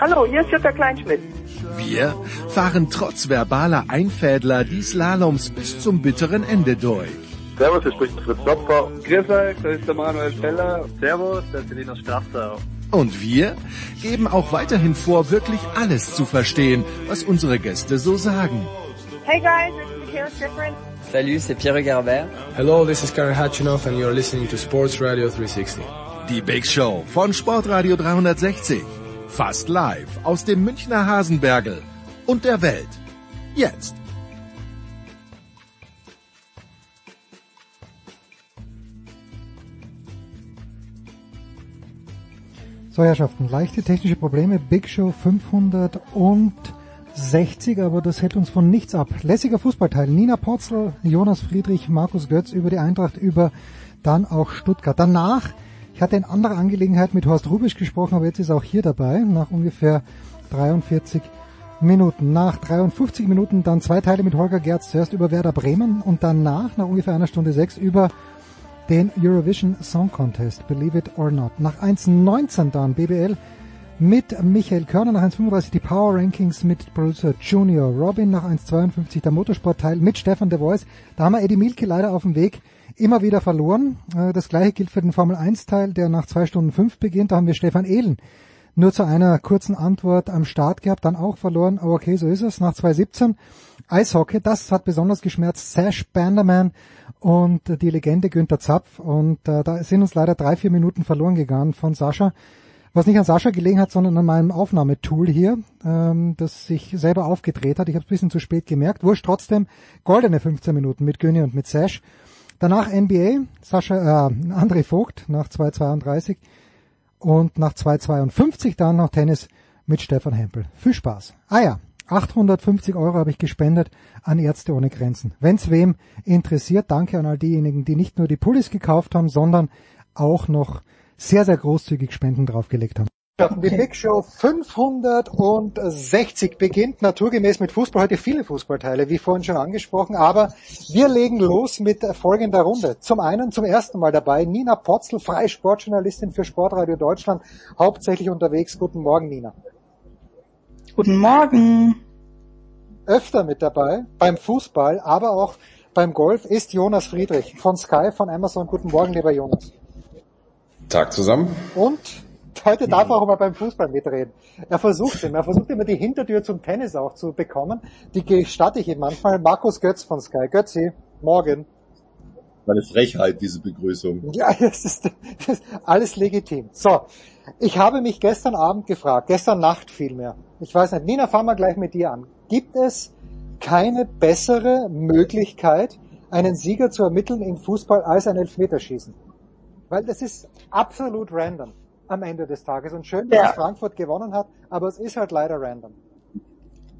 Hallo, hier ist Jutta Kleinschmidt. Wir fahren trotz verbaler Einfädler die Slaloms bis zum bitteren Ende durch. Servus, hier spricht Fritz Klopfer. Grüß euch, das ist der Manuel Feller. Servus, das ist Linus Strasser. Und wir geben auch weiterhin vor, wirklich alles zu verstehen, was unsere Gäste so sagen. Hey guys, this is Michaela Schifrin. Salut, c'est Pierre Garbert. Hello, this is Karen Hatchinoff and you're listening to Sports Radio 360. Die Big Show von Sportradio 360. Fast live aus dem Münchner Hasenbergel und der Welt. Jetzt. So, Herrschaften, leichte technische Probleme. Big Show 560, aber das hält uns von nichts ab. Lässiger Fußballteil. Nina Potzel, Jonas Friedrich, Markus Götz über die Eintracht, über dann auch Stuttgart. Danach, ich hatte in anderer Angelegenheit mit Horst Rubisch gesprochen, aber jetzt ist er auch hier dabei, nach ungefähr 43 Minuten. Nach 53 Minuten dann zwei Teile mit Holger Gerz, zuerst über Werder Bremen und danach, nach ungefähr einer Stunde sechs, über den Eurovision Song Contest, Believe It or Not. Nach 1.19 dann BBL mit Michael Körner, nach 1.35 die Power Rankings mit Producer Junior Robin, nach 1.52 der Motorsportteil mit Stefan De Voice. Da haben wir Eddie Milke leider auf dem Weg immer wieder verloren. Das gleiche gilt für den Formel 1 Teil, der nach 2 Stunden 5 beginnt. Da haben wir Stefan Ehlen nur zu einer kurzen Antwort am Start gehabt, dann auch verloren. Aber okay, so ist es. Nach 2.17 Eishockey, das hat besonders geschmerzt. Sash Banderman und die Legende Günther Zapf. Und äh, da sind uns leider drei, vier Minuten verloren gegangen von Sascha. Was nicht an Sascha gelegen hat, sondern an meinem Aufnahmetool hier, ähm, das sich selber aufgedreht hat. Ich habe es ein bisschen zu spät gemerkt. Wurscht trotzdem, goldene 15 Minuten mit Günni und mit Sash. Danach NBA, Sascha, äh, André Vogt nach 2,32 und nach 2,52 dann noch Tennis mit Stefan Hempel. Viel Spaß. Ah ja, 850 Euro habe ich gespendet an Ärzte ohne Grenzen. Wenn's wem interessiert, danke an all diejenigen, die nicht nur die Pullis gekauft haben, sondern auch noch sehr, sehr großzügig Spenden draufgelegt haben. Die Big Show 560 beginnt naturgemäß mit Fußball. Heute viele Fußballteile, wie vorhin schon angesprochen. Aber wir legen los mit folgender Runde. Zum einen zum ersten Mal dabei Nina Potzel, freie Sportjournalistin für Sportradio Deutschland, hauptsächlich unterwegs. Guten Morgen, Nina. Guten Morgen. Öfter mit dabei beim Fußball, aber auch beim Golf ist Jonas Friedrich von Sky, von Amazon. Guten Morgen, lieber Jonas. Tag zusammen. Und heute darf er auch mal beim Fußball mitreden. Er versucht immer, er versucht immer die Hintertür zum Tennis auch zu bekommen. Die gestatte ich ihm manchmal. Markus Götz von Sky. Götzi, morgen. Meine Frechheit, diese Begrüßung. Ja, das ist, das ist alles legitim. So, ich habe mich gestern Abend gefragt, gestern Nacht vielmehr. Ich weiß nicht, Nina, fangen wir gleich mit dir an. Gibt es keine bessere Möglichkeit, einen Sieger zu ermitteln im Fußball als ein Elfmeterschießen? Weil das ist absolut random am Ende des Tages. Und schön, dass Ja. Frankfurt gewonnen hat, aber es ist halt leider random.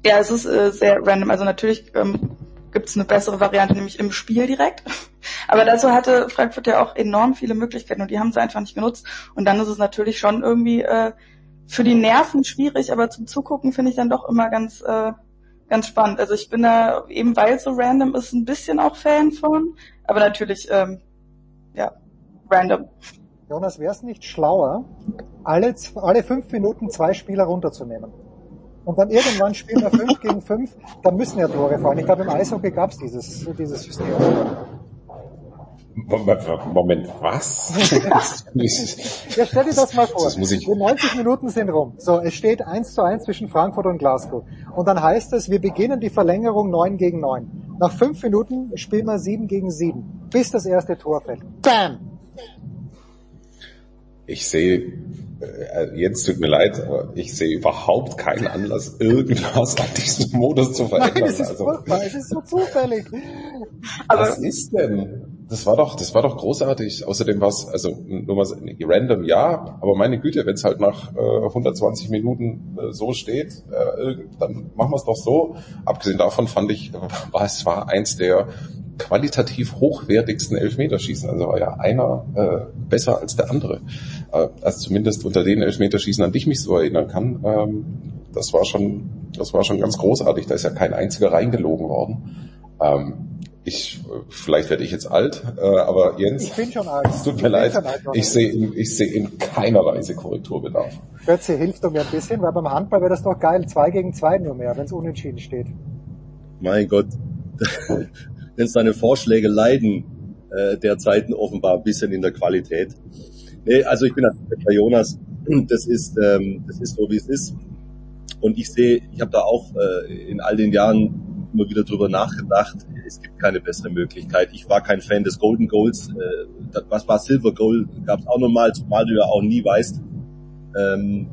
Ja, es ist äh, sehr random. Also natürlich ähm, gibt es eine bessere Variante, nämlich im Spiel direkt. Aber dazu hatte Frankfurt ja auch enorm viele Möglichkeiten und die haben sie einfach nicht genutzt. Und dann ist es natürlich schon irgendwie äh, für die Nerven schwierig, aber zum Zugucken finde ich dann doch immer ganz äh, ganz spannend. Also ich bin da eben weil es so random ist, ein bisschen auch Fan von, aber natürlich ähm, ja random. Jonas, wäre es nicht schlauer, alle, alle fünf Minuten zwei Spieler runterzunehmen? Und dann irgendwann spielen wir fünf gegen fünf, dann müssen ja Tore fallen. Ich glaube, im Eishockey gab es dieses, dieses System. Moment, Moment was? Ja, stell dir das mal vor. Das muss ich- Die 90 Minuten sind rum. So, es steht 1 zu 1 zwischen Frankfurt und Glasgow. Und dann heißt es, wir beginnen die Verlängerung 9 gegen 9. Nach fünf Minuten spielen wir 7 gegen 7. Bis das erste Tor fällt. Bam! Ich sehe, äh, jetzt tut mir leid, aber ich sehe überhaupt keinen Anlass, irgendwas an diesem Modus zu Nein, verändern. es ist Also, es ist so zufällig. Aber was ist denn? das war doch, das war doch großartig. Außerdem war es, also nur mal random, ja, aber meine Güte, wenn es halt nach äh, 120 Minuten äh, so steht, äh, dann machen wir es doch so. Abgesehen davon fand ich, war es war eins der qualitativ hochwertigsten Elfmeterschießen. Also war ja einer äh, besser als der andere. Äh, also zumindest unter den Elfmeterschießen, an die ich mich so erinnern kann. Ähm, das war schon, das war schon ganz großartig. Da ist ja kein einziger reingelogen worden. Ähm, ich, vielleicht werde ich jetzt alt, äh, aber Jens, ich bin schon alt. es tut mir leid, ich sehe in, ich sehe in keiner Weise Korrekturbedarf. Götze hilft doch mir ein bisschen, weil beim Handball wäre das doch geil, zwei gegen zwei nur mehr, wenn es unentschieden steht. Mein Gott, wenn seine Vorschläge leiden äh, derzeit offenbar ein bisschen in der Qualität. Nee, also ich bin bei Jonas, das ist, ähm, das ist so, wie es ist. Und ich sehe, ich habe da auch äh, in all den Jahren immer wieder drüber nachgedacht. Es gibt keine bessere Möglichkeit. Ich war kein Fan des Golden Goals. Äh, was war Silver Goal? Gab es auch nochmal, zumal du ja auch nie weißt, ähm,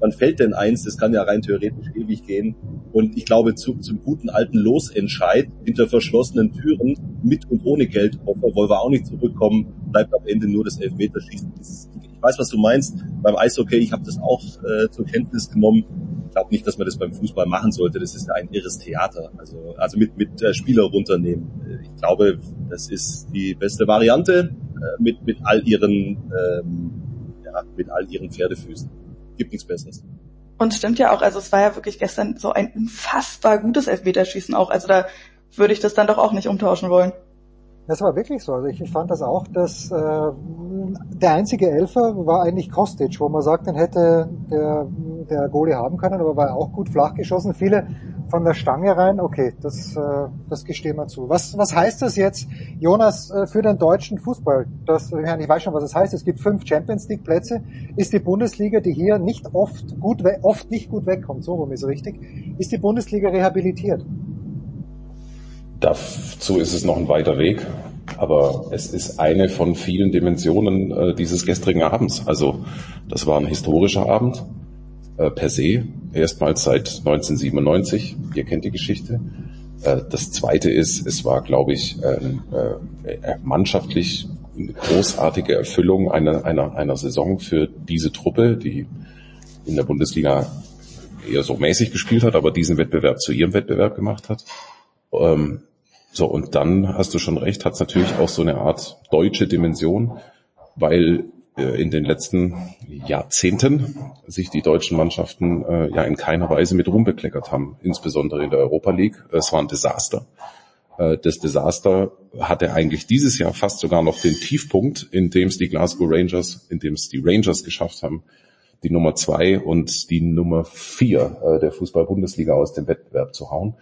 wann fällt denn eins? Das kann ja rein theoretisch ewig gehen. Und ich glaube, zu, zum guten alten Losentscheid hinter verschlossenen Türen mit und ohne Geldkoffer wollen wir auch nicht zurückkommen. Bleibt am Ende nur das Elfmeterschießen. Ich weiß, was du meinst. Beim Eishockey, ich habe das auch äh, zur Kenntnis genommen ich glaube nicht, dass man das beim Fußball machen sollte. Das ist ein irres Theater. Also, also mit, mit äh, Spieler runternehmen. Ich glaube, das ist die beste Variante äh, mit, mit all ihren, ähm, ja, mit all ihren Pferdefüßen. Gibt nichts Besseres. Und stimmt ja auch, also es war ja wirklich gestern so ein unfassbar gutes Elfmeterschießen auch. Also da würde ich das dann doch auch nicht umtauschen wollen. Das war wirklich so. Also ich, ich fand das auch, dass äh, der einzige Elfer war eigentlich Kostic, wo man sagt, den hätte der, der Goalie haben können, aber war auch gut flach geschossen. Viele von der Stange rein, okay, das, äh, das gestehen wir zu. Was, was heißt das jetzt, Jonas, äh, für den deutschen Fußball? Das, ich weiß schon, was das heißt. Es gibt fünf Champions League Plätze. Ist die Bundesliga, die hier nicht oft gut, oft nicht gut wegkommt, so rum ist richtig, ist die Bundesliga rehabilitiert? Dazu ist es noch ein weiter Weg, aber es ist eine von vielen Dimensionen äh, dieses gestrigen Abends. Also das war ein historischer Abend äh, per se, erstmals seit 1997. Ihr kennt die Geschichte. Äh, das Zweite ist, es war, glaube ich, ähm, äh, mannschaftlich eine großartige Erfüllung einer, einer, einer Saison für diese Truppe, die in der Bundesliga eher so mäßig gespielt hat, aber diesen Wettbewerb zu ihrem Wettbewerb gemacht hat. Ähm, so, und dann hast du schon recht, hat es natürlich auch so eine Art deutsche Dimension, weil äh, in den letzten Jahrzehnten sich die deutschen Mannschaften äh, ja in keiner Weise mit Ruhm bekleckert haben, insbesondere in der Europa League. Es war ein Desaster. Äh, das Desaster hatte eigentlich dieses Jahr fast sogar noch den Tiefpunkt, in dem es die Glasgow Rangers, in dem es die Rangers geschafft haben, die Nummer zwei und die Nummer vier äh, der Fußball-Bundesliga aus dem Wettbewerb zu hauen.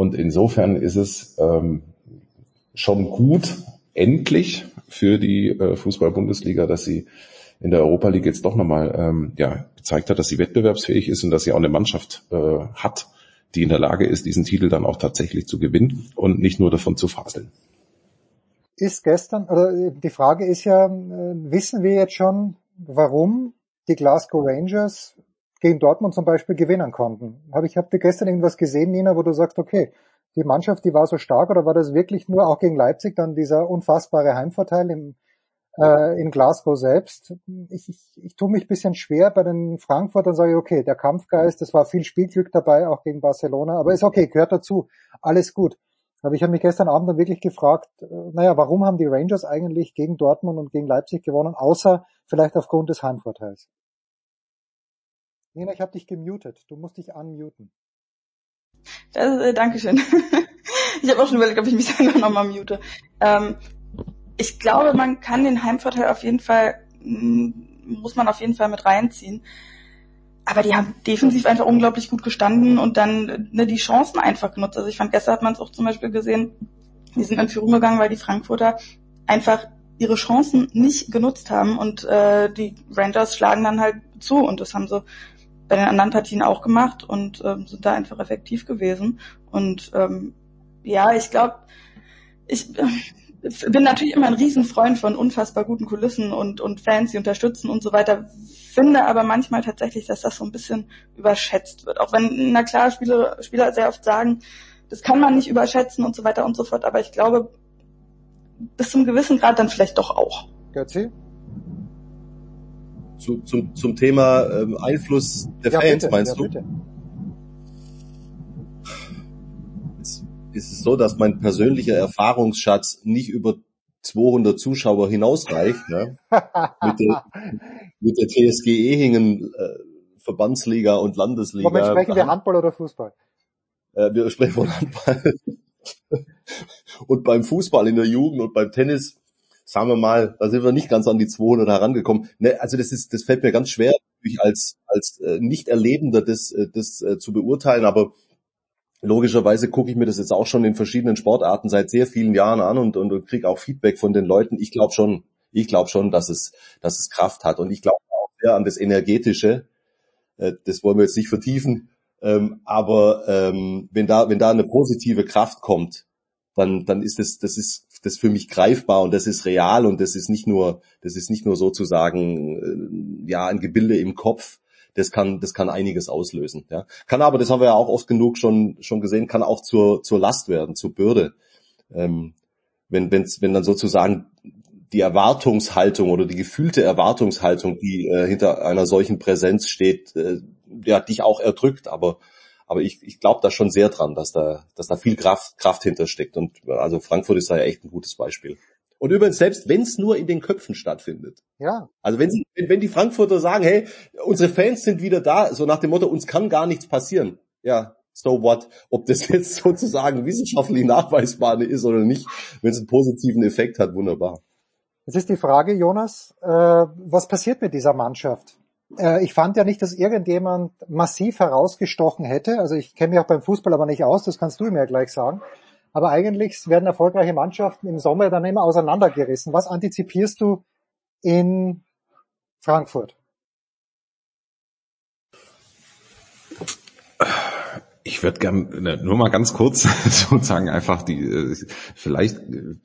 Und insofern ist es ähm, schon gut, endlich für die äh, Fußball-Bundesliga, dass sie in der Europa League jetzt doch nochmal ähm, ja, gezeigt hat, dass sie wettbewerbsfähig ist und dass sie auch eine Mannschaft äh, hat, die in der Lage ist, diesen Titel dann auch tatsächlich zu gewinnen und nicht nur davon zu faseln. Ist gestern, oder die Frage ist ja, äh, wissen wir jetzt schon, warum die Glasgow Rangers gegen Dortmund zum Beispiel gewinnen konnten. Habe ich habe gestern irgendwas gesehen, Nina, wo du sagst, okay, die Mannschaft, die war so stark, oder war das wirklich nur auch gegen Leipzig dann dieser unfassbare Heimvorteil im, äh, in Glasgow selbst? Ich, ich, ich tue mich bisschen schwer bei den Frankfurtern, sage ich, okay, der Kampfgeist, das war viel Spielglück dabei, auch gegen Barcelona, aber ist okay, gehört dazu, alles gut. Aber ich habe mich gestern Abend dann wirklich gefragt, äh, naja, warum haben die Rangers eigentlich gegen Dortmund und gegen Leipzig gewonnen, außer vielleicht aufgrund des Heimvorteils? Nina, ich habe dich gemutet. Du musst dich unmuten. Das, äh, Dankeschön. ich habe auch schon überlegt, ob ich mich selber nochmal mute. Ähm, ich glaube, man kann den Heimvorteil auf jeden Fall, muss man auf jeden Fall mit reinziehen. Aber die haben defensiv einfach unglaublich gut gestanden und dann ne, die Chancen einfach genutzt. Also ich fand, gestern hat man es auch zum Beispiel gesehen, die sind in Führung gegangen, weil die Frankfurter einfach ihre Chancen nicht genutzt haben und äh, die Rangers schlagen dann halt zu und das haben sie bei den anderen Partien auch gemacht und ähm, sind da einfach effektiv gewesen. Und ähm, ja, ich glaube, ich äh, bin natürlich immer ein Riesenfreund von unfassbar guten Kulissen und, und Fans, die unterstützen und so weiter. Finde aber manchmal tatsächlich, dass das so ein bisschen überschätzt wird. Auch wenn, na klar, Spieler, Spieler sehr oft sagen, das kann man nicht überschätzen und so weiter und so fort. Aber ich glaube, bis zum gewissen Grad dann vielleicht doch auch. Götzi? Zu, zum, zum Thema ähm, Einfluss der ja, Fans, bitte, meinst ja, du? Bitte. Jetzt ist es so, dass mein persönlicher Erfahrungsschatz nicht über 200 Zuschauer hinausreicht. Ne? mit, der, mit der TSG Ehingen, äh, Verbandsliga und Landesliga. Moment, sprechen wir Handball oder Fußball? Äh, wir sprechen von Handball. und beim Fußball in der Jugend und beim Tennis, sagen wir mal, da sind wir nicht ganz an die 200 herangekommen. Ne, also das ist, das fällt mir ganz schwer, als als äh, nicht Erlebender das, äh, das äh, zu beurteilen, aber logischerweise gucke ich mir das jetzt auch schon in verschiedenen Sportarten seit sehr vielen Jahren an und, und, und kriege auch Feedback von den Leuten. Ich glaube schon, ich glaube schon, dass es, dass es Kraft hat. Und ich glaube auch sehr an das Energetische. Äh, das wollen wir jetzt nicht vertiefen. Ähm, aber ähm, wenn da, wenn da eine positive Kraft kommt, dann, dann ist das, das ist das für mich greifbar und das ist real und das ist nicht nur, das ist nicht nur sozusagen äh, ja ein Gebilde im Kopf. Das kann, das kann einiges auslösen. Ja. Kann aber, das haben wir ja auch oft genug schon schon gesehen, kann auch zur zur Last werden, zur Bürde. Ähm, wenn wenn's, wenn dann sozusagen die Erwartungshaltung oder die gefühlte Erwartungshaltung, die äh, hinter einer solchen Präsenz steht, äh, ja dich auch erdrückt. Aber aber ich, ich glaube da schon sehr dran, dass da, dass da viel Kraft, Kraft hintersteckt. Und also Frankfurt ist da ja echt ein gutes Beispiel. Und übrigens, selbst wenn es nur in den Köpfen stattfindet. Ja. Also wenn, sie, wenn die Frankfurter sagen, hey, unsere Fans sind wieder da, so nach dem Motto, uns kann gar nichts passieren. Ja, so what? Ob das jetzt sozusagen wissenschaftlich nachweisbar ist oder nicht, wenn es einen positiven Effekt hat, wunderbar. Jetzt ist die Frage, Jonas, äh, was passiert mit dieser Mannschaft? Äh, ich fand ja nicht, dass irgendjemand massiv herausgestochen hätte. Also ich kenne mich auch beim Fußball aber nicht aus, das kannst du mir ja gleich sagen. Aber eigentlich werden erfolgreiche Mannschaften im Sommer dann immer auseinandergerissen. Was antizipierst du in Frankfurt? Ich würde gern ne, nur mal ganz kurz sozusagen einfach die äh, vielleicht äh,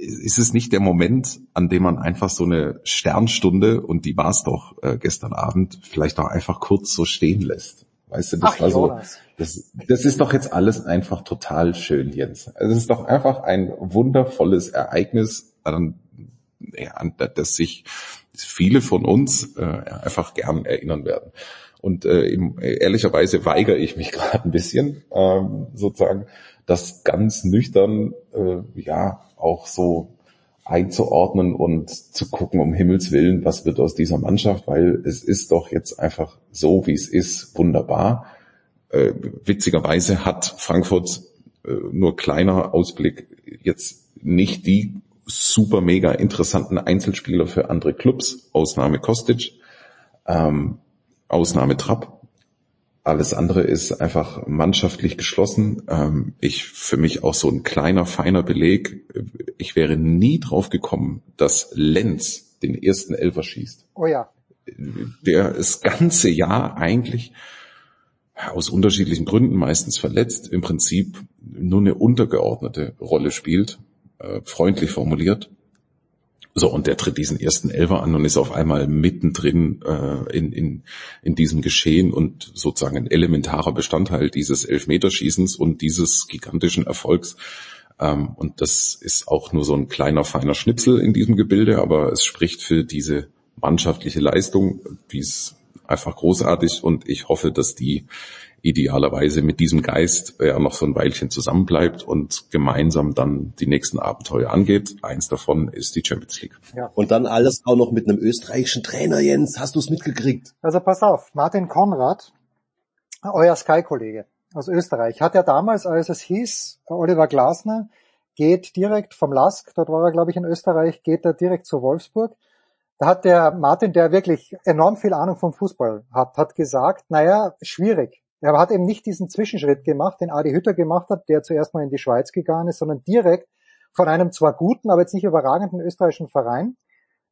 ist es nicht der Moment, an dem man einfach so eine Sternstunde, und die war es doch äh, gestern Abend, vielleicht auch einfach kurz so stehen lässt? Weißt du, das Ach, war so, das, das ist doch jetzt alles einfach total schön, Jens. Also es ist doch einfach ein wundervolles Ereignis, an, ja, an das sich viele von uns äh, einfach gern erinnern werden. Und äh, eben, ehrlicherweise weigere ich mich gerade ein bisschen, ähm, sozusagen, das ganz nüchtern, äh, ja, auch so einzuordnen und zu gucken, um Himmels Willen, was wird aus dieser Mannschaft, weil es ist doch jetzt einfach so, wie es ist, wunderbar. Äh, witzigerweise hat Frankfurt äh, nur kleiner Ausblick jetzt nicht die super mega interessanten Einzelspieler für andere Clubs, Ausnahme Kostic, ähm, Ausnahme Trapp. Alles andere ist einfach mannschaftlich geschlossen. Ähm, ich für mich auch so ein kleiner, feiner Beleg. Ich wäre nie drauf gekommen, dass Lenz den ersten Elfer schießt. Oh ja. Der das ganze Jahr eigentlich aus unterschiedlichen Gründen meistens verletzt, im Prinzip nur eine untergeordnete Rolle spielt, äh, freundlich formuliert. So, und der tritt diesen ersten Elfer an und ist auf einmal mittendrin äh, in, in, in diesem Geschehen und sozusagen ein elementarer Bestandteil dieses Elfmeterschießens und dieses gigantischen Erfolgs. Ähm, und das ist auch nur so ein kleiner, feiner Schnipsel in diesem Gebilde, aber es spricht für diese mannschaftliche Leistung, die ist einfach großartig und ich hoffe, dass die idealerweise mit diesem Geist ja noch so ein Weilchen zusammenbleibt und gemeinsam dann die nächsten Abenteuer angeht. Eins davon ist die Champions League. Ja. Und dann alles auch noch mit einem österreichischen Trainer, Jens. Hast du es mitgekriegt? Also pass auf, Martin Konrad, euer Sky-Kollege aus Österreich, hat ja damals, als es hieß, Oliver Glasner geht direkt vom Lask, dort war er, glaube ich, in Österreich, geht er direkt zu Wolfsburg. Da hat der Martin, der wirklich enorm viel Ahnung vom Fußball hat, hat gesagt, naja, schwierig. Er hat eben nicht diesen Zwischenschritt gemacht, den Adi Hütter gemacht hat, der zuerst mal in die Schweiz gegangen ist, sondern direkt von einem zwar guten, aber jetzt nicht überragenden österreichischen Verein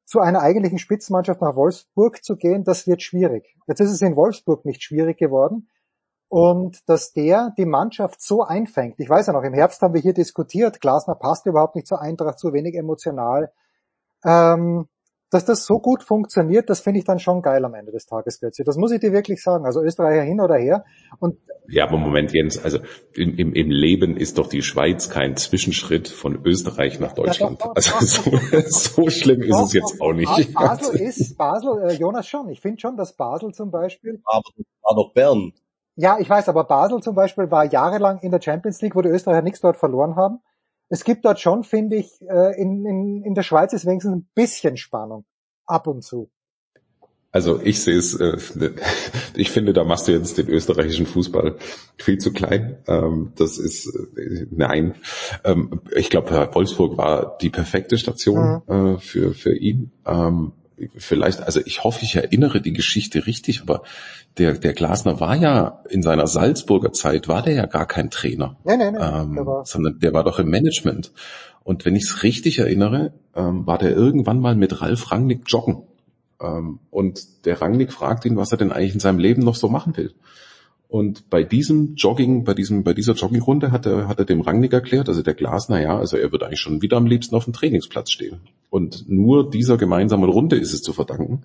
zu einer eigentlichen Spitzenmannschaft nach Wolfsburg zu gehen, das wird schwierig. Jetzt ist es in Wolfsburg nicht schwierig geworden. Und dass der die Mannschaft so einfängt. Ich weiß ja noch, im Herbst haben wir hier diskutiert, Glasner passt überhaupt nicht zur Eintracht, zu wenig emotional. Ähm, dass das so gut funktioniert, das finde ich dann schon geil am Ende des Tages, Götze. Das muss ich dir wirklich sagen. Also Österreicher hin oder her. Und ja, aber Moment, Jens, also im, im, im Leben ist doch die Schweiz kein Zwischenschritt von Österreich nach Deutschland. Ja, doch, doch, also doch, so, so, schlimm ist es jetzt auch nicht. Basel ist, Basel, äh, Jonas schon. Ich finde schon, dass Basel zum Beispiel. Aber war doch Bern. Ja, ich weiß, aber Basel zum Beispiel war jahrelang in der Champions League, wo die Österreicher nichts dort verloren haben es gibt dort schon, finde ich, äh, in, in, in der Schweiz ist wenigstens ein bisschen Spannung. Ab und zu. Also ich sehe es, äh, ich finde, da machst du jetzt den österreichischen Fußball viel zu klein. Ähm, das ist äh, nein. Ähm, ich glaube, Wolfsburg war die perfekte Station mhm. äh, für, für ihn. Ähm, vielleicht, also ich hoffe, ich erinnere die Geschichte richtig, aber der, der Glasner war ja in seiner Salzburger Zeit, war der ja gar kein Trainer. Nein, nein, nein. Ähm, der war. Sondern der war doch im Management. Und wenn ich es richtig erinnere, ähm, war der irgendwann mal mit Ralf Rangnick joggen. Ähm, und der Rangnick fragt ihn, was er denn eigentlich in seinem Leben noch so machen will. Und bei diesem Jogging, bei diesem, bei dieser Joggingrunde hat er, hat er dem Rangnick erklärt, also der Glasner, ja, also er wird eigentlich schon wieder am liebsten auf dem Trainingsplatz stehen. Und nur dieser gemeinsamen Runde ist es zu verdanken,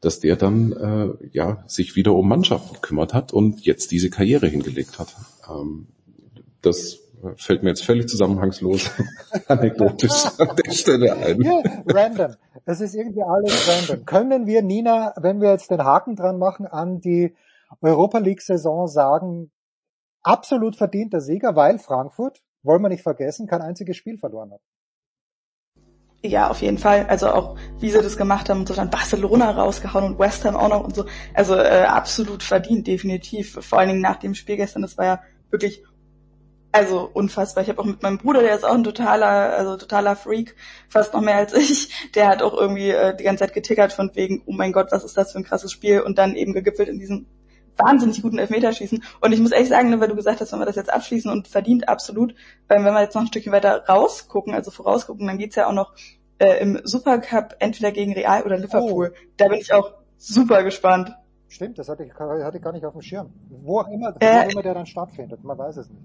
dass der dann äh, ja sich wieder um Mannschaft gekümmert hat und jetzt diese Karriere hingelegt hat. Ähm, das fällt mir jetzt völlig zusammenhangslos anekdotisch an der Stelle ein. Ja, random. Das ist irgendwie alles random. Können wir, Nina, wenn wir jetzt den Haken dran machen an die Europa League-Saison sagen, absolut verdienter Sieger, weil Frankfurt, wollen wir nicht vergessen, kein einziges Spiel verloren hat. Ja, auf jeden Fall. Also auch, wie sie das gemacht haben, so dann Barcelona rausgehauen und West Ham auch noch und so. Also äh, absolut verdient, definitiv. Vor allen Dingen nach dem Spiel gestern, das war ja wirklich also unfassbar. Ich habe auch mit meinem Bruder, der ist auch ein totaler, also totaler Freak, fast noch mehr als ich. Der hat auch irgendwie äh, die ganze Zeit getickert von wegen, oh mein Gott, was ist das für ein krasses Spiel und dann eben gegipfelt in diesem wahnsinnig guten Elfmeterschießen. Und ich muss ehrlich sagen, ne, weil du gesagt hast, wenn wir das jetzt abschließen und verdient absolut, weil wenn wir jetzt noch ein Stückchen weiter rausgucken, also vorausgucken, dann geht's ja auch noch äh, im Supercup entweder gegen Real oder Liverpool. Oh. Da bin ich auch super gespannt. Stimmt, das hatte ich, hatte ich gar nicht auf dem Schirm. Wo auch immer, äh, wo auch immer der dann stattfindet, man weiß es nicht.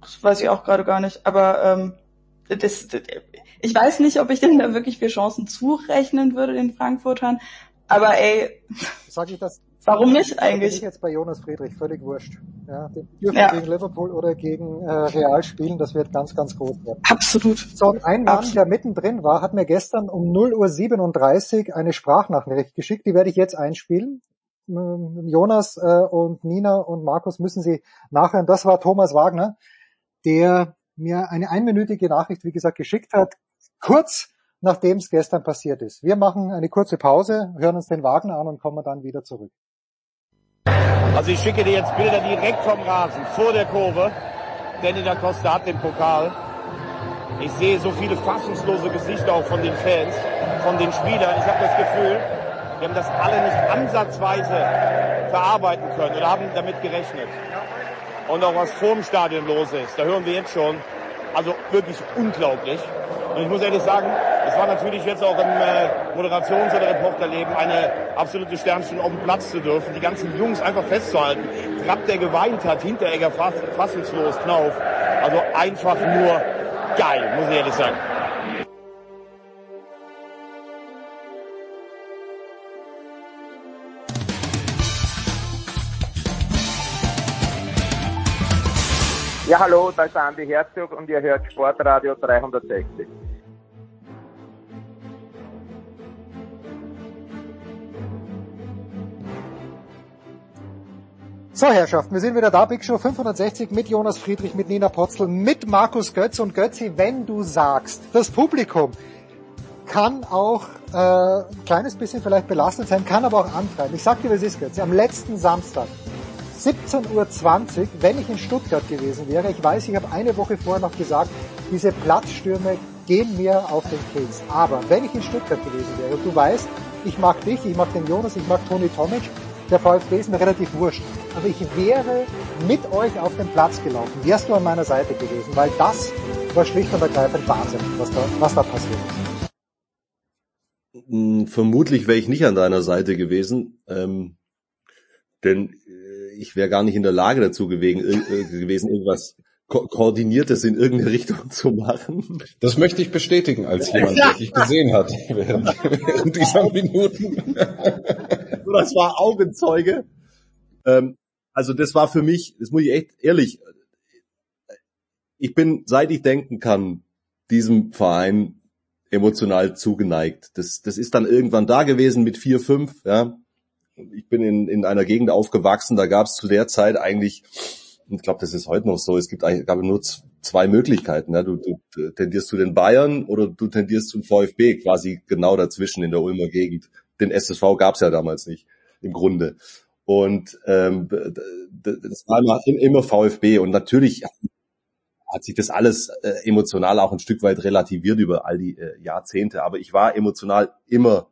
Das weiß ich auch gerade gar nicht, aber ähm, das, das, ich weiß nicht, ob ich denen da wirklich vier Chancen zurechnen würde, den Frankfurtern, aber ey. Sag ich das, Warum nicht eigentlich? Ich jetzt bei Jonas Friedrich völlig wurscht. Ja, die dürfen ja. gegen Liverpool oder gegen äh, Real spielen, das wird ganz, ganz groß werden. Absolut. So, und ein Mann, Absolut. der mittendrin war, hat mir gestern um 0.37 Uhr eine Sprachnachricht geschickt, die werde ich jetzt einspielen. Ähm, Jonas äh, und Nina und Markus müssen sie nachhören. Das war Thomas Wagner, der mir eine einminütige Nachricht, wie gesagt, geschickt hat. Kurz nachdem es gestern passiert ist. Wir machen eine kurze Pause, hören uns den Wagner an und kommen dann wieder zurück. Also ich schicke dir jetzt Bilder direkt vom Rasen, vor der Kurve. Danny da Costa hat den Pokal. Ich sehe so viele fassungslose Gesichter auch von den Fans, von den Spielern. Ich habe das Gefühl, wir haben das alle nicht ansatzweise verarbeiten können oder haben damit gerechnet. Und auch was vorm Stadion los ist, da hören wir jetzt schon, also wirklich unglaublich. Und ich muss ehrlich sagen, es war natürlich jetzt auch im äh, Moderations- oder Reporterleben eine absolute Sternstunde, auf dem Platz zu dürfen, die ganzen Jungs einfach festzuhalten. Trapp, der geweint hat, Hinteregger fassungslos, Knauf. Also einfach nur geil, muss ich ehrlich sagen. Ja, hallo, da ist Andi Herzog und ihr hört Sportradio 360. So, Herrschaften, wir sind wieder da, Big Show 560 mit Jonas Friedrich, mit Nina Potzel, mit Markus Götz und Götzi, wenn du sagst, das Publikum kann auch äh, ein kleines bisschen vielleicht belastet sein, kann aber auch antreiben. Ich sag dir, was ist, Götzi, am letzten Samstag 17.20 Uhr, wenn ich in Stuttgart gewesen wäre, ich weiß, ich habe eine Woche vorher noch gesagt, diese Platzstürme gehen mir auf den Keks. Aber wenn ich in Stuttgart gewesen wäre, du weißt, ich mag dich, ich mag den Jonas, ich mag Toni Tomic, der VfB ist mir relativ wurscht. Aber ich wäre mit euch auf den Platz gelaufen, wärst du an meiner Seite gewesen, weil das war schlicht und ergreifend Wahnsinn, was da, was da passiert ist. Hm, vermutlich wäre ich nicht an deiner Seite gewesen, ähm, denn ich wäre gar nicht in der Lage dazu gewesen, äh, gewesen irgendwas ko koordiniertes in irgendeine Richtung zu machen. Das möchte ich bestätigen als jemand, der dich gesehen hat während, während dieser Minuten. das war Augenzeuge. Ähm, also das war für mich, das muss ich echt ehrlich, ich bin, seit ich denken kann, diesem Verein emotional zugeneigt. Das, das ist dann irgendwann da gewesen mit vier, fünf. Ja. Ich bin in, in einer Gegend aufgewachsen, da gab es zu der Zeit eigentlich, ich glaube, das ist heute noch so, es gibt eigentlich gab nur zwei Möglichkeiten. Ja. Du, du tendierst zu den Bayern oder du tendierst zum VfB, quasi genau dazwischen in der Ulmer Gegend. Den SSV gab es ja damals nicht, im Grunde. Und ähm, das war immer, immer VfB. Und natürlich hat sich das alles äh, emotional auch ein Stück weit relativiert über all die äh, Jahrzehnte. Aber ich war emotional immer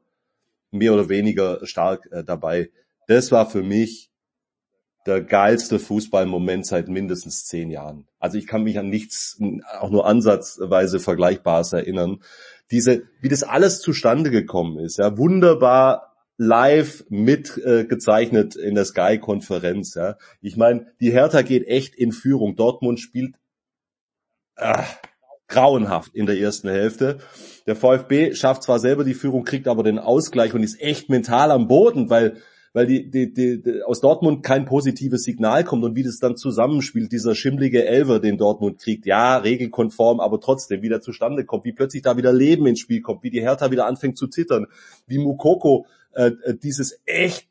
mehr oder weniger stark äh, dabei. Das war für mich der geilste Fußballmoment seit mindestens zehn Jahren. Also ich kann mich an nichts, auch nur ansatzweise Vergleichbares erinnern. Diese, wie das alles zustande gekommen ist, ja, wunderbar live mitgezeichnet äh, in der Sky-Konferenz. Ja. Ich meine, die Hertha geht echt in Führung. Dortmund spielt ah, grauenhaft in der ersten Hälfte. Der VfB schafft zwar selber die Führung, kriegt aber den Ausgleich und ist echt mental am Boden, weil weil die, die, die, die aus Dortmund kein positives Signal kommt und wie das dann zusammenspielt, dieser schimmlige Elver, den Dortmund kriegt, ja, regelkonform, aber trotzdem wieder zustande kommt, wie plötzlich da wieder Leben ins Spiel kommt, wie die Hertha wieder anfängt zu zittern, wie Mukoko äh, äh dieses echt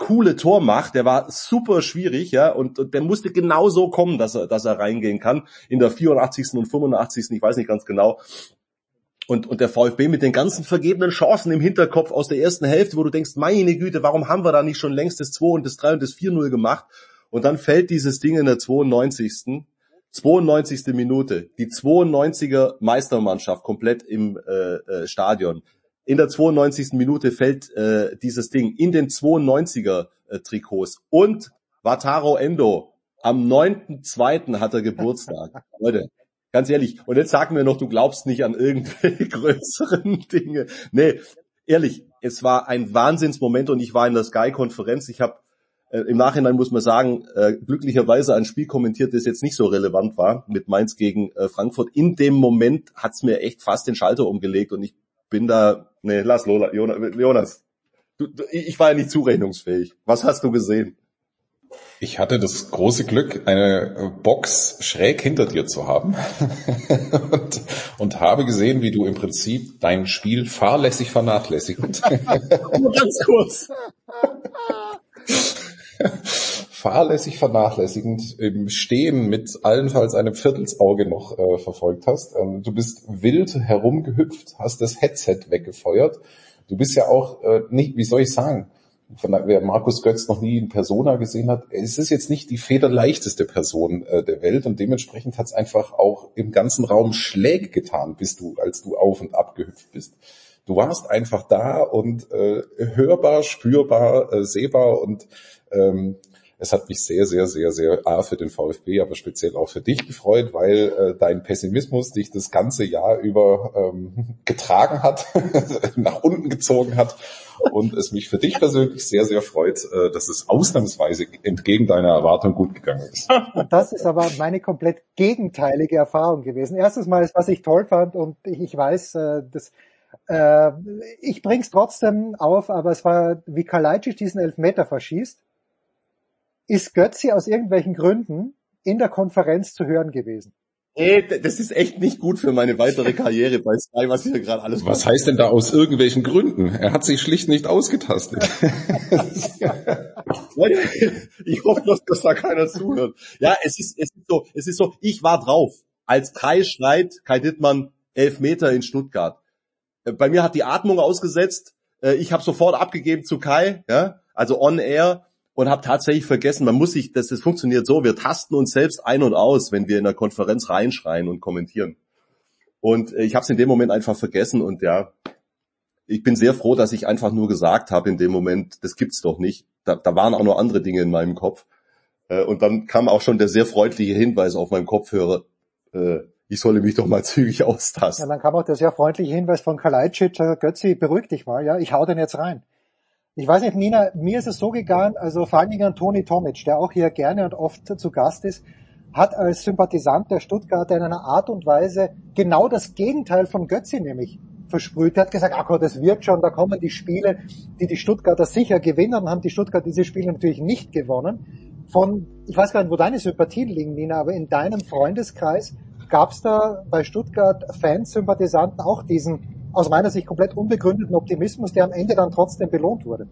coole Tor macht. Der war super schwierig, ja, und, und der musste genau so kommen, dass er, dass er reingehen kann. In der 84. und 85. Ich weiß nicht ganz genau. Und, und der VfB mit den ganzen vergebenen Chancen im Hinterkopf aus der ersten Hälfte, wo du denkst, meine Güte, warum haben wir da nicht schon längst das 2 und das 3 und das 4-0 gemacht? Und dann fällt dieses Ding in der 92. 92. Minute. Die 92er Meistermannschaft komplett im äh, äh, Stadion in der 92. Minute fällt äh, dieses Ding in den 92er äh, Trikots und Wataro Endo am 9.2. hat er Geburtstag. Leute, ganz ehrlich. Und jetzt sagen wir noch, du glaubst nicht an irgendwelche größeren Dinge. Nee, ehrlich, es war ein Wahnsinnsmoment und ich war in der Sky-Konferenz. Ich habe äh, im Nachhinein muss man sagen, äh, glücklicherweise ein Spiel kommentiert, das jetzt nicht so relevant war, mit Mainz gegen äh, Frankfurt. In dem Moment hat's mir echt fast den Schalter umgelegt und ich bin da, nee, lass Lola, Jonas. Du, du, ich war ja nicht zurechnungsfähig. Was hast du gesehen? Ich hatte das große Glück, eine Box schräg hinter dir zu haben und, und, habe gesehen, wie du im Prinzip dein Spiel fahrlässig vernachlässigend. Nur ganz kurz fahrlässig vernachlässigend im Stehen mit allenfalls einem Viertelsauge noch äh, verfolgt hast. Ähm, du bist wild herumgehüpft, hast das Headset weggefeuert. Du bist ja auch äh, nicht, wie soll ich sagen, von wer Markus Götz noch nie in Persona gesehen hat, es ist jetzt nicht die federleichteste Person äh, der Welt und dementsprechend hat es einfach auch im ganzen Raum Schläge getan, bis du, als du auf und ab gehüpft bist. Du warst einfach da und äh, hörbar, spürbar, äh, sehbar und ähm, es hat mich sehr, sehr, sehr, sehr A für den VfB, aber speziell auch für dich gefreut, weil äh, dein Pessimismus dich das ganze Jahr über ähm, getragen hat, nach unten gezogen hat und es mich für dich persönlich sehr, sehr freut, äh, dass es ausnahmsweise entgegen deiner Erwartung gut gegangen ist. Das ist aber meine komplett gegenteilige Erfahrung gewesen. Erstes Mal, was ich toll fand und ich, weiß, äh, das äh, ich bring's trotzdem auf, aber es war, wie Kalajdzic diesen Elfmeter verschießt ist Götzi aus irgendwelchen Gründen in der Konferenz zu hören gewesen. Ey, das ist echt nicht gut für meine weitere Karriere bei Sky, was hier gerade alles Was heißt denn da aus irgendwelchen Gründen? Er hat sich schlicht nicht ausgetastet. ich hoffe doch, dass da keiner zuhört. Ja, es ist, es ist so, es ist so, ich war drauf. Als Kai schreit, Kai Dittmann, elf Meter in Stuttgart. Äh, bei mir hat die Atmung ausgesetzt. Äh, ich habe sofort abgegeben zu Kai, ja, also on air und habe tatsächlich vergessen, man muss sich, das, das funktioniert so, wir tasten uns selbst ein und aus, wenn wir in der Konferenz reinschreien und kommentieren. Und äh, ich habe es in dem Moment einfach vergessen und ja, ich bin sehr froh, dass ich einfach nur gesagt habe in dem Moment, das gibt's doch nicht. Da, da waren auch noch andere Dinge in meinem Kopf. Äh, und dann kam auch schon der sehr freundliche Hinweis auf meinem Kopfhörer, äh, ich solle mich doch mal zügig austasten. Ja, dann kam auch der sehr freundliche Hinweis von Kalajdzic, Götzi, beruhig dich mal, ja, ich hau den jetzt rein. Ich weiß nicht, Nina, mir ist es so gegangen, also vor allen Dingen an Toni Tomic, der auch hier gerne und oft zu Gast ist. hat als Sympathisant der Stuttgarter in einer Art und Weise genau das Gegenteil von Götzi nämlich versprüht. Er hat gesagt, ach Gott, das wird schon, da kommen die Spiele, die die Stuttgarter sicher gewinnen, haben die Stuttgarter diese Spiele natürlich nicht gewonnen. Von, ich weiß gar nicht, wo deine Sympathien liegen, Nina, aber in deinem Freundeskreis gab es da bei Stuttgart Fans, Sympathisanten auch diesen aus meiner Sicht komplett unbegründeten Optimismus, der am Ende dann trotzdem belohnt wurde.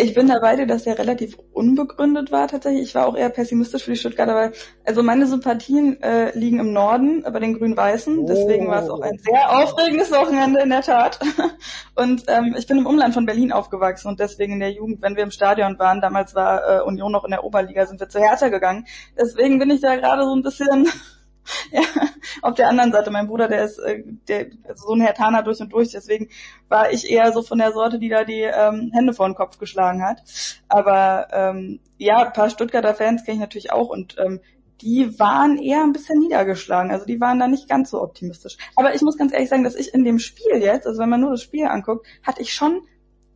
Ich bin dabei dass der relativ unbegründet war tatsächlich. Ich war auch eher pessimistisch für die Stuttgarter, weil also meine Sympathien äh, liegen im Norden bei den Grün-Weißen. Deswegen war es auch ein sehr aufregendes Wochenende in der Tat. Und ähm, ich bin im Umland von Berlin aufgewachsen und deswegen in der Jugend, wenn wir im Stadion waren, damals war äh, Union noch in der Oberliga, sind wir zu Hertha gegangen. Deswegen bin ich da gerade so ein bisschen ja, auf der anderen Seite, mein Bruder, der ist äh, der, also so ein Hertaner durch und durch, deswegen war ich eher so von der Sorte, die da die ähm, Hände vor den Kopf geschlagen hat. Aber ähm, ja, ein paar Stuttgarter Fans kenne ich natürlich auch und ähm, die waren eher ein bisschen niedergeschlagen. Also die waren da nicht ganz so optimistisch. Aber ich muss ganz ehrlich sagen, dass ich in dem Spiel jetzt, also wenn man nur das Spiel anguckt, hatte ich schon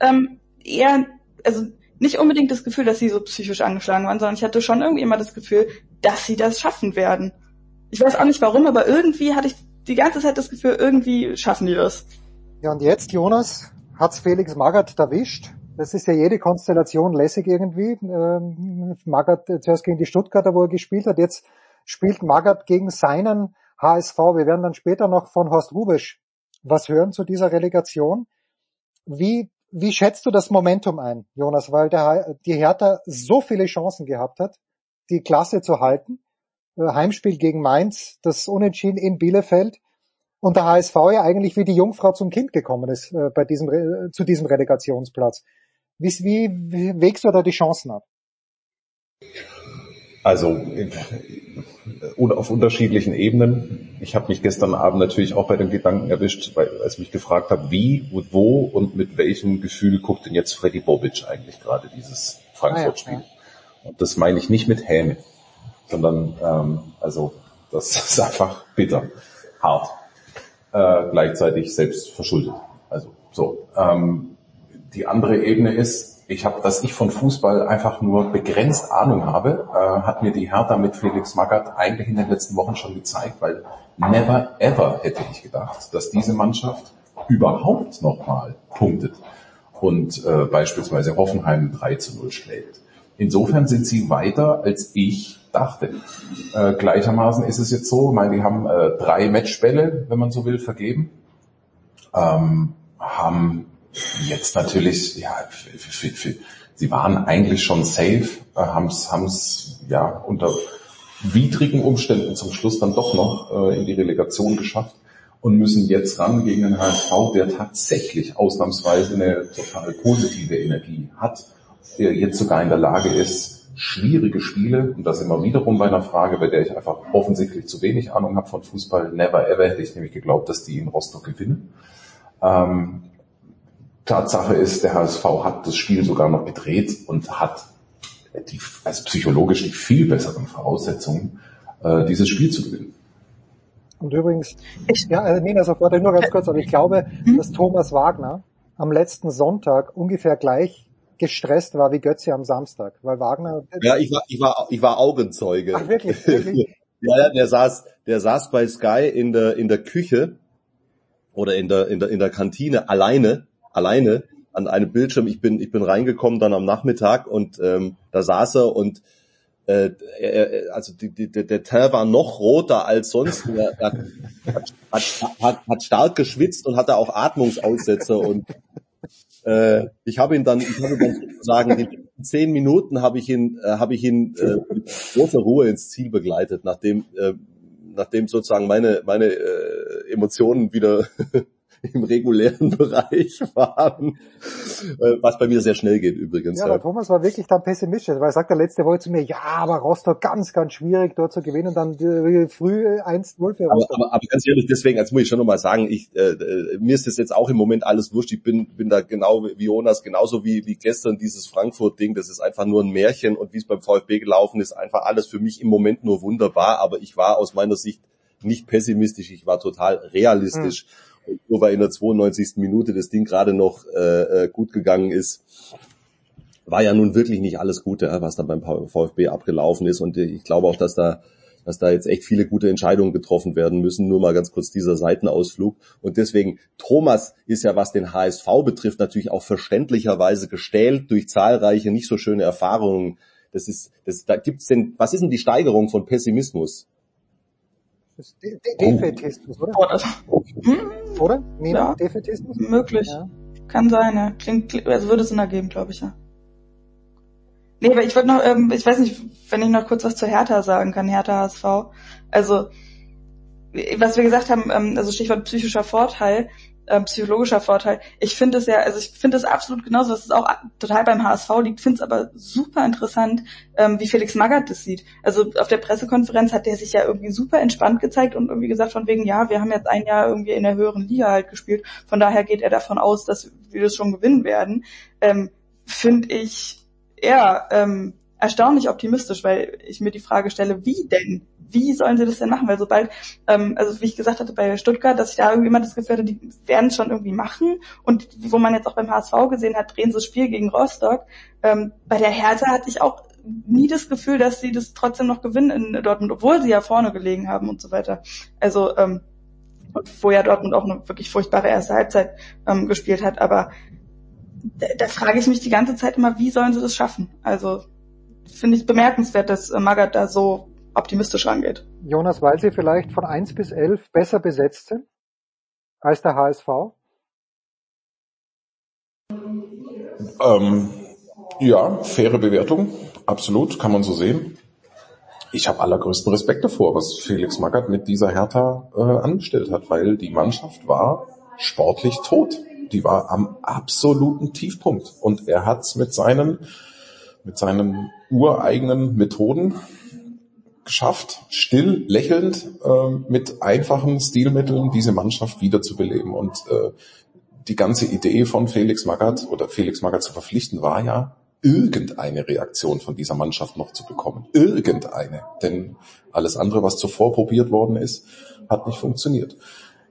ähm, eher, also nicht unbedingt das Gefühl, dass sie so psychisch angeschlagen waren, sondern ich hatte schon irgendwie immer das Gefühl, dass sie das schaffen werden. Ich weiß auch nicht warum, aber irgendwie hatte ich die ganze Zeit das Gefühl, irgendwie schaffen die das. Ja, und jetzt, Jonas, hat's Felix Magath erwischt. Das ist ja jede Konstellation lässig irgendwie. Ähm, Magath zuerst gegen die Stuttgarter, wo er gespielt hat. Jetzt spielt Magath gegen seinen HSV. Wir werden dann später noch von Horst Rubisch was hören zu dieser Relegation. Wie, wie schätzt du das Momentum ein, Jonas? Weil der, die Hertha so viele Chancen gehabt hat, die Klasse zu halten äh, Heimspiel gegen Mainz, das Unentschieden in Bielefeld und der HSV ja eigentlich wie die Jungfrau zum Kind gekommen ist äh, bei diesem zu diesem Relegationsplatz. Wie, wie, wägst du da die Chancen ab? Also auf unterschiedlichen Ebenen. Ich habe mich gestern Abend natürlich auch bei dem Gedanken erwischt, weil als ich mich gefragt habe, wie und wo und mit welchem Gefühl guckt denn jetzt Freddy Bobic eigentlich gerade dieses Frankfurt-Spiel. Ah, ja. Und das meine ich nicht mit Häme sondern ähm, also das ist einfach bitter, hart, äh, gleichzeitig selbst verschuldet. Also so. Ähm, die andere Ebene ist, ich habe, dass ich von Fußball einfach nur begrenzt Ahnung habe, äh, hat mir die Hertha mit Felix Magath eigentlich in den letzten Wochen schon gezeigt, weil never ever hätte ich gedacht, dass diese Mannschaft überhaupt nochmal punktet und äh, beispielsweise Hoffenheim 3 zu 0 schlägt. Insofern sind sie weiter, als ich dachte. Äh, gleichermaßen ist es jetzt so, ich meine, die haben äh, drei Matchbälle, wenn man so will, vergeben. Ähm, haben jetzt natürlich, ja, sie waren eigentlich schon safe, äh, haben es ja unter widrigen Umständen zum Schluss dann doch noch äh, in die Relegation geschafft und müssen jetzt ran gegen einen HSV, der tatsächlich ausnahmsweise eine total positive Energie hat, der jetzt sogar in der Lage ist, schwierige Spiele, und das immer wiederum bei einer Frage, bei der ich einfach offensichtlich zu wenig Ahnung habe von Fußball, never ever hätte ich nämlich geglaubt, dass die in Rostock gewinnen. Ähm, Tatsache ist, der HSV hat das Spiel sogar noch gedreht und hat die, also psychologisch die viel besseren Voraussetzungen, äh, dieses Spiel zu gewinnen. Und übrigens, ich, ja, äh, Nina, sofort nur ganz kurz, aber ich glaube, dass Thomas Wagner am letzten Sonntag ungefähr gleich gestresst war wie Götze am Samstag, weil Wagner. Ja, ich war, ich war, ich war Augenzeuge. Ach wirklich? wirklich? ja, ja, der saß, der saß bei Sky in der in der Küche oder in der in der in der Kantine alleine, alleine an einem Bildschirm. Ich bin ich bin reingekommen dann am Nachmittag und ähm, da saß er und äh, er, also die, die, der Teil war noch roter als sonst. Er, er hat, hat, hat stark geschwitzt und hatte auch Atmungsaussetzer und äh, ich habe ihn dann, ich habe dann sozusagen die zehn Minuten habe ich ihn, äh, habe ich ihn äh, mit großer Ruhe ins Ziel begleitet, nachdem, äh, nachdem sozusagen meine meine äh, Emotionen wieder im regulären Bereich waren, äh, was bei mir sehr schnell geht übrigens. Ja, aber Thomas war wirklich dann pessimistisch, weil er sagt der letzte Woche zu mir, ja, aber Rostock ganz, ganz schwierig dort zu gewinnen, dann äh, früh 1-0 für Rostock. Aber, aber, aber, ganz ehrlich, deswegen, als muss ich schon nochmal sagen, ich, äh, äh, mir ist das jetzt auch im Moment alles wurscht, ich bin, bin da genau wie Jonas, genauso wie, wie gestern dieses Frankfurt-Ding, das ist einfach nur ein Märchen und wie es beim VfB gelaufen ist, einfach alles für mich im Moment nur wunderbar, aber ich war aus meiner Sicht nicht pessimistisch, ich war total realistisch. Hm nur weil in der 92. Minute das Ding gerade noch äh, äh, gut gegangen ist. war ja nun wirklich nicht alles Gute, was da beim VfB abgelaufen ist. Und ich glaube auch, dass da dass da jetzt echt viele gute Entscheidungen getroffen werden müssen. Nur mal ganz kurz dieser Seitenausflug. Und deswegen, Thomas ist ja, was den HSV betrifft, natürlich auch verständlicherweise gestählt durch zahlreiche nicht so schöne Erfahrungen. Das ist, das, da gibt's denn, was ist denn die Steigerung von Pessimismus? De Defetismus, oder? Oder? Hm? oder? Nina, ja. Defetismus? Möglich. Ja. Kann sein, ja. Klingt, also würde es Sinn ergeben, glaube ich, ja. Nee, aber ich wollte noch, ähm, ich weiß nicht, wenn ich noch kurz was zu Hertha sagen kann, Hertha HSV. Also, was wir gesagt haben, ähm, also Stichwort psychischer Vorteil, äh, psychologischer Vorteil. Ich finde es ja, also ich finde es absolut genauso, dass es auch total beim HSV liegt, finde es aber super interessant, ähm, wie Felix Magath das sieht. Also auf der Pressekonferenz hat der sich ja irgendwie super entspannt gezeigt und irgendwie gesagt von wegen, ja, wir haben jetzt ein Jahr irgendwie in der höheren Liga halt gespielt, von daher geht er davon aus, dass wir das schon gewinnen werden. Ähm, finde ich eher ähm, erstaunlich optimistisch, weil ich mir die Frage stelle, wie denn? Wie sollen sie das denn machen? Weil sobald, ähm, also wie ich gesagt hatte bei Stuttgart, dass ich da irgendwie immer das Gefühl hatte, die werden es schon irgendwie machen. Und wo man jetzt auch beim HSV gesehen hat, drehen sie das Spiel gegen Rostock. Ähm, bei der Hertha hatte ich auch nie das Gefühl, dass sie das trotzdem noch gewinnen in Dortmund, obwohl sie ja vorne gelegen haben und so weiter. Also ähm, wo ja Dortmund auch eine wirklich furchtbare erste Halbzeit ähm, gespielt hat, aber da, da frage ich mich die ganze Zeit immer, wie sollen sie das schaffen? Also finde ich bemerkenswert, dass äh, Magath da so optimistisch rangeht. Jonas, weil sie vielleicht von 1 bis 11 besser besetzt sind als der HSV? Ähm, ja, faire Bewertung, absolut, kann man so sehen. Ich habe allergrößten Respekt davor, was Felix Magath mit dieser Hertha äh, angestellt hat, weil die Mannschaft war sportlich tot die war am absoluten Tiefpunkt. Und er hat mit seinen, mit seinen ureigenen Methoden geschafft, still, lächelnd, äh, mit einfachen Stilmitteln diese Mannschaft wiederzubeleben. Und äh, die ganze Idee von Felix Magath oder Felix Magath zu verpflichten war ja, irgendeine Reaktion von dieser Mannschaft noch zu bekommen. Irgendeine. Denn alles andere, was zuvor probiert worden ist, hat nicht funktioniert.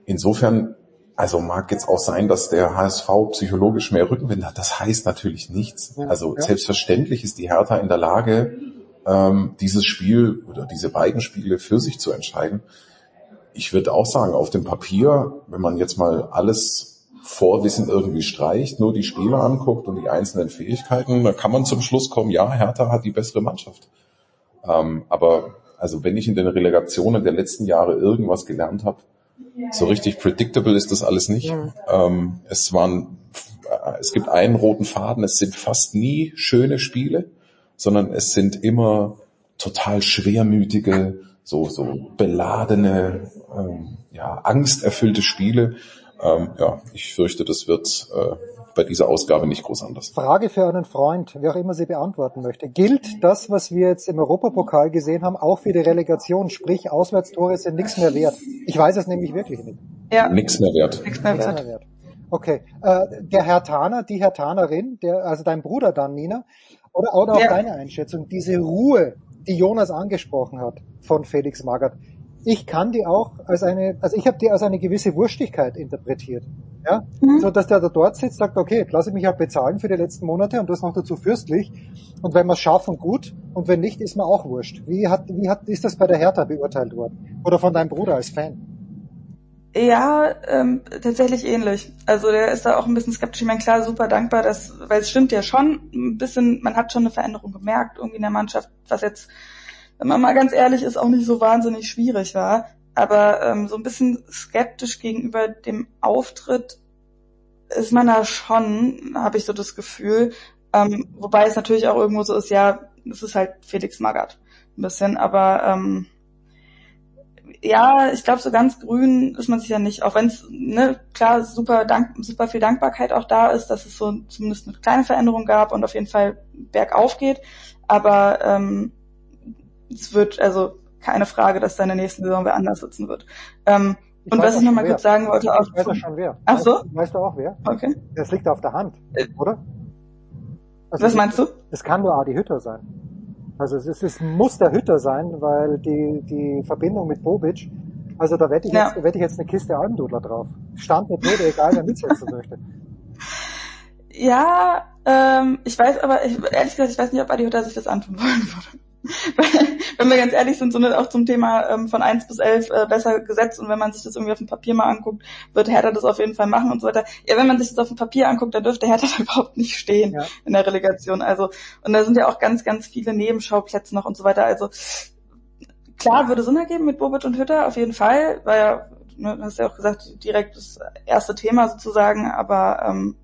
Insofern also mag jetzt auch sein, dass der HSV psychologisch mehr Rückenwind hat. Das heißt natürlich nichts. Also ja. selbstverständlich ist die Hertha in der Lage, ähm, dieses Spiel oder diese beiden Spiele für sich zu entscheiden. Ich würde auch sagen, auf dem Papier, wenn man jetzt mal alles Vorwissen irgendwie streicht, nur die Spieler anguckt und die einzelnen Fähigkeiten, dann kann man zum Schluss kommen, ja, Hertha hat die bessere Mannschaft. Ähm, aber also wenn ich in den Relegationen der letzten Jahre irgendwas gelernt habe, so richtig predictable ist das alles nicht. Ja. Ähm, es waren, es gibt einen roten Faden. Es sind fast nie schöne Spiele, sondern es sind immer total schwermütige, so so beladene, ähm, ja angsterfüllte Spiele. Ähm, ja, ich fürchte, das wird äh, bei dieser Ausgabe nicht groß anders. Frage für einen Freund, wer auch immer sie beantworten möchte. Gilt das, was wir jetzt im Europapokal gesehen haben, auch für die Relegation? Sprich, Auswärtstore sind nichts mehr wert. Ich weiß es nämlich wirklich nicht. Ja. Nichts mehr wert. Nichts mehr wert. Okay. Äh, der Herr Taner, die Herr Tanerin, der, also dein Bruder dann, Nina, oder, oder auch ja. deine Einschätzung, diese Ruhe, die Jonas angesprochen hat von Felix Magath, ich kann die auch als eine, also ich habe die als eine gewisse Wurstigkeit interpretiert. Ja, mhm. so dass der da dort sitzt, sagt, okay, lasse ich mich halt bezahlen für die letzten Monate und das noch dazu fürstlich. Und wenn wir es schaffen, gut. Und wenn nicht, ist mir auch wurscht. Wie hat, wie hat, ist das bei der Hertha beurteilt worden? Oder von deinem Bruder als Fan? Ja, ähm, tatsächlich ähnlich. Also der ist da auch ein bisschen skeptisch. Ich meine, klar, super dankbar, dass, weil es stimmt ja schon ein bisschen, man hat schon eine Veränderung gemerkt, irgendwie in der Mannschaft, was jetzt wenn man mal ganz ehrlich ist, auch nicht so wahnsinnig schwierig war. Aber ähm, so ein bisschen skeptisch gegenüber dem Auftritt ist man da schon, habe ich so das Gefühl. Ähm, wobei es natürlich auch irgendwo so ist, ja, es ist halt Felix Magath ein bisschen, aber ähm, ja, ich glaube, so ganz grün ist man sich ja nicht, auch wenn es, ne, klar, super, dank, super viel Dankbarkeit auch da ist, dass es so zumindest eine kleine Veränderung gab und auf jeden Fall bergauf geht. Aber ähm, es wird also keine Frage, dass da in der nächsten Saison wer anders sitzen wird. Ähm, und was ich noch mal kurz sagen wollte, auch. Ich weiß ja schon wer. Ach so? Weißt, weißt, du auch wer? Okay. Das liegt auf der Hand, äh, oder? Also was meinst du? Es kann nur Adi Hütter sein. Also es, ist, es muss der Hütter sein, weil die, die Verbindung mit Bobic, also da wette ich, ja. jetzt, wette ich jetzt eine Kiste Almdudler drauf. Stand mit Rede, egal wer mitsetzen möchte. Ja, Ähm, ich weiß aber, ich, ehrlich gesagt, ich weiß nicht, ob Adi Hütter sich das antun wollen würde. wenn wir ganz ehrlich sind, so auch zum Thema ähm, von 1 bis 11 äh, besser gesetzt und wenn man sich das irgendwie auf dem Papier mal anguckt, wird Hertha das auf jeden Fall machen und so weiter. Ja, wenn man sich das auf dem Papier anguckt, dann dürfte Hertha da überhaupt nicht stehen ja. in der Relegation. Also, und da sind ja auch ganz, ganz viele Nebenschauplätze noch und so weiter. Also, klar, würde Sinn ergeben mit Bobic und Hütter, auf jeden Fall, weil ja, ne, hast ja auch gesagt, direkt das erste Thema sozusagen, aber ähm,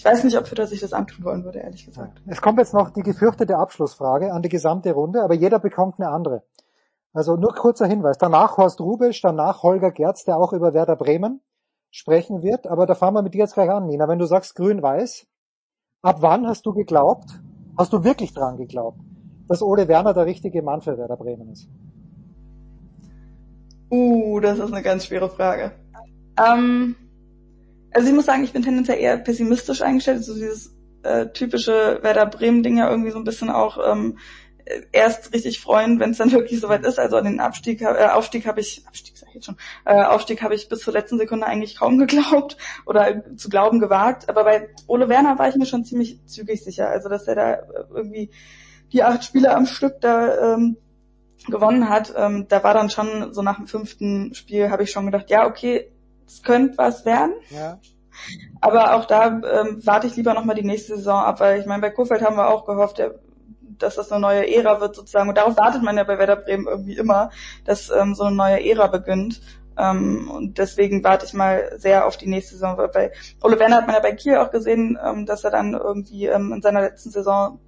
ich weiß nicht, ob Hütter sich das antun wollen würde, ehrlich gesagt. Es kommt jetzt noch die gefürchtete Abschlussfrage an die gesamte Runde, aber jeder bekommt eine andere. Also nur kurzer Hinweis. Danach Horst Rubisch, danach Holger Gerz, der auch über Werder Bremen sprechen wird. Aber da fahren wir mit dir jetzt gleich an, Nina. Wenn du sagst grün-weiß, ab wann hast du geglaubt, hast du wirklich dran geglaubt, dass Ole Werner der richtige Mann für Werder Bremen ist? Uh, das ist eine ganz schwere Frage. Ähm, also ich muss sagen, ich bin tendenziell eher pessimistisch eingestellt, so dieses äh, typische Werder Bremen-Ding ja irgendwie so ein bisschen auch ähm, erst richtig freuen, wenn es dann wirklich soweit ist. Also an den Abstieg, äh, Aufstieg habe ich, Abstieg sag ich jetzt schon, äh, Aufstieg habe ich bis zur letzten Sekunde eigentlich kaum geglaubt oder zu glauben gewagt. Aber bei Ole Werner war ich mir schon ziemlich zügig sicher. Also dass er da irgendwie die acht Spiele am Stück da ähm, gewonnen hat, ähm, da war dann schon so nach dem fünften Spiel habe ich schon gedacht, ja okay, es könnte was werden. Ja. Aber auch da ähm, warte ich lieber nochmal die nächste Saison ab, weil ich meine, bei Kurfeld haben wir auch gehofft, der, dass das eine neue Ära wird sozusagen. Und darauf wartet man ja bei Werder Bremen irgendwie immer, dass ähm, so eine neue Ära beginnt. Ähm, und deswegen warte ich mal sehr auf die nächste Saison. Weil bei Ole Werner hat man ja bei Kiel auch gesehen, ähm, dass er dann irgendwie ähm, in seiner letzten Saison,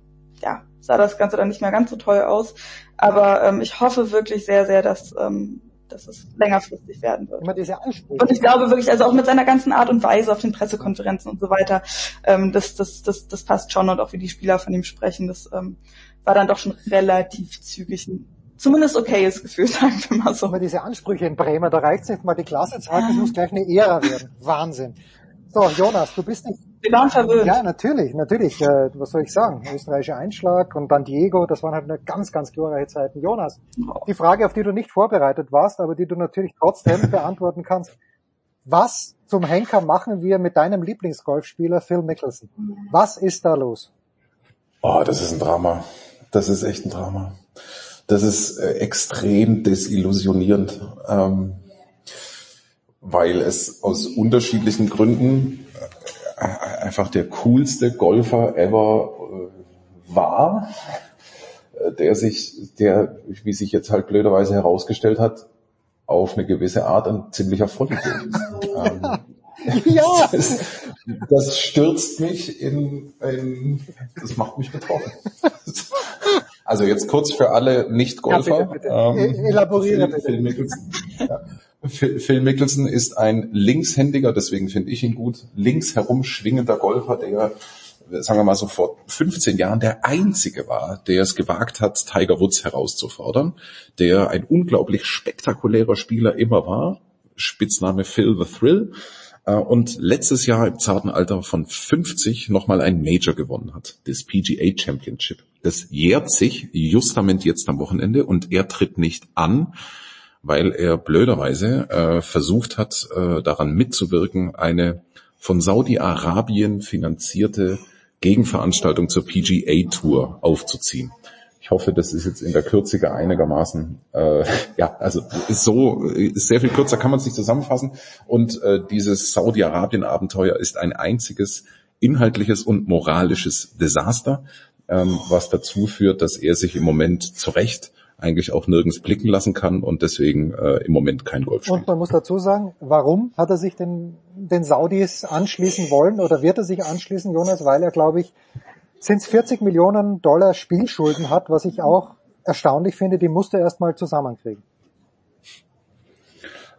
ja, sah das Ganze dann nicht mehr ganz so toll aus. Aber ähm, ich hoffe wirklich sehr, sehr, dass ähm, dass es längerfristig werden wird. Immer diese Ansprüche. Und ich glaube wirklich, also auch mit seiner ganzen Art und Weise auf den Pressekonferenzen und so weiter, ähm, das, das, das, das passt schon und auch wie die Spieler von ihm sprechen, das ähm, war dann doch schon relativ zügig ein zumindest okayes Gefühl, sagen wir mal so. Immer diese Ansprüche in Bremer, da reicht es nicht mal die Klasse halten, es muss gleich eine Ära werden. Wahnsinn. So, Jonas, du bist nicht wir waren verwöhnt. Ja, natürlich, natürlich. Äh, was soll ich sagen? Österreichischer Einschlag und dann Diego, das waren halt eine ganz, ganz glorreiche Zeiten. Jonas, die Frage, auf die du nicht vorbereitet warst, aber die du natürlich trotzdem beantworten kannst. Was zum Henker machen wir mit deinem Lieblingsgolfspieler Phil Mickelson? Was ist da los? Oh, das ist ein Drama. Das ist echt ein Drama. Das ist äh, extrem desillusionierend, ähm, weil es aus unterschiedlichen Gründen einfach der coolste Golfer ever äh, war, äh, der sich, der, wie sich jetzt halt blöderweise herausgestellt hat, auf eine gewisse Art ein ziemlicher Vollidiot ist. ähm, ja. Das, das, stürzt mich in, in, das macht mich betroffen. Also jetzt kurz für alle Nicht-Golfer. Ja, bitte, bitte. Ähm, Elaboriere bitte. Ja. Phil Mickelson ist ein linkshändiger, deswegen finde ich ihn gut, links herumschwingender Golfer, der, sagen wir mal so vor 15 Jahren der einzige war, der es gewagt hat, Tiger Woods herauszufordern, der ein unglaublich spektakulärer Spieler immer war, Spitzname Phil the Thrill, äh, und letztes Jahr im zarten Alter von 50 nochmal ein Major gewonnen hat, das PGA Championship. Das jährt sich justament jetzt am Wochenende und er tritt nicht an, weil er blöderweise äh, versucht hat, äh, daran mitzuwirken, eine von Saudi-Arabien finanzierte Gegenveranstaltung zur PGA Tour aufzuziehen. Ich hoffe, das ist jetzt in der Kürze einigermaßen, äh, ja, also ist so, ist sehr viel kürzer, kann man es nicht zusammenfassen. Und äh, dieses Saudi-Arabien-Abenteuer ist ein einziges inhaltliches und moralisches Desaster, ähm, was dazu führt, dass er sich im Moment zu Recht eigentlich auch nirgends blicken lassen kann und deswegen äh, im Moment kein Golf spielt. Und man muss dazu sagen, warum hat er sich den, den Saudis anschließen wollen oder wird er sich anschließen, Jonas? Weil er, glaube ich, sind es 40 Millionen Dollar Spielschulden hat, was ich auch erstaunlich finde, die musste er erst mal zusammenkriegen.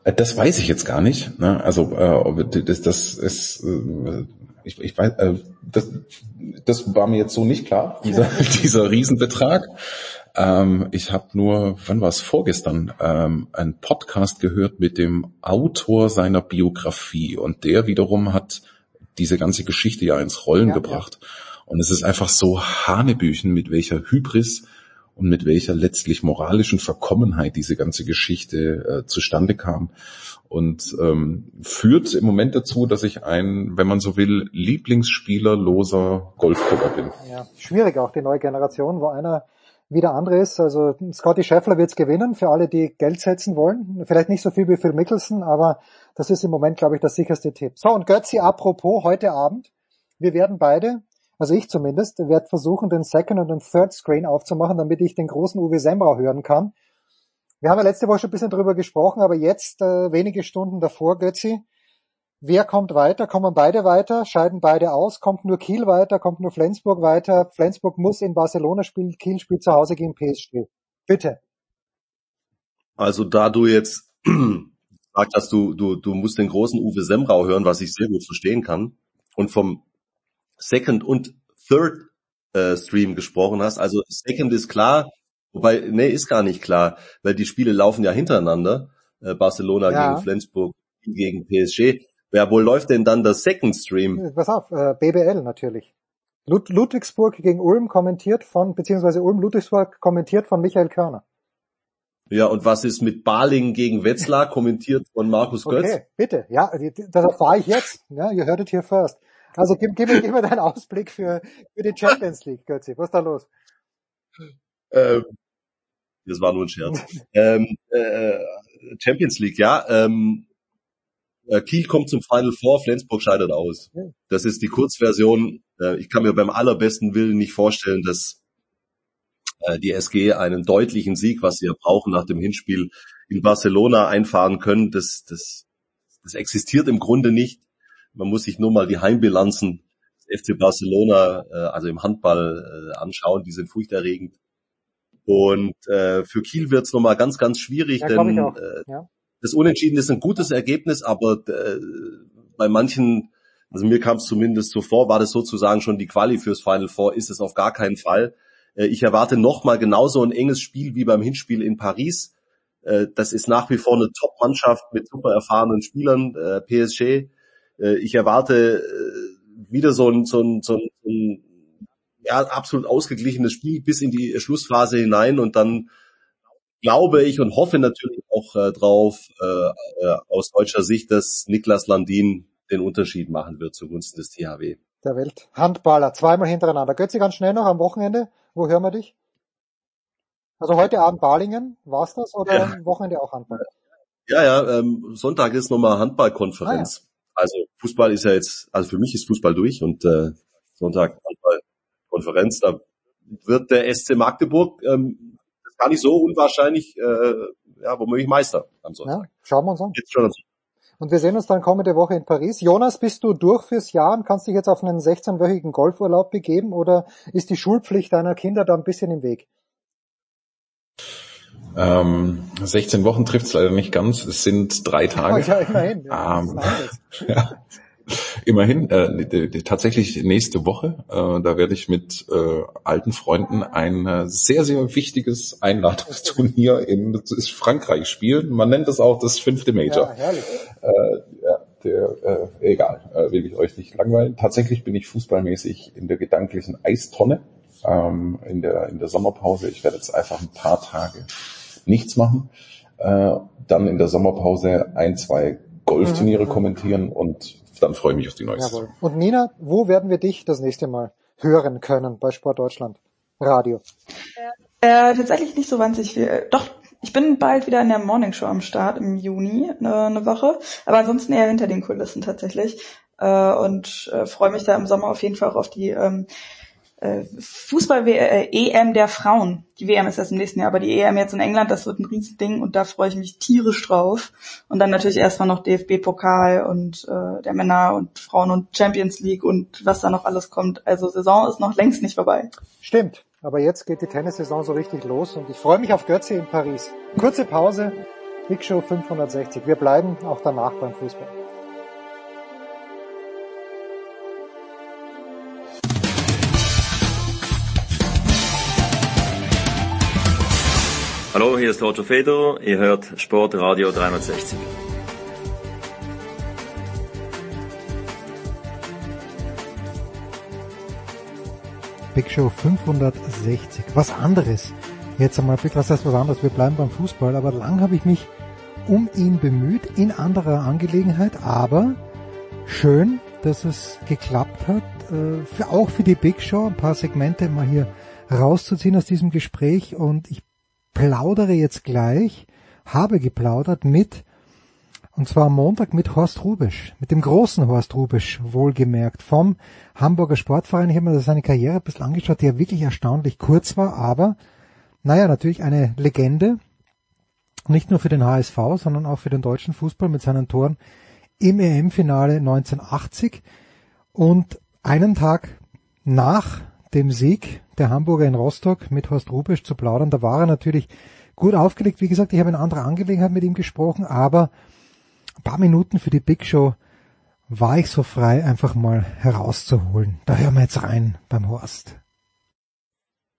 Äh, das weiß ich jetzt gar nicht. Ne? Also äh, das, das ist, äh, ich, ich weiß, äh, das, das war mir jetzt so nicht klar, dieser, dieser Riesenbetrag. Ähm, ich habe nur, wann war es vorgestern, ähm, einen Podcast gehört mit dem Autor seiner Biografie und der wiederum hat diese ganze Geschichte ja ins Rollen ja, gebracht. Ja. Und es ist einfach so Hanebüchen, mit welcher Hybris und mit welcher letztlich moralischen Verkommenheit diese ganze Geschichte äh, zustande kam. Und ähm, führt im Moment dazu, dass ich ein, wenn man so will, Lieblingsspielerloser Golfgucker bin. Ja, schwierig auch die neue Generation, wo einer wie der andere ist. Also Scotty Scheffler wird's gewinnen für alle, die Geld setzen wollen. Vielleicht nicht so viel wie Phil Mickelson, aber das ist im Moment, glaube ich, das sicherste Tipp. So, und Götzi, apropos, heute Abend, wir werden beide also ich zumindest, werde versuchen, den Second und den Third Screen aufzumachen, damit ich den großen Uwe Sembrau hören kann. Wir haben ja letzte Woche schon ein bisschen drüber gesprochen, aber jetzt, äh, wenige Stunden davor, Götzi, wer kommt weiter? Kommen beide weiter? Scheiden beide aus? Kommt nur Kiel weiter? Kommt nur Flensburg weiter? Flensburg muss in Barcelona spielen, Kiel spielt zu Hause gegen PSG. Bitte. Also da du jetzt gesagt hast, du, du, du musst den großen Uwe Sembrau hören, was ich sehr gut verstehen kann, und vom Second und Third äh, Stream gesprochen hast. Also Second ist klar, wobei, nee, ist gar nicht klar, weil die Spiele laufen ja hintereinander. Äh, Barcelona ja. gegen Flensburg gegen PSG. Wer wohl läuft denn dann der Second Stream? Äh, pass auf, äh, BBL natürlich. Lud Ludwigsburg gegen Ulm kommentiert von, beziehungsweise Ulm-Ludwigsburg kommentiert von Michael Körner. Ja, und was ist mit Baling gegen Wetzlar kommentiert von Markus Götz? Okay, bitte. Ja, das erfahre ich jetzt. Ja, you heard it here first. Also gib, gib, mir, gib mir deinen Ausblick für, für die Champions League, Götzi. Was ist da los? Ähm, das war nur ein Scherz. ähm, äh, Champions League, ja. Ähm, äh, Kiel kommt zum Final Four, Flensburg scheidet aus. Das ist die Kurzversion. Äh, ich kann mir beim allerbesten Willen nicht vorstellen, dass äh, die SG einen deutlichen Sieg, was sie ja brauchen nach dem Hinspiel in Barcelona einfahren können. Das, das, das existiert im Grunde nicht. Man muss sich nur mal die Heimbilanzen des FC Barcelona, äh, also im Handball, äh, anschauen. Die sind furchterregend. Und äh, für Kiel wird's es nochmal ganz, ganz schwierig, ja, denn äh, ja. Das Unentschieden ist ein gutes Ergebnis, aber äh, bei manchen, also mir kam es zumindest so vor, war das sozusagen schon die Quali fürs Final Four, ist es auf gar keinen Fall. Äh, ich erwarte nochmal genauso ein enges Spiel wie beim Hinspiel in Paris. Äh, das ist nach wie vor eine Top-Mannschaft mit super erfahrenen Spielern, äh, PSG äh, ich erwarte äh, wieder so ein, so ein, so ein ja, absolut ausgeglichenes Spiel bis in die Schlussphase hinein und dann glaube ich und hoffe natürlich auch äh, drauf äh, äh, aus deutscher Sicht, dass Niklas Landin den Unterschied machen wird zugunsten des THW. Der Welt. Handballer, zweimal hintereinander. Götze ganz schnell noch am Wochenende. Wo hören wir dich? Also heute Abend Balingen, war's das oder ja. am Wochenende auch Handball? Ja, ja, ähm, Sonntag ist nochmal Handballkonferenz. Ah, ja. Also Fußball ist ja jetzt, also für mich ist Fußball durch und äh, Sonntag Konferenz, da wird der SC Magdeburg ähm, gar nicht so unwahrscheinlich, äh, ja, womöglich Meister am Sonntag. Ja, schauen wir uns an. Jetzt schon und wir sehen uns dann kommende Woche in Paris. Jonas, bist du durch fürs Jahr und kannst dich jetzt auf einen 16-wöchigen Golfurlaub begeben oder ist die Schulpflicht deiner Kinder da ein bisschen im Weg? Ähm, 16 Wochen trifft es leider nicht ganz. Es sind drei Tage. Oh, ja, immerhin. Ja, ähm, ja. Immerhin, äh, tatsächlich nächste Woche, äh, da werde ich mit äh, alten Freunden ein äh, sehr, sehr wichtiges Einladungsturnier in Frankreich spielen. Man nennt es auch das fünfte Major. Ja. Äh, ja, der, äh, egal, äh, will ich euch nicht langweilen. Tatsächlich bin ich fußballmäßig in der gedanklichen Eistonne ähm, in, der, in der Sommerpause. Ich werde jetzt einfach ein paar Tage nichts machen. Äh, dann in der Sommerpause ein, zwei Golfturniere mhm. kommentieren und dann freue ich mich auf die. Jawohl. Und Nina, wo werden wir dich das nächste Mal hören können bei Sport Deutschland? Radio. Äh, tatsächlich nicht so wahnsinnig viel. Doch, ich bin bald wieder in der Morning Show am Start im Juni, eine, eine Woche, aber ansonsten eher hinter den Kulissen tatsächlich. Äh, und äh, freue mich da im Sommer auf jeden Fall auch auf die ähm, äh, Fußball-EM äh, der Frauen. Die WM ist erst im nächsten Jahr, aber die EM jetzt in England, das wird ein Riesending und da freue ich mich tierisch drauf. Und dann natürlich erstmal noch DFB-Pokal und äh, der Männer und Frauen und Champions League und was da noch alles kommt. Also Saison ist noch längst nicht vorbei. Stimmt, aber jetzt geht die Tennissaison so richtig los und ich freue mich auf Götze in Paris. Kurze Pause, Big Show 560. Wir bleiben auch danach beim Fußball. Hallo, hier ist Roger Federer. Ihr hört Sportradio 360. Big Show 560. Was anderes jetzt einmal, was heißt was anderes, wir bleiben beim Fußball, aber lang habe ich mich um ihn bemüht in anderer Angelegenheit, aber schön, dass es geklappt hat, äh, für, auch für die Big Show ein paar Segmente mal hier rauszuziehen aus diesem Gespräch und ich plaudere jetzt gleich, habe geplaudert mit, und zwar am Montag mit Horst Rubisch, mit dem großen Horst Rubisch, wohlgemerkt, vom Hamburger Sportverein. Ich habe mir seine Karriere ein bisschen angeschaut, die ja wirklich erstaunlich kurz war, aber, naja, natürlich eine Legende, nicht nur für den HSV, sondern auch für den deutschen Fußball mit seinen Toren im EM-Finale 1980 und einen Tag nach dem Sieg der Hamburger in Rostock mit Horst Rubisch zu plaudern. Da war er natürlich gut aufgelegt. Wie gesagt, ich habe in anderer Angelegenheit mit ihm gesprochen, aber ein paar Minuten für die Big Show war ich so frei, einfach mal herauszuholen. Da hören wir jetzt rein beim Horst.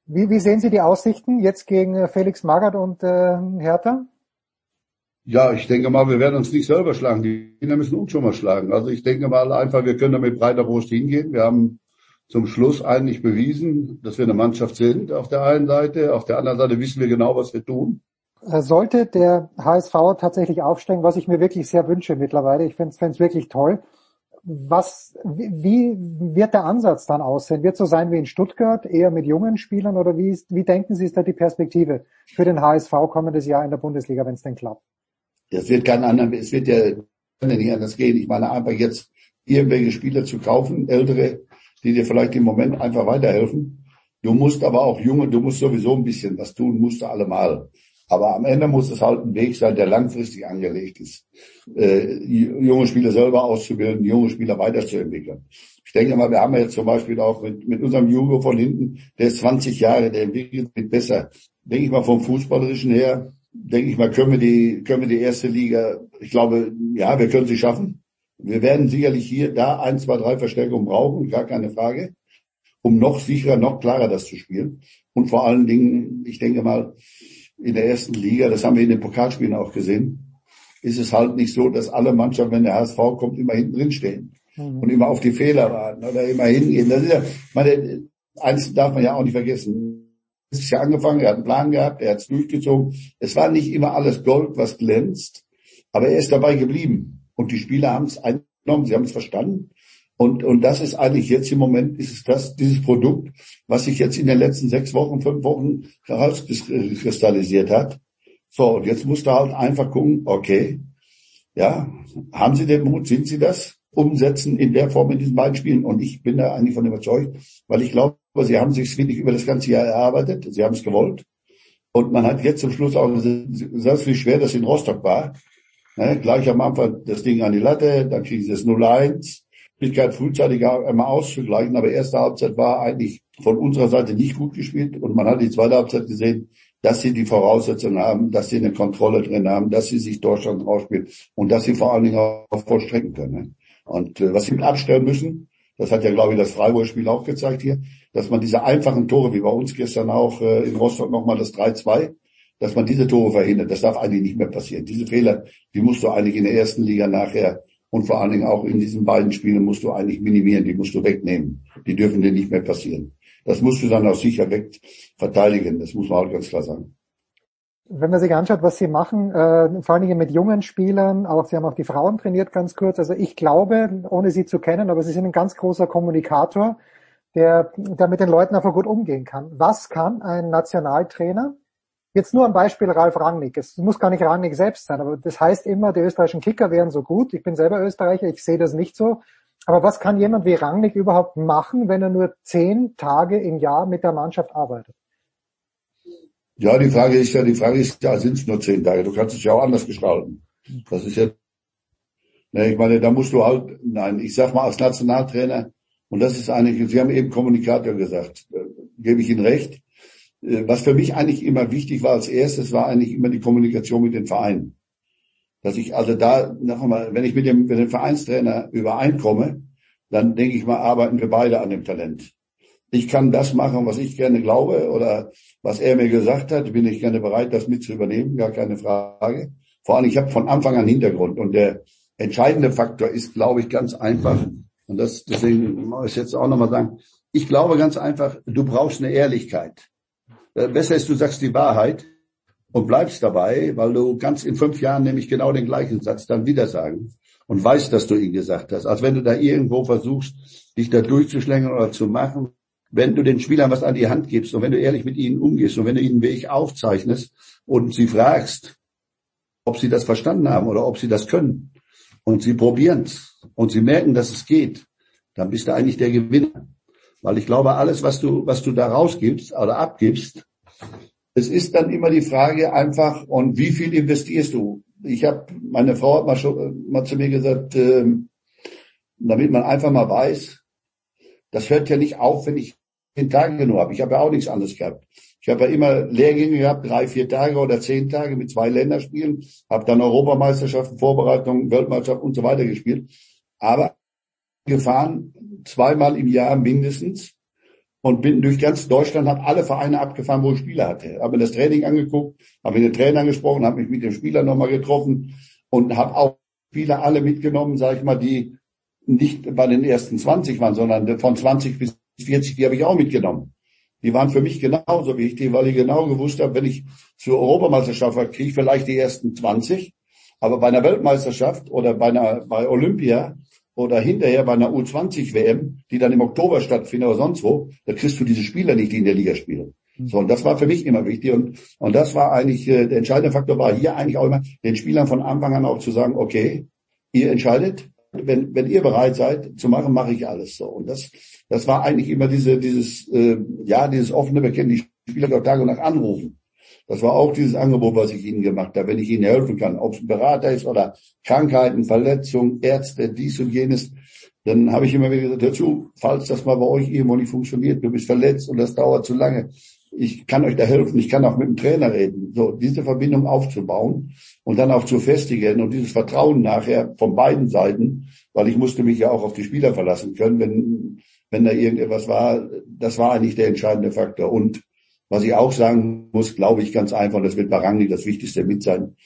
Wie, wie sehen Sie die Aussichten jetzt gegen äh, Felix Magath und äh, Hertha? Ja, ich denke mal, wir werden uns nicht selber schlagen. Die Kinder müssen uns schon mal schlagen. Also ich denke mal einfach, wir können da mit breiter Brust hingehen. Wir haben zum Schluss eigentlich bewiesen, dass wir eine Mannschaft sind auf der einen Seite. Auf der anderen Seite wissen wir genau, was wir tun. Äh, sollte der HSV tatsächlich aufsteigen, was ich mir wirklich sehr wünsche mittlerweile, ich finde es wirklich toll. Was, wie wird der Ansatz dann aussehen? Wird so sein wie in Stuttgart, eher mit jungen Spielern oder wie, ist, wie denken Sie, ist da die Perspektive für den HSV kommendes Jahr in der Bundesliga, wenn es denn klappt? Es wird kein anderer, es wird ja nicht anders gehen. Ich meine einfach jetzt irgendwelche Spieler zu kaufen, ältere, die dir vielleicht im Moment einfach weiterhelfen. Du musst aber auch junge, du musst sowieso ein bisschen was tun, musst du allemal. Aber am Ende muss es halt ein Weg sein, der langfristig angelegt ist. Äh, junge Spieler selber auszubilden, junge Spieler weiterzuentwickeln. Ich denke mal, wir haben jetzt zum Beispiel auch mit, mit unserem Jugo von hinten, der ist 20 Jahre, der entwickelt sich besser. Denke ich mal vom Fußballerischen her, denke ich mal, können wir die, können wir die erste Liga, ich glaube, ja, wir können sie schaffen. Wir werden sicherlich hier, da ein, zwei, drei Verstärkungen brauchen, gar keine Frage, um noch sicherer, noch klarer das zu spielen. Und vor allen Dingen, ich denke mal, in der ersten Liga, das haben wir in den Pokalspielen auch gesehen, ist es halt nicht so, dass alle Mannschaften, wenn der HSV kommt, immer hinten drin stehen mhm. und immer auf die Fehler warten oder immer hingehen. Das ist ja, meine, eins darf man ja auch nicht vergessen es ist ja angefangen, er hat einen Plan gehabt, er hat es durchgezogen. Es war nicht immer alles Gold, was glänzt, aber er ist dabei geblieben. Und die Spieler haben es eingenommen, sie haben es verstanden. Und, und das ist eigentlich jetzt im Moment, ist es das, dieses Produkt, was sich jetzt in den letzten sechs Wochen, fünf Wochen herauskristallisiert hat. So, und jetzt musst du halt einfach gucken, okay, ja, haben sie den Mut, sind sie das? Umsetzen in der Form in diesen beiden Spielen. Und ich bin da eigentlich von überzeugt, weil ich glaube, sie haben sich wirklich über das ganze Jahr erarbeitet. Sie haben es gewollt. Und man hat jetzt zum Schluss auch selbst wie schwer das in Rostock war. Ne, gleich am Anfang das Ding an die Latte, dann kriegen sie das 0-1. Möglichkeit frühzeitig einmal auszugleichen, aber erste Halbzeit war eigentlich von unserer Seite nicht gut gespielt und man hat die zweite Halbzeit gesehen, dass sie die Voraussetzungen haben, dass sie eine Kontrolle drin haben, dass sie sich Deutschland rausspielen und dass sie vor allen Dingen auch vollstrecken können. Ne. Und äh, was sie mit abstellen müssen, das hat ja, glaube ich, das Freiburger Spiel auch gezeigt hier, dass man diese einfachen Tore, wie bei uns gestern auch äh, in Rostock nochmal das 3-2, dass man diese Tore verhindert. Das darf eigentlich nicht mehr passieren. Diese Fehler, die musst du eigentlich in der ersten Liga nachher und vor allen Dingen auch in diesen beiden Spielen musst du eigentlich minimieren, die musst du wegnehmen. Die dürfen dir nicht mehr passieren. Das musst du dann auch sicher weg verteidigen. Das muss man halt ganz klar sagen wenn man sich anschaut, was sie machen, äh, vor allen Dingen mit jungen Spielern, auch sie haben auch die Frauen trainiert ganz kurz. Also ich glaube, ohne sie zu kennen, aber sie sind ein ganz großer Kommunikator, der, der mit den Leuten einfach gut umgehen kann. Was kann ein Nationaltrainer? Jetzt nur am Beispiel Ralf Rangnick. Es muss gar nicht Rangnick selbst sein, aber das heißt immer, die österreichischen Kicker wären so gut. Ich bin selber Österreicher, ich sehe das nicht so. Aber was kann jemand wie Rangnick überhaupt machen, wenn er nur zehn Tage im Jahr mit der Mannschaft arbeitet? Ja, die Frage ist ja, die Frage ist ja, sind es nur zehn Tage? Du kannst es ja auch anders gestalten. Das ist ja, ne, ich meine, da musst du halt, nein, ich sag mal als Nationaltrainer, und das ist eigentlich, Sie haben eben Kommunikator gesagt, äh, gebe ich Ihnen recht. Äh, was für mich eigentlich immer wichtig war als erstes, war eigentlich immer die Kommunikation mit den Vereinen. Dass ich also da, noch einmal, wenn ich mit dem, mit dem Vereinstrainer übereinkomme, dann denke ich mal, arbeiten wir beide an dem Talent ich kann das machen, was ich gerne glaube oder was er mir gesagt hat, bin ich gerne bereit, das mit zu übernehmen, gar keine Frage. Vor allem, ich habe von Anfang an Hintergrund und der entscheidende Faktor ist, glaube ich, ganz einfach. Und das, deswegen muss ich jetzt auch nochmal sagen, ich glaube ganz einfach, du brauchst eine Ehrlichkeit. Äh, besser ist, du sagst die Wahrheit und bleibst dabei, weil du kannst in fünf Jahren nämlich genau den gleichen Satz dann wieder sagen und weißt, dass du ihn gesagt hast. Als wenn du da irgendwo versuchst, dich da durchzuschlängeln oder zu machen. Wenn du den Spielern was an die Hand gibst und wenn du ehrlich mit ihnen umgehst und wenn du ihnen Weg aufzeichnest und sie fragst, ob sie das verstanden haben oder ob sie das können und sie probieren's und sie merken, dass es geht, dann bist du eigentlich der Gewinner. Weil ich glaube, alles, was du, was du da rausgibst oder abgibst, es ist dann immer die Frage einfach, und wie viel investierst du? Ich habe, meine Frau hat mal, schon, mal zu mir gesagt, äh, damit man einfach mal weiß, das hört ja nicht auf, wenn ich zehn Tage nur habe. Ich habe ja auch nichts anderes gehabt. Ich habe ja immer Lehrgänge gehabt, drei, vier Tage oder zehn Tage mit zwei Länderspielen, habe dann Europameisterschaften, Vorbereitungen, Weltmeisterschaft und so weiter gespielt. Aber gefahren, zweimal im Jahr mindestens und bin durch ganz Deutschland, habe alle Vereine abgefahren, wo ich Spieler hatte. Habe mir das Training angeguckt, habe mit den Trainern gesprochen, habe mich mit den Spielern nochmal getroffen und habe auch Spieler alle mitgenommen, sage ich mal, die nicht bei den ersten 20 waren, sondern von 20 bis 40, die habe ich auch mitgenommen. Die waren für mich genauso wichtig, weil ich genau gewusst habe, wenn ich zur Europameisterschaft war, kriege ich vielleicht die ersten 20, aber bei einer Weltmeisterschaft oder bei einer bei Olympia oder hinterher bei einer U20-WM, die dann im Oktober stattfindet oder sonst wo, da kriegst du diese Spieler nicht, die in der Liga spielen. Mhm. So, und das war für mich immer wichtig. Und, und das war eigentlich, äh, der entscheidende Faktor war hier eigentlich auch immer, den Spielern von Anfang an auch zu sagen, okay, ihr entscheidet, wenn, wenn ihr bereit seid zu machen, mache ich alles so. Und das, das war eigentlich immer diese, dieses, äh, ja, dieses offene Bekennen, die Spieler auch Tag und Nacht anrufen. Das war auch dieses Angebot, was ich Ihnen gemacht habe, wenn ich Ihnen helfen kann, ob es ein Berater ist oder Krankheiten, Verletzungen, Ärzte, dies und jenes. Dann habe ich immer wieder gesagt, hör zu, falls das mal bei euch irgendwo nicht funktioniert, du bist verletzt und das dauert zu lange. Ich kann euch da helfen, ich kann auch mit dem Trainer reden. So, diese Verbindung aufzubauen und dann auch zu festigen und dieses Vertrauen nachher von beiden Seiten, weil ich musste mich ja auch auf die Spieler verlassen können, wenn, wenn da irgendetwas war. Das war eigentlich der entscheidende Faktor. Und was ich auch sagen muss, glaube ich ganz einfach, das wird Barangli das Wichtigste mit sein.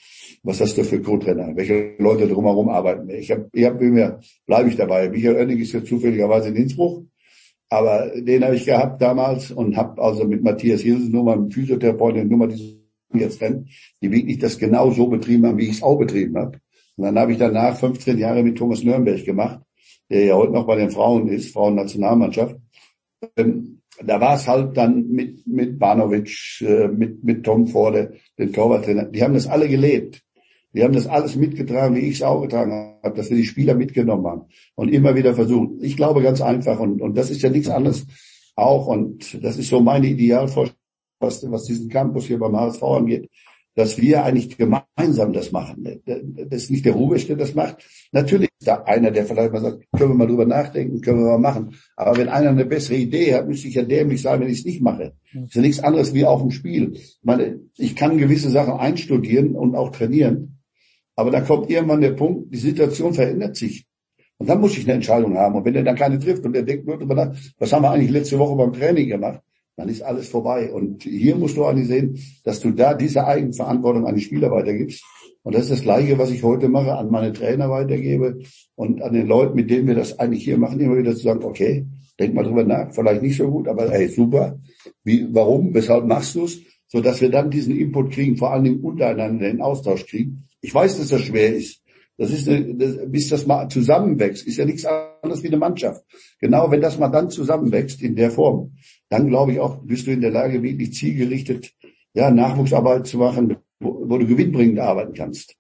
Was hast du für Co-Trainer? Welche Leute drumherum arbeiten? Ich habe, ich hab immer, bleibe ich dabei. Michael Oenning ist ja zufälligerweise in Innsbruck, aber den habe ich gehabt damals und habe also mit Matthias Hilsen, nur mal einen Physiotherapeuten, nur mal die jetzt kennen, die wirklich das genau so betrieben haben, wie ich es auch betrieben habe. Und dann habe ich danach 15 Jahre mit Thomas Nürnberg gemacht, der ja heute noch bei den Frauen ist, Frauen-Nationalmannschaft. Ähm, da war es halt dann mit, mit Banovic, äh, mit, mit Tom Forde, den Torwarttrainer. Die haben das alle gelebt. Die haben das alles mitgetragen, wie ich es auch getragen habe, dass wir die Spieler mitgenommen haben und immer wieder versucht. Ich glaube ganz einfach und, und das ist ja nichts anderes auch und das ist so meine Idealvorstellung, was, was diesen Campus hier beim HSV angeht dass wir eigentlich gemeinsam das machen. Das ist nicht der Rubisch, der das macht. Natürlich ist da einer, der vielleicht mal sagt, können wir mal drüber nachdenken, können wir mal machen. Aber wenn einer eine bessere Idee hat, müsste ich ja dämlich sein, wenn ich es nicht mache. Das ist ja nichts anderes wie auch im Spiel. Ich meine, ich kann gewisse Sachen einstudieren und auch trainieren. Aber da kommt irgendwann der Punkt, die Situation verändert sich. Und dann muss ich eine Entscheidung haben. Und wenn er dann keine trifft und der denkt, was haben wir eigentlich letzte Woche beim Training gemacht? Dann ist alles vorbei. Und hier musst du eigentlich sehen, dass du da diese Eigenverantwortung an die Spieler weitergibst. Und das ist das Gleiche, was ich heute mache, an meine Trainer weitergebe und an den Leuten, mit denen wir das eigentlich hier machen, immer wieder zu sagen, okay, denk mal drüber nach, vielleicht nicht so gut, aber hey, super. Wie, warum, weshalb machst du es? So dass wir dann diesen Input kriegen, vor allen Dingen untereinander den Austausch kriegen. Ich weiß, dass das schwer ist. Das ist eine, das, bis das mal zusammenwächst, ist ja nichts anderes wie eine Mannschaft. Genau, wenn das mal dann zusammenwächst in der Form, dann glaube ich auch, bist du in der Lage, wirklich zielgerichtet, ja, Nachwuchsarbeit zu machen, wo, wo du gewinnbringend arbeiten kannst.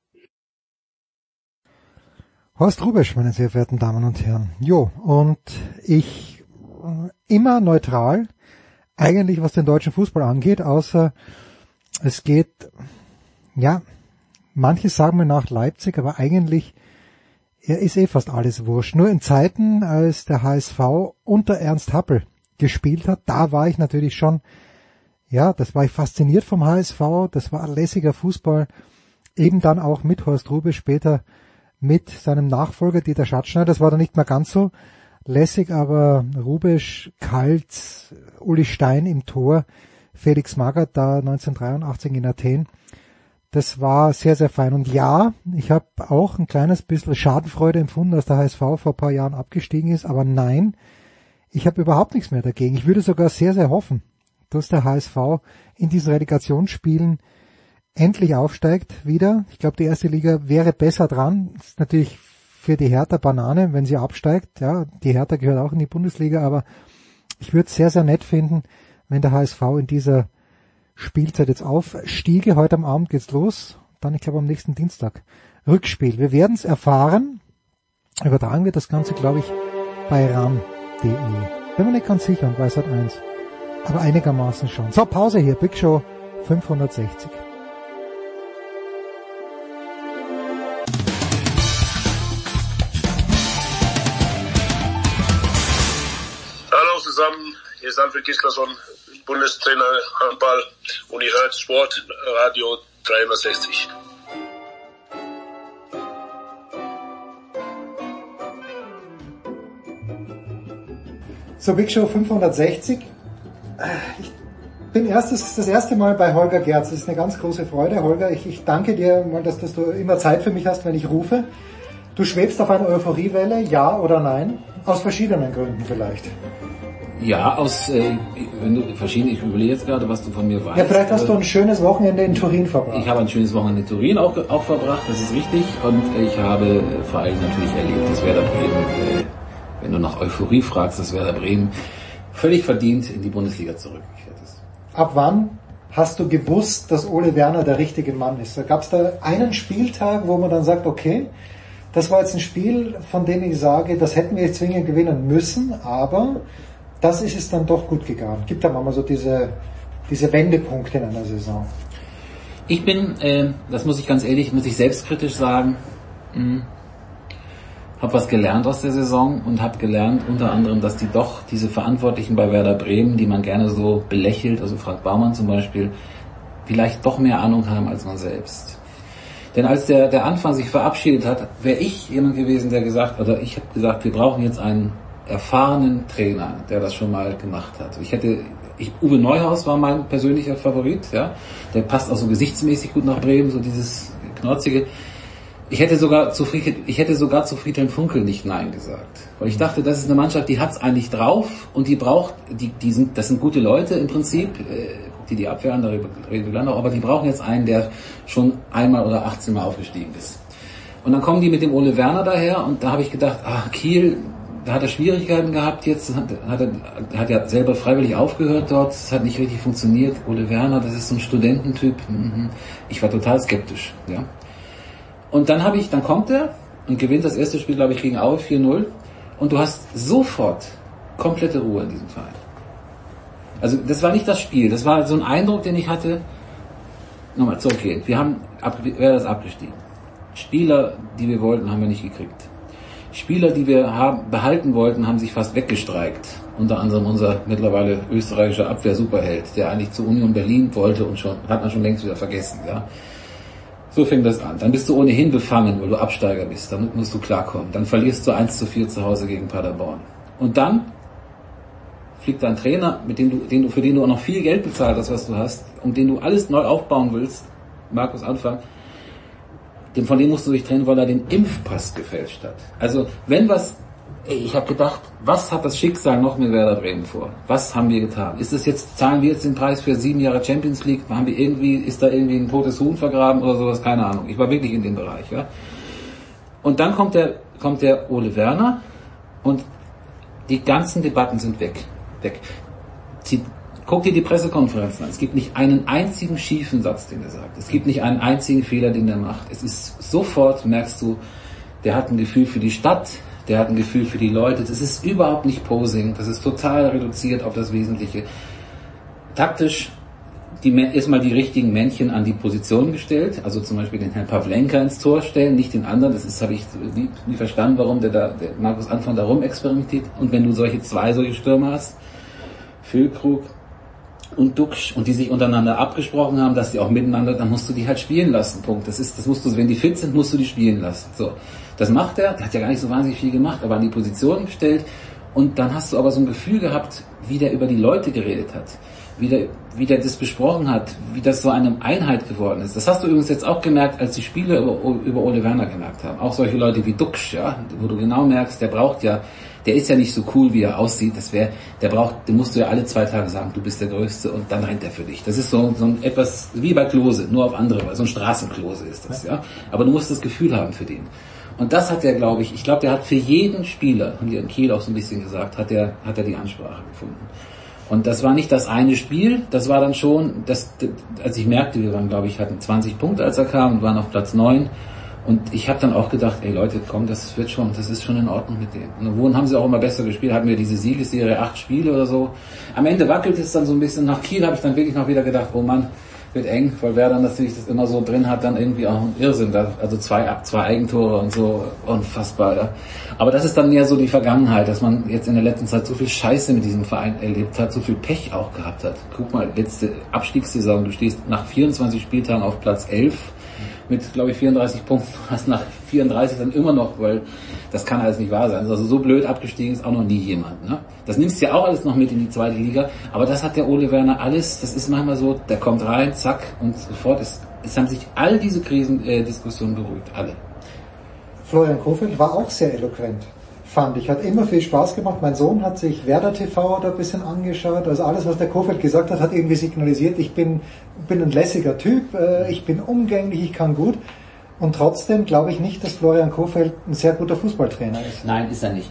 Horst Rubesch, meine sehr verehrten Damen und Herren. Jo, und ich äh, immer neutral, eigentlich was den deutschen Fußball angeht, außer es geht, ja, manche sagen mir nach Leipzig, aber eigentlich ja, ist eh fast alles wurscht. Nur in Zeiten, als der HSV unter Ernst Happel gespielt hat, da war ich natürlich schon, ja, das war ich fasziniert vom HSV, das war lässiger Fußball, eben dann auch mit Horst Rube, später mit seinem Nachfolger Dieter Schatzschneider, das war dann nicht mehr ganz so lässig, aber Rubesch, Kalt, Uli Stein im Tor, Felix Magath da 1983 in Athen, das war sehr, sehr fein. Und ja, ich habe auch ein kleines bisschen Schadenfreude empfunden, dass der HSV vor ein paar Jahren abgestiegen ist, aber nein, ich habe überhaupt nichts mehr dagegen. Ich würde sogar sehr, sehr hoffen, dass der HSV in diesen Relegationsspielen endlich aufsteigt wieder. Ich glaube, die erste Liga wäre besser dran. Das ist natürlich für die Hertha Banane, wenn sie absteigt. Ja, die Hertha gehört auch in die Bundesliga, aber ich würde es sehr, sehr nett finden, wenn der HSV in dieser Spielzeit jetzt aufstiege. Heute am Abend geht's los. Dann, ich glaube, am nächsten Dienstag Rückspiel. Wir werden es erfahren. Übertragen wir das Ganze, glaube ich, bei ram.de. Bin mir nicht ganz sicher und weiß halt eins. Aber einigermaßen schon. So, Pause hier. Big Show 560. Hallo zusammen, hier ist Alfred Gislason, Bundestrainer Handball und ihr hört Sport Radio 360. So, Big Show 560. Ich bin erstes, das erste Mal bei Holger Gerz. Das ist eine ganz große Freude. Holger, ich, ich danke dir mal, dass, dass du immer Zeit für mich hast, wenn ich rufe. Du schwebst auf einer Euphoriewelle, ja oder nein? Aus verschiedenen Gründen vielleicht. Ja, aus äh, wenn du verschiedene, ich überlege jetzt gerade, was du von mir weißt. Ja, vielleicht hast du ein schönes Wochenende in Turin verbracht. Ich habe ein schönes Wochenende in Turin auch, auch verbracht, das ist richtig. Und ich habe vor allem natürlich erlebt, dass Werder Bremen, äh, wenn du nach Euphorie fragst, dass Werder Bremen völlig verdient in die Bundesliga zurückgekehrt ist. Ab wann hast du gewusst, dass Ole Werner der richtige Mann ist? Gab es da einen Spieltag, wo man dann sagt, okay, das war jetzt ein Spiel, von dem ich sage, das hätten wir jetzt zwingend gewinnen müssen, aber das ist es dann doch gut gegangen. Gibt da mal so diese, diese Wendepunkte in einer Saison? Ich bin, äh, das muss ich ganz ehrlich, muss ich selbstkritisch sagen, habe was gelernt aus der Saison und habe gelernt unter anderem, dass die doch diese Verantwortlichen bei Werder Bremen, die man gerne so belächelt, also Frank Baumann zum Beispiel, vielleicht doch mehr Ahnung haben als man selbst. Denn als der, der Anfang sich verabschiedet hat, wäre ich jemand gewesen, der gesagt, oder ich habe gesagt, wir brauchen jetzt einen erfahrenen Trainer, der das schon mal gemacht hat. Ich hätte, ich, Uwe Neuhaus war mein persönlicher Favorit, ja. Der passt auch so gesichtsmäßig gut nach Bremen, so dieses knorzige. Ich hätte sogar zu Friedhelm, ich hätte sogar zu Friedhelm Funkel nicht Nein gesagt. Weil ich dachte, das ist eine Mannschaft, die hat's eigentlich drauf und die braucht, die, die sind, das sind gute Leute im Prinzip, äh, dir die Abwehr an, da reden wir gleich noch, aber die brauchen jetzt einen, der schon einmal oder 18 Mal aufgestiegen ist. Und dann kommen die mit dem Ole Werner daher und da habe ich gedacht, ach, Kiel, da hat er Schwierigkeiten gehabt jetzt, hat, hat er hat ja selber freiwillig aufgehört dort, es hat nicht richtig funktioniert. Ole Werner, das ist so ein Studententyp. Mhm. Ich war total skeptisch, ja. Und dann habe ich, dann kommt er und gewinnt das erste Spiel, glaube ich, gegen Aue 4-0 und du hast sofort komplette Ruhe in diesem Verein. Also das war nicht das Spiel, das war so ein Eindruck, den ich hatte. Nochmal zurückgehend. Wir haben, wer das abgestiegen. Spieler, die wir wollten, haben wir nicht gekriegt. Spieler, die wir haben, behalten wollten, haben sich fast weggestreikt. Unter anderem unser mittlerweile österreichischer Abwehr-Superheld, der eigentlich zur Union Berlin wollte und schon, hat man schon längst wieder vergessen, ja. So fängt das an. Dann bist du ohnehin befangen, weil du Absteiger bist. Damit musst du klarkommen. Dann verlierst du 1 zu 4 zu Hause gegen Paderborn. Und dann fliegt ein Trainer, mit dem du, den du, für den du auch noch viel Geld bezahlt hast, was du hast, um den du alles neu aufbauen willst, Markus Anfang, dem, von dem musst du dich trennen, weil er den Impfpass gefälscht hat. Also wenn was, ich habe gedacht, was hat das Schicksal noch mit Werder Bremen vor? Was haben wir getan? Ist es jetzt, zahlen wir jetzt den Preis für sieben Jahre Champions League? Haben wir irgendwie, ist da irgendwie ein totes Huhn vergraben oder sowas? Keine Ahnung. Ich war wirklich in dem Bereich, ja. Und dann kommt der, kommt der Ole Werner und die ganzen Debatten sind weg. Weg. Die, guck dir die Pressekonferenzen an. Es gibt nicht einen einzigen schiefen Satz, den er sagt. Es gibt nicht einen einzigen Fehler, den er macht. Es ist sofort, merkst du, der hat ein Gefühl für die Stadt, der hat ein Gefühl für die Leute. Das ist überhaupt nicht Posing. Das ist total reduziert auf das Wesentliche. Taktisch die, erstmal die richtigen Männchen an die Position gestellt, also zum Beispiel den Herrn Pavlenka ins Tor stellen, nicht den anderen. Das habe ich nie, nie verstanden, warum der da, der Markus Anfang da rum experimentiert. Und wenn du solche zwei solche Stürmer hast, Füllkrug und Duxch und die sich untereinander abgesprochen haben, dass sie auch miteinander, dann musst du die halt spielen lassen. Punkt. Das ist, das musst du, wenn die fit sind, musst du die spielen lassen. So, das macht er. Der hat ja gar nicht so wahnsinnig viel gemacht, aber an die Position gestellt. Und dann hast du aber so ein Gefühl gehabt, wie der über die Leute geredet hat wie der, wie der das besprochen hat, wie das so eine Einheit geworden ist. Das hast du übrigens jetzt auch gemerkt, als die Spieler über, über Ole Werner gemerkt haben. Auch solche Leute wie Duxch, ja, wo du genau merkst, der braucht ja, der ist ja nicht so cool, wie er aussieht. Das wäre, der braucht, den musst du ja alle zwei Tage sagen, du bist der Größte und dann rennt er für dich. Das ist so, so ein etwas wie bei Klose, nur auf andere Weise. So ein Straßenklose ist das, ja. Aber du musst das Gefühl haben für den. Und das hat er, glaube ich, ich glaube, der hat für jeden Spieler, haben die in Kiel auch so ein bisschen gesagt, hat er, hat er die Ansprache gefunden. Und das war nicht das eine Spiel, das war dann schon, das, als ich merkte, wir waren, glaube ich, hatten 20 Punkte, als er kam und waren auf Platz 9. Und ich habe dann auch gedacht, ey Leute, komm, das wird schon, das ist schon in Ordnung mit dem. Und Wohnen haben sie auch immer besser gespielt, hatten wir diese Siegesserie, acht Spiele oder so. Am Ende wackelt es dann so ein bisschen. Nach Kiel habe ich dann wirklich noch wieder gedacht, oh Mann, wird eng, weil wer dann natürlich das immer so drin hat, dann irgendwie auch ein Irrsinn. Also zwei, zwei Eigentore und so, unfassbar. Ja. Aber das ist dann mehr so die Vergangenheit, dass man jetzt in der letzten Zeit so viel Scheiße mit diesem Verein erlebt hat, so viel Pech auch gehabt hat. Guck mal, letzte Abstiegssaison, du stehst nach 24 Spieltagen auf Platz 11 mit, glaube ich, 34 Punkten, hast nach 34 dann immer noch, weil das kann alles nicht wahr sein. Also so blöd abgestiegen ist auch noch nie jemand. Ne? Das nimmst du ja auch alles noch mit in die zweite Liga, aber das hat der Ole Werner alles, das ist manchmal so, der kommt rein, zack, und sofort ist, es haben sich all diese Krisendiskussionen äh, beruhigt, alle. Florian Kofeld war auch sehr eloquent fand ich. Hat immer viel Spaß gemacht. Mein Sohn hat sich Werder TV da ein bisschen angeschaut. Also alles, was der Kofeld gesagt hat, hat irgendwie signalisiert, ich bin, bin ein lässiger Typ, äh, ich bin umgänglich, ich kann gut. Und trotzdem glaube ich nicht, dass Florian Kofeld ein sehr guter Fußballtrainer ist. Nein, ist er nicht.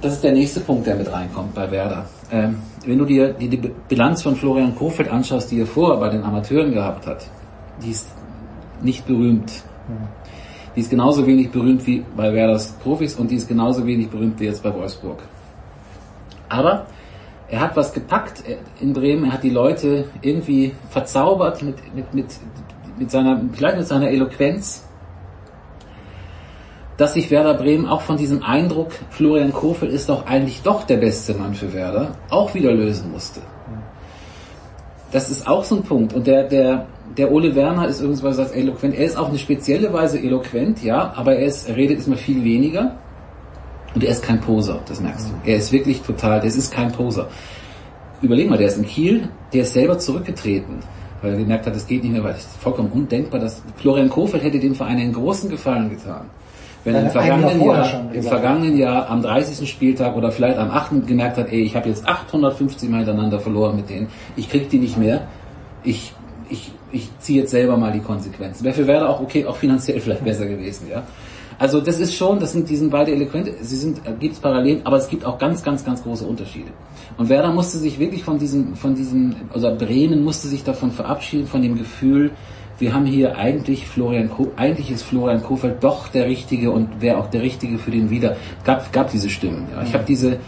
Das ist der nächste Punkt, der mit reinkommt bei Werder. Ähm, wenn du dir die, die Bilanz von Florian Kofeld anschaust, die er vorher bei den Amateuren gehabt hat, die ist nicht berühmt. Hm. Die ist genauso wenig berühmt wie bei Werders Profis und die ist genauso wenig berühmt wie jetzt bei Wolfsburg. Aber er hat was gepackt in Bremen, er hat die Leute irgendwie verzaubert mit, mit, mit, mit seiner, vielleicht mit seiner Eloquenz, dass sich Werder Bremen auch von diesem Eindruck, Florian Kofel ist doch eigentlich doch der beste Mann für Werder, auch wieder lösen musste. Das ist auch so ein Punkt. Und der, der, der Ole Werner ist irgendwas eloquent. Er ist auf eine spezielle Weise eloquent, ja, aber er, ist, er redet immer viel weniger. Und er ist kein Poser, das merkst du. Er ist wirklich total, das ist kein Poser. Überleg mal, der ist in Kiel, der ist selber zurückgetreten, weil er gemerkt hat, es geht nicht mehr, weil es ist vollkommen undenkbar, dass Florian Kofeld hätte dem Verein einen großen Gefallen getan. Wenn er im vergangenen, Jahr, im vergangenen Jahr am 30. Spieltag oder vielleicht am 8. gemerkt hat, ey, ich habe jetzt 850 Mal hintereinander verloren mit denen, ich krieg die nicht mehr, ich ich, ich ziehe jetzt selber mal die Konsequenzen. Wäre für Werder auch okay, auch finanziell vielleicht besser gewesen, ja. Also das ist schon, das sind, die sind beide eloquent, sie sind, äh, gibt's Parallelen, aber es gibt auch ganz, ganz, ganz große Unterschiede. Und Werder musste sich wirklich von diesem, von diesem, also Bremen musste sich davon verabschieden, von dem Gefühl, wir haben hier eigentlich Florian, eigentlich ist Florian Kofeld doch der Richtige und wäre auch der Richtige für den Wieder. Gab, gab diese Stimmen. Ja. Ich habe diese,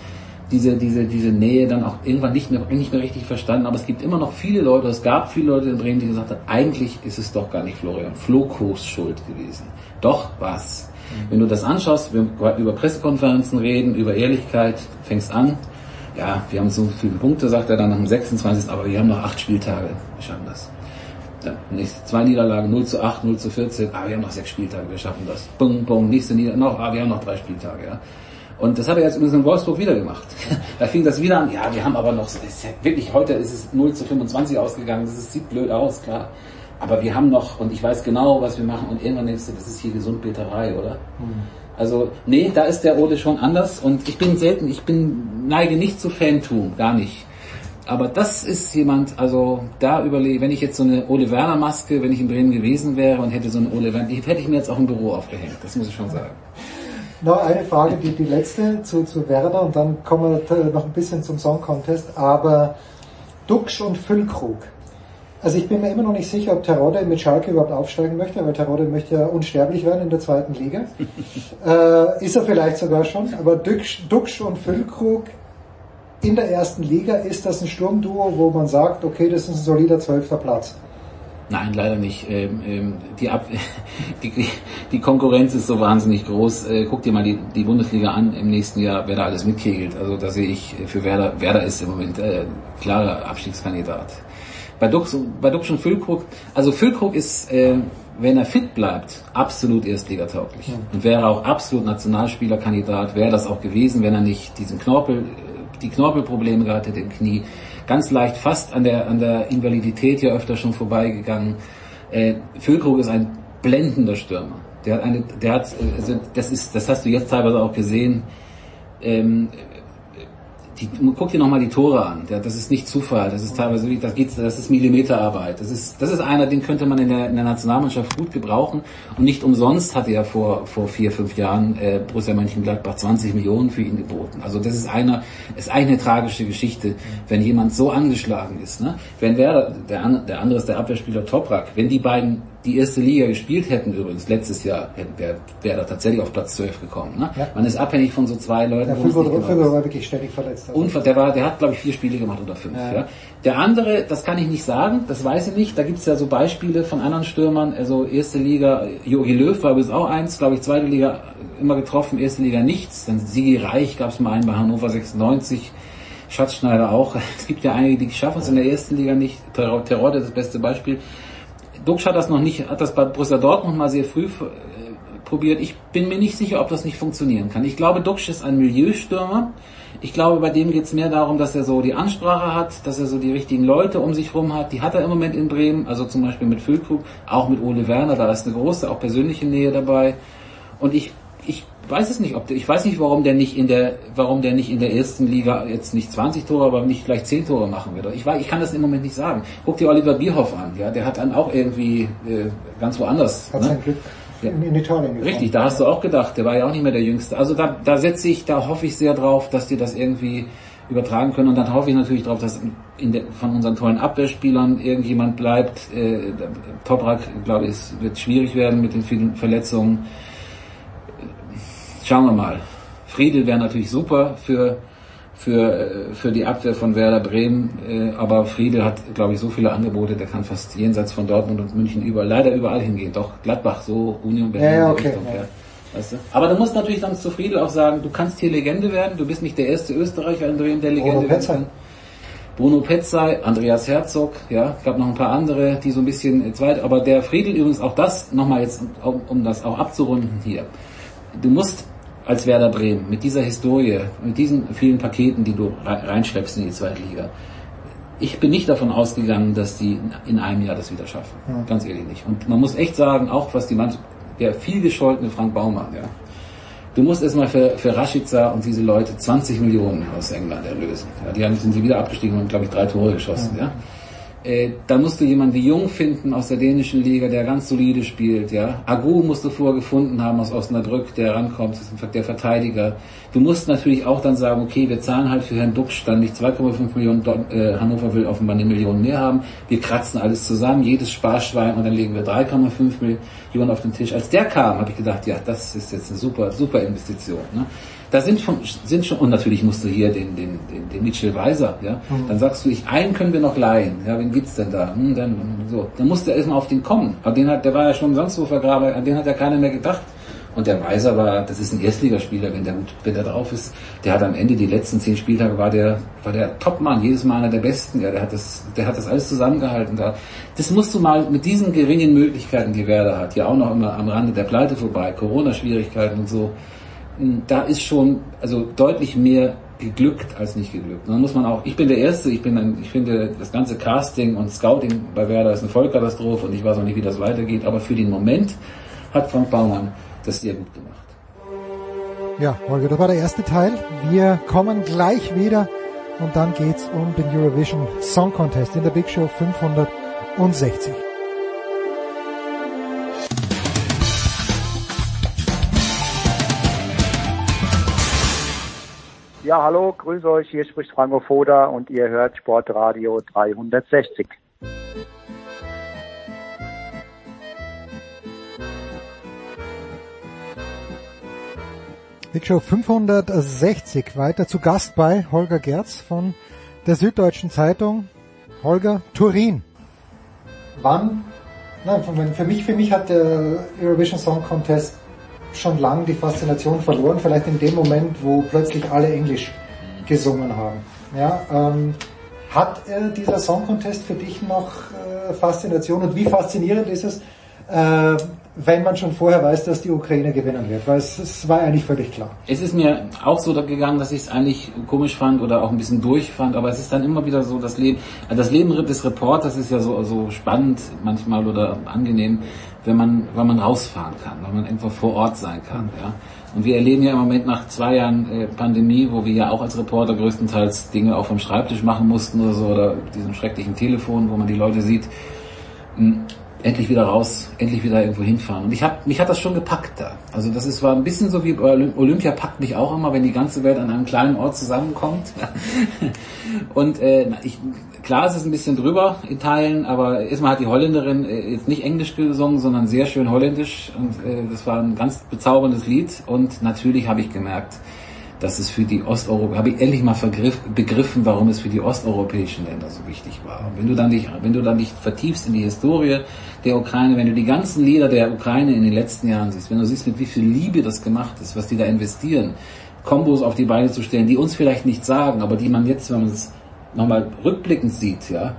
diese, diese, diese Nähe dann auch irgendwann nicht mehr, nicht mehr richtig verstanden. Aber es gibt immer noch viele Leute, es gab viele Leute in Bremen, die gesagt haben, eigentlich ist es doch gar nicht Florian Flohkos Schuld gewesen. Doch was? Mhm. Wenn du das anschaust, wir über Pressekonferenzen reden, über Ehrlichkeit, fängst an, ja, wir haben so viele Punkte, sagt er dann nach dem 26. Aber wir haben noch acht Spieltage. Wir schaffen das. Dann nächste zwei Niederlagen, 0 zu 8, 0 zu 14. Ah, wir haben noch sechs Spieltage, wir schaffen das. Bum, bum, nächste Niederlage, noch, ah, wir haben noch drei Spieltage, ja. Und das hat er jetzt übrigens in Wolfsburg wieder gemacht. da fing das wieder an, ja, wir haben aber noch, ist ja wirklich, heute ist es 0 zu 25 ausgegangen, das ist, sieht blöd aus, klar. Aber wir haben noch, und ich weiß genau, was wir machen, und irgendwann denkst du, das ist hier Gesundbeterei, oder? Mhm. Also, nee, da ist der Ole schon anders, und ich bin selten, ich bin, neige nicht zu Fantum, gar nicht. Aber das ist jemand, also da überlege, wenn ich jetzt so eine Ole Werner Maske, wenn ich in Bremen gewesen wäre und hätte so eine Ole Werner, die hätte ich mir jetzt auch im Büro aufgehängt, das muss ich schon sagen. Noch eine Frage, die, die letzte zu, zu Werder und dann kommen wir noch ein bisschen zum Song Contest. Aber Duxch und Füllkrug. Also ich bin mir immer noch nicht sicher, ob Terodde mit Schalke überhaupt aufsteigen möchte, weil Terodde möchte ja unsterblich werden in der zweiten Liga. äh, ist er vielleicht sogar schon, aber Duxch, Duxch und Füllkrug in der ersten Liga, ist das ein Sturmduo, wo man sagt, okay, das ist ein solider zwölfter Platz. Nein, leider nicht. Ähm, ähm, die, Ab die, die Konkurrenz ist so wahnsinnig groß. Äh, guck dir mal die, die Bundesliga an im nächsten Jahr, wer da alles mitkegelt. Also da sehe ich für Werder, Werder ist im Moment äh, klarer Abstiegskandidat. Bei Dux, bei Dux und Füllkrug, also Füllkrug ist, äh, wenn er fit bleibt, absolut erstligatauglich. Ja. Und wäre auch absolut Nationalspielerkandidat, wäre das auch gewesen, wenn er nicht diesen Knorpel, die Knorpelprobleme gehabt hätte im Knie ganz leicht fast an der, an der Invalidität ja öfter schon vorbeigegangen. Äh, Füllkrug ist ein blendender Stürmer. Der hat eine, der hat, also das ist, das hast du jetzt teilweise auch gesehen. ähm, die, guck dir nochmal die Tore an. Das ist nicht Zufall. Das ist teilweise, das geht, das ist Millimeterarbeit. Das ist, das ist einer, den könnte man in der, in der Nationalmannschaft gut gebrauchen. Und nicht umsonst hatte ja vor, vor vier, fünf Jahren äh, Borussia Mönchengladbach 20 Millionen für ihn geboten. Also das ist einer, ist eine tragische Geschichte, wenn jemand so angeschlagen ist. Ne? Wenn Werder, der, der andere ist der Abwehrspieler Toprak, wenn die beiden die erste Liga gespielt hätten übrigens, letztes Jahr wäre wär da tatsächlich auf Platz 12 gekommen. Ne? Ja. Man ist abhängig von so zwei Leuten. Der Füllgott genau war wirklich ständig verletzt. Unver der, war, der hat, glaube ich, vier Spiele gemacht oder fünf. Ja. ja. Der andere, das kann ich nicht sagen, das weiß ich nicht. Da gibt es ja so Beispiele von anderen Stürmern. Also erste Liga, Jogi Löw war übrigens auch eins, glaube ich, zweite Liga immer getroffen, erste Liga nichts. Dann Sigi Reich gab es mal einen bei Hannover 96. Schatzschneider auch. Es gibt ja einige, die schaffen es in der ersten Liga nicht. Terodde ist das beste Beispiel. Duxch hat das noch nicht, hat das bei Borussia Dortmund mal sehr früh äh, probiert. Ich bin mir nicht sicher, ob das nicht funktionieren kann. Ich glaube, Duxch ist ein Milieustürmer. Ich glaube, bei dem geht es mehr darum, dass er so die Ansprache hat, dass er so die richtigen Leute um sich rum hat. Die hat er im Moment in Bremen, also zum Beispiel mit Füllkrug, auch mit Ole Werner, da ist eine große, auch persönliche Nähe dabei. Und ich, weiß es nicht, ob der, ich weiß nicht, warum der nicht in der, warum der nicht in der ersten Liga jetzt nicht 20 Tore, aber nicht gleich 10 Tore machen wird. Ich weiß, ich kann das im Moment nicht sagen. Guck dir Oliver Bierhoff an, ja, der hat dann auch irgendwie äh, ganz woanders. Hat ne? sein Glück ja. in, Italien gefahren. Richtig, da hast du auch gedacht, der war ja auch nicht mehr der Jüngste. Also da, da setze ich, da hoffe ich sehr drauf, dass die das irgendwie übertragen können und dann hoffe ich natürlich darauf, dass in der, von unseren tollen Abwehrspielern irgendjemand bleibt. Äh, Toprak, glaube ich, wird schwierig werden mit den vielen Verletzungen. Schauen wir mal. Friedel wäre natürlich super für für, äh, für die Abwehr von Werder Bremen. Äh, aber Friedel hat, glaube ich, so viele Angebote, der kann fast jenseits von Dortmund und München überall, leider überall hingehen. Doch Gladbach, so Union Berlin. Ja, ja, okay, Richtung, ja. Weißt du? Aber du musst natürlich dann zu Friedel auch sagen, du kannst hier Legende werden, du bist nicht der erste Österreicher in Bremen, der Legende werden kann. Bruno Petzai, Andreas Herzog, ja, gab noch ein paar andere, die so ein bisschen zweit, aber der Friedel übrigens auch das, nochmal jetzt, um, um das auch abzurunden hier. Du musst als Werder Bremen, mit dieser Historie, mit diesen vielen Paketen, die du reinschleppst in die zweite Liga, ich bin nicht davon ausgegangen, dass die in einem Jahr das wieder schaffen. Ja. Ganz ehrlich nicht. Und man muss echt sagen, auch was die Mann, der viel gescholtene Frank Baumann, ja. Du musst erstmal für, für Rashica und diese Leute 20 Millionen aus England erlösen. Ja, die haben, sind sie wieder abgestiegen und, glaube ich, drei Tore geschossen, ja. ja. Äh, da musst du jemanden wie Jung finden aus der dänischen Liga, der ganz solide spielt, ja. Agu musst du vorher gefunden haben aus Osnabrück, der rankommt, der Verteidiger. Du musst natürlich auch dann sagen, okay, wir zahlen halt für Herrn Duxch dann nicht 2,5 Millionen, äh, Hannover will offenbar eine Million mehr haben. Wir kratzen alles zusammen, jedes Sparschwein und dann legen wir 3,5 Millionen auf den Tisch. Als der kam, habe ich gedacht, ja, das ist jetzt eine super, super Investition. Ne? Da sind schon, sind schon, und natürlich musst du hier den, den, den, den Mitchell Weiser, ja, mhm. dann sagst du, ich, einen können wir noch leihen, ja, wen gibt's denn da? Hm, dann, so, dann musst du erstmal auf den kommen. Aber den hat, der war ja schon sonst wo vergraben, an den hat ja keiner mehr gedacht. Und der Weiser war, das ist ein Erstligaspieler, wenn der gut, wenn der drauf ist, der hat am Ende die letzten zehn Spieltage war der, war der Topmann, jedes Mal einer der Besten, ja, der hat das, der hat das alles zusammengehalten da. Das musst du mal mit diesen geringen Möglichkeiten, die Werder hat, ja auch noch immer am Rande der Pleite vorbei, Corona-Schwierigkeiten und so, da ist schon also deutlich mehr geglückt als nicht geglückt. Und dann muss man auch, ich bin der Erste, ich bin ein, ich finde das ganze Casting und Scouting bei Werder ist eine Vollkatastrophe und ich weiß auch nicht, wie das weitergeht, aber für den Moment hat Frank Baumann das sehr gut gemacht. Ja, Holger, das war der erste Teil. Wir kommen gleich wieder und dann geht's um den Eurovision Song Contest in der Big Show 560. Ja, hallo, grüße euch, hier spricht Franco Foda und ihr hört Sportradio 360. Big Show 560, weiter zu Gast bei Holger Gerz von der Süddeutschen Zeitung. Holger Turin. Wann, nein, für mich, für mich hat der Eurovision Song Contest schon lang die Faszination verloren, vielleicht in dem Moment, wo plötzlich alle Englisch gesungen haben. Ja, ähm, hat äh, dieser Song Contest für dich noch äh, Faszination und wie faszinierend ist es, äh, wenn man schon vorher weiß, dass die Ukraine gewinnen wird, weil es, es war eigentlich völlig klar. Es ist mir auch so gegangen, dass ich es eigentlich komisch fand oder auch ein bisschen durch fand, aber es ist dann immer wieder so, das Leben, das Leben des Reporters ist ja so, so spannend manchmal oder angenehm, wenn man, wenn man rausfahren kann, wenn man einfach vor Ort sein kann, ja. Und wir erleben ja im Moment nach zwei Jahren äh, Pandemie, wo wir ja auch als Reporter größtenteils Dinge auch vom Schreibtisch machen mussten oder so, oder diesem schrecklichen Telefon, wo man die Leute sieht, mh, endlich wieder raus, endlich wieder irgendwo hinfahren. Und ich hab, mich hat das schon gepackt da. Also das ist war ein bisschen so wie Olympia packt mich auch immer, wenn die ganze Welt an einem kleinen Ort zusammenkommt. und äh, ich, klar ist es ein bisschen drüber in Teilen, aber erstmal hat die Holländerin äh, jetzt nicht Englisch gesungen, sondern sehr schön Holländisch und äh, das war ein ganz bezauberndes Lied und natürlich habe ich gemerkt, dass es für die Osteuropa, habe ich endlich mal vergriff, begriffen, warum es für die osteuropäischen Länder so wichtig war. Und wenn du dann dich, wenn du dann dich vertiefst in die Historie der Ukraine, wenn du die ganzen Lieder der Ukraine in den letzten Jahren siehst, wenn du siehst, mit wie viel Liebe das gemacht ist, was die da investieren, Kombos auf die Beine zu stellen, die uns vielleicht nicht sagen, aber die man jetzt, wenn man es nochmal rückblickend sieht, ja,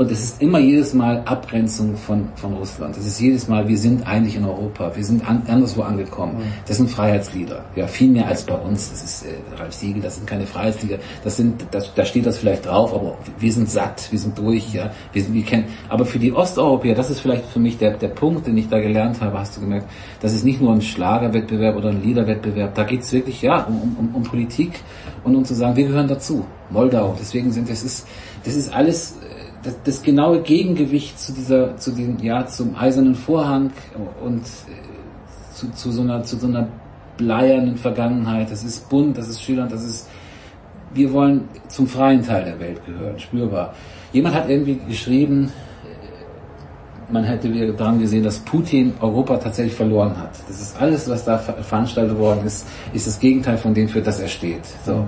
und es ist immer jedes Mal Abgrenzung von, von Russland. Es ist jedes Mal, wir sind eigentlich in Europa, wir sind an, anderswo angekommen. Mhm. Das sind Freiheitslieder. Ja, viel mehr als bei uns. Das ist äh, Ralf Siegel, das sind keine Freiheitslieder. Das sind, das, da steht das vielleicht drauf, aber wir sind satt, wir sind durch, ja. Wir, sind, wir kennen, aber für die Osteuropäer, das ist vielleicht für mich der, der Punkt, den ich da gelernt habe, hast du gemerkt, das ist nicht nur ein Schlagerwettbewerb oder ein Liederwettbewerb. Da geht's wirklich, ja, um, um, um Politik und um zu sagen, wir gehören dazu. Moldau. Deswegen sind, das ist, das ist alles, das, das genaue Gegengewicht zu dieser, zu dem, ja, zum eisernen Vorhang und äh, zu, zu so einer, zu so einer bleiernen Vergangenheit. Das ist bunt, das ist schillernd, das ist, wir wollen zum freien Teil der Welt gehören, spürbar. Jemand hat irgendwie geschrieben, äh, man hätte daran gesehen, dass Putin Europa tatsächlich verloren hat. Das ist alles, was da veranstaltet worden ist, ist das Gegenteil von dem, für das er steht. So.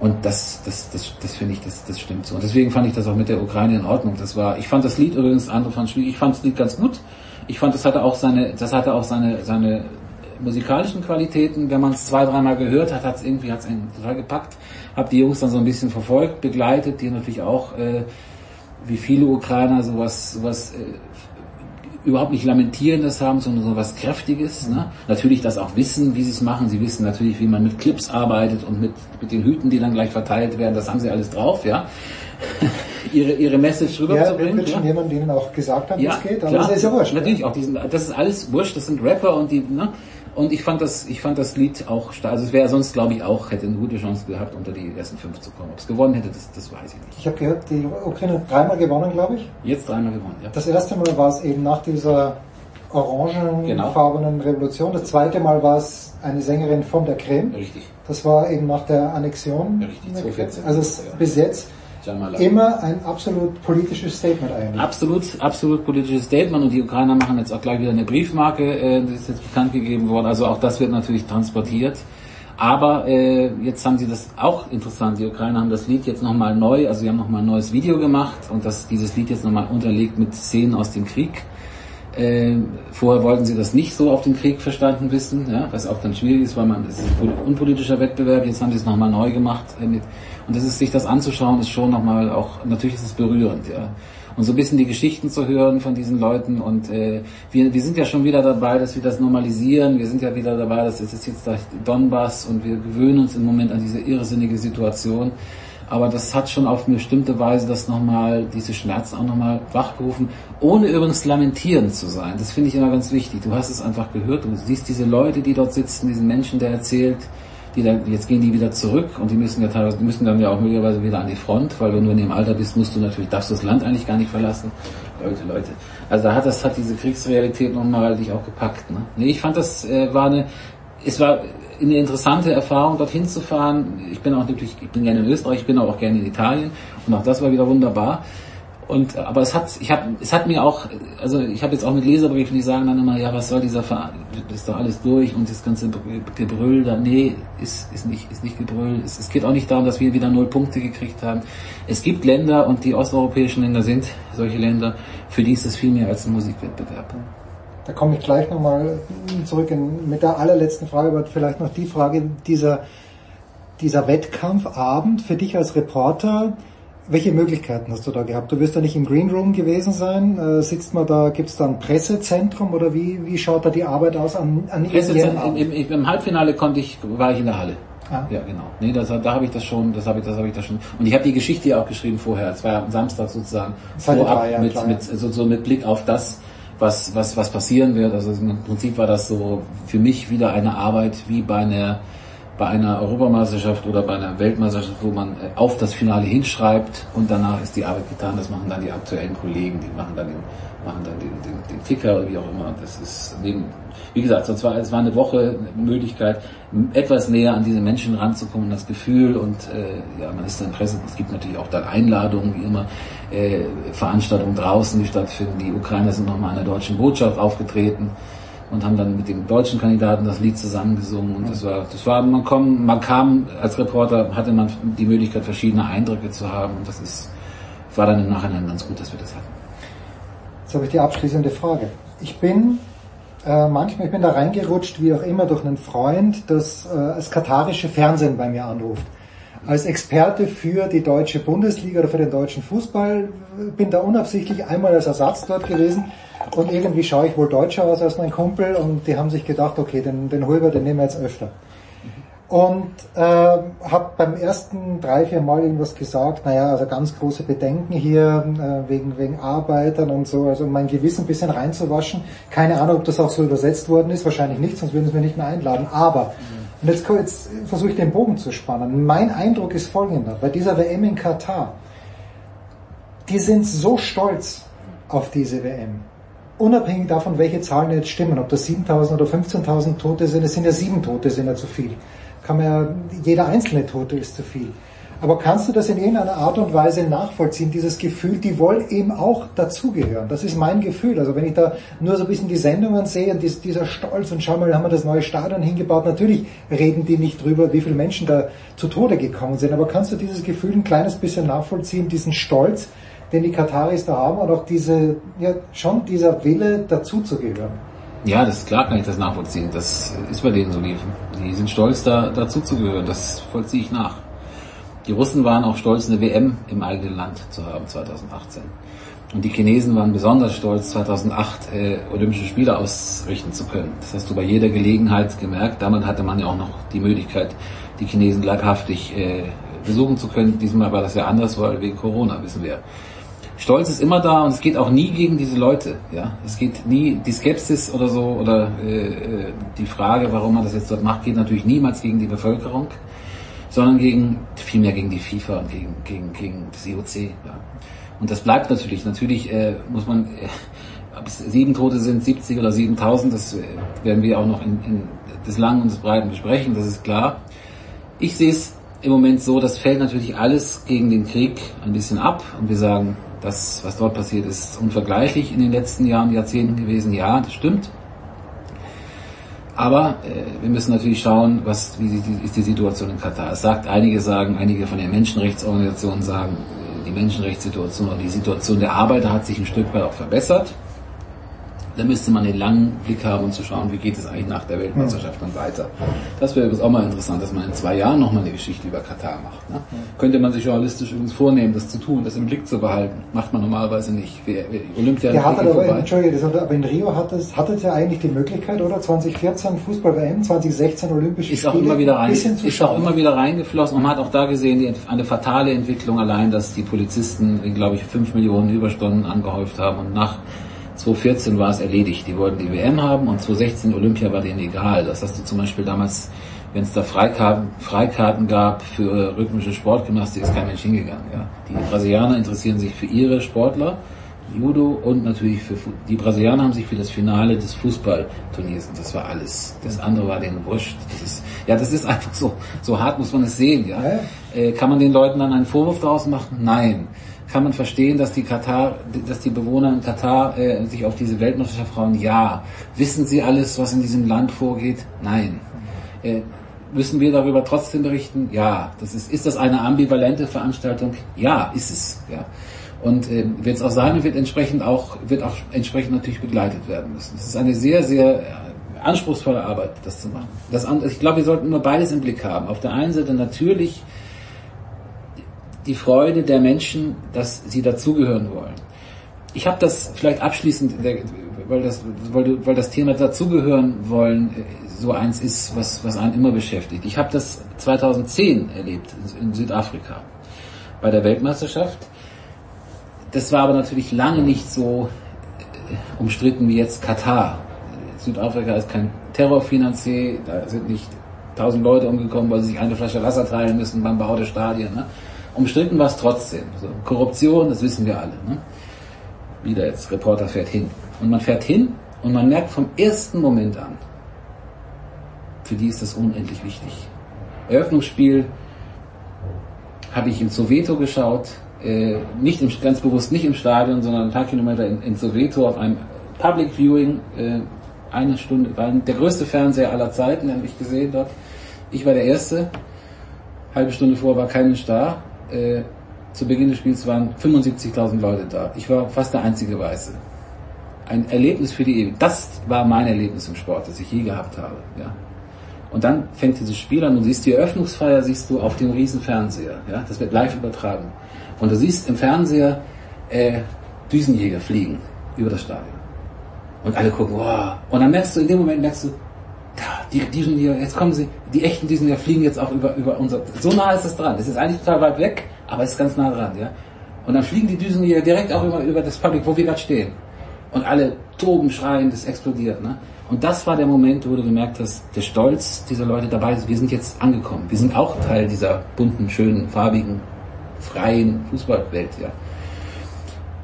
Und das, das, das, das finde ich, das, das stimmt so. Und deswegen fand ich das auch mit der Ukraine in Ordnung. Das war, ich fand das Lied übrigens, andere fand schwierig. Ich fand das Lied ganz gut. Ich fand, das hatte auch seine, das hatte auch seine, seine musikalischen Qualitäten. Wenn man es zwei, dreimal gehört hat, hat es irgendwie, hat es einen total gepackt. Hab die Jungs dann so ein bisschen verfolgt, begleitet, die natürlich auch, äh, wie viele Ukrainer sowas, sowas äh, überhaupt nicht Lamentierendes haben, sondern so was Kräftiges. Ne? Natürlich das auch wissen, wie sie es machen. Sie wissen natürlich, wie man mit Clips arbeitet und mit, mit den Hüten, die dann gleich verteilt werden. Das haben sie alles drauf, ja. ihre, ihre Message rüberzubringen. Ja, wird schon ja. jemand denen auch gesagt haben, ja, wie es geht, aber klar, das ist ja wurscht. Natürlich auch diesen, das ist alles wurscht, das sind Rapper und die, ne? Und ich fand das, ich fand das Lied auch stark. Also es wäre sonst, glaube ich, auch, hätte eine gute Chance gehabt, unter die ersten fünf zu kommen. Ob es gewonnen hätte, das, das weiß ich nicht. Ich habe gehört, die Ukraine hat dreimal gewonnen, glaube ich. Jetzt dreimal gewonnen, ja. Das erste Mal war es eben nach dieser orangenfarbenen genau. Revolution. Das zweite Mal war es eine Sängerin von der Krim. Richtig. Das war eben nach der Annexion. Richtig, 2014. Also es, bis jetzt immer ein absolut politisches Statement eigentlich. Absolut, absolut politisches Statement und die Ukrainer machen jetzt auch gleich wieder eine Briefmarke, äh, das ist jetzt bekannt gegeben worden. Also auch das wird natürlich transportiert. Aber äh, jetzt haben sie das auch interessant. Die Ukrainer haben das Lied jetzt nochmal neu, also sie haben nochmal ein neues Video gemacht und das, dieses Lied jetzt nochmal unterlegt mit Szenen aus dem Krieg. Äh, vorher wollten sie das nicht so auf den Krieg verstanden wissen, ja, was auch dann schwierig ist, weil man es ist ein unpolitischer Wettbewerb. Jetzt haben sie es nochmal neu gemacht. Äh, mit, und das ist sich das anzuschauen, ist schon nochmal auch natürlich ist es berührend, ja. Und so ein bisschen die Geschichten zu hören von diesen Leuten und äh, wir, wir sind ja schon wieder dabei, dass wir das normalisieren. Wir sind ja wieder dabei, dass es ist jetzt Donbass und wir gewöhnen uns im Moment an diese irrsinnige Situation. Aber das hat schon auf eine bestimmte Weise das nochmal, diese Schmerzen auch nochmal wachgerufen, ohne übrigens lamentierend zu sein. Das finde ich immer ganz wichtig. Du hast es einfach gehört, du siehst diese Leute, die dort sitzen, diesen Menschen, der erzählt, die dann, jetzt gehen die wieder zurück und die müssen ja teilweise, die müssen dann ja auch möglicherweise wieder an die Front, weil wenn du in dem Alter bist, musst du natürlich, darfst du das Land eigentlich gar nicht verlassen. Leute, Leute. Also da hat das, hat diese Kriegsrealität nochmal dich auch gepackt, ne? Nee, ich fand das, äh, war eine, es war eine interessante Erfahrung, dorthin zu fahren. Ich bin auch natürlich, ich bin gerne in Österreich, ich bin auch gerne in Italien und auch das war wieder wunderbar. Und aber es hat, ich habe, es hat mir auch, also ich habe jetzt auch mit Leserbriefen, die sagen dann immer, ja, was soll dieser Verein, ist doch alles durch und das ganze Gebrüll da, nee, ist, ist nicht, ist nicht Gebrüll. Es, es geht auch nicht darum, dass wir wieder null Punkte gekriegt haben. Es gibt Länder und die osteuropäischen Länder sind solche Länder, für die ist es viel mehr als ein Musikwettbewerb. Da komme ich gleich nochmal zurück in, mit der allerletzten Frage, aber vielleicht noch die Frage dieser, dieser Wettkampfabend für dich als Reporter welche Möglichkeiten hast du da gehabt? Du wirst ja nicht im Green Room gewesen sein. Äh, sitzt man da, gibt es da ein Pressezentrum oder wie, wie schaut da die Arbeit aus an, an Pressezentrum, im, im, Im Halbfinale konnte ich, war ich in der Halle. Ah. Ja, genau. Nee, das, da habe ich das schon, das habe ich, das habe ich das schon. Und ich habe die Geschichte ja auch geschrieben vorher. Es war ja am Samstag sozusagen vorab ja, mit, klar, mit, so, so mit Blick auf das, was, was, was passieren wird. Also im Prinzip war das so für mich wieder eine Arbeit wie bei einer bei einer Europameisterschaft oder bei einer Weltmeisterschaft, wo man äh, auf das Finale hinschreibt und danach ist die Arbeit getan. Das machen dann die aktuellen Kollegen, die machen dann den, machen dann den, den, den Ticker oder wie auch immer. Das ist neben, wie gesagt, es war, es war eine Woche eine Möglichkeit, etwas näher an diese Menschen ranzukommen, das Gefühl und äh, ja, man ist dann präsent. Es gibt natürlich auch dann Einladungen, wie immer, äh, Veranstaltungen draußen, die stattfinden. Die Ukrainer sind nochmal an der deutschen Botschaft aufgetreten und haben dann mit dem deutschen Kandidaten das Lied zusammengesungen und das war, das war, man kam, man kam als Reporter, hatte man die Möglichkeit, verschiedene Eindrücke zu haben und das ist, war dann im Nachhinein ganz gut, dass wir das hatten. Jetzt habe ich die abschließende Frage. Ich bin äh, manchmal, ich bin da reingerutscht, wie auch immer, durch einen Freund, das äh, das katarische Fernsehen bei mir anruft. Als Experte für die deutsche Bundesliga oder für den deutschen Fußball bin da unabsichtlich einmal als Ersatz dort gewesen und irgendwie schaue ich wohl deutscher aus als mein Kumpel und die haben sich gedacht, okay, den, den Hulber, den nehmen wir jetzt öfter. Und äh, habe beim ersten drei, vier Mal irgendwas gesagt, naja, also ganz große Bedenken hier äh, wegen, wegen Arbeitern und so, also mein Gewissen ein bisschen reinzuwaschen. Keine Ahnung, ob das auch so übersetzt worden ist, wahrscheinlich nicht, sonst würden sie mir nicht mehr einladen. Aber, und jetzt, jetzt versuche ich den Bogen zu spannen. Mein Eindruck ist folgender, bei dieser WM in Katar, die sind so stolz auf diese WM unabhängig davon, welche Zahlen jetzt stimmen, ob das 7.000 oder 15.000 Tote sind, es sind ja sieben Tote, sind ja zu viel. Kann man ja, jeder einzelne Tote ist zu viel. Aber kannst du das in irgendeiner Art und Weise nachvollziehen, dieses Gefühl, die wollen eben auch dazugehören. Das ist mein Gefühl. Also wenn ich da nur so ein bisschen die Sendungen sehe und dieser Stolz und schau mal, haben wir das neue Stadion hingebaut. Natürlich reden die nicht drüber, wie viele Menschen da zu Tode gekommen sind. Aber kannst du dieses Gefühl ein kleines bisschen nachvollziehen, diesen Stolz, den die Kataris da haben und auch diese, ja, schon dieser Wille dazuzugehören. Ja, das ist klar, kann ich das nachvollziehen. Das ist bei denen so. Die, die sind stolz, da dazuzugehören. Das vollziehe ich nach. Die Russen waren auch stolz, eine WM im eigenen Land zu haben 2018. Und die Chinesen waren besonders stolz, 2008 äh, Olympische Spiele ausrichten zu können. Das hast du bei jeder Gelegenheit gemerkt. Damals hatte man ja auch noch die Möglichkeit, die Chinesen leibhaftig äh, besuchen zu können. Diesmal war das ja anders, weil wegen Corona, wissen wir. Stolz ist immer da und es geht auch nie gegen diese Leute. Ja, es geht nie die Skepsis oder so oder äh, äh, die Frage, warum man das jetzt dort macht, geht natürlich niemals gegen die Bevölkerung, sondern gegen vielmehr gegen die FIFA und gegen gegen gegen das IOC. Ja. Und das bleibt natürlich. Natürlich äh, muss man, äh, ob es sieben Tote sind, 70 oder 7000, das äh, werden wir auch noch in, in des Langen und des Breiten besprechen. Das ist klar. Ich sehe es im Moment so, das fällt natürlich alles gegen den Krieg ein bisschen ab und wir sagen, das, was dort passiert, ist unvergleichlich in den letzten Jahren, Jahrzehnten gewesen. Ja, das stimmt. Aber äh, wir müssen natürlich schauen, was, wie ist die Situation in Katar. Es sagt, einige sagen, einige von den Menschenrechtsorganisationen sagen, äh, die Menschenrechtssituation oder die Situation der Arbeiter hat sich ein Stück weit auch verbessert. Da müsste man den langen Blick haben, um zu schauen, wie geht es eigentlich nach der Weltmeisterschaft dann weiter. Das wäre übrigens auch mal interessant, dass man in zwei Jahren nochmal eine Geschichte über Katar macht. Ne? Könnte man sich journalistisch übrigens vornehmen, das zu tun, das im Blick zu behalten. Macht man normalerweise nicht. Olympia ja, hat aber, Entschuldige, aber in Rio hat es, hattet ja eigentlich die Möglichkeit, oder? 2014 Fußball-WM, 2016 Olympische ist Spiele. Auch immer wieder rein, ist auch immer wieder reingeflossen und man hat auch da gesehen, die, eine fatale Entwicklung allein, dass die Polizisten, glaube ich, fünf Millionen Überstunden angehäuft haben und nach 2014 war es erledigt. Die wollten die WM haben und 2016 Olympia war denen egal. Das hast du zum Beispiel damals, wenn es da Freikarten, Freikarten gab für rhythmische Sportgymnastik, ist kein Mensch hingegangen. Ja. Die Brasilianer interessieren sich für ihre Sportler, Judo und natürlich für die Brasilianer haben sich für das Finale des Fußballturniers und das war alles. Das andere war denen wurscht. Das ist, ja, das ist einfach so. So hart muss man es sehen. Ja. ja. Äh, kann man den Leuten dann einen Vorwurf daraus machen? Nein kann man verstehen, dass die Katar, dass die Bewohner in Katar äh, sich auf diese Weltmeisterschaft freuen? Ja. Wissen sie alles, was in diesem Land vorgeht? Nein. Äh, müssen wir darüber trotzdem berichten? Ja. Das ist, ist das eine ambivalente Veranstaltung? Ja, ist es. Ja. Und äh, wird es auch sein wird entsprechend auch, wird auch entsprechend natürlich begleitet werden müssen. Es ist eine sehr, sehr äh, anspruchsvolle Arbeit, das zu machen. Das, ich glaube, wir sollten nur beides im Blick haben. Auf der einen Seite natürlich die Freude der Menschen, dass sie dazugehören wollen. Ich habe das vielleicht abschließend, weil das, weil, weil das Thema dazugehören wollen so eins ist, was, was einen immer beschäftigt. Ich habe das 2010 erlebt in Südafrika bei der Weltmeisterschaft. Das war aber natürlich lange nicht so äh, umstritten wie jetzt Katar. Südafrika ist kein Terrorfinanzier, da sind nicht tausend Leute umgekommen, weil sie sich eine Flasche Wasser teilen müssen beim Bau der Stadien. Ne? Umstritten war es trotzdem. So, Korruption, das wissen wir alle. Ne? Wieder jetzt, Reporter fährt hin. Und man fährt hin und man merkt vom ersten Moment an, für die ist das unendlich wichtig. Eröffnungsspiel habe ich in Soweto geschaut, äh, nicht im, ganz bewusst nicht im Stadion, sondern ein paar Kilometer in, in Soweto auf einem Public Viewing, äh, eine Stunde, war der größte Fernseher aller Zeiten, habe ich gesehen dort. Ich war der Erste, halbe Stunde vor war kein da. Äh, zu Beginn des Spiels waren 75.000 Leute da. Ich war fast der einzige Weiße. Ein Erlebnis für die Ewigkeit. Das war mein Erlebnis im Sport, das ich je gehabt habe. Ja. Und dann fängt dieses Spiel an, du siehst die Eröffnungsfeier, siehst du auf dem riesen Fernseher. Ja? Das wird live übertragen. Und du siehst im Fernseher äh, Düsenjäger fliegen über das Stadion. Und alle gucken, wow. Und dann merkst du, in dem Moment merkst du, die Düsenjäger, jetzt kommen sie, die echten Düsenjäger fliegen jetzt auch über, über unser, so nah ist es dran. Es ist eigentlich total weit weg, aber es ist ganz nah dran, ja. Und dann fliegen die Düsenjäger direkt auch über, über das Public, wo wir gerade stehen. Und alle toben, schreien, das explodiert, ne. Und das war der Moment, wo du gemerkt hast, der Stolz dieser Leute dabei ist, wir sind jetzt angekommen. Wir sind auch Teil dieser bunten, schönen, farbigen, freien Fußballwelt, ja.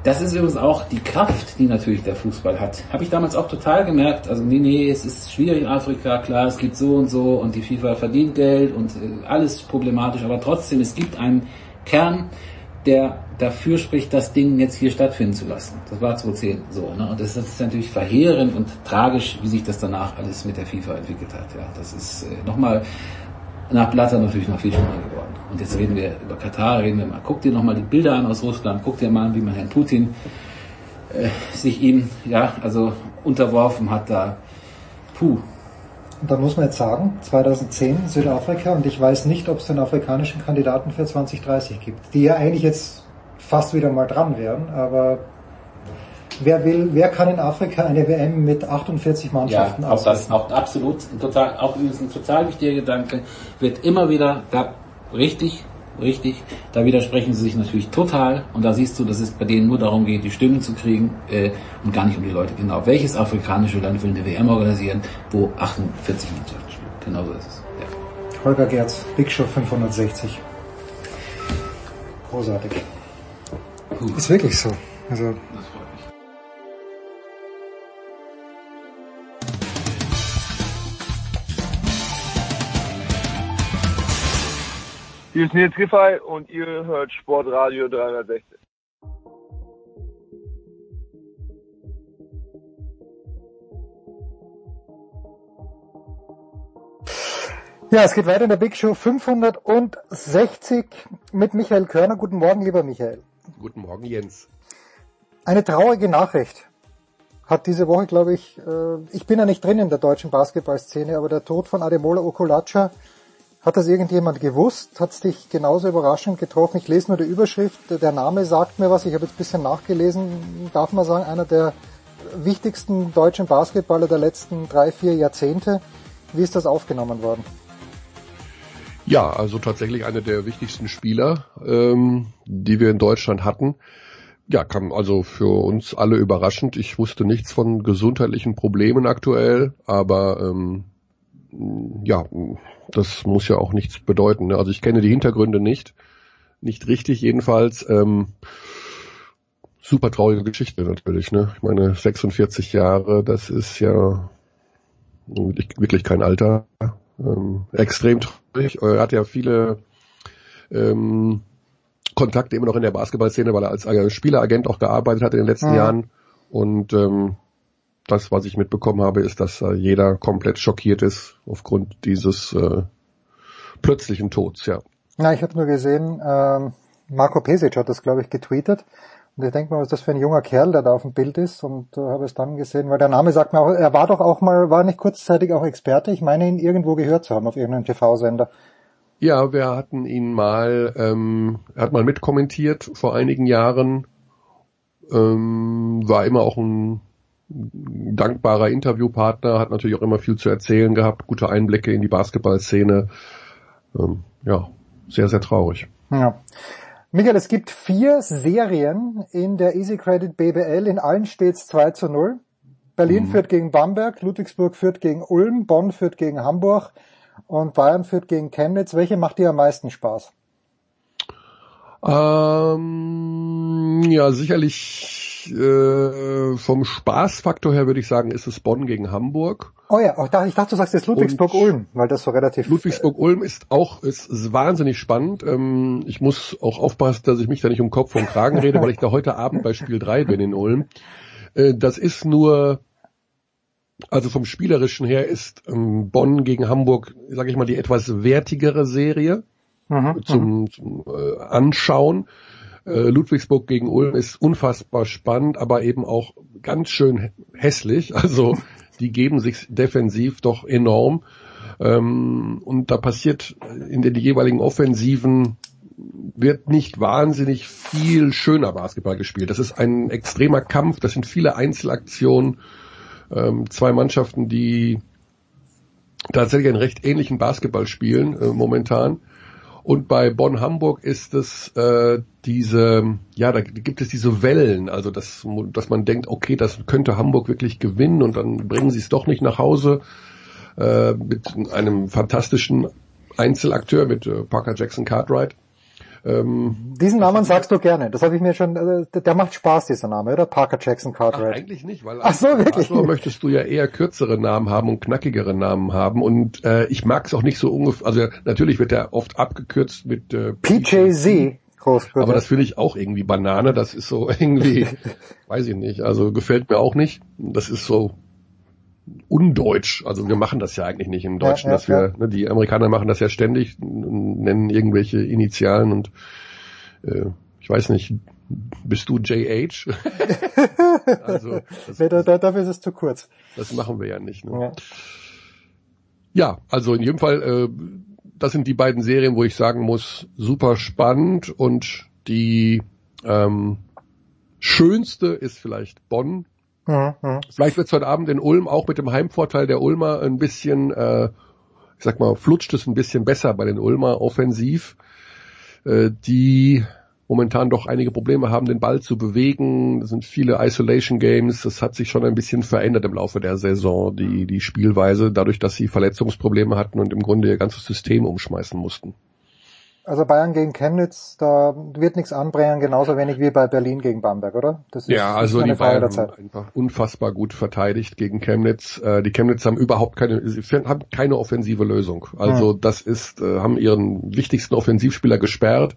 Das ist übrigens auch die Kraft, die natürlich der Fußball hat. Habe ich damals auch total gemerkt. Also nee, nee, es ist schwierig in Afrika, klar, es gibt so und so und die FIFA verdient Geld und äh, alles problematisch, aber trotzdem, es gibt einen Kern, der dafür spricht, das Ding jetzt hier stattfinden zu lassen. Das war 2010 so. Ne? Und das ist natürlich verheerend und tragisch, wie sich das danach alles mit der FIFA entwickelt hat. Ja, das ist äh, nochmal nach Blatter natürlich noch viel schlimmer geworden. Und jetzt reden wir über Katar, reden wir mal. Guck dir nochmal die Bilder an aus Russland, guck dir mal an, wie man Herrn Putin äh, sich ihm ja also unterworfen hat da. Puh, und dann muss man jetzt sagen, 2010 Südafrika und ich weiß nicht, ob es den afrikanischen Kandidaten für 2030 gibt, die ja eigentlich jetzt fast wieder mal dran wären, aber wer will, wer kann in Afrika eine WM mit 48 Mannschaften ja, auch das auch absolut total auch übrigens ein total wichtiger Gedanke wird immer wieder da richtig richtig. Da widersprechen sie sich natürlich total und da siehst du, dass es bei denen nur darum geht, die Stimmen zu kriegen äh, und gar nicht um die Leute. Genau, welches afrikanische Land will eine WM organisieren, wo 48 Mannschaften spielen? Genau so ist es. Ja. Holger Gerz, Big Show 560. Großartig. Puh. Ist wirklich so. Also Hier ist Nils Giffey und ihr hört Sportradio 360. Ja, es geht weiter in der Big Show 560 mit Michael Körner. Guten Morgen, lieber Michael. Guten Morgen, Jens. Eine traurige Nachricht hat diese Woche, glaube ich, äh, ich bin ja nicht drin in der deutschen Basketballszene, aber der Tod von Ademola Okulacha hat das irgendjemand gewusst? Hat es dich genauso überraschend getroffen? Ich lese nur die Überschrift, der Name sagt mir was, ich habe jetzt ein bisschen nachgelesen, darf man sagen, einer der wichtigsten deutschen Basketballer der letzten drei, vier Jahrzehnte. Wie ist das aufgenommen worden? Ja, also tatsächlich einer der wichtigsten Spieler, ähm, die wir in Deutschland hatten. Ja, kam also für uns alle überraschend. Ich wusste nichts von gesundheitlichen Problemen aktuell, aber ähm, ja, das muss ja auch nichts bedeuten. Ne? Also ich kenne die Hintergründe nicht, nicht richtig jedenfalls. Ähm, super traurige Geschichte natürlich. Ne? Ich meine, 46 Jahre, das ist ja wirklich, kein Alter. Ähm, extrem traurig. Er hat ja viele ähm, Kontakte immer noch in der Basketballszene, weil er als Spieleragent auch gearbeitet hat in den letzten mhm. Jahren. Und ähm, das, was ich mitbekommen habe, ist, dass äh, jeder komplett schockiert ist aufgrund dieses äh, plötzlichen Tods, ja. Na, ich habe nur gesehen, ähm, Marco Pesic hat das, glaube ich, getweetet. Und ich denke mal, was das für ein junger Kerl, der da auf dem Bild ist und äh, habe es dann gesehen, weil der Name sagt mir auch, er war doch auch mal, war nicht kurzzeitig auch Experte. Ich meine ihn irgendwo gehört zu haben auf irgendeinem TV-Sender. Ja, wir hatten ihn mal, ähm, er hat mal mitkommentiert vor einigen Jahren, ähm, war immer auch ein dankbarer Interviewpartner, hat natürlich auch immer viel zu erzählen gehabt, gute Einblicke in die Basketballszene. Ähm, ja, sehr, sehr traurig. Ja. Michael, es gibt vier Serien in der Easy Credit BBL, in allen steht's 2 zu 0. Berlin mhm. führt gegen Bamberg, Ludwigsburg führt gegen Ulm, Bonn führt gegen Hamburg und Bayern führt gegen Chemnitz. Welche macht dir am meisten Spaß? Ähm, ja, sicherlich äh, vom Spaßfaktor her würde ich sagen, ist es Bonn gegen Hamburg. Oh ja, ich dachte, ich dachte du sagst jetzt Ludwigsburg-Ulm, weil das so relativ... Ludwigsburg-Ulm ist auch ist, ist wahnsinnig spannend. Ähm, ich muss auch aufpassen, dass ich mich da nicht um Kopf und Kragen rede, weil ich da heute Abend bei Spiel 3 bin in Ulm. Äh, das ist nur also vom spielerischen her ist ähm, Bonn gegen Hamburg, sage ich mal, die etwas wertigere Serie mhm, zum, mhm. zum äh, Anschauen. Äh, Ludwigsburg gegen Ulm ist unfassbar spannend, aber eben auch ganz schön hässlich. Also die geben sich defensiv doch enorm. Ähm, und da passiert in den jeweiligen Offensiven wird nicht wahnsinnig viel schöner Basketball gespielt. Das ist ein extremer Kampf, das sind viele Einzelaktionen, ähm, zwei Mannschaften, die tatsächlich einen recht ähnlichen Basketball spielen äh, momentan. Und bei Bonn-Hamburg ist es äh, diese, ja, da gibt es diese Wellen, also dass, dass man denkt, okay, das könnte Hamburg wirklich gewinnen und dann bringen sie es doch nicht nach Hause äh, mit einem fantastischen Einzelakteur mit äh, Parker Jackson Cartwright. Ähm, Diesen Namen sagst du gerne. Das habe ich mir schon. Äh, der macht Spaß, dieser Name, oder? Parker Jackson Cartwright. Ach, eigentlich nicht, weil Ach so, wirklich? Also möchtest du ja eher kürzere Namen haben und knackigere Namen haben. Und äh, ich mag es auch nicht so ungefähr. Also natürlich wird er oft abgekürzt mit äh, PJZ. Aber das finde ich auch irgendwie Banane. Das ist so irgendwie, weiß ich nicht. Also gefällt mir auch nicht. Das ist so undeutsch. Also wir machen das ja eigentlich nicht im Deutschen, ja, ja, dass wir, ja. ne, die Amerikaner machen das ja ständig, nennen irgendwelche Initialen und äh, ich weiß nicht, bist du JH? also, das, nee, da, da, dafür ist es zu kurz. Das machen wir ja nicht. Ne? Ja. also in jedem Fall, äh, das sind die beiden Serien, wo ich sagen muss, super spannend und die ähm, schönste ist vielleicht Bonn, Mhm, mhm. Vielleicht wird es heute Abend in Ulm auch mit dem Heimvorteil der Ulmer ein bisschen, äh, ich sag mal, flutscht es ein bisschen besser bei den Ulmer offensiv, äh, die momentan doch einige Probleme haben, den Ball zu bewegen. Das sind viele Isolation Games. Das hat sich schon ein bisschen verändert im Laufe der Saison, die, die Spielweise, dadurch, dass sie Verletzungsprobleme hatten und im Grunde ihr ganzes System umschmeißen mussten. Also Bayern gegen Chemnitz, da wird nichts anbrennen, genauso wenig wie bei Berlin gegen Bamberg, oder? Das ist, ja, also die Bayern haben einfach unfassbar gut verteidigt gegen Chemnitz. Äh, die Chemnitz haben überhaupt keine, sie haben keine offensive Lösung. Also hm. das ist, äh, haben ihren wichtigsten Offensivspieler gesperrt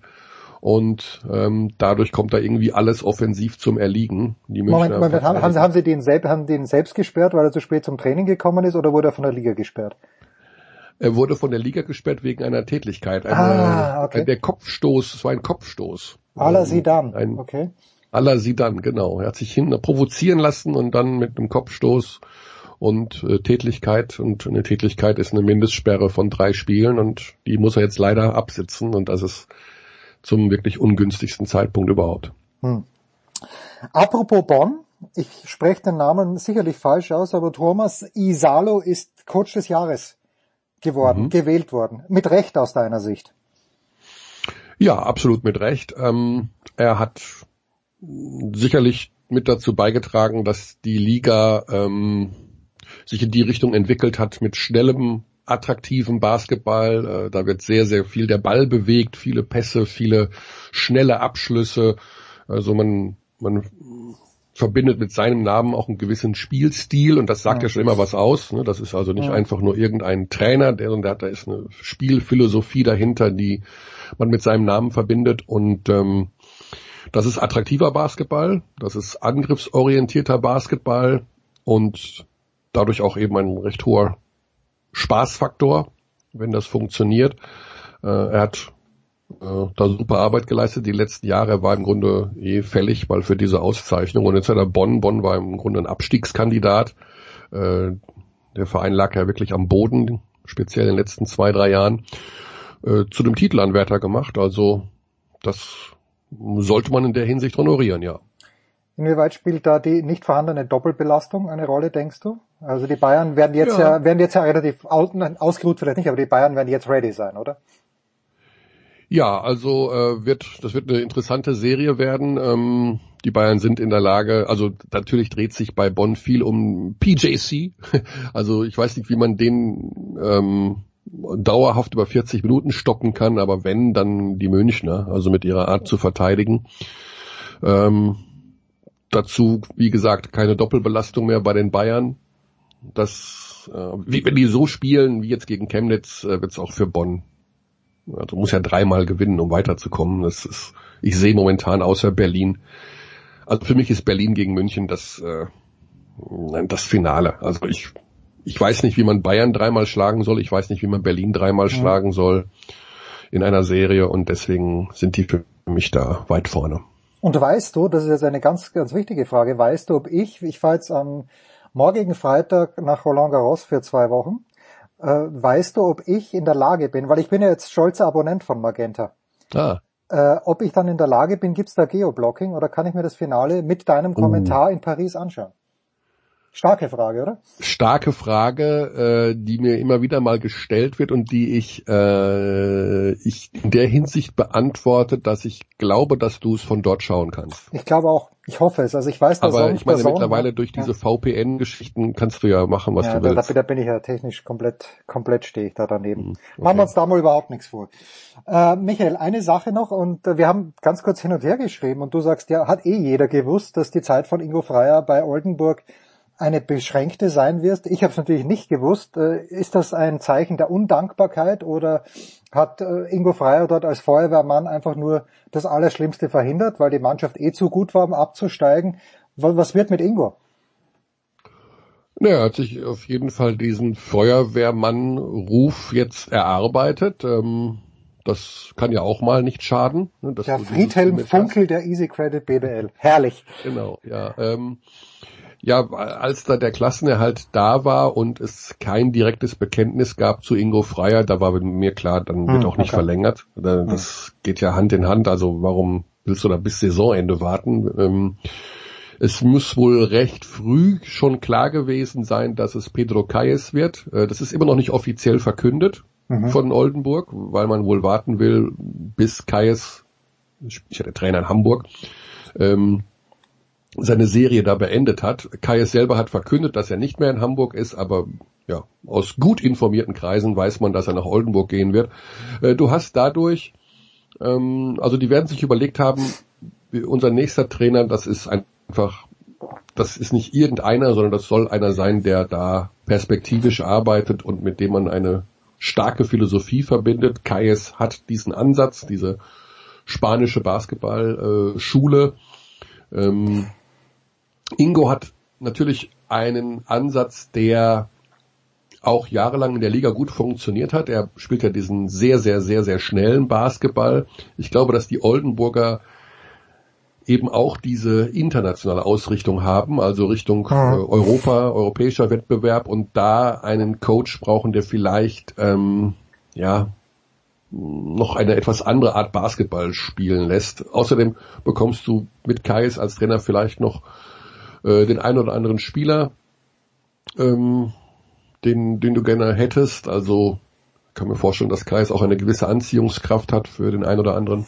und ähm, dadurch kommt da irgendwie alles offensiv zum Erliegen. Die Moment, Moment haben, haben, Sie, haben Sie den, selbst, haben den selbst gesperrt, weil er zu spät zum Training gekommen ist, oder wurde er von der Liga gesperrt? Er wurde von der Liga gesperrt wegen einer Tätigkeit. Eine, ah, okay. Der Kopfstoß, es war ein Kopfstoß. Ala Sidan, ein, okay. Ala Sidan, genau. Er hat sich hin provozieren lassen und dann mit einem Kopfstoß und äh, Tätigkeit und eine Tätigkeit ist eine Mindestsperre von drei Spielen und die muss er jetzt leider absitzen und das ist zum wirklich ungünstigsten Zeitpunkt überhaupt. Hm. Apropos Bonn, ich spreche den Namen sicherlich falsch aus, aber Thomas Isalo ist Coach des Jahres geworden, mhm. gewählt worden. Mit Recht aus deiner Sicht. Ja, absolut mit Recht. Ähm, er hat sicherlich mit dazu beigetragen, dass die Liga ähm, sich in die Richtung entwickelt hat mit schnellem, attraktivem Basketball. Äh, da wird sehr, sehr viel der Ball bewegt, viele Pässe, viele schnelle Abschlüsse. Also man, man verbindet mit seinem Namen auch einen gewissen Spielstil und das sagt ja, ja schon immer was aus. Ne? Das ist also nicht ja. einfach nur irgendein Trainer, der, der da ist eine Spielphilosophie dahinter, die man mit seinem Namen verbindet und ähm, das ist attraktiver Basketball, das ist angriffsorientierter Basketball und dadurch auch eben ein recht hoher Spaßfaktor, wenn das funktioniert. Äh, er hat da super Arbeit geleistet. Die letzten Jahre war im Grunde eh fällig, weil für diese Auszeichnung. Und jetzt hat er Bonn. Bonn war im Grunde ein Abstiegskandidat. Äh, der Verein lag ja wirklich am Boden, speziell in den letzten zwei, drei Jahren. äh, zu dem Titelanwärter gemacht. Also das sollte man in der Hinsicht honorieren, ja. Inwieweit spielt da die nicht vorhandene Doppelbelastung eine Rolle, denkst du? Also die Bayern werden jetzt ja, ja werden jetzt ja relativ ausgeruht vielleicht nicht, aber die Bayern werden jetzt ready sein, oder? Ja, also äh, wird das wird eine interessante Serie werden. Ähm, die Bayern sind in der Lage, also natürlich dreht sich bei Bonn viel um PJC. Also ich weiß nicht, wie man den ähm, dauerhaft über 40 Minuten stoppen kann, aber wenn, dann die Münchner, also mit ihrer Art zu verteidigen. Ähm, dazu, wie gesagt, keine Doppelbelastung mehr bei den Bayern. Das, äh, wie, wenn die so spielen wie jetzt gegen Chemnitz, äh, wird es auch für Bonn. Also muss ja dreimal gewinnen, um weiterzukommen. Das ist, ich sehe momentan außer Berlin. Also für mich ist Berlin gegen München das, äh, das Finale. Also ich, ich weiß nicht, wie man Bayern dreimal schlagen soll. Ich weiß nicht, wie man Berlin dreimal ja. schlagen soll in einer Serie und deswegen sind die für mich da weit vorne. Und weißt du, das ist jetzt eine ganz, ganz wichtige Frage, weißt du, ob ich, ich fahre jetzt am morgigen Freitag nach Roland Garros für zwei Wochen, äh, weißt du, ob ich in der Lage bin, weil ich bin ja jetzt stolzer Abonnent von Magenta. Ah. Äh, ob ich dann in der Lage bin, gibt's da Geoblocking oder kann ich mir das Finale mit deinem. Kommentar uh. in Paris anschauen? Starke Frage, oder? Starke Frage, äh, die mir immer wieder mal gestellt wird und die ich, äh, ich in der Hinsicht beantworte, dass ich glaube, dass du es von dort schauen kannst. Ich glaube auch. Ich hoffe es. Also ich weiß, dass Aber ich meine, mittlerweile durch diese ja. VPN-Geschichten kannst du ja machen, was ja, du willst. Da, da bin ich ja technisch komplett, komplett stehe ich da daneben. Mhm, okay. Machen wir uns da mal überhaupt nichts vor. Äh, Michael, eine Sache noch und äh, wir haben ganz kurz hin und her geschrieben und du sagst, ja, hat eh jeder gewusst, dass die Zeit von Ingo Freier bei Oldenburg eine beschränkte sein wirst. Ich habe es natürlich nicht gewusst. Äh, ist das ein Zeichen der Undankbarkeit oder hat äh, Ingo Freier dort als Feuerwehrmann einfach nur das Allerschlimmste verhindert, weil die Mannschaft eh zu gut war, um abzusteigen? Was wird mit Ingo? er hat sich auf jeden Fall diesen Feuerwehrmann-Ruf jetzt erarbeitet. Ähm, das kann ja auch mal nicht schaden. Ne, der Friedhelm Funkel der Easy Credit BBL. Herrlich. Genau, ja. Ja, als da der Klassenerhalt da war und es kein direktes Bekenntnis gab zu Ingo Freier, da war mir klar, dann wird hm, auch nicht okay. verlängert. Das hm. geht ja Hand in Hand, also warum willst du da bis Saisonende warten? Ähm, es muss wohl recht früh schon klar gewesen sein, dass es Pedro Calles wird. Äh, das ist immer noch nicht offiziell verkündet mhm. von Oldenburg, weil man wohl warten will, bis Calles, ich hatte Trainer in Hamburg, ähm, seine Serie da beendet hat. Kayes selber hat verkündet, dass er nicht mehr in Hamburg ist, aber ja, aus gut informierten Kreisen weiß man, dass er nach Oldenburg gehen wird. Äh, du hast dadurch, ähm, also die werden sich überlegt haben, unser nächster Trainer, das ist einfach, das ist nicht irgendeiner, sondern das soll einer sein, der da perspektivisch arbeitet und mit dem man eine starke Philosophie verbindet. Kayes hat diesen Ansatz, diese spanische Basketballschule. Äh, ähm, Ingo hat natürlich einen Ansatz, der auch jahrelang in der Liga gut funktioniert hat. Er spielt ja diesen sehr, sehr, sehr, sehr schnellen Basketball. Ich glaube, dass die Oldenburger eben auch diese internationale Ausrichtung haben, also Richtung äh, Europa, europäischer Wettbewerb und da einen Coach brauchen, der vielleicht ähm, ja noch eine etwas andere Art Basketball spielen lässt. Außerdem bekommst du mit Kais als Trainer vielleicht noch äh, den einen oder anderen Spieler, ähm, den, den du gerne hättest. Also kann mir vorstellen, dass Kais auch eine gewisse Anziehungskraft hat für den einen oder anderen.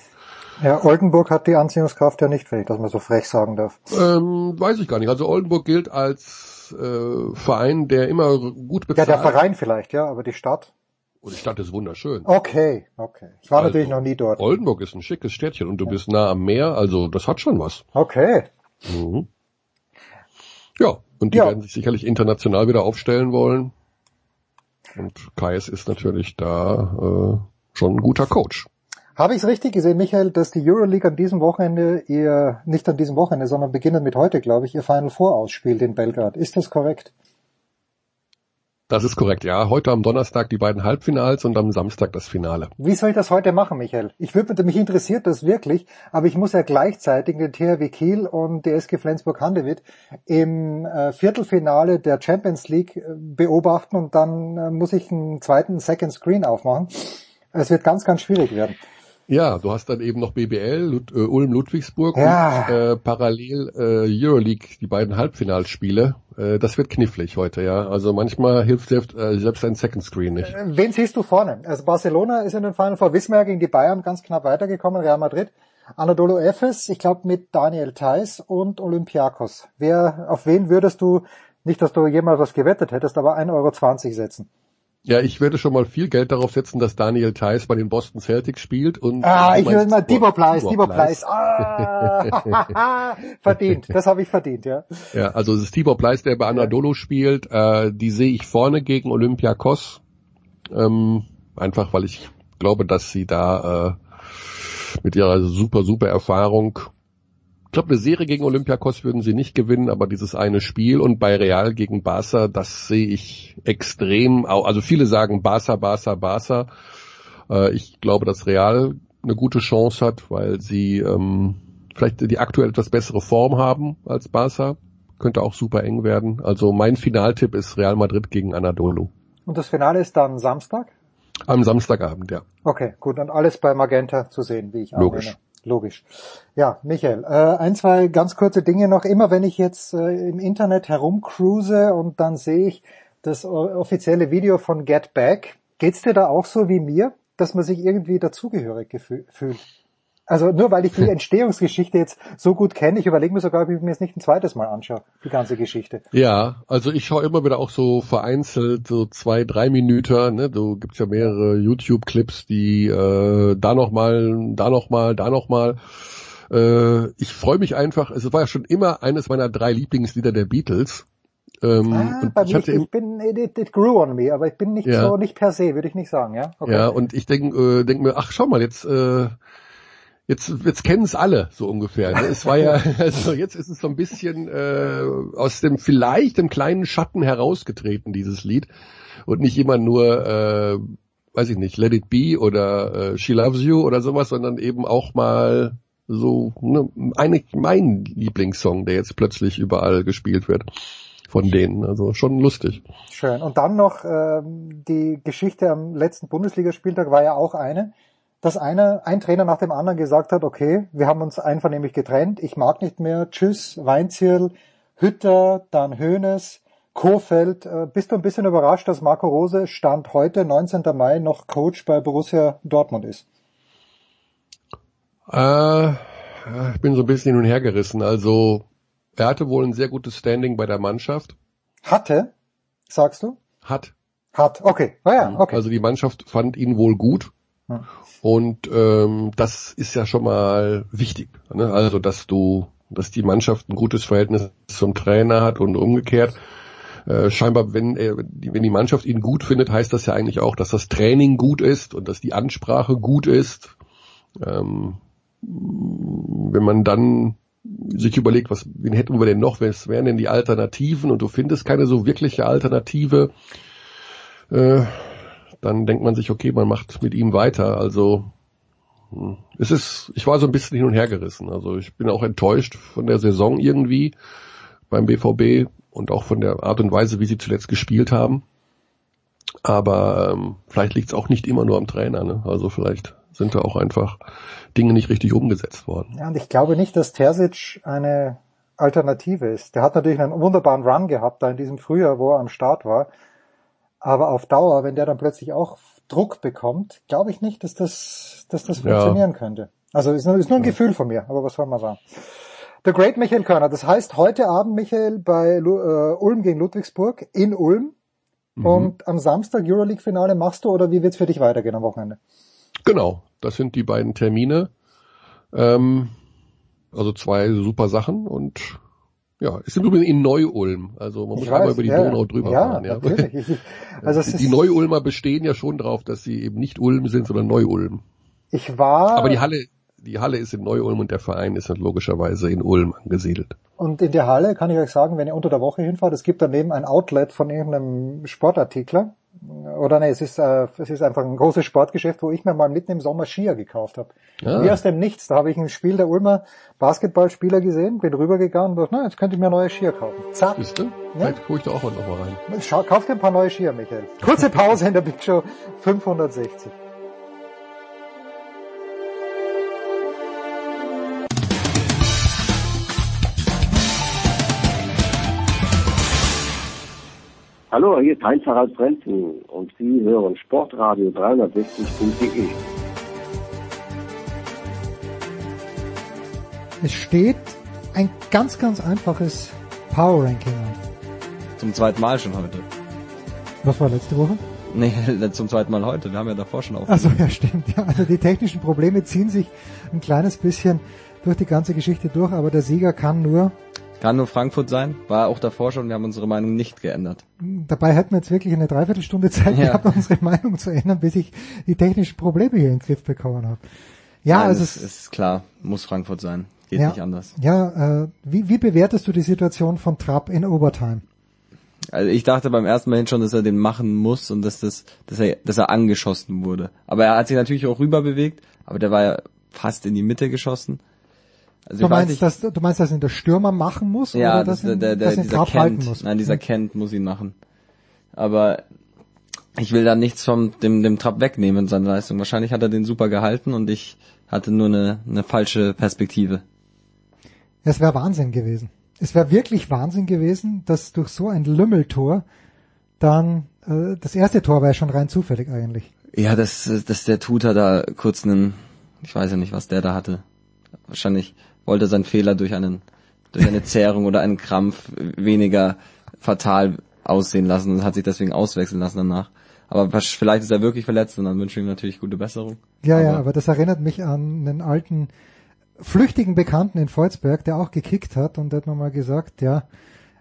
Ja, Oldenburg hat die Anziehungskraft ja nicht, wenn ich das mal so frech sagen darf. Ähm, weiß ich gar nicht. Also Oldenburg gilt als äh, Verein, der immer gut bezahlt. Ja, der Verein vielleicht, ja, aber die Stadt. Und die Stadt ist wunderschön. Okay, okay. Ich war also, natürlich noch nie dort. Oldenburg ist ein schickes Städtchen und du ja. bist nah am Meer, also das hat schon was. Okay. Mhm. Ja, und die ja. werden sich sicherlich international wieder aufstellen wollen. Und Kais ist natürlich da äh, schon ein guter Coach. Habe ich es richtig gesehen, Michael, dass die Euroleague an diesem Wochenende ihr, nicht an diesem Wochenende, sondern beginnend mit heute, glaube ich, ihr Final Four ausspielt in Belgrad. Ist das korrekt? Das ist korrekt, ja. Heute am Donnerstag die beiden Halbfinals und am Samstag das Finale. Wie soll ich das heute machen, Michael? Ich würde, mich interessiert das wirklich, aber ich muss ja gleichzeitig den THW Kiel und die SG Flensburg-Handewitt im äh, Viertelfinale der Champions League äh, beobachten und dann äh, muss ich einen zweiten Second Screen aufmachen. Es wird ganz, ganz schwierig werden. Ja, du hast dann eben noch BBL, Lud äh, Ulm Ludwigsburg ja. und äh, parallel äh, Euroleague, die beiden Halbfinalspiele. Äh, das wird knifflig heute, ja. Also manchmal hilft selbst, äh, selbst ein Second Screen nicht. Äh, wen siehst du vorne? Also Barcelona ist in den Final Four, Wismar gegen die Bayern ganz knapp weitergekommen, Real Madrid. Anadolu Efes, ich glaube mit Daniel Theiss und Olympiakos. Wer, auf wen würdest du, nicht dass du jemals was gewettet hättest, aber 1,20 Euro setzen? Ja, ich werde schon mal viel Geld darauf setzen, dass Daniel Theiss bei den Boston Celtics spielt und Ah, ich will mal Debo Pleiss, Debo Pleiss. Ah, verdient, das habe ich verdient, ja. Ja, also es ist Tibor Pleiss, der bei Anadolu spielt, äh, die sehe ich vorne gegen Olympiakos. Ähm, einfach weil ich glaube, dass sie da äh, mit ihrer super super Erfahrung ich glaube, eine Serie gegen Olympiakos würden sie nicht gewinnen, aber dieses eine Spiel und bei Real gegen Barca, das sehe ich extrem. Also viele sagen Barca, Barca, Barca. Äh, ich glaube, dass Real eine gute Chance hat, weil sie ähm, vielleicht die aktuell etwas bessere Form haben als Barca. Könnte auch super eng werden. Also mein Finaltipp ist Real Madrid gegen Anadolu. Und das Finale ist dann Samstag? Am Samstagabend, ja. Okay, gut. Und alles bei Magenta zu sehen, wie ich. Annehme. Logisch. Ja, Michael, äh, ein, zwei ganz kurze Dinge noch. Immer wenn ich jetzt äh, im Internet herumcruise und dann sehe ich das offizielle Video von Get Back, geht's dir da auch so wie mir, dass man sich irgendwie dazugehörig fühlt? Also nur weil ich die Entstehungsgeschichte jetzt so gut kenne, ich überlege mir sogar, ob ich mir es nicht ein zweites Mal anschaue, die ganze Geschichte. Ja, also ich schaue immer wieder auch so vereinzelt so zwei, drei Minuten, ne? Du gibt's ja mehrere YouTube-Clips, die äh, da nochmal, da nochmal, da nochmal. Äh, ich freue mich einfach, es war ja schon immer eines meiner drei Lieblingslieder der Beatles. Ähm, ah, bei ich, mir, ich, ich bin, it, it grew on me, aber ich bin nicht ja. so, nicht per se, würde ich nicht sagen, ja. Okay. Ja, und ich denke äh, denk mir, ach schau mal, jetzt äh, jetzt, jetzt kennen es alle so ungefähr. Ne? Es war ja, also jetzt ist es so ein bisschen äh, aus dem vielleicht dem kleinen Schatten herausgetreten, dieses Lied. Und nicht immer nur, äh, weiß ich nicht, Let It Be oder äh, She Loves You oder sowas, sondern eben auch mal so ne, eine, mein Lieblingssong, der jetzt plötzlich überall gespielt wird von denen. Also schon lustig. Schön. Und dann noch ähm, die Geschichte am letzten Bundesligaspieltag war ja auch eine dass einer, ein Trainer nach dem anderen gesagt hat, okay, wir haben uns einvernehmlich getrennt, ich mag nicht mehr, tschüss, Weinzierl, Hütter, dann Höhnes, Kofeld. Äh, bist du ein bisschen überrascht, dass Marco Rose Stand heute, 19. Mai, noch Coach bei Borussia Dortmund ist? Äh, ich bin so ein bisschen hin und her gerissen. Also, er hatte wohl ein sehr gutes Standing bei der Mannschaft. Hatte? Sagst du? Hat. Hat, okay. Ah ja, okay. Also die Mannschaft fand ihn wohl gut. Und ähm, das ist ja schon mal wichtig. Ne? Also, dass du, dass die Mannschaft ein gutes Verhältnis zum Trainer hat und umgekehrt. Äh, scheinbar, wenn, er, wenn die Mannschaft ihn gut findet, heißt das ja eigentlich auch, dass das Training gut ist und dass die Ansprache gut ist. Ähm, wenn man dann sich überlegt, was, wen hätten wir denn noch, was wären denn die Alternativen und du findest keine so wirkliche Alternative, äh, dann denkt man sich, okay, man macht mit ihm weiter. Also hm, es ist, ich war so ein bisschen hin und her gerissen. Also ich bin auch enttäuscht von der Saison irgendwie beim BVB und auch von der Art und Weise, wie sie zuletzt gespielt haben. Aber ähm, vielleicht liegt es auch nicht immer nur am Trainer. Ne? Also vielleicht sind da auch einfach Dinge nicht richtig umgesetzt worden. Ja, und ich glaube nicht, dass Terzic eine Alternative ist. Der hat natürlich einen wunderbaren Run gehabt da in diesem Frühjahr, wo er am Start war. Aber auf Dauer, wenn der dann plötzlich auch Druck bekommt, glaube ich nicht, dass das, dass das funktionieren ja. könnte. Also ist nur, ist nur ein ja. Gefühl von mir, aber was soll man sagen? The Great Michael Körner. Das heißt, heute Abend, Michael, bei äh, Ulm gegen Ludwigsburg in Ulm. Mhm. Und am Samstag Euroleague-Finale machst du oder wie wird's für dich weitergehen am Wochenende? Genau, das sind die beiden Termine. Ähm, also zwei super Sachen und ja, ist im Übrigen in Neu-Ulm. Also man muss weiß, einmal über die ja, Donau drüber ja, fahren. Ja. Natürlich. Also die, die Neu-Ulmer bestehen ja schon darauf, dass sie eben nicht Ulm sind, sondern Neu-Ulm. Ich war. Aber die Halle, die Halle ist in Neu-Ulm und der Verein ist dann logischerweise in Ulm angesiedelt. Und in der Halle kann ich euch sagen, wenn ihr unter der Woche hinfahrt, es gibt daneben ein Outlet von irgendeinem Sportartikler oder nee, es ist, äh, es ist einfach ein großes Sportgeschäft, wo ich mir mal mitten im Sommer Skier gekauft habe. Ah. Wie aus dem Nichts. Da habe ich ein Spiel der Ulmer Basketballspieler gesehen, bin rübergegangen und dachte, na, jetzt könnte ich mir neue Skier kaufen. Zack. Siehst du? Ja? Vielleicht gucke ich da auch noch mal rein. Schau, kauf dir ein paar neue Skier, Michael. Kurze Pause in der Big Show 560. Hallo, hier ist Heinz-Harald Frenzen und Sie hören Sportradio 360.de. Es steht ein ganz, ganz einfaches Power Ranking an. Zum zweiten Mal schon heute. Was war letzte Woche? Nee, zum zweiten Mal heute. Wir haben ja davor schon auf. Also ja, stimmt. Ja, also die technischen Probleme ziehen sich ein kleines bisschen durch die ganze Geschichte durch, aber der Sieger kann nur kann nur Frankfurt sein, war auch davor schon, wir haben unsere Meinung nicht geändert. Dabei hätten wir jetzt wirklich eine Dreiviertelstunde Zeit ja. gehabt, unsere Meinung zu ändern, bis ich die technischen Probleme hier in den Griff bekommen habe. Ja, Nein, also es ist klar, muss Frankfurt sein, geht ja, nicht anders. Ja, äh, wie, wie bewertest du die Situation von Trapp in Overtime? Also ich dachte beim ersten Mal hin schon, dass er den machen muss und dass das, dass er, dass er angeschossen wurde. Aber er hat sich natürlich auch rüber bewegt, aber der war ja fast in die Mitte geschossen. Also du meinst, dass du meinst, dass ihn der Stürmer machen muss ja, oder dass, der, der, der, dass dieser Kent, muss? Nein, dieser hm. Kent muss ihn machen. Aber ich will da nichts vom dem dem Trap wegnehmen seine Leistung. Wahrscheinlich hat er den super gehalten und ich hatte nur eine, eine falsche Perspektive. Es wäre Wahnsinn gewesen. Es wäre wirklich Wahnsinn gewesen, dass durch so ein Lümmeltor dann äh, das erste Tor war ja schon rein zufällig eigentlich. Ja, dass, dass der Tutor da kurz einen, ich weiß ja nicht, was der da hatte. Wahrscheinlich wollte sein Fehler durch einen durch eine Zerrung oder einen Krampf weniger fatal aussehen lassen und hat sich deswegen auswechseln lassen danach. Aber vielleicht ist er wirklich verletzt und dann wünsche ich ihm natürlich gute Besserung. Ja, aber ja, aber das erinnert mich an einen alten flüchtigen Bekannten in Volzberg, der auch gekickt hat und der hat mir mal gesagt, ja,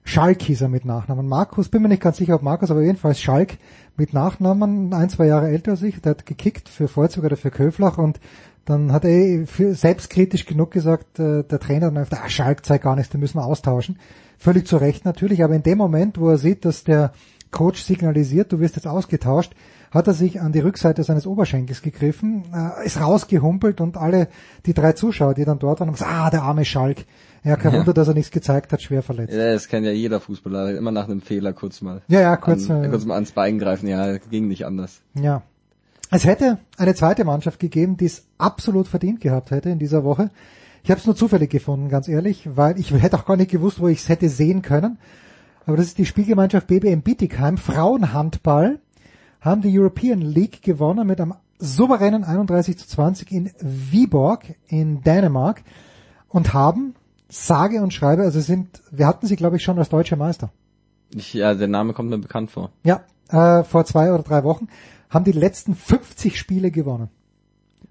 Schalk hieß er mit Nachnamen. Markus, bin mir nicht ganz sicher, ob Markus, aber jedenfalls Schalk mit Nachnamen, ein, zwei Jahre älter als ich, der hat gekickt für Volzberg oder für Köflach und dann hat er für selbstkritisch genug gesagt, äh, der Trainer, dann einfach, ah, Schalk zeigt gar nichts, den müssen wir austauschen. Völlig zu Recht natürlich, aber in dem Moment, wo er sieht, dass der Coach signalisiert, du wirst jetzt ausgetauscht, hat er sich an die Rückseite seines Oberschenkels gegriffen, äh, ist rausgehumpelt und alle die drei Zuschauer, die dann dort waren, haben gesagt, ah, der arme Schalk. Ja, kein ja. Wunder, dass er nichts gezeigt hat, schwer verletzt. Ja, das kennt ja jeder Fußballer, immer nach einem Fehler kurz mal. Ja, ja, kurz, an, äh, kurz mal ans Bein greifen, ja, ging nicht anders. Ja, es hätte eine zweite Mannschaft gegeben, die es absolut verdient gehabt hätte in dieser Woche. Ich habe es nur zufällig gefunden, ganz ehrlich, weil ich hätte auch gar nicht gewusst, wo ich es hätte sehen können. Aber das ist die Spielgemeinschaft BBM Bietigheim. Frauenhandball haben die European League gewonnen mit einem souveränen 31 zu 20 in Viborg in Dänemark und haben sage und schreibe, also sind, wir hatten sie glaube ich schon als deutscher Meister. Ich, ja, der Name kommt mir bekannt vor. Ja, äh, vor zwei oder drei Wochen haben die letzten 50 Spiele gewonnen.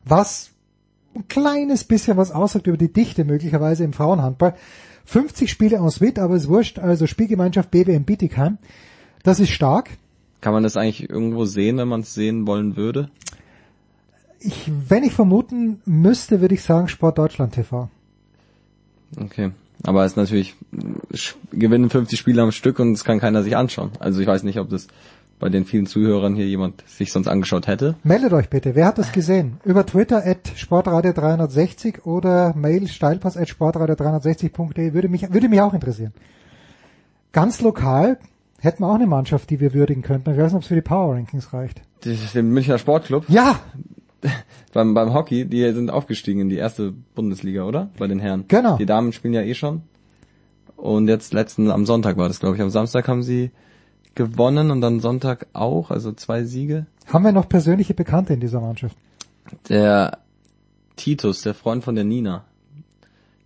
Was ein kleines bisschen was aussagt über die Dichte möglicherweise im Frauenhandball. 50 Spiele en suite, aber es wurscht, also Spielgemeinschaft BBM Bietigheim. Das ist stark. Kann man das eigentlich irgendwo sehen, wenn man es sehen wollen würde? Ich, wenn ich vermuten müsste, würde ich sagen Sport Deutschland TV. Okay. Aber es ist natürlich, gewinnen 50 Spiele am Stück und es kann keiner sich anschauen. Also ich weiß nicht, ob das bei den vielen Zuhörern hier jemand sich sonst angeschaut hätte. Meldet euch bitte. Wer hat das gesehen? Über Twitter at sportradio360 oder mail steilpass at sportradio360.de würde mich, würde mich auch interessieren. Ganz lokal hätten wir auch eine Mannschaft, die wir würdigen könnten. Ich weiß nicht, ob es für die Power Rankings reicht. Den Münchner Sportclub? Ja! beim, beim Hockey, die sind aufgestiegen in die erste Bundesliga, oder? Bei den Herren. Genau. Die Damen spielen ja eh schon. Und jetzt letzten, am Sonntag war das, glaube ich. Am Samstag haben sie gewonnen und dann Sonntag auch, also zwei Siege. Haben wir noch persönliche Bekannte in dieser Mannschaft? Der Titus, der Freund von der Nina,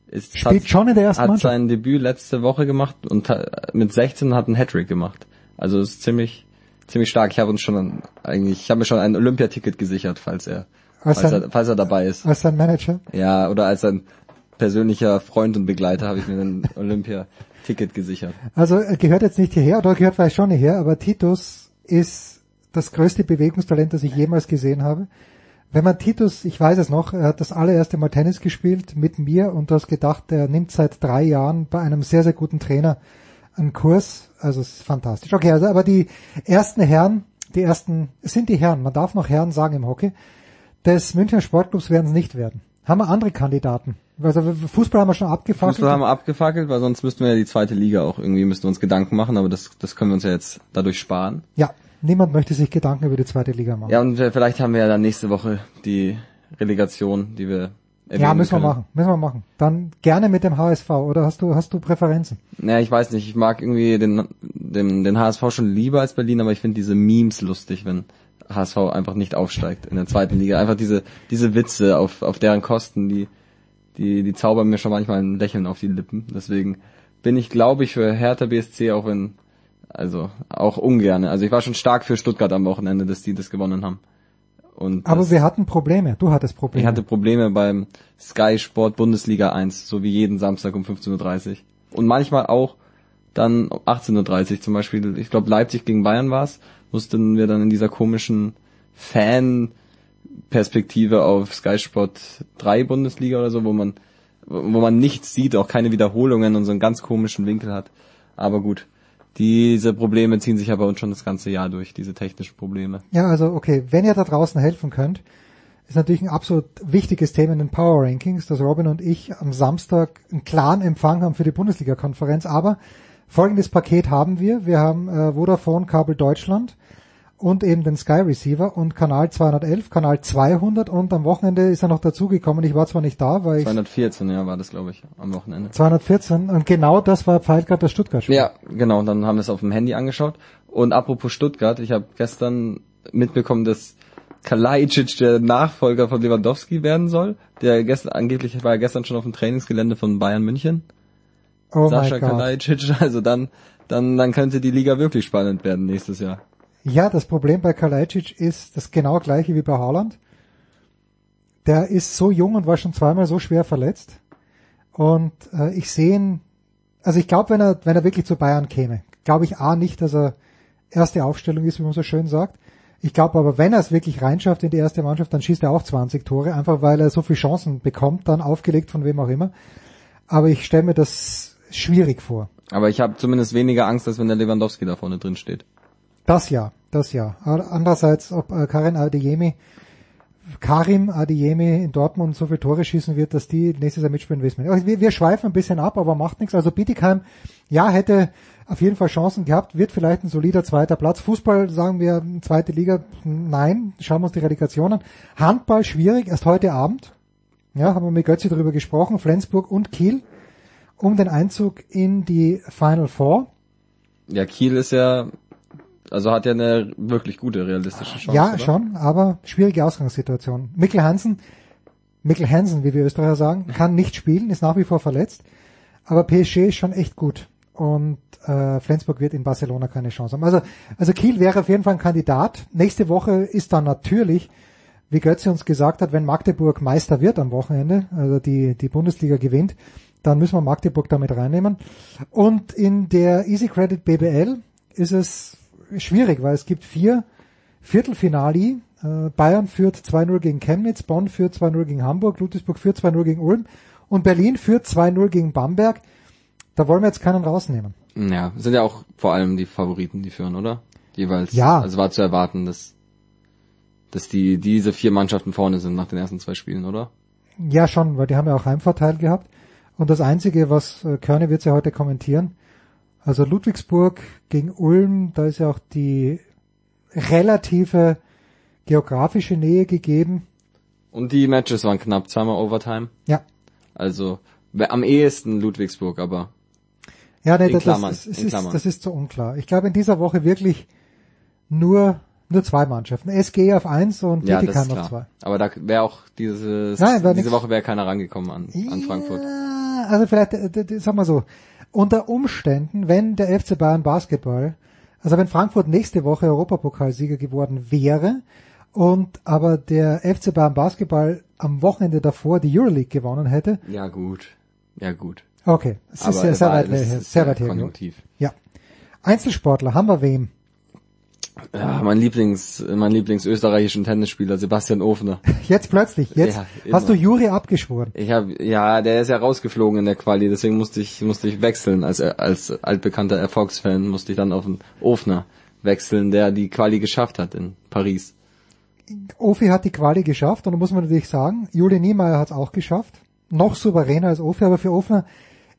ist, spielt hat, schon in der ersten hat Mannschaft. sein Debüt letzte Woche gemacht und mit 16 hat einen Hattrick gemacht. Also ist ziemlich ziemlich stark. Ich habe uns schon eigentlich, ich habe mir schon ein Olympiaticket gesichert, falls er als falls, sein, er, falls er dabei ist. Als sein Manager? Ja, oder als sein persönlicher Freund und Begleiter habe ich mir ein Olympia-Ticket gesichert. Also er gehört jetzt nicht hierher, oder gehört vielleicht schon hierher, aber Titus ist das größte Bewegungstalent, das ich jemals gesehen habe. Wenn man Titus, ich weiß es noch, er hat das allererste Mal Tennis gespielt mit mir und du hast gedacht, er nimmt seit drei Jahren bei einem sehr, sehr guten Trainer einen Kurs. Also es ist fantastisch. Okay, also aber die ersten Herren, die ersten, es sind die Herren, man darf noch Herren sagen im Hockey, des Münchner Sportclubs werden es nicht werden. Haben wir andere Kandidaten? Also Fußball haben wir schon abgefackelt. Fußball haben wir abgefackelt, weil sonst müssten wir ja die zweite Liga auch irgendwie müssten wir uns Gedanken machen, aber das, das können wir uns ja jetzt dadurch sparen. Ja, niemand möchte sich Gedanken über die zweite Liga machen. Ja, und vielleicht haben wir ja dann nächste Woche die Relegation, die wir Ja, müssen wir machen, müssen wir machen. Dann gerne mit dem HSV, oder hast du, hast du Präferenzen? Naja, ich weiß nicht, ich mag irgendwie den, den, den HSV schon lieber als Berlin, aber ich finde diese Memes lustig, wenn HSV einfach nicht aufsteigt in der zweiten Liga. Einfach diese, diese Witze auf, auf deren Kosten, die, die, die zaubern mir schon manchmal ein Lächeln auf die Lippen. Deswegen bin ich, glaube ich, für Hertha BSC, auch wenn, also, auch ungern. Also ich war schon stark für Stuttgart am Wochenende, dass die das gewonnen haben. Und Aber wir hatten Probleme. Du hattest Probleme. ich hatte Probleme beim Sky Sport Bundesliga 1, so wie jeden Samstag um 15.30 Uhr. Und manchmal auch dann um 18.30 Uhr zum Beispiel, ich glaube Leipzig gegen Bayern war es, mussten wir dann in dieser komischen Fan-Perspektive auf Sky Sport 3 Bundesliga oder so, wo man, wo man nichts sieht, auch keine Wiederholungen und so einen ganz komischen Winkel hat. Aber gut, diese Probleme ziehen sich ja bei uns schon das ganze Jahr durch, diese technischen Probleme. Ja, also okay, wenn ihr da draußen helfen könnt, ist natürlich ein absolut wichtiges Thema in den Power Rankings, dass Robin und ich am Samstag einen klaren Empfang haben für die Bundesliga-Konferenz. Aber folgendes Paket haben wir. Wir haben äh, Vodafone Kabel Deutschland und eben den Sky Receiver und Kanal 211, Kanal 200 und am Wochenende ist er noch dazugekommen. Ich war zwar nicht da, weil ich 214, ja, war das, glaube ich, am Wochenende. 214 und genau das war Pfeilgrad das Stuttgart-Spiel. Ja, genau, dann haben wir es auf dem Handy angeschaut. Und apropos Stuttgart, ich habe gestern mitbekommen, dass Kalajdzic der Nachfolger von Lewandowski werden soll. Der gestern, angeblich war er gestern schon auf dem Trainingsgelände von Bayern München. Oh Sascha mein Gott. Kalajdzic, also dann, dann, dann könnte die Liga wirklich spannend werden nächstes Jahr. Ja, das Problem bei Kalajdzic ist das genau gleiche wie bei Haaland. Der ist so jung und war schon zweimal so schwer verletzt. Und äh, ich sehe ihn, also ich glaube, wenn er, wenn er wirklich zu Bayern käme, glaube ich A nicht, dass er erste Aufstellung ist, wie man so schön sagt. Ich glaube aber, wenn er es wirklich reinschafft in die erste Mannschaft, dann schießt er auch 20 Tore, einfach weil er so viele Chancen bekommt, dann aufgelegt von wem auch immer. Aber ich stelle mir das schwierig vor. Aber ich habe zumindest weniger Angst, als wenn der Lewandowski da vorne drin steht. Das ja, das ja. Andererseits, ob äh, Karim Adeyemi, Karim Adeyemi in Dortmund so viele Tore schießen wird, dass die nächstes Jahr mitspielen, wissen wir nicht. Wir, wir schweifen ein bisschen ab, aber macht nichts. Also Bietigheim, ja, hätte auf jeden Fall Chancen gehabt, wird vielleicht ein solider zweiter Platz. Fußball, sagen wir, zweite Liga, nein, schauen wir uns die Relegation an. Handball schwierig, erst heute Abend. Ja, haben wir mit Götzi darüber gesprochen, Flensburg und Kiel, um den Einzug in die Final Four. Ja, Kiel ist ja, also hat ja eine wirklich gute realistische Chance. Ja, oder? schon, aber schwierige Ausgangssituation. Mikkel Hansen, Mikkel Hansen, wie wir Österreicher sagen, kann nicht spielen, ist nach wie vor verletzt, aber PSG ist schon echt gut und äh, Flensburg wird in Barcelona keine Chance haben. Also, also Kiel wäre auf jeden Fall ein Kandidat. Nächste Woche ist dann natürlich, wie Götze uns gesagt hat, wenn Magdeburg Meister wird am Wochenende, also die, die Bundesliga gewinnt, dann müssen wir Magdeburg damit reinnehmen. Und in der Easy Credit BBL ist es schwierig, weil es gibt vier Viertelfinali. Äh, Bayern führt 2-0 gegen Chemnitz, Bonn führt 2-0 gegen Hamburg, Ludwigsburg führt 2-0 gegen Ulm und Berlin führt 2-0 gegen Bamberg. Da wollen wir jetzt keinen rausnehmen. Ja, sind ja auch vor allem die Favoriten, die führen, oder? Jeweils. Ja. Also war zu erwarten, dass, dass die, diese vier Mannschaften vorne sind nach den ersten zwei Spielen, oder? Ja, schon, weil die haben ja auch Heimvorteil gehabt. Und das Einzige, was äh, Körne wird ja heute kommentieren, also Ludwigsburg gegen Ulm, da ist ja auch die relative geografische Nähe gegeben. Und die Matches waren knapp, zweimal Overtime. Ja. Also am ehesten Ludwigsburg, aber Ja, nee, das, Klammern, das, das, ist, das ist so unklar. Ich glaube in dieser Woche wirklich nur nur zwei Mannschaften. SG auf eins und ja, ist auf zwei. Aber da wäre auch dieses, Nein, wär diese nix. Woche wäre keiner rangekommen an, an Frankfurt. Ja, also vielleicht, äh, d- d- sag mal so, unter Umständen, wenn der FC Bayern Basketball, also wenn Frankfurt nächste Woche Europapokalsieger geworden wäre und aber der FC Bayern Basketball am Wochenende davor die Euroleague gewonnen hätte, Ja gut, ja gut. okay, es Aber ist sehr, sehr war- weit, her, sehr weit her. Ja. Einzelsportler, haben wir wem? Ja, mein Lieblings, mein Lieblingsösterreichischen Tennisspieler Sebastian Ofner. Jetzt plötzlich, jetzt Ja, hast du. Juri abgeschworen. Ich habe, ja, der ist ja rausgeflogen in der Quali, deswegen musste ich, musste ich wechseln als als altbekannter Erfolgsfan musste ich dann auf den Ofner wechseln, der die Quali geschafft hat in Paris. Ofi hat die Quali geschafft und da muss man natürlich sagen, Juli Niemeyer hat es auch geschafft. Noch souveräner als Ofi, aber für Ofner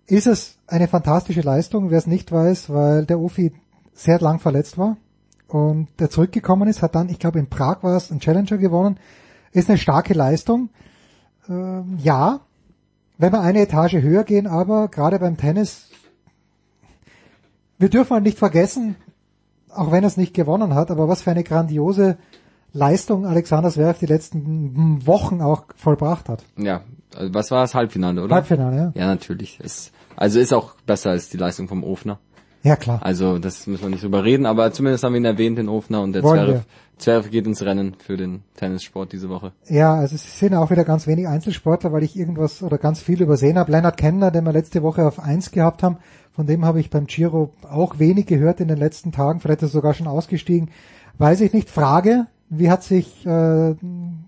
ist es eine fantastische Leistung, wer es nicht weiß, weil der Ofi sehr lang verletzt war und der zurückgekommen ist, hat dann, ich glaube in Prag war es, einen Challenger gewonnen. Ist eine starke Leistung. Ähm, ja, wenn wir eine Etage höher gehen, aber gerade beim Tennis, wir dürfen halt nicht vergessen, auch wenn er es nicht gewonnen hat, aber was für eine grandiose Leistung Alexander Zverev die letzten Wochen auch vollbracht hat. Ja, also was war das Halbfinale, oder? Halbfinale, ja. Ja, natürlich. Ist, also ist auch besser als die Leistung vom Ofner. Ja, klar. Also das müssen wir nicht drüber reden, aber zumindest haben wir ihn erwähnt, den Ofner, und der Zverev, Zverev geht ins Rennen für den Tennissport diese Woche. Ja, also es sind auch wieder ganz wenig Einzelsportler, weil ich irgendwas oder ganz viel übersehen habe. Leonard Kenner, den wir letzte Woche auf eins gehabt haben, von dem habe ich beim Giro auch wenig gehört in den letzten Tagen, vielleicht ist er sogar schon ausgestiegen. Weiß ich nicht. Frage, wie hat sich äh,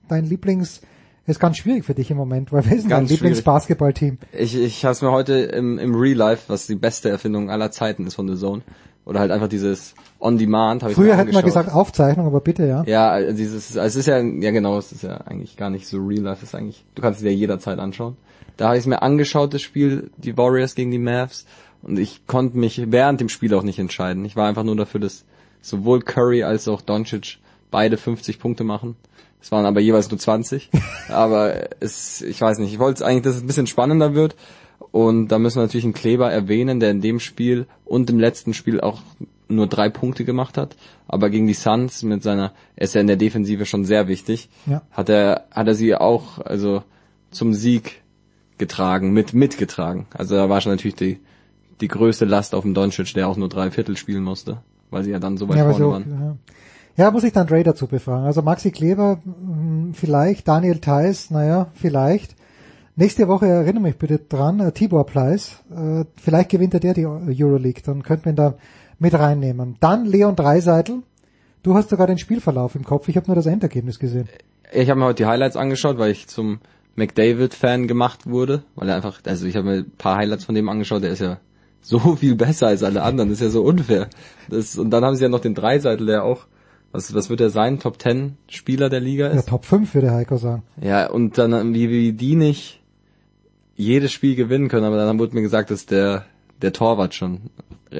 dein Lieblings ist ganz schwierig für dich im Moment, weil ist denn dein Lieblingsbasketballteam? Ich, ich habe es mir heute im, im Real Life, was die beste Erfindung aller Zeiten ist von The Zone, oder halt einfach dieses On Demand. Hab Früher hätten wir gesagt Aufzeichnung, aber bitte, ja. Ja, also dieses, also es ist ja, ja genau, es ist ja eigentlich gar nicht so real life, es ist eigentlich, du kannst es dir jederzeit anschauen. Da habe ich es mir angeschaut, das Spiel, die Warriors gegen die Mavs, und ich konnte mich während dem Spiel auch nicht entscheiden. Ich war einfach nur dafür, dass sowohl Curry als auch Doncic beide 50 Punkte machen. Es waren aber jeweils nur 20. aber es, ich weiß nicht, ich wollte es eigentlich, dass es ein bisschen spannender wird. Und da müssen wir natürlich einen Kleber erwähnen, der in dem Spiel und im letzten Spiel auch nur drei Punkte gemacht hat. Aber gegen die Suns mit seiner, er ist ja in der Defensive schon sehr wichtig, Ja. hat er, hat er sie auch, also zum Sieg getragen, mit, mitgetragen. Also da war schon natürlich die, die größte Last auf dem Doncic, der auch nur drei Viertel spielen musste, weil sie ja dann so weit Ja, vorne so, waren. ja. Ja, muss ich dann Ray dazu befragen. Also Maxi Kleber, mh, vielleicht, Daniel Theiss, naja, vielleicht. Nächste Woche erinnere mich bitte dran, äh, Tibor Pleiss, äh, vielleicht gewinnt er der die Euroleague, dann könnte man ihn da mit reinnehmen. Dann Leon Dreiseitel, du hast sogar den Spielverlauf im Kopf, ich habe nur das Endergebnis gesehen. Ich habe mir heute die Highlights angeschaut, weil ich zum McDavid-Fan gemacht wurde, weil er einfach, also ich habe mir ein paar Highlights von dem angeschaut, der ist ja so viel besser als alle anderen, das ist ja so unfair. Das, und dann haben sie ja noch den Dreiseitel, der auch, was, was wird er sein, Top 10 Spieler der Liga Ja, ist? Top 5 würde Heiko sagen. Ja, und dann, wie, wie die nicht jedes Spiel gewinnen können, aber dann wurde mir gesagt, dass der, der Torwart schon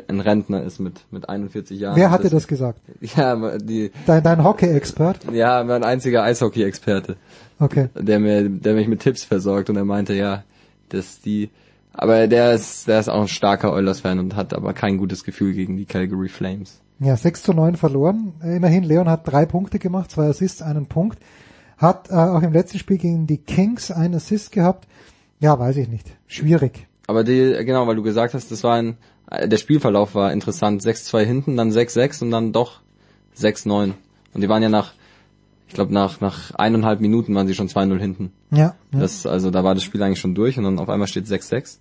ein Rentner ist mit, mit 41 Jahren. Wer hatte das gesagt? Ja, die, Dein, dein Hockey-Expert? ja, mein einziger Eishockey-Experte Okay. der mir, der mich mit Tipps versorgt und er meinte, ja, dass die, aber der ist, der ist auch ein starker Oilers-Fan und hat aber kein gutes Gefühl gegen die Calgary Flames. Ja, 6 zu 9 verloren. Äh, Immerhin, Leon hat drei Punkte gemacht, zwei Assists, einen Punkt. Hat äh, auch im letzten Spiel gegen die Kings einen Assist gehabt. Ja, weiß ich nicht. Schwierig. Aber die, genau, weil du gesagt hast, das war ein, äh, der Spielverlauf war interessant. 6-2 hinten, dann 6-6 und dann doch 6-9. Und die waren ja nach, ich glaube nach, nach eineinhalb Minuten waren sie schon 2-0 hinten. Ja. ja. Das, also da war das Spiel eigentlich schon durch und dann auf einmal steht 6-6.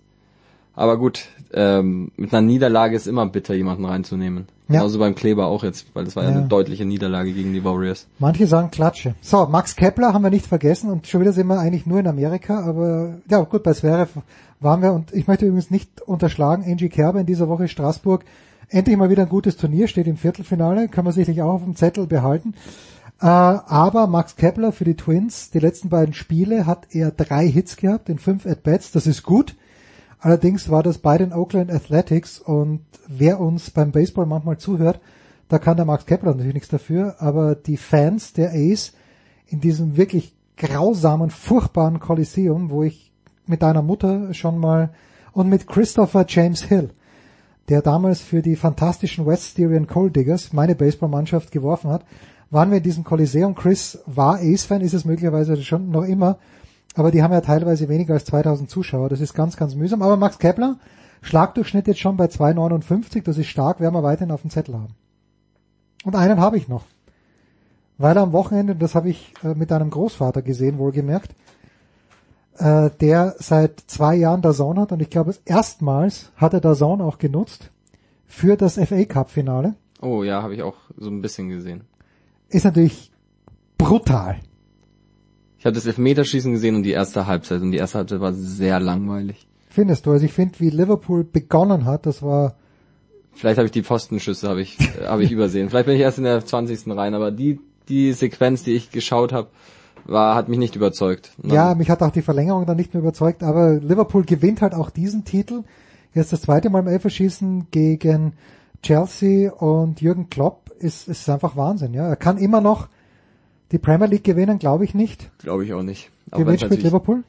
Aber gut, ähm, mit einer Niederlage ist immer bitter, jemanden reinzunehmen. Ja. Genauso beim Kleber auch jetzt, weil das war ja, Ja. eine deutliche Niederlage gegen die Warriors. Manche sagen Klatsche. So, Max Kepler haben wir nicht vergessen und schon wieder sind wir eigentlich nur in Amerika, aber ja gut, bei Zverev waren wir und ich möchte übrigens nicht unterschlagen, Angie Kerber in dieser Woche Straßburg, endlich mal wieder ein gutes Turnier, steht im Viertelfinale, kann man sicherlich auch auf dem Zettel behalten. Äh, aber Max Kepler für die Twins, die letzten beiden Spiele hat er drei Hits gehabt in fünf At-Bats, das ist gut. Allerdings war das bei den Oakland Athletics und wer uns beim Baseball manchmal zuhört, da kann der Max Kepler natürlich nichts dafür, aber die Fans der Ace in diesem wirklich grausamen, furchtbaren Kolosseum, wo ich mit deiner Mutter schon mal und mit Christopher James Hill, der damals für die fantastischen West Styrian Coal Diggers meine Baseballmannschaft geworfen hat, waren wir in diesem Kolosseum. Chris war Ace-Fan, ist es möglicherweise schon noch immer, aber die haben ja teilweise weniger als 2000 Zuschauer. Das ist ganz, ganz mühsam. Aber Max Kepler, Schlagdurchschnitt jetzt schon bei 2,59, das ist stark, werden wir weiterhin auf dem Zettel haben. Und einen habe ich noch. Weil am Wochenende, das habe ich äh, mit einem Großvater gesehen, wohlgemerkt, äh, der seit zwei Jahren der Zone hat und ich glaube, erstmals hat er der Zone auch genutzt für das FA Cup Finale. Oh ja, habe ich auch so ein bisschen gesehen. Ist natürlich brutal. Ich habe das Elfmeterschießen gesehen und die erste Halbzeit und die erste Halbzeit war sehr langweilig. Findest du? Also ich finde, wie Liverpool begonnen hat, das war Vielleicht habe ich die Pfostenschüsse habe ich äh, habe ich übersehen. Vielleicht bin ich erst in der 20. rein, aber die die Sequenz, die ich geschaut habe, war hat mich nicht überzeugt. Dann- Ja, mich hat auch die Verlängerung dann nicht mehr überzeugt, aber Liverpool gewinnt halt auch diesen Titel. Jetzt das zweite Mal im Elferschießen gegen Chelsea und Jürgen Klopp ist, ist einfach Wahnsinn, ja. Er kann immer noch Die Premier League gewinnen, glaube ich nicht. Glaube ich auch nicht. Gewinnt mit Liverpool?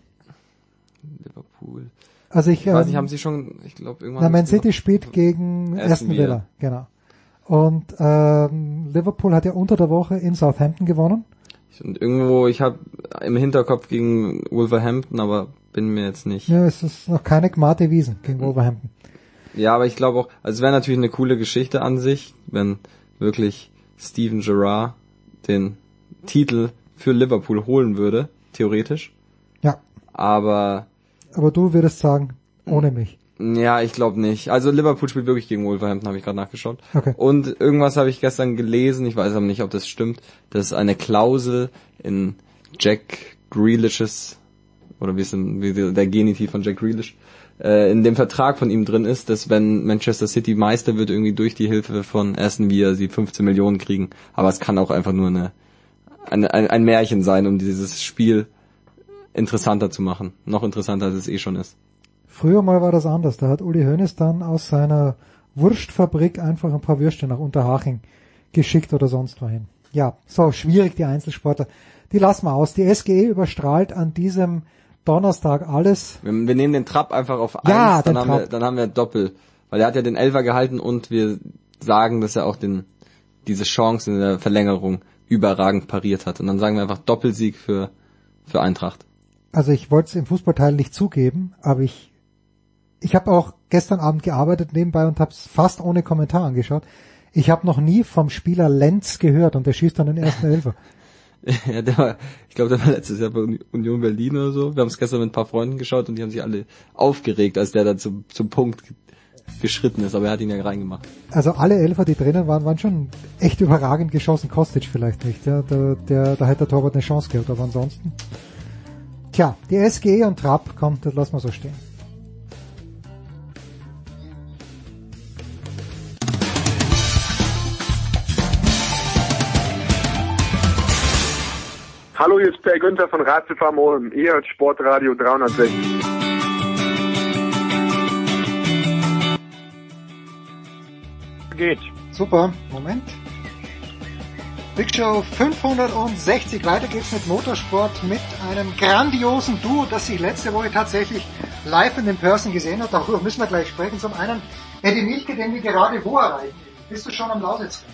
Liverpool. Also ich, ich weiß ähm, nicht, haben sie schon, ich glaube irgendwann. Na, Man City spielt gegen Aston Villa, genau. Und ähm, Liverpool hat ja unter der Woche in Southampton gewonnen. Und irgendwo, ich habe im Hinterkopf gegen Wolverhampton, aber bin mir jetzt nicht. Ja, es ist noch keine Gmate Wiesen gegen Wolverhampton. Ja, aber ich glaube auch, also es wäre natürlich eine coole Geschichte an sich, wenn wirklich Steven Gerrard den Titel für Liverpool holen würde, theoretisch. Ja. Aber Aber du würdest sagen, ohne mich. ja, ich glaube nicht. Also Liverpool spielt wirklich gegen Wolverhampton, habe ich gerade nachgeschaut. Okay. Und irgendwas habe ich gestern gelesen, ich weiß aber nicht, ob das stimmt, dass eine Klausel in Jack Grealishes oder wie ist denn wie der Genitiv von Jack Grealish äh, in dem Vertrag von ihm drin ist, dass wenn Manchester City Meister wird, irgendwie durch die Hilfe von Aston Villa sie 15 Millionen kriegen. Aber es kann auch einfach nur eine, eine ein, ein Märchen sein, um dieses Spiel interessanter zu machen. Noch interessanter, als es eh schon ist. Früher mal war das anders. Da hat Uli Hoeneß dann aus seiner Wurstfabrik einfach ein paar Würste nach Unterhaching geschickt oder sonst wohin. Ja, so schwierig die Einzelsportler. Die lassen wir aus. Die SGE überstrahlt an diesem Donnerstag alles. Wir, wir nehmen den Trapp einfach auf Ja, eins, dann haben, wir, Trapp. dann haben wir Doppel. Weil er hat ja den Elfer gehalten und wir sagen, dass er auch den, diese Chance in der Verlängerung überragend pariert hat. Und dann sagen wir einfach Doppelsieg für, für Eintracht. Also ich wollte es im Fußballteil nicht zugeben, aber ich ich habe auch gestern Abend gearbeitet nebenbei und habe es fast ohne Kommentar angeschaut. Ich habe noch nie vom Spieler Lenz gehört und der schießt dann den ersten Elfer. ja, der war, ich glaube, der war letztes Jahr bei Uni- Union Berlin oder so. Wir haben es gestern mit ein paar Freunden geschaut und die haben sich alle aufgeregt, als der da zum, zum Punkt geschritten ist. Aber er hat ihn ja reingemacht. Also alle Elfer, die drinnen waren, waren schon echt überragend geschossen. Kostic vielleicht nicht. Ja, der, der, da hätte der Torwart eine Chance gehabt, aber ansonsten. Tja, die SGE und Trapp, komm, das lassen wir so stehen. Hallo, hier ist Per Günther von Ratzefarm Ulm. Ihr hört Sportradio 360. Geht. Super, Moment. Big Show 560. Weiter geht's mit Motorsport mit einem grandiosen Duo, das sich letzte Woche tatsächlich live in den Person gesehen hat. Darüber müssen wir gleich sprechen. Zum einen Eddie Milke, den wir gerade wo erreichen. Bist du schon am Lausitzring?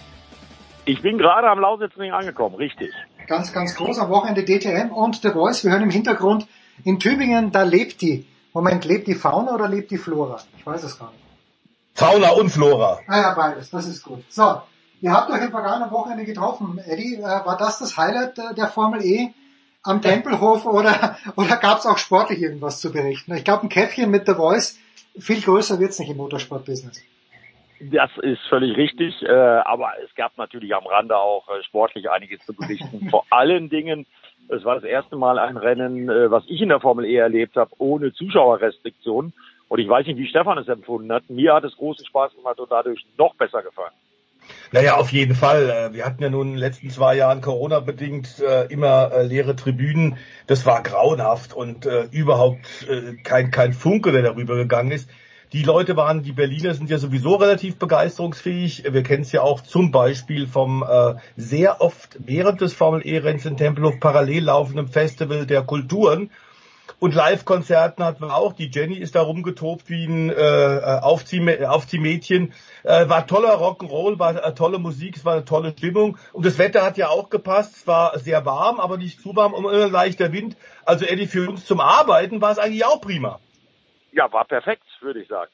Ich bin gerade am Lausitzring angekommen, richtig. Ganz, ganz groß am Wochenende DTM und The Voice. Wir hören im Hintergrund in Tübingen, da lebt die. Moment, lebt die Fauna oder lebt die Flora? Ich weiß es gar nicht. Fauna und Flora. Ah ja, beides, das ist gut. So, ihr habt euch im vergangenen Wochenende getroffen. Eddie, äh, war das das Highlight äh, der Formel E am Tempelhof oder, oder gab es auch sportlich irgendwas zu berichten? Ich glaube, ein Käffchen mit The Voice, viel größer wird's nicht im Motorsportbusiness. Das ist völlig richtig, äh, aber es gab natürlich am Rande auch äh, sportlich einiges zu berichten. Vor allen Dingen, es war das erste Mal ein Rennen, äh, was ich in der Formel E erlebt habe, ohne Zuschauerrestriktionen. Und ich weiß nicht, wie Stefan es empfunden hat. Mir hat es großen Spaß gemacht und dadurch noch besser gefallen. Naja, auf jeden Fall. Äh, Wir hatten ja nun in den letzten zwei Jahren Corona-bedingt äh, immer äh, leere Tribünen. Das war grauenhaft und überhaupt kein, kein Funke, der darüber gegangen ist. Die Leute waren, die Berliner sind ja sowieso relativ begeisterungsfähig. Wir kennen es ja auch zum Beispiel vom äh, sehr oft während des Formel E-Renns in Tempelhof parallel laufenden Festival der Kulturen. Und Live-Konzerten hatten wir auch. Die Jenny ist da rumgetobt wie ein äh, Aufzieh Aufziehmädchen. Äh, war toller Rock'n'Roll, war äh, tolle Musik, es war eine tolle Stimmung. Und das Wetter hat ja auch gepasst. Es war sehr warm, aber nicht zu warm und immer leichter Wind. Also Eddie, für uns zum Arbeiten war es eigentlich auch prima. Ja, war perfekt, würde ich sagen.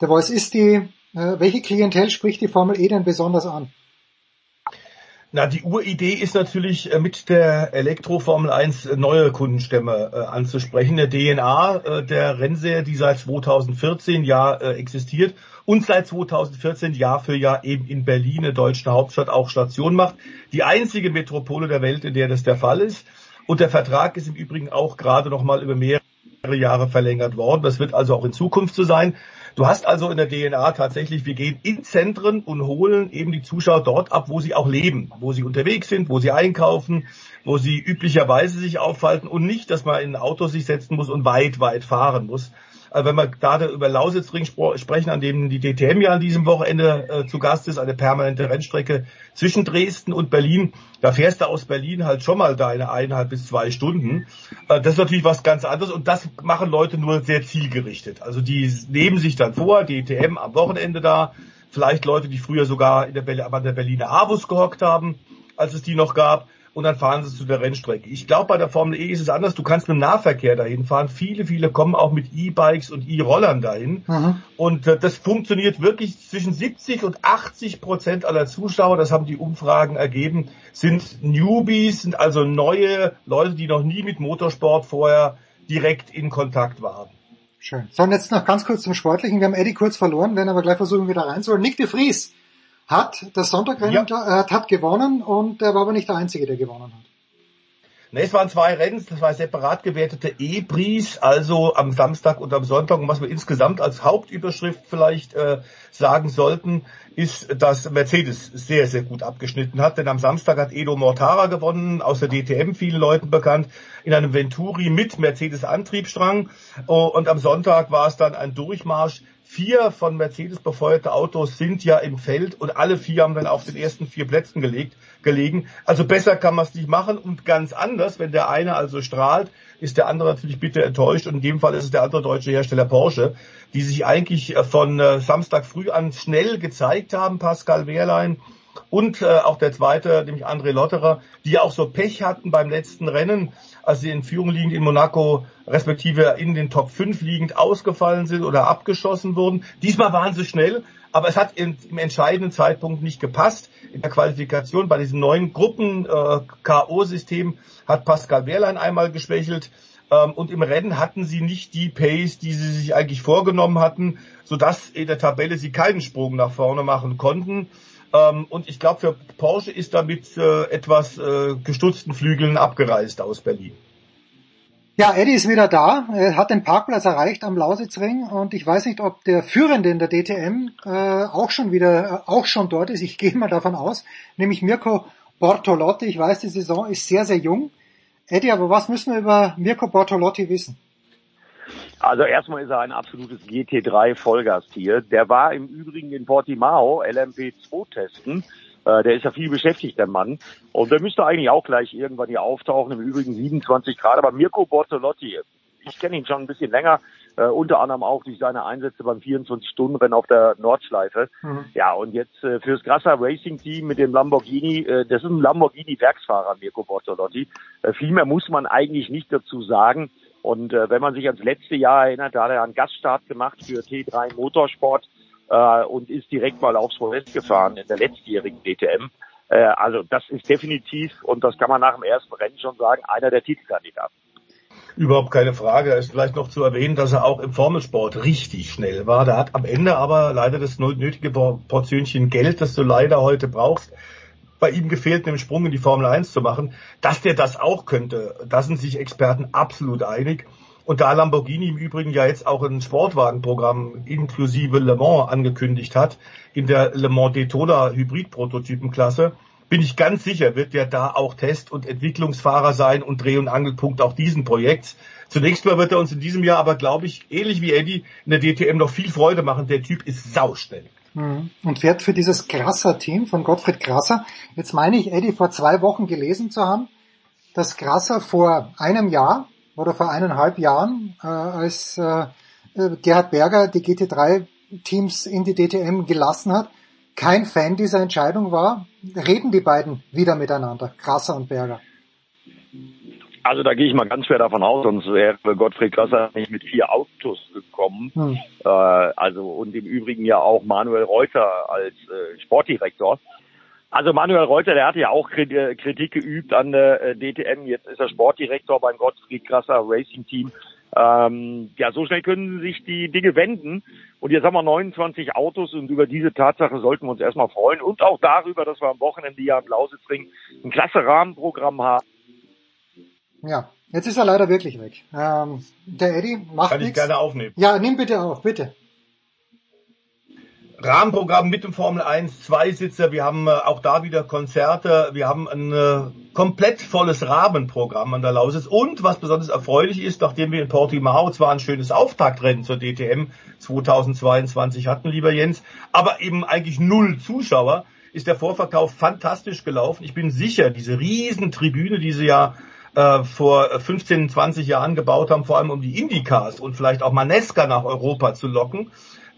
The Voice ist die, äh, welche Klientel spricht die Formel E denn besonders an? Na, die Uridee ist natürlich äh, mit der Elektro-Formel 1 neue Kundenstämme äh, anzusprechen. Der DNA äh, der Rennserie, die seit 2014 ja äh, existiert und seit 2014 Jahr für Jahr eben in Berlin, der deutschen Hauptstadt, auch Station macht. Die einzige Metropole der Welt, in der das der Fall ist. Und der Vertrag ist im Übrigen auch gerade noch mal über mehrere Jahre verlängert worden. Das wird also auch in Zukunft so sein. Du hast also in der DNA tatsächlich, wir gehen in Zentren und holen eben die Zuschauer dort ab, wo sie auch leben, wo sie unterwegs sind, wo sie einkaufen, wo sie üblicherweise sich aufhalten und nicht, dass man in ein Auto sich setzen muss und weit, weit fahren muss. Äh, wenn wir gerade über Lausitzring sprechen, an dem die DTM ja an diesem Wochenende äh, zu Gast ist, eine permanente Rennstrecke zwischen Dresden und Berlin, da fährst du aus Berlin halt schon mal deine eineinhalb bis zwei Stunden. Äh, das ist natürlich was ganz anderes und das machen Leute nur sehr zielgerichtet. Also die nehmen sich dann vor, DTM am Wochenende da, vielleicht Leute, die früher sogar in der, Ber an der Berliner Avus gehockt haben, als es die noch gab und dann fahren sie zu der Rennstrecke. Ich glaube, bei der Formel E ist es anders. Du kannst mit dem Nahverkehr dahin fahren. Viele, viele kommen auch mit E-Bikes und E-Rollern dahin. Mhm. Und äh, das funktioniert wirklich zwischen 70 und 80 Prozent aller Zuschauer, das haben die Umfragen ergeben, sind Newbies, sind also neue Leute, die noch nie mit Motorsport vorher direkt in Kontakt waren. Schön. So, und jetzt noch ganz kurz zum Sportlichen. Wir haben Eddie kurz verloren, werden aber gleich versuchen, wieder reinzuholen. Nick de Vries hat das Sonntagrennen ja. äh, hat gewonnen und er war aber nicht der Einzige, der gewonnen hat. Ne, es waren zwei Rennen, das war separat gewertete E-Bries, also am Samstag und am Sonntag. Und was wir insgesamt als Hauptüberschrift vielleicht äh, sagen sollten, ist, dass Mercedes sehr, sehr gut abgeschnitten hat. Denn am Samstag hat Edo Mortara gewonnen, aus der DTM vielen Leuten bekannt, in einem Venturi mit Mercedes-Antriebsstrang. Oh, und am Sonntag war es dann ein Durchmarsch vier von Mercedes befeuerte Autos sind ja im Feld und alle vier haben dann auf den ersten vier Plätzen gelegt, gelegen. Also besser kann man es nicht machen und ganz anders, wenn der eine also strahlt, ist der andere natürlich bitter enttäuscht und in dem Fall ist es der andere deutsche Hersteller Porsche, die sich eigentlich äh, von äh, Samstag früh an schnell gezeigt haben, Pascal Wehrlein und äh, auch der zweite, nämlich André Lotterer, die auch so Pech hatten beim letzten Rennen, als sie in Führung liegend in Monaco, respektive in den Top 5 liegend ausgefallen sind oder abgeschossen wurden. Diesmal waren sie schnell, aber es hat im, im entscheidenden Zeitpunkt nicht gepasst. In der Qualifikation bei diesem neuen Gruppen-KO-System äh, hat Pascal Wehrlein einmal geschwächelt. Ähm, und im Rennen hatten sie nicht die Pace, die sie sich eigentlich vorgenommen hatten, sodass in der Tabelle sie keinen Sprung nach vorne machen konnten. Ähm, und ich glaube, für Porsche ist damit äh, etwas äh, gestutzten Flügeln abgereist aus Berlin. Ja, Eddie ist wieder da. Er hat den Parkplatz erreicht am Lausitzring und ich weiß nicht, ob der Führende in der DTM äh, auch schon wieder, äh, auch schon dort ist. Ich gehe mal davon aus, nämlich Mirko Bortolotti. Ich weiß, die Saison ist sehr, sehr jung. Eddie, aber was müssen wir über Mirko Bortolotti wissen? Also erstmal ist er ein absolutes GT3 Vollgastier. Der war im Übrigen in Portimao LMP2 testen. Äh, der ist ja viel beschäftigt, der Mann. Und der müsste eigentlich auch gleich irgendwann hier auftauchen. Im Übrigen 27 Grad. Aber Mirko Bortolotti, ich kenne ihn schon ein bisschen länger. Uh, unter anderem auch durch seine Einsätze beim 24-Stunden-Rennen auf der Nordschleife. Mhm. Ja, und jetzt uh, fürs Grasser Racing Team mit dem Lamborghini, uh, das ist ein Lamborghini-Werksfahrer, Mirko Bortolotti. viel mehr muss man eigentlich nicht dazu sagen. Und äh, wenn man sich ans letzte Jahr erinnert, da hat er einen Gaststart gemacht für T3 Motorsport äh, und ist direkt mal aufs Podest gefahren in der letztjährigen DTM. Äh, also das ist definitiv, und das kann man nach dem ersten Rennen schon sagen, einer der Titelkandidaten. Überhaupt keine Frage. Da ist vielleicht noch zu erwähnen, dass er auch im Formelsport richtig schnell war. Der hat am Ende aber leider das nötige Portionchen Geld, das du leider heute brauchst, bei ihm gefehlt, einen Sprung in die Formel 1 zu machen. Dass der das auch könnte, da sind sich Experten absolut einig. Und da Lamborghini im Übrigen ja jetzt auch ein Sportwagenprogramm inklusive Le Mans angekündigt hat, in der Le Mans Daytona Hybrid-Prototypenklasse, bin ich ganz sicher, wird der da auch Test- und Entwicklungsfahrer sein und Dreh- und Angelpunkt auch diesen Projekts. Zunächst mal wird er uns in diesem Jahr aber, glaube ich, ähnlich wie Eddie in der DTM noch viel Freude machen. Der Typ ist sauschnell. Mhm. Und fährt für dieses Grasser-Team von Gottfried Grasser. Jetzt meine ich, Eddie, vor zwei Wochen gelesen zu haben, dass Grasser vor einem Jahr oder vor eineinhalb Jahren, äh, als äh, Gerhard Berger die GT3-Teams in die DTM gelassen hat, kein Fan dieser Entscheidung war. Reden die beiden wieder miteinander, Grasser und Berger? Also da gehe ich mal ganz schwer davon aus, sonst wäre Gottfried Grasser nicht mit vier Autos gekommen. Hm. Äh, also und im Übrigen ja auch Manuel Reuter als äh, Sportdirektor. Also Manuel Reuter, der hatte ja auch äh, Kritik geübt an der äh, DTM. Jetzt ist er Sportdirektor beim Gottfried Grasser Racing Team. Ähm, ja, so schnell können sich die Dinge wenden. Und jetzt haben wir 29 Autos und über diese Tatsache sollten wir uns erstmal freuen. Und auch darüber, dass wir am Wochenende ja im Lausitzring ein klasse Rahmenprogramm haben ja, jetzt ist er leider wirklich weg. Ähm, der Eddie macht Kann nichts. ich gerne aufnehmen. Ja, nimm bitte auf, bitte. Rahmenprogramm mit dem Formel 1 Zweisitzer. Wir haben äh, auch da wieder Konzerte. Wir haben ein äh, komplett volles Rahmenprogramm an der Lausitz. Und was besonders erfreulich ist, nachdem wir in Portimao zwar ein schönes Auftaktrennen zur DTM 2022 hatten, lieber Jens, aber eben eigentlich null Zuschauer, ist der Vorverkauf fantastisch gelaufen. Ich bin sicher, diese Riesentribüne, die sie ja äh, vor 15, 20 Jahren gebaut haben, vor allem um die Indycars und vielleicht auch Manesca nach Europa zu locken,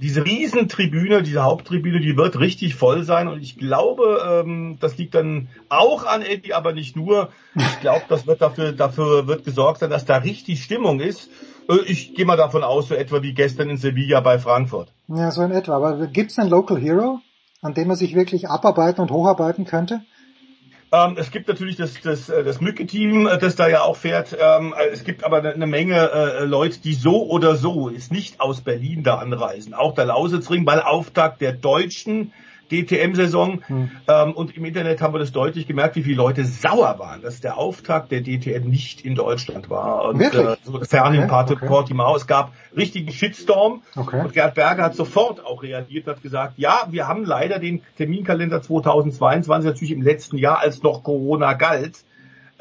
diese Riesentribüne, diese Haupttribüne, die wird richtig voll sein und ich glaube, ähm, das liegt dann auch an Eddie, aber nicht nur. Ich glaube, das wird dafür, dafür wird gesorgt sein, dass da richtig Stimmung ist. Äh, ich gehe mal davon aus, so etwa wie gestern in Sevilla bei Frankfurt. Ja, so in etwa. Aber gibt's einen Local Hero, an dem man sich wirklich abarbeiten und hocharbeiten könnte? Ähm, es gibt natürlich das, das, äh, das Mücke-Team, äh, das da ja auch fährt. Ähm, äh, es gibt aber eine Menge äh, Leute, die so oder so ist nicht aus Berlin da anreisen. Auch der Lausitzring, weil Auftakt der deutschen DTM-Saison. Hm. Ähm, und im Internet haben wir das deutlich gemerkt, wie viele Leute sauer waren, dass der Auftakt der DTM nicht in Deutschland war. Und Wirklich? Äh, so fern in okay, okay. Portimao. Es gab richtigen Shitstorm. Okay. Und Gerd Berger hat sofort auch reagiert, hat gesagt, ja, wir haben leider den Terminkalender 2022 natürlich im letzten Jahr, als noch Corona galt,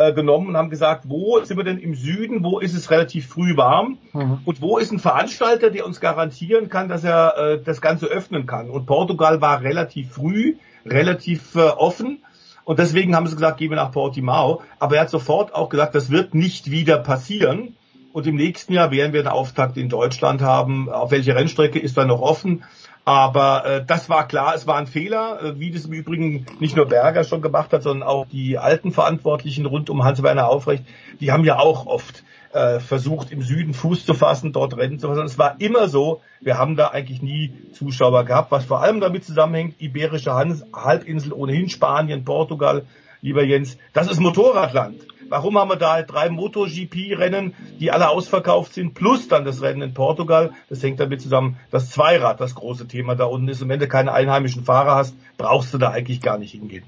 äh, genommen und haben gesagt, wo sind wir denn im Süden, wo ist es relativ früh warm mhm. und wo ist ein Veranstalter, der uns garantieren kann, dass er äh, das Ganze öffnen kann. Und Portugal war relativ früh, relativ äh, offen. Und deswegen haben sie gesagt, gehen wir nach Portimao. Aber er hat sofort auch gesagt, das wird nicht wieder passieren. Und im nächsten Jahr werden wir einen Auftakt in Deutschland haben. Auf welche Rennstrecke ist da noch offen? Aber äh, das war klar, es war ein Fehler, äh, wie das im Übrigen nicht nur Berger schon gemacht hat, sondern auch die alten Verantwortlichen rund um Hans-Werner Aufrecht, die haben ja auch oft äh, versucht, im Süden Fuß zu fassen, dort Rennen zu fassen. Es war immer so, wir haben da eigentlich nie Zuschauer gehabt, was vor allem damit zusammenhängt, Iberische Halbinsel, ohnehin Spanien, Portugal, lieber Jens, das ist Motorradland. Warum haben wir da drei MotoGP-Rennen, die alle ausverkauft sind, plus dann das Rennen in Portugal? Das hängt damit zusammen, dass Zweirad das große Thema da unten ist. Und wenn du keine einheimischen Fahrer hast, brauchst du da eigentlich gar nicht hingehen.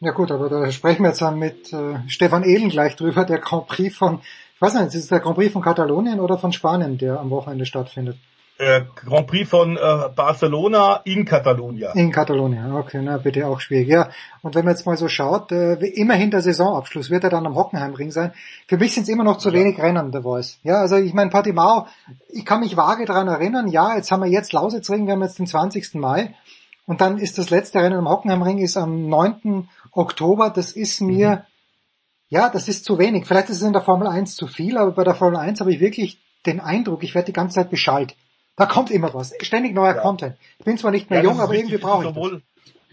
Ja gut, aber da sprechen wir jetzt dann mit äh, Stefan Ehlen gleich drüber, der Grand Prix von, ich weiß nicht, ist es der Grand Prix von Katalonien oder von Spanien, der am Wochenende stattfindet? Äh, Grand Prix von äh, Barcelona in Katalonien. In Katalonien, okay, na bitte auch schwierig. Ja, und wenn man jetzt mal so schaut, äh, immerhin der Saisonabschluss wird er dann am Hockenheimring sein. Für mich sind es immer noch zu ja. wenig Rennen, der Voice. Ja, also ich meine, Portimao, ich kann mich vage daran erinnern, ja, jetzt haben wir jetzt Lausitzring, wir haben jetzt den 20. Mai und dann ist das letzte Rennen am Hockenheimring ist am 9. Oktober, das ist mir, mhm. ja, das ist zu wenig. Vielleicht ist es in der Formel 1 zu viel, aber bei der Formel 1 habe ich wirklich den Eindruck, ich werde die ganze Zeit beschallt. Da kommt immer was. Ständig neuer ja. Content. Ich bin zwar nicht mehr ja, jung, aber irgendwie brauche ich das.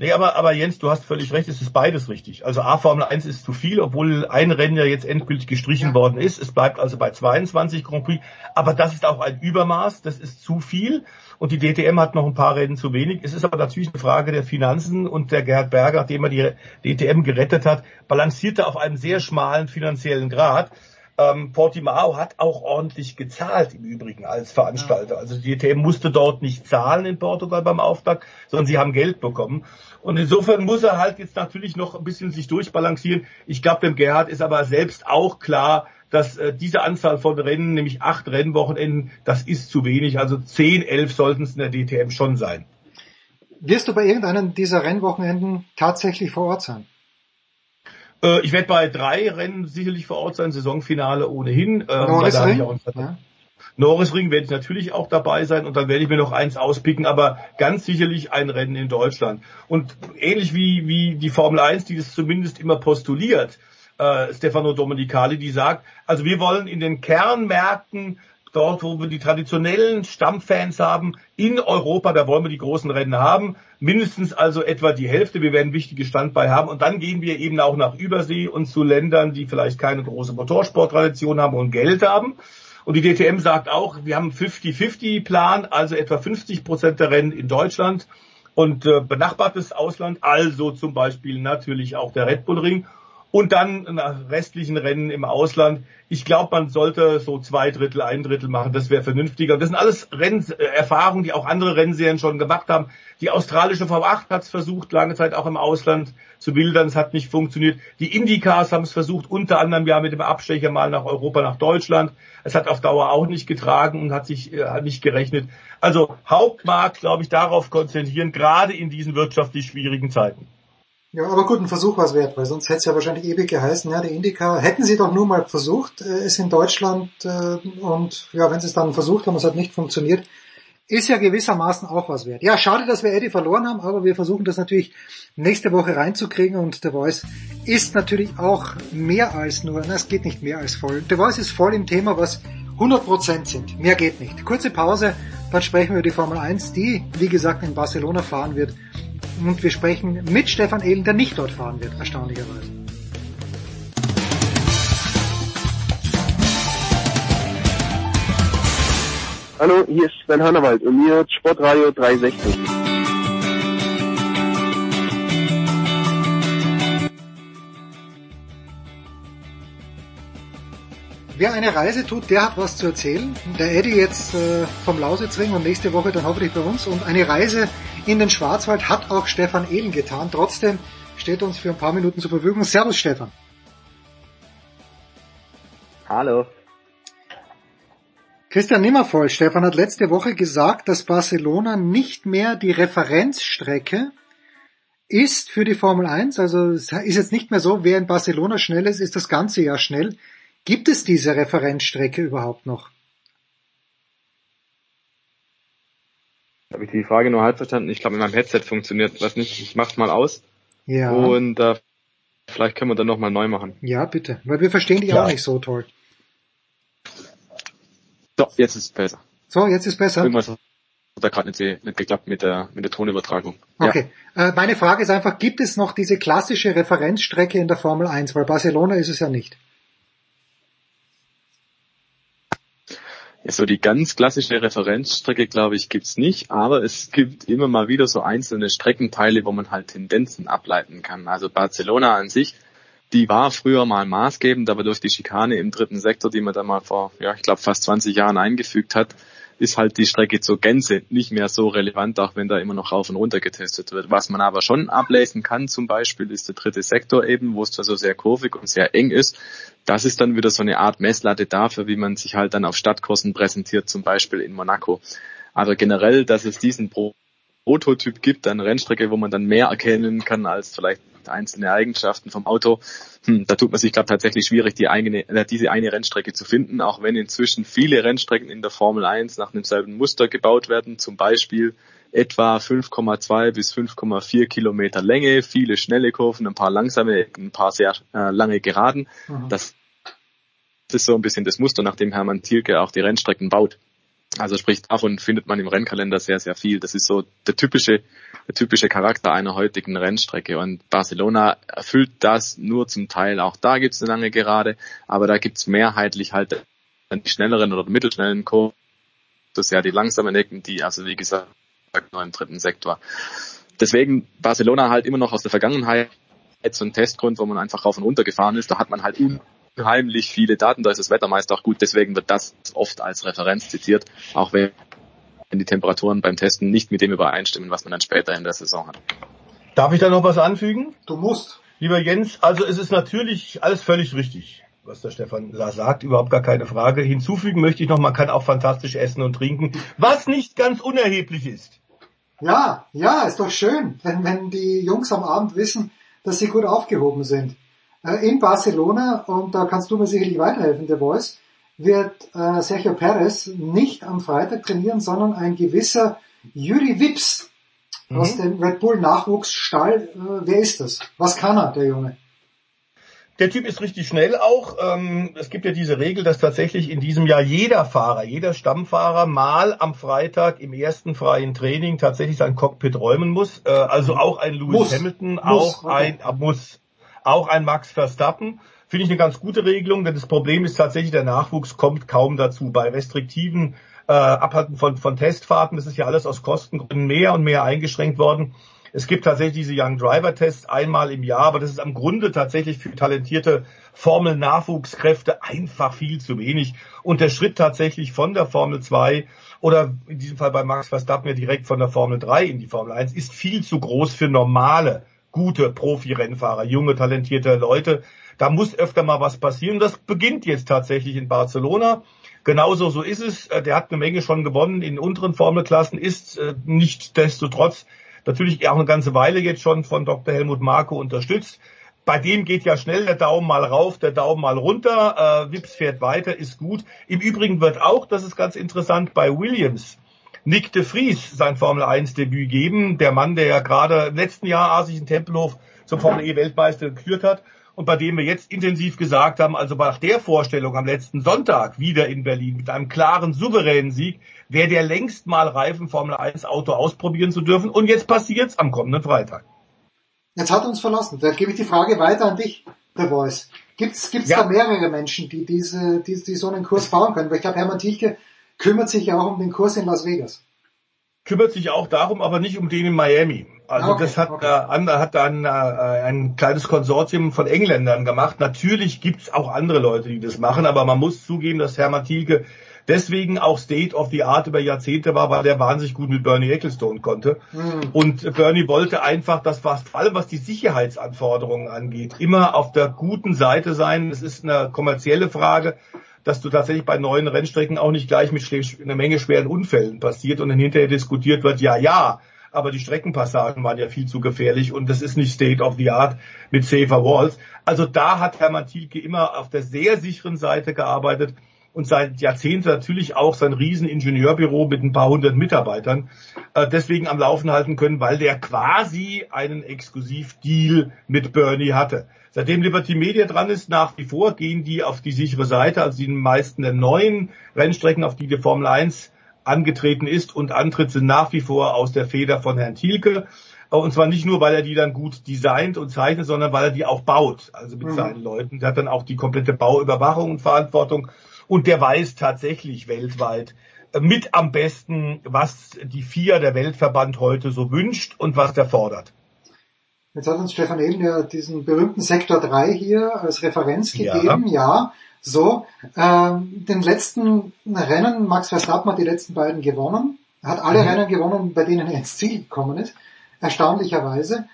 Nee, aber, aber Jens, du hast völlig recht, es ist beides richtig. Also A, Formel 1 ist zu viel, obwohl ein Rennen ja jetzt endgültig gestrichen ja. worden ist. Es bleibt also bei 22 Grand Prix. Aber das ist auch ein Übermaß, das ist zu viel. Und die DTM hat noch ein paar Rennen zu wenig. Es ist aber natürlich eine Frage der Finanzen und der Gerhard Berger, nachdem er die DTM gerettet hat, balancierte auf einem sehr schmalen finanziellen Grad. Ähm, Portimao hat auch ordentlich gezahlt im Übrigen als Veranstalter. Also die DTM musste dort nicht zahlen in Portugal beim Auftakt, sondern sie haben Geld bekommen. Und insofern muss er halt jetzt natürlich noch ein bisschen sich durchbalancieren. Ich glaube, dem Gerhard ist aber selbst auch klar, dass äh, diese Anzahl von Rennen, nämlich acht Rennwochenenden, das ist zu wenig. Also zehn, elf sollten es in der DTM schon sein. Wirst du bei irgendeinem dieser Rennwochenenden tatsächlich vor Ort sein? Äh, ich werde bei drei Rennen sicherlich vor Ort sein, Saisonfinale ohnehin. Ähm, Norrisring? Ja. Norrisring werde ich natürlich auch dabei sein und dann werde ich mir noch eins auspicken, aber ganz sicherlich ein Rennen in Deutschland. Und ähnlich wie, wie die Formel 1, die das zumindest immer postuliert, äh, Stefano Domenicali, die sagt, also wir wollen in den Kernmärkten dort, wo wir die traditionellen Stammfans haben, in Europa, da wollen wir die großen Rennen haben, mindestens also etwa die Hälfte, wir werden wichtige Standbein haben. Und dann gehen wir eben auch nach Übersee und zu Ländern, die vielleicht keine große Motorsporttradition haben und Geld haben. Und die DTM sagt auch, wir haben 50-50-Plan, also etwa 50 Prozent der Rennen in Deutschland und äh, benachbartes Ausland, also zum Beispiel natürlich auch der Red Bull Ring und dann nach restlichen Rennen im Ausland. Ich glaube, man sollte so zwei Drittel, ein Drittel machen. Das wäre vernünftiger. Das sind alles Renn äh, die auch andere Rennserien schon gemacht haben. Die australische V8 hat es versucht, lange Zeit auch im Ausland zu bildern. Es hat nicht funktioniert. Die Indycars haben es versucht, unter anderem ja mit dem Abstecher mal nach Europa, nach Deutschland. Es hat auf Dauer auch nicht getragen und hat sich äh, nicht gerechnet. Also Hauptmarkt, glaube ich, darauf konzentrieren, gerade in diesen wirtschaftlich schwierigen Zeiten. Ja, aber gut, ein Versuch war es wert, weil sonst hätte es ja wahrscheinlich ewig geheißen, ja, die Indica, hätten sie doch nur mal versucht, äh, es in Deutschland, äh, und ja, wenn sie es dann versucht haben, es hat nicht funktioniert, ist ja gewissermaßen auch was wert. Ja, schade, dass wir Eddie verloren haben, aber wir versuchen das natürlich nächste Woche reinzukriegen und The Voice ist natürlich auch mehr als nur, na, es geht nicht mehr als voll. The Voice ist voll im Thema, was 100% sind. Mehr geht nicht. Kurze Pause, dann sprechen wir über die Formel 1, die, wie gesagt, in Barcelona fahren wird und wir sprechen mit Stefan Ehlen, der nicht dort fahren wird, erstaunlicherweise. Hallo, hier ist Sven Hannawald und mir hört Sportradio 360. Wer eine Reise tut, der hat was zu erzählen. Der Eddie jetzt äh, vom Lausitzring und nächste Woche dann hoffentlich bei uns. Und eine Reise in den Schwarzwald hat auch Stefan Ehlen getan. Trotzdem steht uns für ein paar Minuten zur Verfügung. Servus Stefan. Hallo. Christian Nimmervoll, Stefan hat letzte Woche gesagt, dass Barcelona nicht mehr die Referenzstrecke ist für die Formel 1. Also es ist jetzt nicht mehr so, wer in Barcelona schnell ist, ist das ganze Jahr schnell. Gibt es diese Referenzstrecke überhaupt noch? Habe ich die Frage nur halb verstanden? Ich glaube, in meinem Headset funktioniert was nicht. Ich mach's mal aus. Ja. Und äh, vielleicht können wir dann nochmal neu machen. Ja, bitte. Weil wir verstehen dich ja. auch nicht so toll. So, jetzt ist es besser. So, jetzt ist besser. Irgendwas hat da gerade nicht, nicht geklappt mit der, mit der Tonübertragung. Okay. Ja. Äh, meine Frage ist einfach, gibt es noch diese klassische Referenzstrecke in der Formel 1? Weil Barcelona ist es ja nicht. Ja, so die ganz klassische Referenzstrecke, glaube ich, gibt's nicht, aber es gibt immer mal wieder so einzelne Streckenteile, wo man halt Tendenzen ableiten kann. Also Barcelona an sich, die war früher mal maßgebend, aber durch die Schikane im dritten Sektor, die man da mal vor, ja, ich glaube fast 20 Jahren eingefügt hat, ist halt die Strecke zur Gänze nicht mehr so relevant, auch wenn da immer noch rauf und runter getestet wird. Was man aber schon ablesen kann zum Beispiel, ist der dritte Sektor eben, wo es zwar so sehr kurvig und sehr eng ist. Das ist dann wieder so eine Art Messlatte dafür, wie man sich halt dann auf Stadtkursen präsentiert, zum Beispiel in Monaco. Aber generell, dass es diesen Prototyp gibt, eine Rennstrecke, wo man dann mehr erkennen kann als vielleicht einzelne Eigenschaften vom Auto. Hm, da tut man sich, glaube tatsächlich schwierig, die eigene, äh, diese eine Rennstrecke zu finden, auch wenn inzwischen viele Rennstrecken in der Formel 1 nach demselben Muster gebaut werden, zum Beispiel etwa 5,2 bis 5,4 Kilometer Länge, viele schnelle Kurven, ein paar langsame, ein paar sehr äh, lange Geraden. Mhm. Das ist so ein bisschen das Muster, nach dem Hermann Thielke auch die Rennstrecken baut. Also sprich, davon findet man im Rennkalender sehr, sehr viel. Das ist so der typische, der typische Charakter einer heutigen Rennstrecke. Und Barcelona erfüllt das nur zum Teil. Auch da gibt es eine lange Gerade, aber da gibt es mehrheitlich halt die schnelleren oder mittelschnellen Kurven. Das ist ja die langsamen Ecken, die also wie gesagt nur im dritten Sektor. Deswegen Barcelona halt immer noch aus der Vergangenheit so ein Testgrund, wo man einfach rauf und runter gefahren ist. Da hat man halt unheimlich viele Daten, da ist das Wetter meist auch gut, deswegen wird das oft als Referenz zitiert, auch wenn die Temperaturen beim Testen nicht mit dem übereinstimmen, was man dann später in der Saison hat. Darf ich da noch was anfügen? Du musst. Lieber Jens, also es ist natürlich alles völlig richtig, was der Stefan sagt, überhaupt gar keine Frage. Hinzufügen möchte ich noch, man kann auch fantastisch essen und trinken, was nicht ganz unerheblich ist. Ja, ja, ist doch schön, wenn, wenn die Jungs am Abend wissen, dass sie gut aufgehoben sind. Äh, in Barcelona, und da kannst du mir sicherlich weiterhelfen, der Voice, wird äh, Sergio Perez nicht am Freitag trainieren, sondern ein gewisser Juri Wips mhm. aus dem Red Bull Nachwuchsstall. Äh, wer ist das? Was kann er, der Junge? Der Typ ist richtig schnell auch. Ähm, es gibt ja diese Regel, dass tatsächlich in diesem Jahr jeder Fahrer, jeder Stammfahrer mal am Freitag im ersten freien Training tatsächlich sein Cockpit räumen muss. Äh, also auch ein Lewis muss. Hamilton, muss. auch ein muss auch ein Max Verstappen. Finde ich eine ganz gute Regelung, denn das Problem ist tatsächlich, der Nachwuchs kommt kaum dazu. Bei restriktiven äh, Abhalten von, von Testfahrten, das ist ja alles aus Kostengründen mehr und mehr eingeschränkt worden. Es gibt tatsächlich diese Young Driver Tests einmal im Jahr, aber das ist am Grunde tatsächlich für talentierte Formel-Nachwuchskräfte einfach viel zu wenig. Und der Schritt tatsächlich von der Formel 2 oder in diesem Fall bei Max Verstappen ja direkt von der Formel 3 in die Formel 1 ist viel zu groß für normale, gute Profi-Rennfahrer, junge, talentierte Leute. Da muss öfter mal was passieren. Das beginnt jetzt tatsächlich in Barcelona. Genauso so ist es. Der hat eine Menge schon gewonnen in unteren Formelklassen, ist äh, nicht desto trotz natürlich auch eine ganze Weile jetzt schon von Dr. Helmut Marko unterstützt. Bei dem geht ja schnell der Daumen mal rauf, der Daumen mal runter. Äh, Wips fährt weiter, ist gut. Im Übrigen wird auch, das ist ganz interessant, bei Williams Nick de Vries sein Formel 1 Debüt geben. Der Mann, der ja gerade im letzten Jahr Asich in Tempelhof zum Formel E Weltmeister gekürt hat und bei dem wir jetzt intensiv gesagt haben, also nach der Vorstellung am letzten Sonntag wieder in Berlin mit einem klaren, souveränen Sieg, wäre der längst mal reifen Formel 1 Auto ausprobieren zu dürfen. Und jetzt passiert's am kommenden Freitag. Jetzt hat er uns verlassen. Da gebe ich die Frage weiter an dich, der Voice. Gibt's gibt's ja. da mehrere Menschen, die diese, die, die so einen Kurs fahren können? Weil ich glaube, Hermann Tichke kümmert sich ja auch um den Kurs in Las Vegas. Kümmert sich auch darum, aber nicht um den in Miami. Also okay, das hat, okay. äh, hat dann äh, ein kleines Konsortium von Engländern gemacht. Natürlich gibt's auch andere Leute, die das machen, aber man muss zugeben, dass Hermann Thielke deswegen auch State of the Art über Jahrzehnte war, weil der wahnsinnig gut mit Bernie Ecclestone konnte. Mhm. Und Bernie wollte einfach, dass was, vor allem was die Sicherheitsanforderungen angeht, immer auf der guten Seite sein. Es ist eine kommerzielle Frage, dass du tatsächlich bei neuen Rennstrecken auch nicht gleich mit einer Menge schweren Unfällen passiert und dann hinterher diskutiert wird, ja, ja, aber die Streckenpassagen waren ja viel zu gefährlich und das ist nicht State of the Art mit Safer Walls. Also da hat Hermann Thielke immer auf der sehr sicheren Seite gearbeitet und seit Jahrzehnten natürlich auch sein Rieseningenieurbüro mit ein paar hundert Mitarbeitern äh, deswegen am Laufen halten können, weil der quasi einen Exklusivdeal mit Bernie hatte. Seitdem Liberty Media dran ist, nach wie vor gehen die auf die sichere Seite, also die meisten der neuen Rennstrecken, auf die die Formel 1 angetreten ist und antritt, sind nach wie vor aus der Feder von Herrn Thielke. Und zwar nicht nur, weil er die dann gut designt und zeichnet, sondern weil er die auch baut, also mit mhm. seinen Leuten. Der hat dann auch die komplette Bauüberwachung und Verantwortung und der weiß tatsächlich weltweit äh, mit am besten, was die FIA, der Weltverband, heute so wünscht und was der fordert. Jetzt hat uns Stefan Ehlen ja diesen berühmten Sektor 3 hier als Referenz gegeben, ja. ja. So, ähm, den letzten Rennen, Max Verstappen hat die letzten beiden gewonnen, hat alle mhm. Rennen gewonnen, bei denen er ins Ziel gekommen ist, erstaunlicherweise.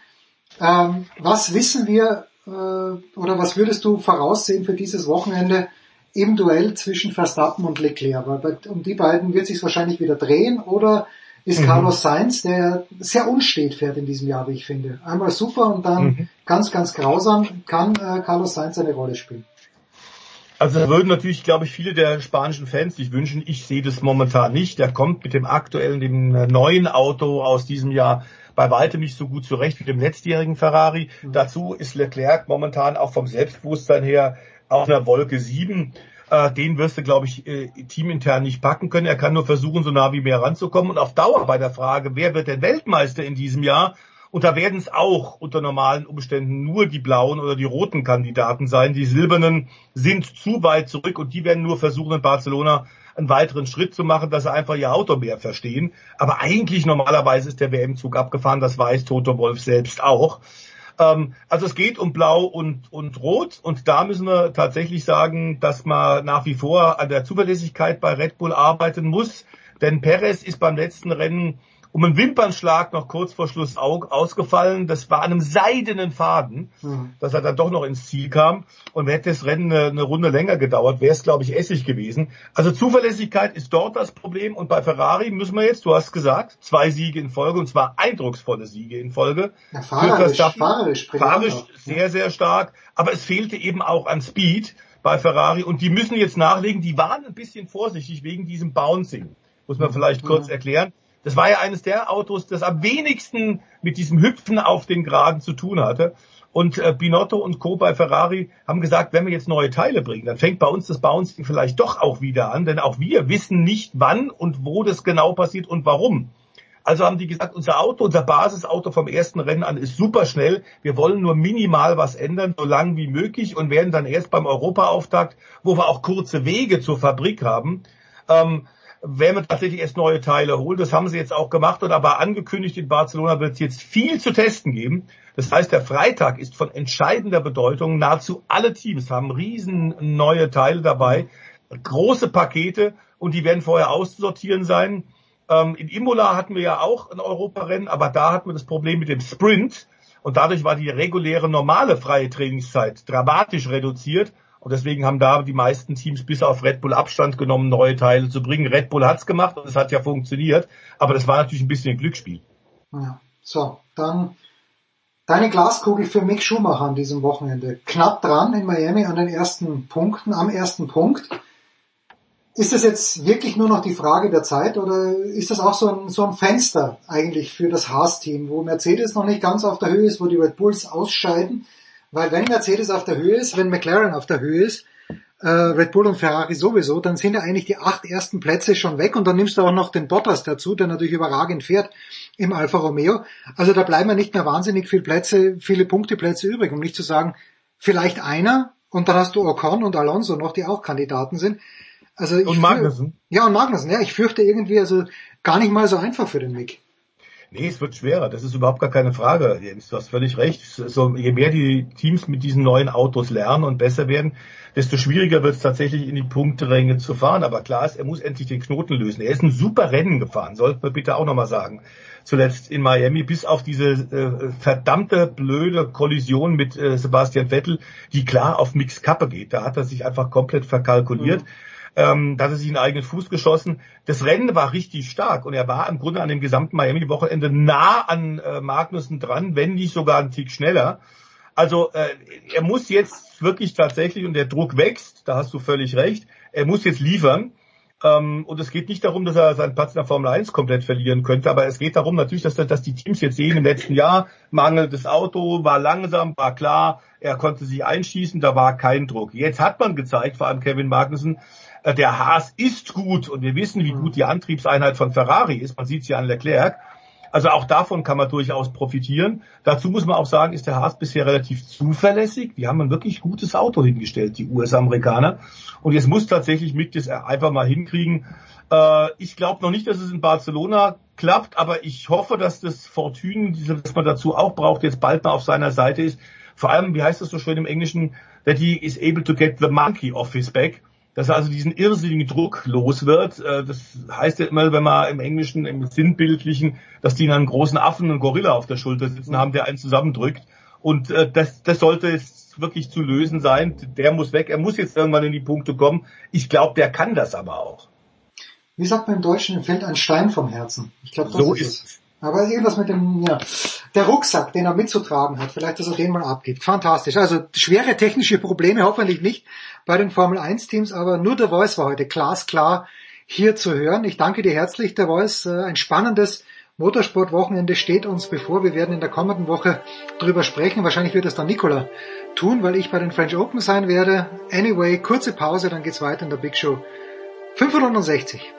Ähm, was wissen wir äh, oder was würdest du voraussehen für dieses Wochenende im Duell zwischen Verstappen und Leclerc? Weil um die beiden wird sich wahrscheinlich wieder drehen oder ist mhm. Carlos Sainz, der sehr unstet fährt in diesem Jahr, wie ich finde. Einmal super und dann mhm. ganz, ganz grausam kann äh, Carlos Sainz eine Rolle spielen. Also da würden natürlich, glaube ich, viele der spanischen Fans sich wünschen. Ich sehe das momentan nicht. Der kommt mit dem aktuellen, dem neuen Auto aus diesem Jahr bei weitem nicht so gut zurecht wie dem letztjährigen Ferrari. Mhm. Dazu ist Leclerc momentan auch vom Selbstbewusstsein her auf einer Wolke 7. Äh, den wirst du, glaube ich, äh, teamintern nicht packen können. Er kann nur versuchen, so nah wie mehr ranzukommen. Und auf Dauer bei der Frage, wer wird denn Weltmeister in diesem Jahr, und da werden es auch unter normalen Umständen nur die blauen oder die roten Kandidaten sein. Die silbernen sind zu weit zurück und die werden nur versuchen, in Barcelona einen weiteren Schritt zu machen, dass sie einfach ihr Auto mehr verstehen. Aber eigentlich normalerweise ist der WM-Zug abgefahren, das weiß Toto Wolf selbst auch. Ähm, also es geht um Blau und, und Rot und da müssen wir tatsächlich sagen, dass man nach wie vor an der Zuverlässigkeit bei Red Bull arbeiten muss. Denn Perez ist beim letzten Rennen um einen Wimpernschlag noch kurz vor Schluss ausgefallen. Das war an einem seidenen Faden, mhm. dass er dann doch noch ins Ziel kam. Und hätte das Rennen eine, eine Runde länger gedauert, wäre es, glaube ich, Essig gewesen. Also Zuverlässigkeit ist dort das Problem. Und bei Ferrari müssen wir jetzt, du hast gesagt, zwei Siege in Folge, und zwar eindrucksvolle Siege in Folge. Ja, fahrerisch, fahrerisch, fahrerisch sehr, sehr stark. Aber es fehlte eben auch an Speed bei Ferrari. Und die müssen jetzt nachlegen. Die waren ein bisschen vorsichtig wegen diesem Bouncing. Muss man mhm. vielleicht mhm. kurz erklären. Das war ja eines der Autos, das am wenigsten mit diesem Hüpfen auf den Geraden zu tun hatte. Und äh, Binotto und Co. bei Ferrari haben gesagt, wenn wir jetzt neue Teile bringen, dann fängt bei uns das Bouncing vielleicht doch auch wieder an, denn auch wir wissen nicht, wann und wo das genau passiert und warum. Also haben die gesagt, unser Auto, unser Basisauto vom ersten Rennen an ist super schnell. Wir wollen nur minimal was ändern, so lang wie möglich und werden dann erst beim Europaauftakt, wo wir auch kurze Wege zur Fabrik haben, ähm, wenn man tatsächlich erst neue Teile holt. Das haben sie jetzt auch gemacht und aber angekündigt, in Barcelona wird es jetzt viel zu testen geben. Das heißt, der Freitag ist von entscheidender Bedeutung. Nahezu alle Teams haben riesen neue Teile dabei, große Pakete und die werden vorher auszusortieren sein. Ähm, in Imola hatten wir ja auch ein Europarennen, aber da hatten wir das Problem mit dem Sprint und dadurch war die reguläre normale freie Trainingszeit dramatisch reduziert. Und deswegen haben da die meisten Teams bis auf Red Bull Abstand genommen, neue Teile zu bringen. Red Bull hat's gemacht und es hat ja funktioniert, aber das war natürlich ein bisschen ein Glücksspiel. Ja. So, dann deine Glaskugel für Mick Schumacher an diesem Wochenende. Knapp dran in Miami an den ersten Punkten, am ersten Punkt. Ist das jetzt wirklich nur noch die Frage der Zeit oder ist das auch so ein, so ein Fenster eigentlich für das Haas-Team, wo Mercedes noch nicht ganz auf der Höhe ist, wo die Red Bulls ausscheiden? Weil wenn Mercedes auf der Höhe ist, wenn McLaren auf der Höhe ist, äh, Red Bull und Ferrari sowieso, dann sind ja eigentlich die acht ersten Plätze schon weg und dann nimmst du auch noch den Bottas dazu, der natürlich überragend fährt im Alfa Romeo. Also da bleiben ja nicht mehr wahnsinnig viele Plätze, viele Punkteplätze übrig, um nicht zu sagen, vielleicht einer und dann hast du Ocon und Alonso noch, die auch Kandidaten sind. Also ich und Magnussen. Ja, und Magnussen, ja. Ich fürchte irgendwie, also gar nicht mal so einfach für den Mick. Nee, es wird schwerer. Das ist überhaupt gar keine Frage, Jens. Du hast völlig recht. So, je mehr die Teams mit diesen neuen Autos lernen und besser werden, desto schwieriger wird es tatsächlich in die Punkteränge zu fahren. Aber klar ist, er muss endlich den Knoten lösen. Er ist ein super Rennen gefahren, sollten wir bitte auch nochmal sagen. Zuletzt in Miami, bis auf diese äh, verdammte blöde Kollision mit äh, Sebastian Vettel, die klar auf Mix Kappe geht. Da hat er sich einfach komplett verkalkuliert. Mhm ähm, da hat er sich einen eigenen Fuß geschossen. Das Rennen war richtig stark und er war im Grunde an dem gesamten Miami-Wochenende nah an äh, Magnussen dran, wenn nicht sogar einen Tick schneller. Also äh, er muss jetzt wirklich tatsächlich, und der Druck wächst, da hast du völlig recht, er muss jetzt liefern. Ähm, und es geht nicht darum, dass er seinen Platz in der Formel 1 komplett verlieren könnte, aber es geht darum natürlich, dass, dass die Teams jetzt sehen, im letzten Jahr mangelndes Auto, war langsam, war klar, er konnte sich einschießen, da war kein Druck. Jetzt hat man gezeigt, vor allem Kevin Magnussen, der Haas ist gut und wir wissen, wie gut die Antriebseinheit von Ferrari ist. Man sieht es ja an Leclerc. Also auch davon kann man durchaus profitieren. Dazu muss man auch sagen, ist der Haas bisher relativ zuverlässig. Die haben ein wirklich gutes Auto hingestellt, die US-Amerikaner. Und jetzt muss tatsächlich Mick das einfach mal hinkriegen. Äh, ich glaube noch nicht, dass es in Barcelona klappt, aber ich hoffe, dass das Fortune, das man dazu auch braucht, jetzt bald mal auf seiner Seite ist. Vor allem, wie heißt das so schön im Englischen, that he is able to get the monkey off his back dass er also diesen irrsinnigen Druck los wird. Äh, das heißt ja immer, wenn man im Englischen, im Sinnbildlichen, dass die in einem großen Affen und Gorilla auf der Schulter sitzen haben, der einen zusammendrückt. Und äh, das, das sollte jetzt wirklich zu lösen sein. Der muss weg. Er muss jetzt irgendwann in die Punkte kommen. Ich glaube, der kann das aber auch. Wie sagt man im Deutschen, fällt ein Stein vom Herzen. Ich glaube, so ist es. Aber irgendwas mit dem, ja, der Rucksack, den er mitzutragen hat, vielleicht, dass er den mal abgibt. Fantastisch. Also schwere technische Probleme, hoffentlich nicht bei den Formel 1 Teams, aber nur der Voice war heute glasklar hier zu hören. Ich danke dir herzlich, der Voice. Äh, ein spannendes Motorsportwochenende steht uns bevor. Wir werden in der kommenden Woche drüber sprechen. Wahrscheinlich wird es dann Nicola tun, weil ich bei den French Open sein werde. Anyway, kurze Pause, dann geht's weiter in der Big Show 560.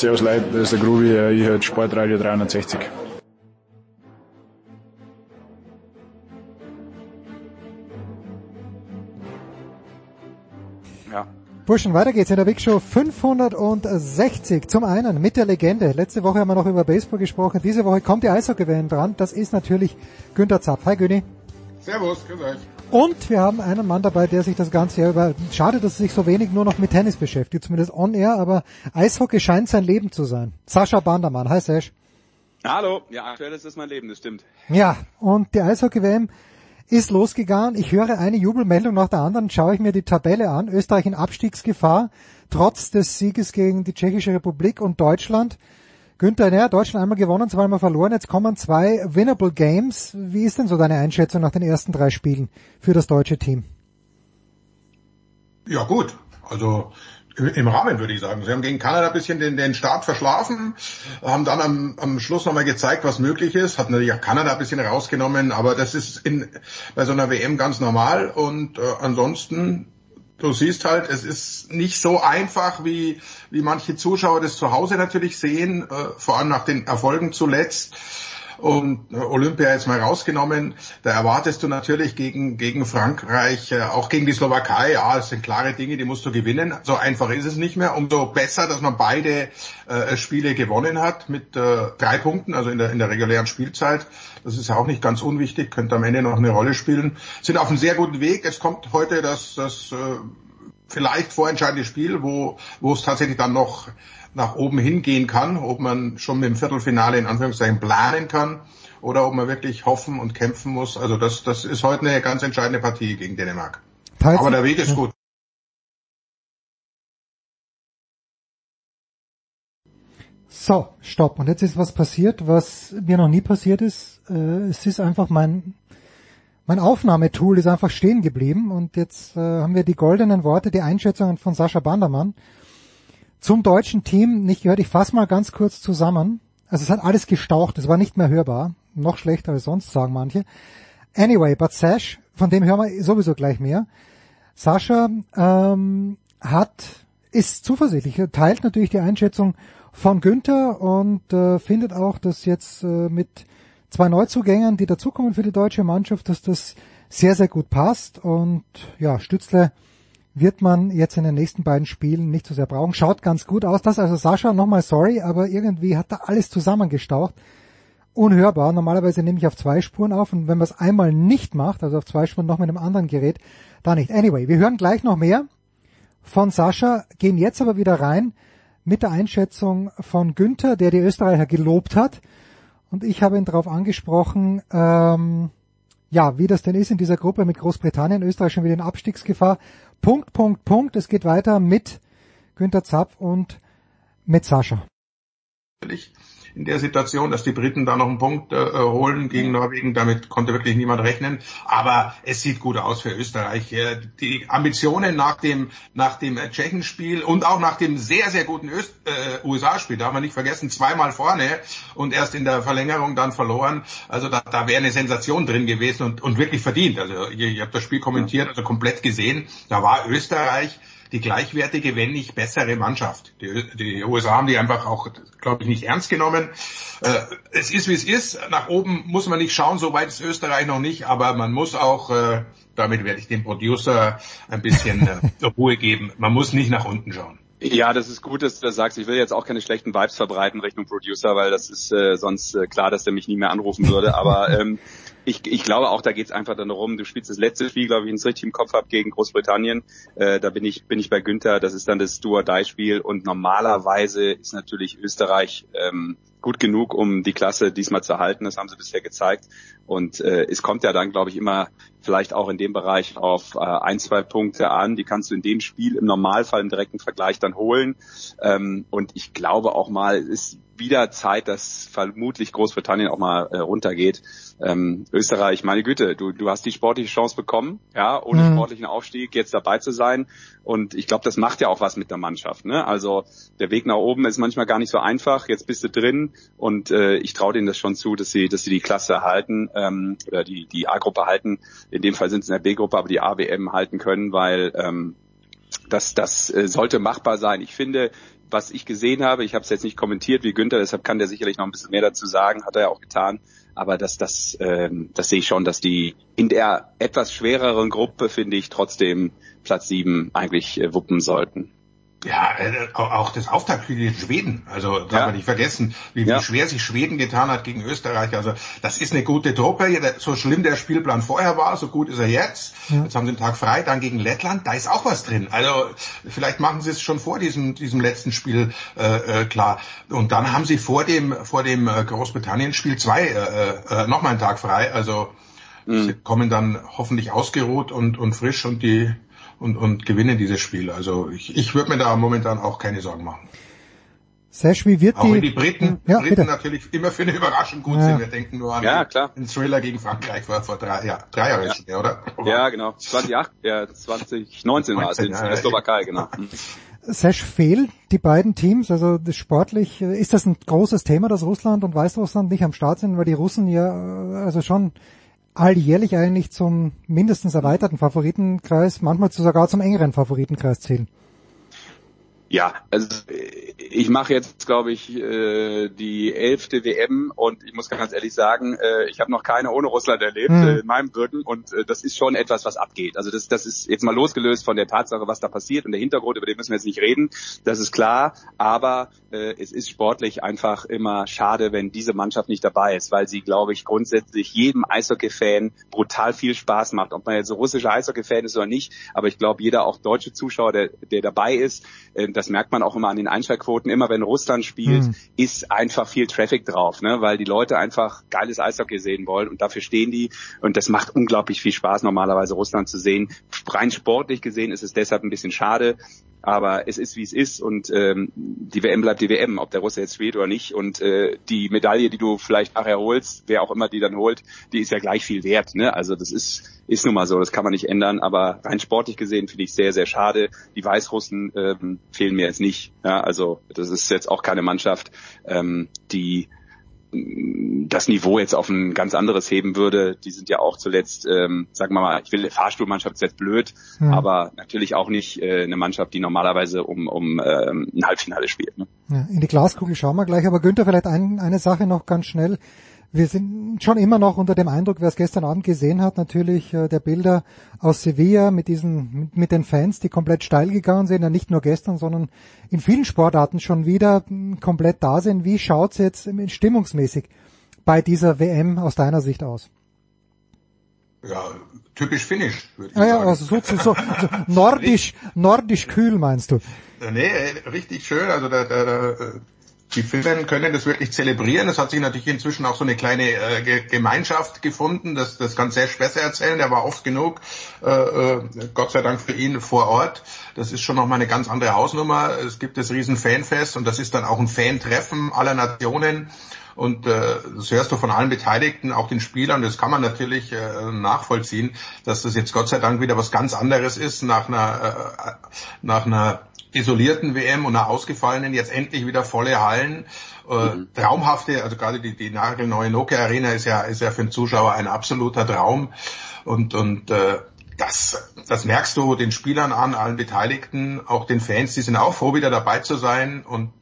Servus Leute, das ist der Grubi, ich höre Sportradio 360. Ja. Burschen, weiter geht's in der Big Show 560. Zum einen mit der Legende. Letzte Woche haben wir noch über Baseball gesprochen. Diese Woche kommt die Eishockey-WM dran. Das ist natürlich Günter Zapf. Hi Günni. Servus, grüß euch. Und wir haben einen Mann dabei, der sich das ganze Jahr über, schade, dass er sich so wenig nur noch mit Tennis beschäftigt, zumindest on air, aber Eishockey scheint sein Leben zu sein. Sascha Bandermann, hi Sash. Hallo, ja, aktuell ist das mein Leben, das stimmt. Ja, und die Eishockey-WM ist losgegangen. Ich höre eine Jubelmeldung nach der anderen, schaue ich mir die Tabelle an. Österreich in Abstiegsgefahr, trotz des Sieges gegen die Tschechische Republik und Deutschland. Günther, ja, Deutschland einmal gewonnen, zweimal verloren, jetzt kommen zwei Winnable Games. Wie ist denn so deine Einschätzung nach den ersten drei Spielen für das deutsche Team? Ja gut, also im Rahmen würde ich sagen. Sie haben gegen Kanada ein bisschen den, den Start verschlafen, haben dann am, am Schluss nochmal gezeigt, was möglich ist, hat natürlich auch Kanada ein bisschen rausgenommen, aber das ist in, bei so einer WM ganz normal und äh, ansonsten du siehst halt, es ist nicht so einfach, wie, wie manche Zuschauer das zu Hause natürlich sehen, äh, vor allem nach den Erfolgen zuletzt. Und Olympia jetzt mal rausgenommen, da erwartest du natürlich gegen, gegen Frankreich, äh, auch gegen die Slowakei, ja, es sind klare Dinge, die musst du gewinnen. So einfach ist es nicht mehr. Umso besser, dass man beide äh, Spiele gewonnen hat mit äh, drei Punkten, also in der, in der regulären Spielzeit. Das ist ja auch nicht ganz unwichtig, könnte am Ende noch eine Rolle spielen. Sind auf einem sehr guten Weg. Es kommt heute das, das äh, vielleicht vorentscheidende Spiel, wo, wo es tatsächlich dann noch nach oben hingehen kann, ob man schon mit dem Viertelfinale in Anführungszeichen planen kann oder ob man wirklich hoffen und kämpfen muss. Also das, das ist heute eine ganz entscheidende Partie gegen Dänemark. Teils Aber der Weg ist gut. So, stopp. Und jetzt ist was passiert, was mir noch nie passiert ist. Äh, es ist einfach mein, mein Aufnahmetool ist einfach stehen geblieben und jetzt äh, haben wir die goldenen Worte, die Einschätzungen von Sascha Bandermann zum deutschen Team nicht gehört. Ich fasse mal ganz kurz zusammen. Also es hat alles gestaucht, es war nicht mehr hörbar. Noch schlechter als sonst, sagen manche. Anyway, but Sash, von dem hören wir sowieso gleich mehr. Sascha ähm, hat, ist zuversichtlich, er teilt natürlich die Einschätzung von Günther und äh, findet auch, dass jetzt äh, mit zwei Neuzugängern, die dazukommen für die deutsche Mannschaft, dass das sehr, sehr gut passt. Und ja, Stützle wird man jetzt in den nächsten beiden Spielen nicht so sehr brauchen. Schaut ganz gut aus. Das also Sascha, nochmal sorry, aber irgendwie hat da alles zusammengestaucht. Unhörbar. Normalerweise nehme ich auf zwei Spuren auf und wenn man es einmal nicht macht, also auf zwei Spuren noch mit einem anderen Gerät, da nicht. Anyway, wir hören gleich noch mehr von Sascha, gehen jetzt aber wieder rein mit der Einschätzung von Günther, der die Österreicher gelobt hat. Und ich habe ihn darauf angesprochen, ähm, ja, wie das denn ist in dieser Gruppe mit Großbritannien, Österreich schon wieder in Abstiegsgefahr. Punkt, Punkt, Punkt. Es geht weiter mit Günther Zapf und mit Sascha in der Situation, dass die Briten da noch einen Punkt äh, holen gegen Norwegen. Damit konnte wirklich niemand rechnen. Aber es sieht gut aus für Österreich. Die Ambitionen nach dem, nach dem Tschechenspiel und auch nach dem sehr, sehr guten Öst, äh, USA-Spiel, darf man nicht vergessen, zweimal vorne und erst in der Verlängerung dann verloren. Also da, da wäre eine Sensation drin gewesen und, und wirklich verdient. Also ihr, ihr habt das Spiel kommentiert, also komplett gesehen. Da war Österreich die gleichwertige, wenn nicht bessere Mannschaft. Die, die USA haben die einfach auch, glaube ich, nicht ernst genommen. Äh, es ist, wie es ist. Nach oben muss man nicht schauen, so weit ist Österreich noch nicht, aber man muss auch, äh, damit werde ich dem Producer ein bisschen äh, Ruhe geben, man muss nicht nach unten schauen. Ja, das ist gut, dass du das sagst. Ich will jetzt auch keine schlechten Vibes verbreiten Richtung Producer, weil das ist äh, sonst äh, klar, dass der mich nie mehr anrufen würde. Aber ähm, ich, ich glaube auch, da geht es einfach dann darum, du spielst das letzte Spiel, glaube ich, wenn ich richtig im Kopf habe, gegen Großbritannien. Äh, da bin ich, bin ich bei Günther, das ist dann das Do-or-Die-Spiel und normalerweise ist natürlich Österreich ähm, gut genug, um die Klasse diesmal zu halten. Das haben sie bisher gezeigt. Und äh, es kommt ja dann, glaube ich, immer vielleicht auch in dem Bereich auf äh, ein, zwei Punkte an. Die kannst du in dem Spiel im Normalfall im direkten Vergleich dann holen. Ähm, und ich glaube auch mal, es ist wieder Zeit, dass vermutlich Großbritannien auch mal äh, runtergeht. Ähm, Österreich, meine Güte, du, du hast die sportliche Chance bekommen, ja, ohne mhm. sportlichen Aufstieg jetzt dabei zu sein. Und ich glaube, das macht ja auch was mit der Mannschaft. Ne? Also der Weg nach oben ist manchmal gar nicht so einfach. Jetzt bist du drin und äh, ich traue denen das schon zu, dass sie, dass sie die Klasse halten ähm, oder die die A-Gruppe halten. In dem Fall sind es in der B-Gruppe, aber die AWM halten können, weil ähm, das, das äh, sollte machbar sein. Ich finde, was ich gesehen habe, ich habe es jetzt nicht kommentiert wie Günther, deshalb kann der sicherlich noch ein bisschen mehr dazu sagen, hat er ja auch getan. Aber das, das, ähm, das sehe ich schon, dass die in der etwas schwereren Gruppe, finde ich, trotzdem Platz sieben eigentlich äh, wuppen sollten. Ja, äh, auch das Auftaktspiel gegen Schweden, also darf ja. man nicht vergessen, wie, ja. wie, schwer sich Schweden getan hat gegen Österreich. Also das ist eine gute Truppe. So schlimm der Spielplan vorher war, so gut ist er jetzt. Ja. Jetzt haben sie einen Tag frei, dann gegen Lettland, da ist auch was drin. Also vielleicht machen sie es schon vor diesem, diesem letzten Spiel äh, äh, klar. Und dann haben sie vor dem, vor dem äh, Großbritannien-Spiel zwei, äh, äh, nochmal einen Tag frei. Also mhm. sie kommen dann hoffentlich ausgeruht und, und frisch und die und, und gewinnen dieses Spiel. Also ich, ich würde mir da momentan auch keine Sorgen machen. Sesh, wie wird auch die... wenn die Briten, ja, Briten natürlich immer für eine Überraschung gut ja. sind. Wir denken nur an ja, klar. den Thriller gegen Frankreich vor, vor drei, ja, drei Jahren, ja. oder? Ja, genau. 2008, ja, 2019 war es in der Slowakei, genau. Mhm. Sesh fehlt die beiden Teams, also das sportlich, ist das ein großes Thema, dass Russland und Weißrussland nicht am Start sind, weil die Russen ja also schon alljährlich eigentlich zum mindestens erweiterten Favoritenkreis, manchmal sogar zum engeren Favoritenkreis zählen. Ja, also ich mache jetzt, glaube ich, äh, die elfte WM und ich muss ganz ehrlich sagen, äh, ich habe noch keine ohne Russland erlebt Hm. äh, in meinem Wirken und das ist schon etwas, was abgeht. Also das, das ist jetzt mal losgelöst von der Tatsache, was da passiert und der Hintergrund, über den müssen wir jetzt nicht reden, das ist klar, aber es ist sportlich einfach immer schade, wenn diese Mannschaft nicht dabei ist, weil sie, glaube ich, grundsätzlich jedem Eishockey-Fan brutal viel Spaß macht, ob man jetzt so russischer Eishockey-Fan ist oder nicht, aber ich glaube, jeder auch deutsche Zuschauer, der, der dabei ist, das merkt man auch immer an den Einschaltquoten, immer wenn Russland spielt, Hm. ist einfach viel Traffic drauf, ne? weil die Leute einfach geiles Eishockey sehen wollen und dafür stehen die und das macht unglaublich viel Spaß, normalerweise Russland zu sehen. Rein sportlich gesehen ist es deshalb ein bisschen schade, aber es ist wie es ist und ähm, die WM bleibt die WM, ob der Russe jetzt spielt oder nicht und äh, die Medaille, die du vielleicht nachher holst, wer auch immer die dann holt, die ist ja gleich viel wert. Ne? Also das ist ist nun mal so, das kann man nicht ändern, aber rein sportlich gesehen finde ich sehr sehr schade. Die Weißrussen ähm, fehlen mir jetzt nicht. Ja? Also das ist jetzt auch keine Mannschaft, ähm, die das Niveau jetzt auf ein ganz anderes heben würde. Die sind ja auch zuletzt, ähm, sagen wir mal, ich will Fahrstuhlmannschaft ist jetzt blöd, Ja. aber natürlich auch nicht äh, eine Mannschaft, die normalerweise um, um ähm, ein Halbfinale spielt. Ne? Ja, in die Glaskugel schauen wir gleich, aber Günther, vielleicht ein, eine Sache noch ganz schnell. Wir sind schon immer noch unter dem Eindruck, wer es gestern Abend gesehen hat, natürlich äh, der Bilder aus Sevilla mit diesen, mit, mit den Fans, die komplett steil gegangen sind, ja nicht nur gestern, sondern in vielen Sportarten schon wieder komplett da sind. Wie schaut's jetzt ähm, stimmungsmäßig bei dieser WM aus deiner Sicht aus? Ja, typisch finnisch, würde ich Ah ja, sagen. also so, so, so, so nordisch, nordisch kühl meinst du? Äh, Nee, äh, richtig schön. Also da, da, da, äh, die Finnen können das wirklich zelebrieren. Es hat sich natürlich inzwischen auch so eine kleine äh, Ge- Gemeinschaft gefunden. Das, das kann Serge besser erzählen. Der war oft genug, äh, äh, Gott sei Dank für ihn vor Ort. Das ist schon nochmal eine ganz andere Hausnummer. Es gibt das riesen Fanfest und das ist dann auch ein Fan-Treffen aller Nationen. Und äh, das hörst du von allen Beteiligten, auch den Spielern. Das kann man natürlich äh, nachvollziehen, dass das jetzt Gott sei Dank wieder was ganz anderes ist nach einer, äh, nach einer isolierten WM und einer ausgefallenen, jetzt endlich wieder volle Hallen. Äh, Traumhafte, also gerade die, die nagelneue Nokia Arena ist ja, ist ja für den Zuschauer ein absoluter Traum. Und, und äh, das, das merkst du den Spielern an, allen Beteiligten, auch den Fans, die sind auch froh, wieder dabei zu sein. Und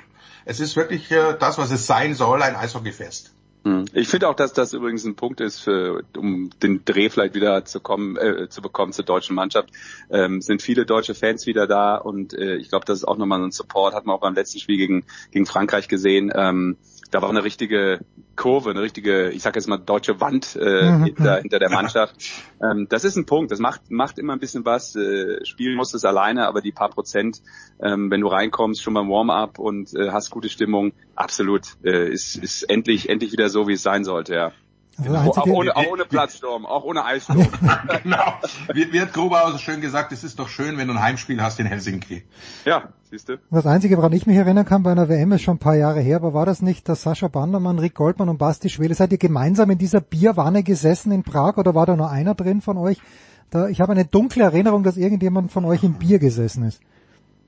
es ist wirklich äh, das, was es sein soll, ein Eishockeyfest. Hm. Ich finde auch, dass das übrigens ein Punkt ist, für, um den Dreh vielleicht wieder zu kommen, äh, zu bekommen zur deutschen Mannschaft. Ähm, sind viele deutsche Fans wieder da und äh, ich glaube, das ist auch nochmal so ein Support. Hat man auch beim letzten Spiel gegen gegen Frankreich gesehen. Ähm, da war eine richtige Kurve, eine richtige, ich sage jetzt mal deutsche Wand äh, Mhm. hinter, hinter der Mannschaft. Ähm, das ist ein Punkt. Das macht macht immer ein bisschen was. Äh, spielen musst es alleine, aber die paar Prozent, ähm, wenn du reinkommst, schon beim Warm-up und äh, hast gute Stimmung, absolut äh, ist ist endlich endlich wieder so, wie es sein sollte. Ja. Also der Auch ohne, auch ohne Platzsturm, auch ohne Eissturm. genau. Wie, wie hat Grubauer so schön gesagt, es ist doch schön, wenn du ein Heimspiel hast in Helsinki. Ja, siehst du. Das Einzige, woran ich mich erinnern kann bei einer WM, ist schon ein paar Jahre her, aber war das nicht, dass Sascha Bandermann, Rick Goldmann und Basti Schwele, seid ihr gemeinsam in dieser Bierwanne gesessen in Prag oder war da nur einer drin von euch? Da, ich habe eine dunkle Erinnerung, dass irgendjemand von euch im Bier gesessen ist.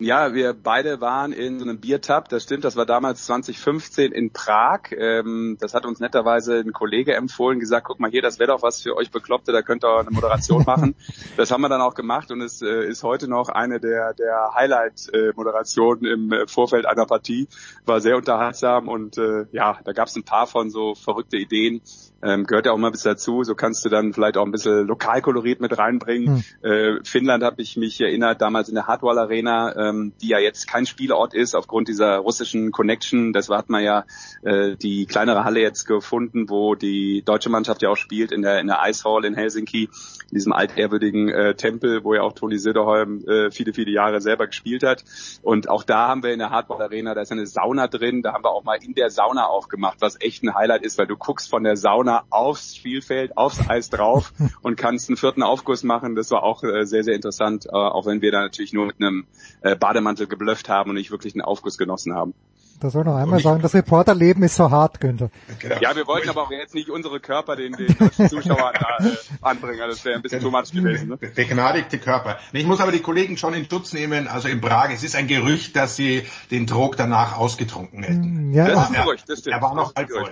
Ja, wir beide waren in so einem Biertab, das stimmt, das war damals 2015 in Prag. Ähm, das hat uns netterweise ein Kollege empfohlen, gesagt, guck mal hier, das wäre doch was für euch Bekloppte, da könnt ihr eine Moderation machen. das haben wir dann auch gemacht und es äh, ist heute noch eine der, der Highlight-Moderationen im äh, Vorfeld einer Partie. War sehr unterhaltsam und äh, ja, da gab es ein paar von so verrückte Ideen. Ähm, gehört ja auch mal ein bisschen dazu. So kannst du dann vielleicht auch ein bisschen Lokalkolorit mit reinbringen. Äh, Finnland habe ich mich erinnert, damals in der Hardwall Arena, ähm, die ja jetzt kein Spielort ist aufgrund dieser russischen Connection. Das hat man ja äh, die kleinere Halle jetzt gefunden, wo die deutsche Mannschaft ja auch spielt, in der, in der Ice Hall in Helsinki, in diesem altehrwürdigen äh, Tempel, wo ja auch Toni Söderholm äh, viele, viele Jahre selber gespielt hat. Und auch da haben wir in der Hardball Arena, da ist eine Sauna drin, da haben wir auch mal in der Sauna aufgemacht, was echt ein Highlight ist, weil du guckst von der Sauna aufs Spielfeld, aufs Eis drauf und kannst einen vierten Aufguss machen. Das war auch äh, sehr, sehr interessant, äh, auch wenn wir da natürlich nur mit einem äh, Bademantel geblufft haben und nicht wirklich einen Aufguss genossen haben. Da soll noch einmal sagen, das Reporterleben ist so hart, Günther. Genau. Ja, wir wollten aber auch jetzt nicht unsere Körper den, den deutschen Zuschauern da, äh, anbringen. Das wäre ein bisschen too much gewesen. Ne? Begnadigte Körper. Ich muss aber die Kollegen schon in Schutz nehmen. Also in Prag, es ist ein Gerücht, dass sie den Trog danach ausgetrunken hätten. Ja, das ist ein Gerücht, das stimmt. Er war noch halb voll.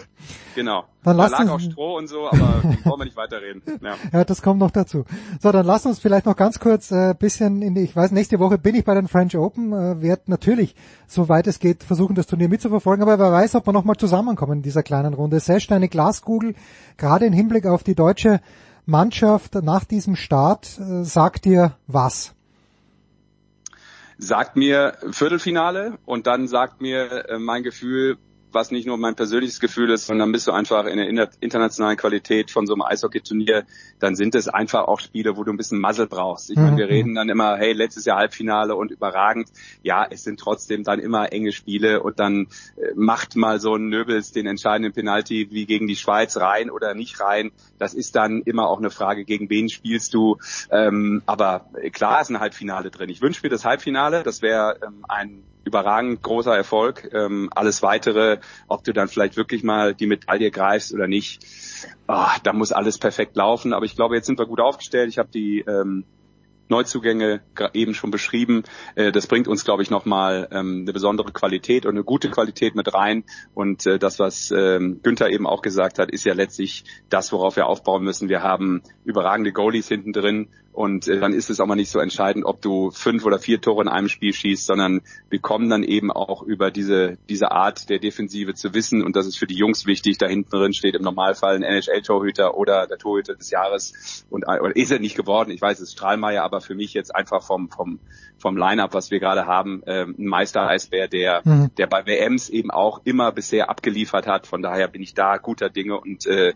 Genau. Dann da lasst lag uns- auch Stroh und so, aber wollen wir nicht weiterreden. Ja. Ja, das kommt noch dazu. So, dann lass uns vielleicht noch ganz kurz äh, bisschen in die, ich weiß, nächste Woche bin ich bei den French Open, äh, werde natürlich, soweit es geht, versuchen, das Turnier mitzuverfolgen, aber wer weiß, ob wir nochmal zusammenkommen in dieser kleinen Runde. Sesh, deine Glaskugel, gerade im Hinblick auf die deutsche Mannschaft nach diesem Start, äh, sagt dir was? sagt mir Viertelfinale und dann sagt mir äh, mein Gefühl, was nicht nur mein persönliches Gefühl ist, sondern bist du einfach in der inter- internationalen Qualität von so einem Eishockey-Turnier, dann sind es einfach auch Spiele, wo du ein bisschen Muzzle brauchst. Ich meine, wir Mhm. reden dann immer, hey, letztes Jahr Halbfinale und überragend. Ja, es sind trotzdem dann immer enge Spiele und dann äh, macht mal so ein Nöbels den entscheidenden Penalty wie gegen die Schweiz rein oder nicht rein. Das ist dann immer auch eine Frage, gegen wen spielst du. Ähm, aber klar ist ein Halbfinale drin. Ich wünsche mir das Halbfinale. Das wäre ähm, ein überragend großer Erfolg. Ähm, alles weitere, ob du dann vielleicht wirklich mal die Medaille greifst oder nicht, ah, da muss alles perfekt laufen. Aber ich glaube, jetzt sind wir gut aufgestellt. Ich habe die ähm, Neuzugänge eben schon beschrieben. Äh, das bringt uns, glaube ich, nochmal ähm, eine besondere Qualität und eine gute Qualität mit rein. Und äh, das, was ähm, Günther eben auch gesagt hat, ist ja letztlich das, worauf wir aufbauen müssen. Wir haben überragende Goalies hinten drin und äh, dann ist es auch mal nicht so entscheidend, ob du fünf oder vier Tore in einem Spiel schießt, sondern wir kommen dann eben auch über diese, diese Art der Defensive zu wissen und das ist für die Jungs wichtig. Da hinten drin steht im Normalfall ein NHL-Torhüter oder der Torhüter des Jahres und äh, oder ist er nicht geworden. Ich weiß, es ist Strahlmeier, aber für mich jetzt einfach vom, vom, vom Line-Up, was wir gerade haben, ähm, ein Meister-Eisbär, der, Mhm. der bei WMs eben auch immer bisher abgeliefert hat. Von daher bin ich da guter Dinge und äh,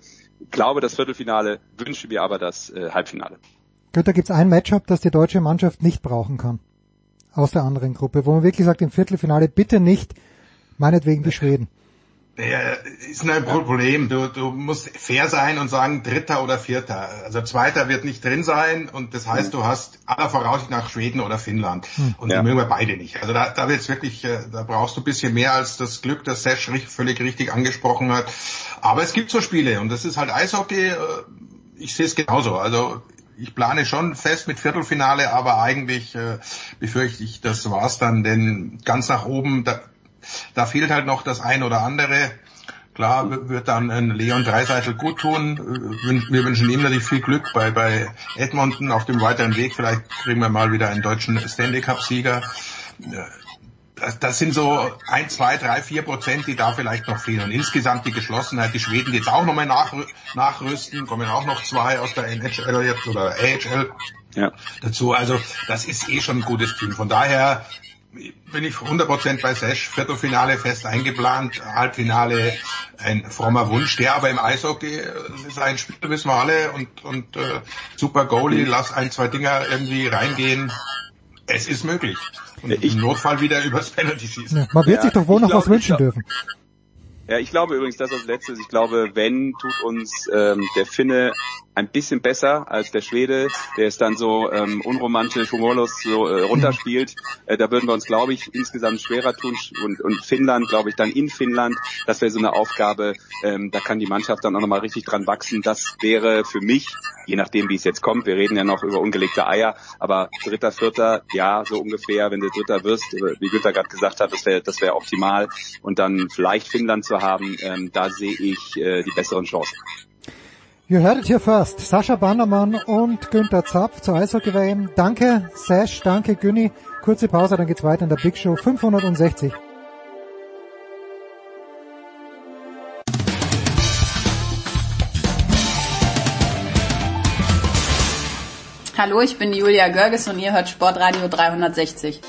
glaube das Viertelfinale, wünsche mir aber das äh, Halbfinale. Günther, gibt es ein Matchup, das die deutsche Mannschaft nicht brauchen kann? Aus der anderen Gruppe, wo man wirklich sagt, im Viertelfinale bitte nicht, meinetwegen die Schweden. Der ist ein Problem. Du, du musst fair sein und sagen Dritter oder Vierter. Also Zweiter wird nicht drin sein und das heißt, du hast aller Voraussicht nach Schweden oder Finnland. Hm. Und Ja. die mögen wir beide nicht. Also da, da wird's wirklich, äh, da brauchst du ein bisschen mehr als das Glück, das Sesh völlig richtig angesprochen hat. Aber es gibt so Spiele und das ist halt Eishockey. äh, Ich sehe es genauso. Also ich plane schon fest mit Viertelfinale, aber eigentlich äh, befürchte ich, das war's dann, denn ganz nach oben, da, da fehlt halt noch das ein oder andere. Klar wird dann ein Leon Dreiseitel gut tun. Äh, Wir wünschen ihm natürlich viel Glück bei, bei Edmonton auf dem weiteren Weg. Vielleicht kriegen wir mal wieder einen deutschen Stanley Cup Sieger. Das, das sind so ein, zwei, drei, vier Prozent, die da vielleicht noch fehlen. Und insgesamt die Geschlossenheit. Die Schweden jetzt auch nochmal nach, nachrüsten. Kommen auch noch zwei aus der NHL jetzt oder AHL Ja. dazu. Also das ist eh schon ein gutes Team. Von daher bin ich 100% bei Sesh. Viertelfinale fest eingeplant, Halbfinale ein frommer Wunsch, der aber im Eishockey äh, ist ein Spiel, wissen wir alle, und, und äh, super Goalie, lass ein, zwei Dinger irgendwie reingehen. Es ist möglich. Und im Notfall wieder übers Penalty schießen. Ja, man wird Ja, sich doch wohl ich noch glaub- was wünschen ich glaub- dürfen. Ja, ich glaube übrigens, das als letztes, ich glaube, wenn tut uns ähm, der Finne ein bisschen besser als der Schwede, der es dann so ähm, unromantisch, humorlos so äh, runterspielt. Äh, da würden wir uns, glaube ich, insgesamt schwerer tun. Und, und Finnland, glaube ich, dann in Finnland, das wäre so eine Aufgabe, ähm, da kann die Mannschaft dann auch nochmal richtig dran wachsen. Das wäre für mich, je nachdem wie es jetzt kommt, wir reden ja noch über ungelegte Eier, aber dritter, vierter, ja, so ungefähr, wenn du dritter wirst, äh, wie Günther gerade gesagt hat, das wäre das wäre optimal. Und dann vielleicht Finnland zu haben, ähm, da sehe ich äh, die besseren Chancen. You heard it here first. Sascha Bannermann und Günther Zapf zur Eishockey WM. Danke Sash, danke Günni. Kurze Pause, dann geht's weiter in der Big Show 560. Hallo, ich bin Julia Görges und ihr hört Sportradio 360.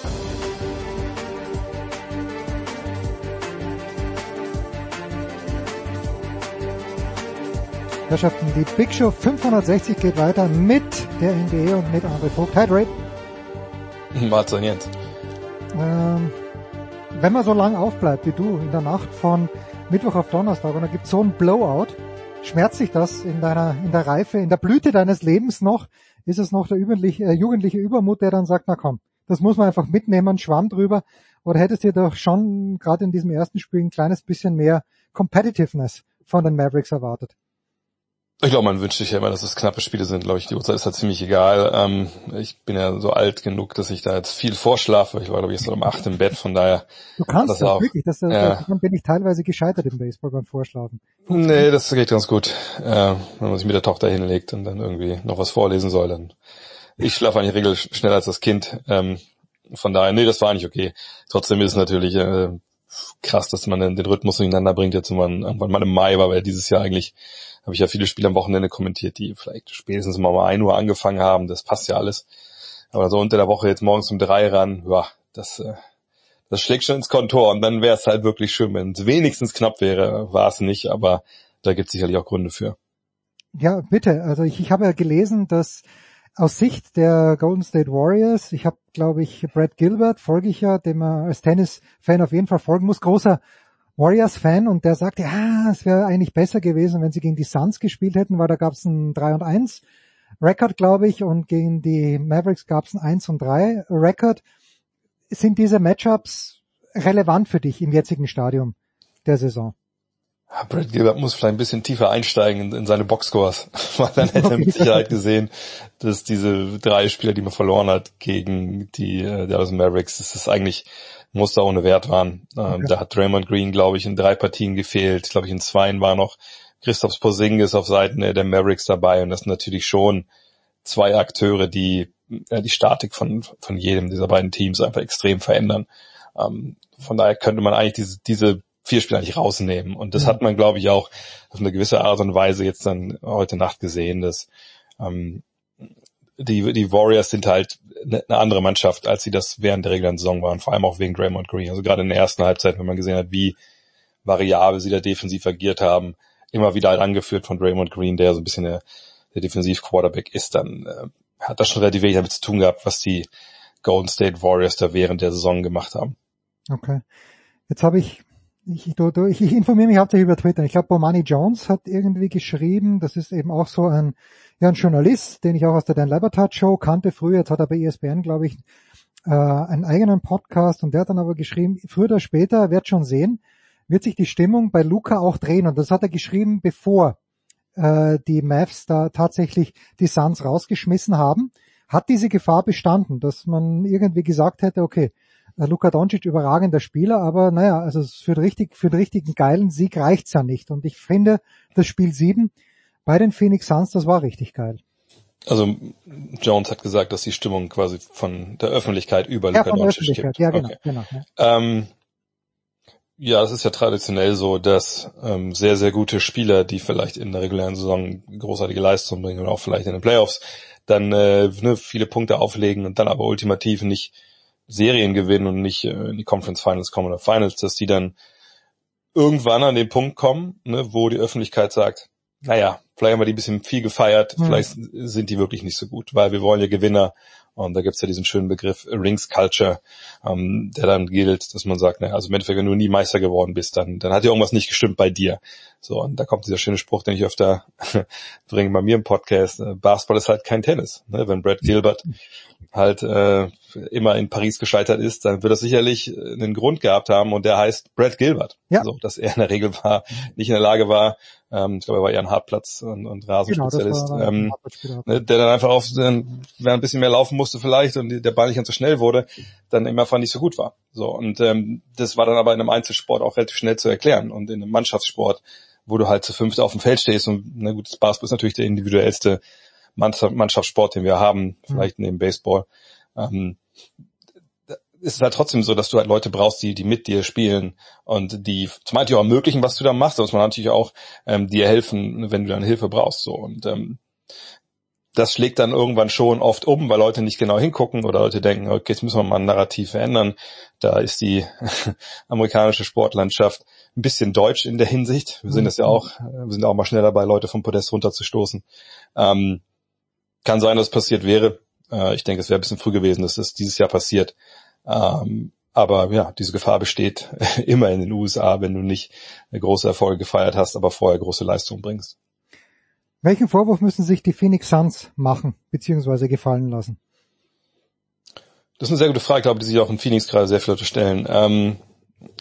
Herrschaften, die Big Show 560 geht weiter mit der NBA und mit André Vogt. Hi Dre. Bardzo niente. Ähm, wenn man so lang aufbleibt wie du in der Nacht von Mittwoch auf Donnerstag und da gibt so einen Blowout, schmerzt sich das in deiner, in der Reife, in der Blüte deines Lebens noch? Ist es noch der jugendliche, äh, jugendliche Übermut, der dann sagt, na komm, das muss man einfach mitnehmen, Schwamm drüber Oder hättest du dir doch schon gerade in diesem ersten Spiel ein kleines bisschen mehr Competitiveness von den Mavericks erwartet? Ich glaube, man wünscht sich ja immer, dass es knappe Spiele sind, glaube ich. Die Uhrzeit ist halt ziemlich egal. Ähm, ich bin ja so alt genug, dass ich da jetzt viel vorschlafe. Ich war, glaube ich, jetzt so um acht im Bett, von daher. Du kannst das das auch. wirklich. Das, Ja. Daran bin ich teilweise gescheitert im Baseball beim Vorschlafen. Nee, das geht ganz gut. Äh, wenn man sich mit der Tochter hinlegt und dann irgendwie noch was vorlesen soll, dann. Ich schlafe eigentlich regel schneller als das Kind. Ähm, von daher, nee, das war eigentlich okay. Trotzdem ist es natürlich äh, krass, dass man den, Rhythmus durcheinander bringt, jetzt man irgendwann mal im Mai war, weil dieses Jahr eigentlich habe ich ja viele Spiele am Wochenende kommentiert, die vielleicht spätestens mal um 1 Uhr angefangen haben. Das passt ja alles. Aber so unter der Woche jetzt morgens um drei ran, ja, das, äh, das schlägt schon ins Kontor. Und dann wäre es halt wirklich schön, wenn es wenigstens knapp wäre. War es nicht, aber da gibt es sicherlich auch Gründe für. Ja, bitte. Also ich, ich habe ja gelesen, dass aus Sicht der Golden State Warriors, ich habe, glaube ich, Brad Gilbert, folge ich ja, dem man als Tennis-Fan auf jeden Fall folgen muss, großer Warriors-Fan und der sagte, ja, es wäre eigentlich besser gewesen, wenn sie gegen die Suns gespielt hätten, weil da gab es ein 3 und 1 Record, glaube ich, und gegen die Mavericks gab es ein 1 und 3 Record. Sind diese Matchups relevant für dich im jetzigen Stadium der Saison? Ja, Brad Gilbert muss vielleicht ein bisschen tiefer einsteigen in, in seine Boxscores, weil dann hätte er mit Sicherheit gesehen, dass diese drei Spieler, die man verloren hat gegen die äh, Dallas Mavericks, dass das eigentlich Muster ohne Wert waren. Ähm, Okay. Da hat Draymond Green, glaube ich, in drei Partien gefehlt. Glaube ich, in zweien war noch Christoph Porzingis auf Seiten der der Mavericks dabei und das sind natürlich schon zwei Akteure, die äh, die Statik von von jedem dieser beiden Teams einfach extrem verändern. Ähm, von daher könnte man eigentlich diese diese vier Spiele eigentlich rausnehmen und das Mhm. hat man, glaube ich, auch auf eine gewisse Art und Weise jetzt dann heute Nacht gesehen, dass ähm, die, die Warriors sind halt eine eine andere Mannschaft, als sie das während der regulären Saison waren, vor allem auch wegen Draymond Green. Also gerade in der ersten Halbzeit, wenn man gesehen hat, wie variabel sie da defensiv agiert haben, immer wieder halt angeführt von Draymond Green, der so ein bisschen der, der Defensiv-Quarterback ist, dann äh, hat das schon relativ wenig damit zu tun gehabt, was die Golden State Warriors da während der Saison gemacht haben. Okay. Jetzt habe ich, ich, du, ich, ich informiere mich hauptsächlich über Twitter. Ich glaube, Bomani Jones hat irgendwie geschrieben, das ist eben auch so ein, ja, ein Journalist, den ich auch aus der Dan Lebertat Show kannte früher. Jetzt hat er bei ESPN, glaube ich, äh, einen eigenen Podcast und der hat dann aber geschrieben, früher oder später, wird schon sehen, wird sich die Stimmung bei Luca auch drehen. Und das hat er geschrieben, bevor äh, die Mavs da tatsächlich die Suns rausgeschmissen haben. Hat diese Gefahr bestanden, dass man irgendwie gesagt hätte, okay, Luka Doncic überragender Spieler, aber naja, also es für, den richtig, für den richtigen geilen Sieg reicht's ja nicht. Und ich finde, das Spiel 7 bei den Phoenix Suns, das war richtig geil. Also Jones hat gesagt, dass die Stimmung quasi von der Öffentlichkeit über Ja, Luka von der Doncic Öffentlichkeit, kippt. ja genau, Okay. genau. Ja. Ähm, ja, es ist ja traditionell so, dass ähm, sehr, sehr gute Spieler, die vielleicht in der regulären Saison großartige Leistung bringen und auch vielleicht in den Playoffs, dann äh, ne, viele Punkte auflegen und dann aber ultimativ nicht Serien gewinnen und nicht äh, in die Conference Finals kommen oder Finals, dass die dann irgendwann an den Punkt kommen, ne, wo die Öffentlichkeit sagt, naja, vielleicht haben wir die ein bisschen viel gefeiert, Mhm. vielleicht sind die wirklich nicht so gut, weil wir wollen ja Gewinner. Und da gibt's ja diesen schönen Begriff Rings Culture, ähm, der dann gilt, dass man sagt, naja, also im Endeffekt, wenn du nie Meister geworden bist, dann, dann hat ja irgendwas nicht gestimmt bei dir. So, und da kommt dieser schöne Spruch, den ich öfter bringe bei mir im Podcast, äh, Basketball ist halt kein Tennis. Ne? Wenn Brad Gilbert halt äh, immer in Paris gescheitert ist, dann wird das sicherlich einen Grund gehabt haben und der heißt Brad Gilbert. Ja. So, dass er in der Regel war, nicht in der Lage war, ähm, ich glaube, er war eher ein Hartplatz- und, und Rasenspezialist, Genau, war ein ähm, ne, der dann einfach auf, dann, ein bisschen mehr laufen musste vielleicht und der Ball nicht ganz so schnell wurde, dann immer einfach nicht so gut war. So, und ähm, das war dann aber in einem Einzelsport auch relativ schnell zu erklären und in einem Mannschaftssport, wo du halt zu fünft auf dem Feld stehst und na gut, das Basketball ist natürlich der individuellste Mannschaftssport, den wir haben, vielleicht neben Baseball. Ähm, ist es halt trotzdem so, dass du halt Leute brauchst, die, die mit dir spielen und die zum einen auch ermöglichen, was du da machst, aber es man natürlich auch ähm, dir helfen, wenn du dann Hilfe brauchst. So und ähm, das schlägt dann irgendwann schon oft um, weil Leute nicht genau hingucken oder Leute denken, okay, jetzt müssen wir mal ein Narrativ verändern. Da ist die amerikanische Sportlandschaft ein bisschen deutsch in der Hinsicht. Wir sind es ja auch, wir sind auch mal schnell dabei, Leute vom Podest runterzustoßen. Ähm, kann sein, dass es passiert wäre. Äh, ich denke, es wäre ein bisschen früh gewesen, dass es dieses Jahr passiert. Ähm, aber ja, diese Gefahr besteht immer in den USA, wenn du nicht große Erfolge gefeiert hast, aber vorher große Leistungen bringst. Welchen Vorwurf müssen sich die Phoenix Suns machen, beziehungsweise gefallen lassen? Das ist eine sehr gute Frage, glaube ich, die sich auch in Phoenix gerade sehr viele Leute stellen. Ähm,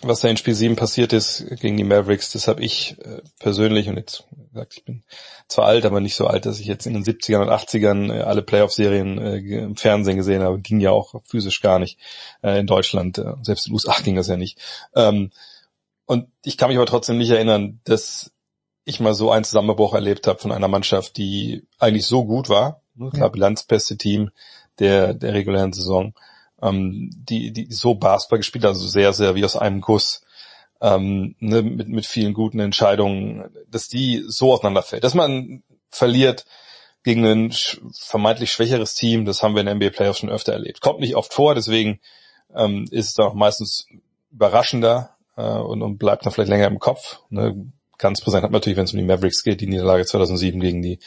was da in Spiel 7 passiert ist gegen die Mavericks, das habe ich äh, persönlich, und jetzt gesagt, ich bin zwar alt, aber nicht so alt, dass ich jetzt in den 70ern und 80ern äh, alle Playoff-Serien äh, im Fernsehen gesehen habe. Ging ja auch physisch gar nicht in Deutschland. Selbst in den USA ging das ja nicht. Ähm, und ich kann mich aber trotzdem nicht erinnern, dass ich mal so einen Zusammenbruch erlebt habe von einer Mannschaft, die eigentlich so gut war. Klar, ja. Bilanzbeste Team der, der regulären Saison ähm, die, die so Basketball gespielt, also sehr, sehr wie aus einem Guss, ähm, ne, mit, mit vielen guten Entscheidungen, dass die so auseinanderfällt. Dass man verliert gegen ein vermeintlich schwächeres Team, das haben wir in der NBA Playoffs schon öfter erlebt. Kommt nicht oft vor, deswegen ähm, ist es auch meistens überraschender äh, und, und bleibt dann vielleicht länger im Kopf. Ne? Ganz präsent hat man natürlich, wenn es um die Mavericks geht, die Niederlage 2007 gegen die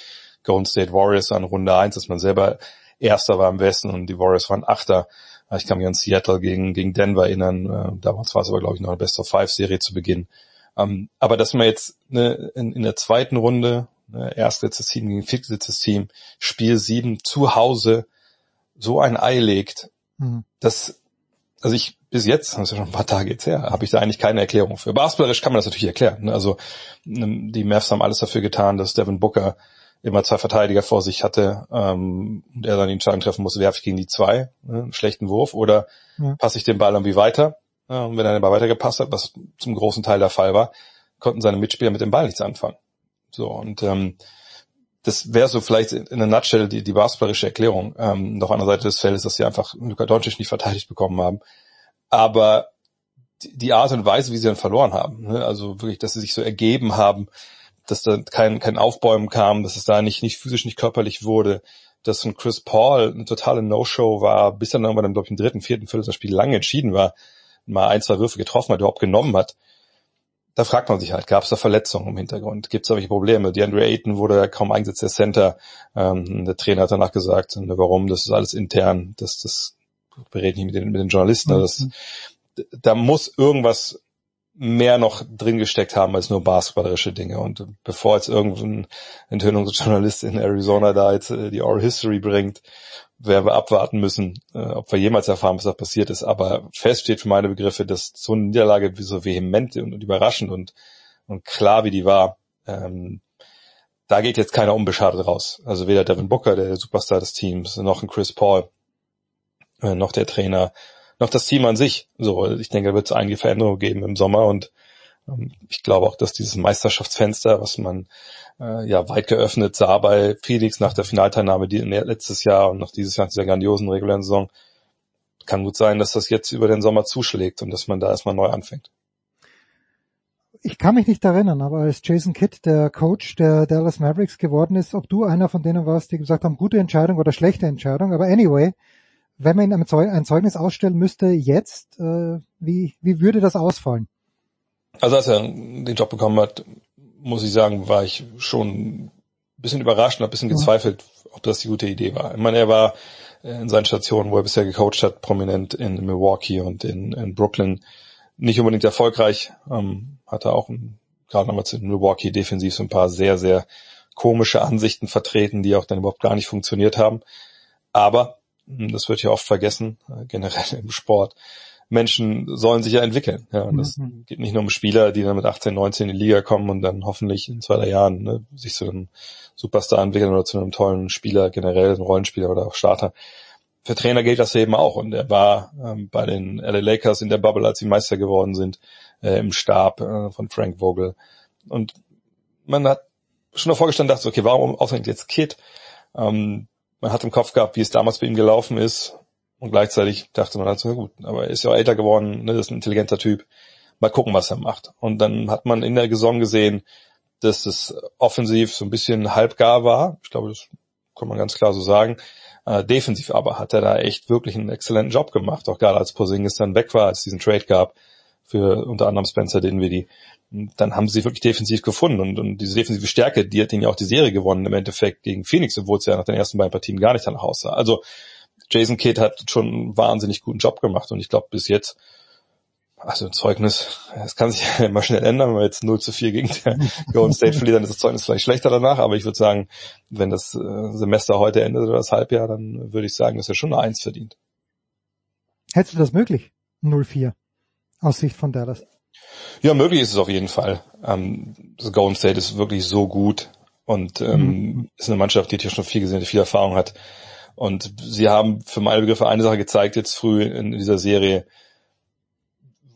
Golden State Warriors an Runde 1, dass man selber Erster war im Westen und die Warriors waren Achter. Ich kann mich an Seattle gegen, gegen Denver erinnern. Äh, damals war es aber, glaube ich, noch eine Best of Five Serie zu Beginn. Ähm, aber dass man jetzt ne, in, in der zweiten Runde, ne, erstletztes Team gegen viertletztes Team, Spiel sieben zu Hause so ein Ei legt, mhm. das, also ich bis jetzt, das ist ja schon ein paar Tage jetzt her, habe ich da eigentlich keine Erklärung für. Basketballerisch kann man das natürlich erklären. Ne? Also die Mavs haben alles dafür getan, dass Devin Booker immer zwei Verteidiger vor sich hatte ähm, und er dann die Entscheidung treffen muss, werfe ich gegen die zwei, ne, einen schlechten Wurf, oder ja. passe ich den Ball irgendwie weiter. Äh, und wenn er den Ball weitergepasst hat, was zum großen Teil der Fall war, konnten seine Mitspieler mit dem Ball nichts anfangen. So, und ähm, das wäre so vielleicht in einer Nutshell die, die basketballische Erklärung. Ähm, auf einer Seite des Feldes, dass sie einfach Luka Doncic nicht verteidigt bekommen haben. Aber die, die Art und Weise, wie sie dann verloren haben, ne? also wirklich, dass sie sich so ergeben haben, dass da kein, kein Aufbäumen kam, dass es da nicht, nicht physisch, nicht körperlich wurde, dass ein Chris Paul eine totale No-Show war, bis dann irgendwann, glaube ich, im dritten, vierten Viertel das Spiel lange entschieden war, mal ein, zwei Würfe getroffen hat, überhaupt genommen hat. Da fragt man sich halt, gab es da Verletzungen im Hintergrund? Gibt es da welche Probleme? Die Andre Ayton wurde kaum eingesetzt, der Center. Ähm, der Trainer hat danach gesagt, ne, warum, das ist alles intern, das, das berät nicht mit den, mit den Journalisten. Mhm. Das, da muss irgendwas mehr noch drin gesteckt haben als nur basketballerische Dinge. Und bevor jetzt irgendein Enthüllungsjournalist in Arizona da jetzt äh, die Oral History bringt, werden wir abwarten müssen, äh, ob wir jemals erfahren, was da passiert ist. Aber fest steht für meine Begriffe, dass so eine Niederlage so vehement und, und überraschend und, und klar wie die war, ähm, da geht jetzt keiner unbeschadet raus. Also weder Devin Booker, der Superstar des Teams, noch ein Chris Paul, äh, noch der Trainer, noch das Team an sich. So, ich denke, da wird es einige Veränderungen geben im Sommer und ähm, ich glaube auch, dass dieses Meisterschaftsfenster, was man äh, ja weit geöffnet sah bei Felix nach der Finalteilnahme die, letztes Jahr und noch dieses Jahr dieser grandiosen regulären Saison, kann gut sein, dass das jetzt über den Sommer zuschlägt und dass man da erstmal neu anfängt. Ich kann mich nicht erinnern, aber als Jason Kidd der Coach der Dallas Mavericks geworden ist, ob du einer von denen warst, die gesagt haben, gute Entscheidung oder schlechte Entscheidung, aber anyway, wenn man ihm ein Zeugnis ausstellen müsste jetzt, äh, wie, wie würde das ausfallen? Also als er den Job bekommen hat, muss ich sagen, war ich schon ein bisschen überrascht und ein bisschen gezweifelt, ob das die gute Idee war. Ich meine, er war in seinen Stationen, wo er bisher gecoacht hat, prominent in Milwaukee und in, in Brooklyn, nicht unbedingt erfolgreich, ähm, hatte auch ein, gerade nochmal zu Milwaukee defensiv so ein paar sehr, sehr komische Ansichten vertreten, die auch dann überhaupt gar nicht funktioniert haben. Aber das wird ja oft vergessen, äh, generell im Sport. Menschen sollen sich ja entwickeln. Ja, und das mhm. geht nicht nur um Spieler, die dann mit 18, 19 in die Liga kommen und dann hoffentlich in zwei, drei Jahren ne, sich zu einem Superstar entwickeln oder zu einem tollen Spieler, generell ein Rollenspieler oder auch Starter. Für Trainer gilt das eben auch. Und er war ähm, bei den LA Lakers in der Bubble, als sie Meister geworden sind, äh, im Stab äh, von Frank Vogel. Und man hat schon davor gestanden, dachte, okay, warum ausgerechnet jetzt Kid? Ähm, man hat im Kopf gehabt, wie es damals bei ihm gelaufen ist. Und gleichzeitig dachte man halt so, gut, aber er ist ja älter geworden, ne, das ist ein intelligenter Typ. Mal gucken, was er macht. Und dann hat man in der Saison gesehen, dass es offensiv so ein bisschen halbgar war. Ich glaube, das kann man ganz klar so sagen. Äh, defensiv aber hat er da echt wirklich einen exzellenten Job gemacht. Auch gerade als Posingis dann weg war, als es diesen Trade gab für unter anderem Spencer Dinwiddie dann haben sie wirklich defensiv gefunden und, und diese defensive Stärke, die hat ihnen ja auch die Serie gewonnen im Endeffekt gegen Phoenix, obwohl es ja nach den ersten beiden Partien gar nicht danach aussah. Also Jason Kidd hat schon einen wahnsinnig guten Job gemacht und ich glaube bis jetzt, also ein Zeugnis, es kann sich ja immer schnell ändern, wenn wir jetzt 0 zu 4 gegen Golden State verlieren, dann ist das Zeugnis vielleicht schlechter danach, aber ich würde sagen, wenn das äh, Semester heute endet oder das Halbjahr, dann würde ich sagen, dass er schon eine Eins verdient. Hättest du das möglich? 0-4 aus Sicht von Dallas. Ja, möglich ist es auf jeden Fall. Ähm, das Golden State ist wirklich so gut und ähm, mhm. ist eine Mannschaft, die ja schon viel gesehen, die viel Erfahrung hat. Und sie haben für meine Begriffe eine Sache gezeigt jetzt früh in dieser Serie,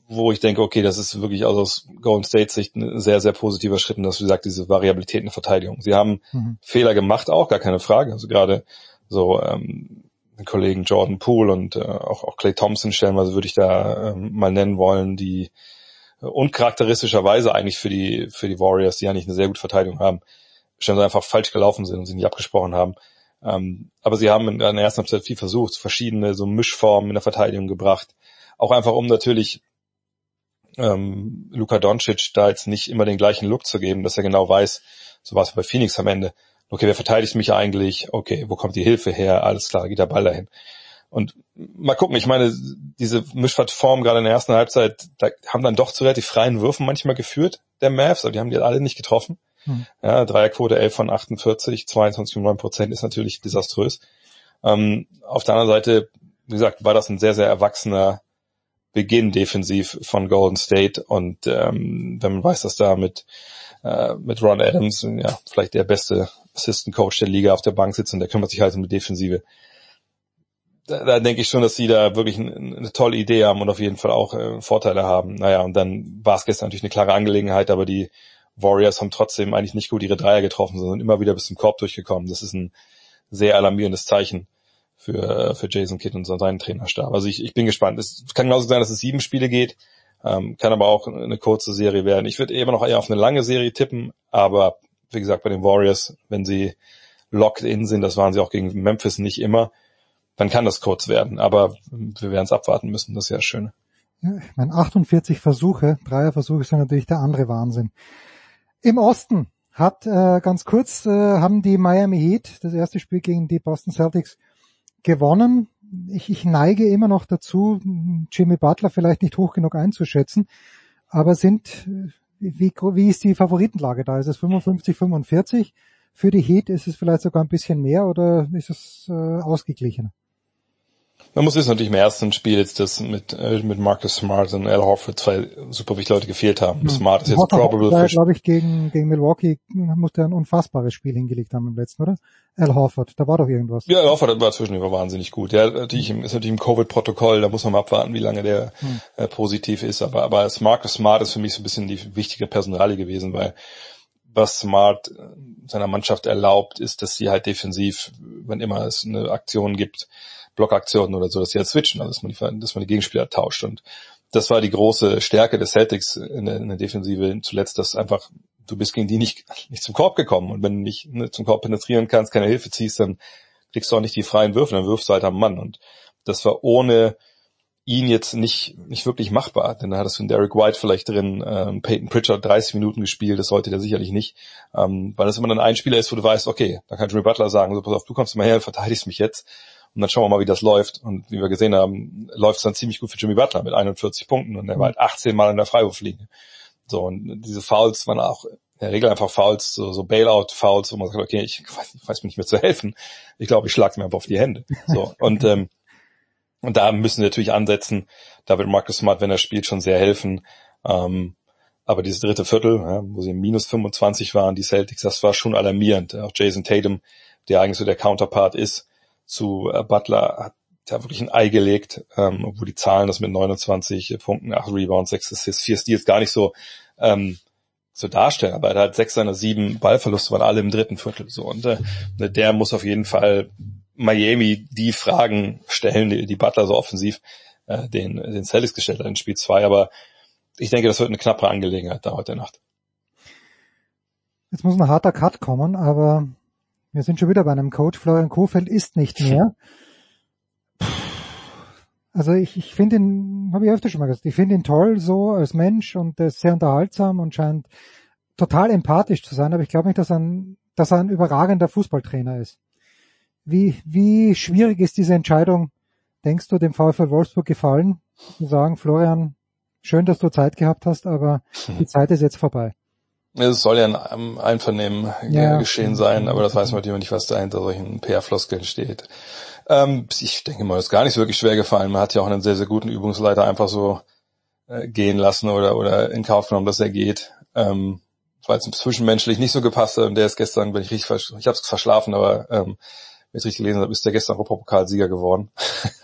wo ich denke, okay, das ist wirklich aus Golden State Sicht ein sehr, sehr positiver Schritt und das, wie gesagt, diese Variabilität in der Verteidigung. Sie haben mhm. Fehler gemacht, auch gar keine Frage. Also gerade so ähm, den Kollegen Jordan Poole und äh, auch, auch Clay Thompson stellenweise würde ich da ähm, mal nennen wollen, die uncharakteristischerweise eigentlich für die für die Warriors, die eigentlich eine sehr gute Verteidigung haben, stellenweise einfach falsch gelaufen sind und sie nicht abgesprochen haben. Ähm, aber sie haben in der ersten Halbzeit viel versucht, verschiedene so Mischformen in der Verteidigung gebracht. Auch einfach um natürlich ähm, Luka Doncic da jetzt nicht immer den gleichen Look zu geben, dass er genau weiß, so war es bei Phoenix am Ende, okay, wer verteidigt mich eigentlich? Okay, wo kommt die Hilfe her? Alles klar, geht der Ball dahin. Und mal gucken, ich meine, diese Mischform gerade in der ersten Halbzeit, da haben dann doch zu relativ freien Würfen manchmal geführt, der Mavs, aber die haben die alle nicht getroffen. Hm. Ja, Dreierquote 11 von 48, 22,9 Prozent ist natürlich desaströs. Ähm, auf der anderen Seite, wie gesagt, war das ein sehr, sehr erwachsener Beginn defensiv von Golden State und ähm, wenn man weiß, dass da mit äh, mit Ron Adams, ja, vielleicht der beste Assistant Coach der Liga auf der Bank sitzt und der kümmert sich halt um die Defensive. Da, da denke ich schon, dass sie da wirklich eine, eine tolle Idee haben und auf jeden Fall auch äh, Vorteile haben. Naja, und dann war es gestern natürlich eine klare Angelegenheit, aber die Warriors haben trotzdem eigentlich nicht gut ihre Dreier getroffen, sondern immer wieder bis zum Korb durchgekommen. Das ist ein sehr alarmierendes Zeichen für, für Jason Kidd und seinen Trainerstab. Also ich, ich bin gespannt. Es kann genauso sein, dass es sieben Spiele geht. Ähm, kann aber auch eine kurze Serie werden. Ich würde immer noch eher auf eine lange Serie tippen, aber wie gesagt, bei den Warriors, wenn sie locked in sind, das waren sie auch gegen Memphis nicht immer, dann kann das kurz werden. Aber wir werden es abwarten müssen, das ist ja schön. Ja, ich meine, 48 Versuche, Dreierversuche sind natürlich der andere Wahnsinn. Im Osten hat äh, ganz kurz äh, haben die Miami Heat das erste Spiel gegen die Boston Celtics gewonnen ich, ich neige immer noch dazu, Jimmy Butler vielleicht nicht hoch genug einzuschätzen, aber sind, wie, wie ist die Favoritenlage da? Ist es 55, 45? Für die Heat ist es vielleicht sogar ein bisschen mehr oder ist es äh, ausgeglichener? Man muss wissen, natürlich im ersten Spiel jetzt das mit, äh, mit Marcus Smart und Al Horford zwei super wichtige Leute gefehlt haben. Hm. Smart ist jetzt Horford probable. War, glaube ich, gegen, gegen Milwaukee musste ein unfassbares Spiel hingelegt haben im letzten, oder? Al Horford, da war doch irgendwas. Ja, Al Horford war zwischendurch wahnsinnig gut. Ja, natürlich ist natürlich im Covid-Protokoll, da muss man mal abwarten, wie lange der hm. äh, positiv ist. Aber, aber Marcus Smart ist für mich so ein bisschen die wichtige Personalie gewesen, weil was Smart äh, seiner Mannschaft erlaubt, ist, dass sie halt defensiv, wenn immer es eine Aktion gibt, Blockaktionen oder so, dass sie halt switchen, also dass man die, dass man die Gegenspieler tauscht. Und das war die große Stärke des Celtics in der, in der Defensive zuletzt, dass einfach du bist gegen die nicht, nicht zum Korb gekommen. Und wenn du nicht ne, zum Korb penetrieren kannst, keine Hilfe ziehst, dann kriegst du auch nicht die freien Würfe, dann wirfst du halt am Mann. Und das war ohne ihn jetzt nicht, nicht wirklich machbar, denn da hattest du einen Derek White vielleicht drin, ähm, Peyton Pritchard 30 Minuten gespielt, das sollte der sicherlich nicht, ähm, weil das immer dann ein Spieler ist, wo du weißt, okay, da kann Jimmy Butler sagen, so pass auf, du kommst mal her, verteidigst mich jetzt und dann schauen wir mal, wie das läuft. Und wie wir gesehen haben, läuft es dann ziemlich gut für Jimmy Butler mit 41 Punkten und er war halt 18 Mal in der Freiwurflinie. So, und diese Fouls waren auch in der Regel einfach Fouls, so, so Bailout-Fouls, wo man sagt, okay, ich weiß, ich weiß mir nicht mehr zu helfen. Ich glaube, ich schlage mir einfach auf die Hände. So, und, ähm, und da müssen wir natürlich ansetzen. Da wird Marcus Smart, wenn er spielt, schon sehr helfen. Ähm, aber dieses dritte Viertel, ja, wo sie minus 25 waren, die Celtics, das war schon alarmierend. Auch Jason Tatum, der eigentlich so der Counterpart ist, zu äh, Butler hat ja wirklich ein Ei gelegt, ähm, obwohl die Zahlen das mit 29 Punkten, 8 Rebounds, 6 Assists, 4 Steals gar nicht so ähm, so darstellen, aber er hat sechs seiner sieben Ballverluste waren alle im dritten Viertel. So und äh, der muss auf jeden Fall Miami die Fragen stellen, die, die Butler so offensiv äh, den den Celtics gestellt hat in Spiel 2, aber ich denke, das wird eine knappe Angelegenheit da heute Nacht. Jetzt muss ein harter Cut kommen, aber wir sind schon wieder bei einem Coach. Florian Kofeld ist nicht mehr. Also ich, ich finde ihn, habe ich öfter schon mal gesagt, ich finde ihn toll so als Mensch und ist sehr unterhaltsam und scheint total empathisch zu sein, aber ich glaube nicht, dass er, ein, dass er ein überragender Fußballtrainer ist. Wie, wie schwierig ist diese Entscheidung, denkst du, dem VfL Wolfsburg gefallen, zu sagen, Florian, schön, dass du Zeit gehabt hast, aber die Zeit ist jetzt vorbei? Es soll ja ein Einvernehmen ja, geschehen sein, aber das weiß man natürlich nicht, was da hinter solchen PR-Floskeln steht. Ähm, ich denke mal, es ist gar nicht so wirklich schwer gefallen. Man hat ja auch einen sehr, sehr guten Übungsleiter einfach so äh, gehen lassen oder, oder in Kauf genommen, dass er geht. Ähm, weil es zwischenmenschlich nicht so gepasst hat und der ist gestern, wenn ich richtig, ich habe es verschlafen, aber ähm, wenn ich richtig gelesen habe, ist der gestern Europapokalsieger geworden.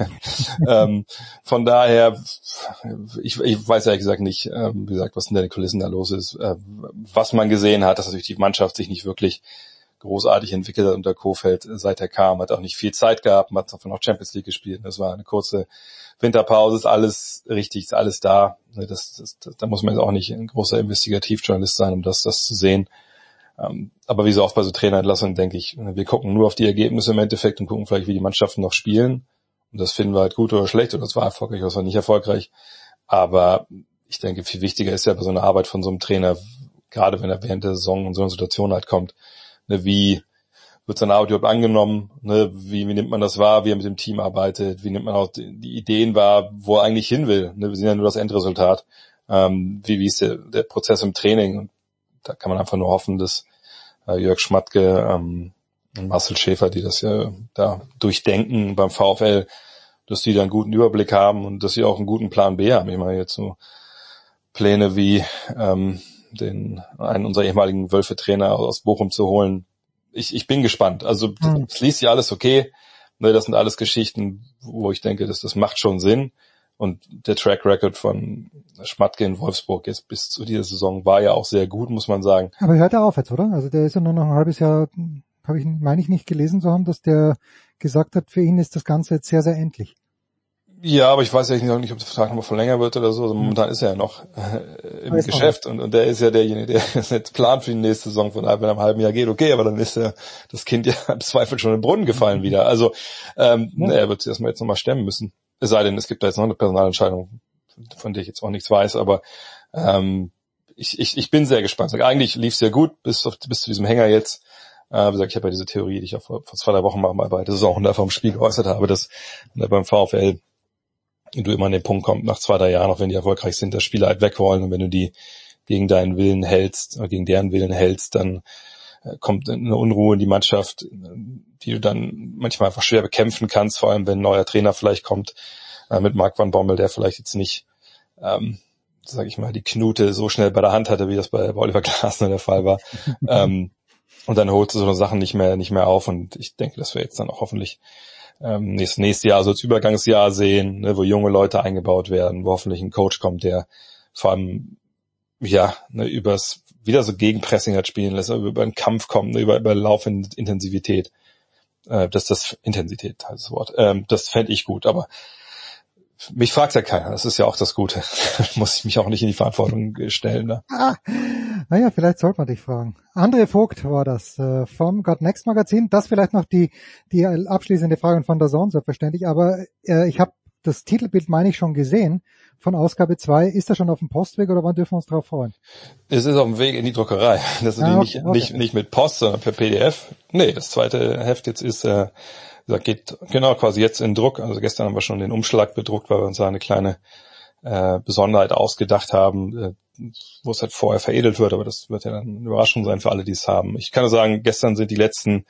ähm, von daher, ich, ich weiß ehrlich gesagt nicht, ähm, wie gesagt, was in den Kulissen da los ist. Äh, was man gesehen hat, dass natürlich die Mannschaft sich nicht wirklich großartig entwickelt hat unter Kofeld, seit er kam, hat auch nicht viel Zeit gehabt, man hat davon auch Champions League gespielt. Das war eine kurze Winterpause, ist alles richtig, ist alles da. Das, das, das, da muss man jetzt auch nicht ein großer Investigativjournalist sein, um das, das zu sehen. Ähm, aber wie so oft bei so Trainerentlassungen denke ich, wir gucken nur auf die Ergebnisse im Endeffekt und gucken vielleicht, wie die Mannschaften noch spielen. Und das finden wir halt gut oder schlecht oder das war erfolgreich oder das war nicht erfolgreich. Aber ich denke, viel wichtiger ist ja bei so einer Arbeit von so einem Trainer, gerade wenn er während der Saison in so eine Situation halt kommt, ne, wie wird sein Audio angenommen, ne, wie, wie nimmt man das wahr, wie er mit dem Team arbeitet, wie nimmt man auch die, die Ideen wahr, wo er eigentlich hin will. Ne, wir sehen ja nur das Endresultat. Ähm, wie, wie ist der, der Prozess im Training? Und da kann man einfach nur hoffen, dass äh, Jörg Schmatke ähm, und Marcel Schäfer, die das ja da durchdenken beim VfL, dass die da einen guten Überblick haben und dass sie auch einen guten Plan B haben. Ich meine jetzt so Pläne wie ähm, den einen unserer ehemaligen Wölfe-Trainer aus Bochum zu holen. Ich, ich bin gespannt. Also mhm. es liest ja alles okay. Ne, das sind alles Geschichten, wo ich denke, dass das macht schon Sinn. Und der Track Record von Schmatke in Wolfsburg jetzt bis zu dieser Saison war ja auch sehr gut, muss man sagen. Aber hört er auf jetzt, oder? Also der ist ja nur noch ein halbes Jahr, habe ich, meine ich nicht gelesen zu haben, dass der gesagt hat, für ihn ist das Ganze jetzt sehr, sehr endlich. Ja, aber ich weiß ja nicht, ob der Vertrag nochmal verlängert wird oder so. Also momentan ist er ja noch äh, im weiß Geschäft und, und der ist ja derjenige, der jetzt plant für die nächste Saison. Von daher, wenn er im halben Jahr geht, okay, aber dann ist ja das Kind ja im Zweifel schon im Brunnen gefallen wieder. Also ähm, ja. er wird sich erstmal jetzt nochmal stemmen müssen. Es sei denn, es gibt da jetzt noch eine Personalentscheidung, von der ich jetzt auch nichts weiß, aber ähm, ich, ich, ich bin sehr gespannt. Eigentlich lief es sehr gut bis, auf, bis zu diesem Hänger jetzt. Äh, wie gesagt, ich habe ja diese Theorie, die ich auch vor, vor zwei, drei Wochen mal bei der Saison da vom Spiel geäußert habe, dass äh, beim VfL du immer an den Punkt kommst, nach zwei, drei Jahren, auch wenn die erfolgreich sind, dass Spieler halt weg wollen und wenn du die gegen deinen Willen hältst oder gegen deren Willen hältst, dann äh, kommt eine Unruhe in die Mannschaft, die du dann manchmal einfach schwer bekämpfen kannst, vor allem wenn ein neuer Trainer vielleicht kommt äh, mit Marc van Bommel, der vielleicht jetzt nicht, ähm, sage ich mal, die Knute so schnell bei der Hand hatte, wie das bei Oliver Glasner der Fall war. ähm, und dann holst du so Sachen nicht mehr nicht mehr auf und ich denke, dass wir jetzt dann auch hoffentlich ähm, nächstes, nächstes Jahr so als Übergangsjahr sehen, ne, wo junge Leute eingebaut werden, wo hoffentlich ein Coach kommt, der vor allem ja ne, übers wieder so Gegenpressing hat spielen lässt, über einen Kampf kommt, ne, über, über Laufintensivität. Äh, das das Intensität heißt das Wort. Ähm, das fände ich gut, aber mich fragt ja keiner, das ist ja auch das Gute. Muss ich mich auch nicht in die Verantwortung stellen. Ne? Ah, naja, vielleicht sollte man dich fragen. André Vogt war das äh, vom God Next Magazin. Das vielleicht noch die, die abschließende Frage von der Zone, selbstverständlich. Aber äh, ich habe das Titelbild, meine ich, schon gesehen von Ausgabe 2. Ist das schon auf dem Postweg oder wann dürfen wir uns darauf freuen? Es ist auf dem Weg in die Druckerei. Das ist ah, okay, nicht, okay. nicht, nicht mit Post, sondern per PDF. Nee, das zweite Heft jetzt ist, äh, geht genau quasi jetzt in Druck. Also gestern haben wir schon den Umschlag bedruckt, weil wir uns da eine kleine äh, Besonderheit ausgedacht haben, äh, wo es halt vorher veredelt wird, aber das wird ja dann eine Überraschung sein für alle, die es haben. Ich kann nur sagen, gestern sind die letzten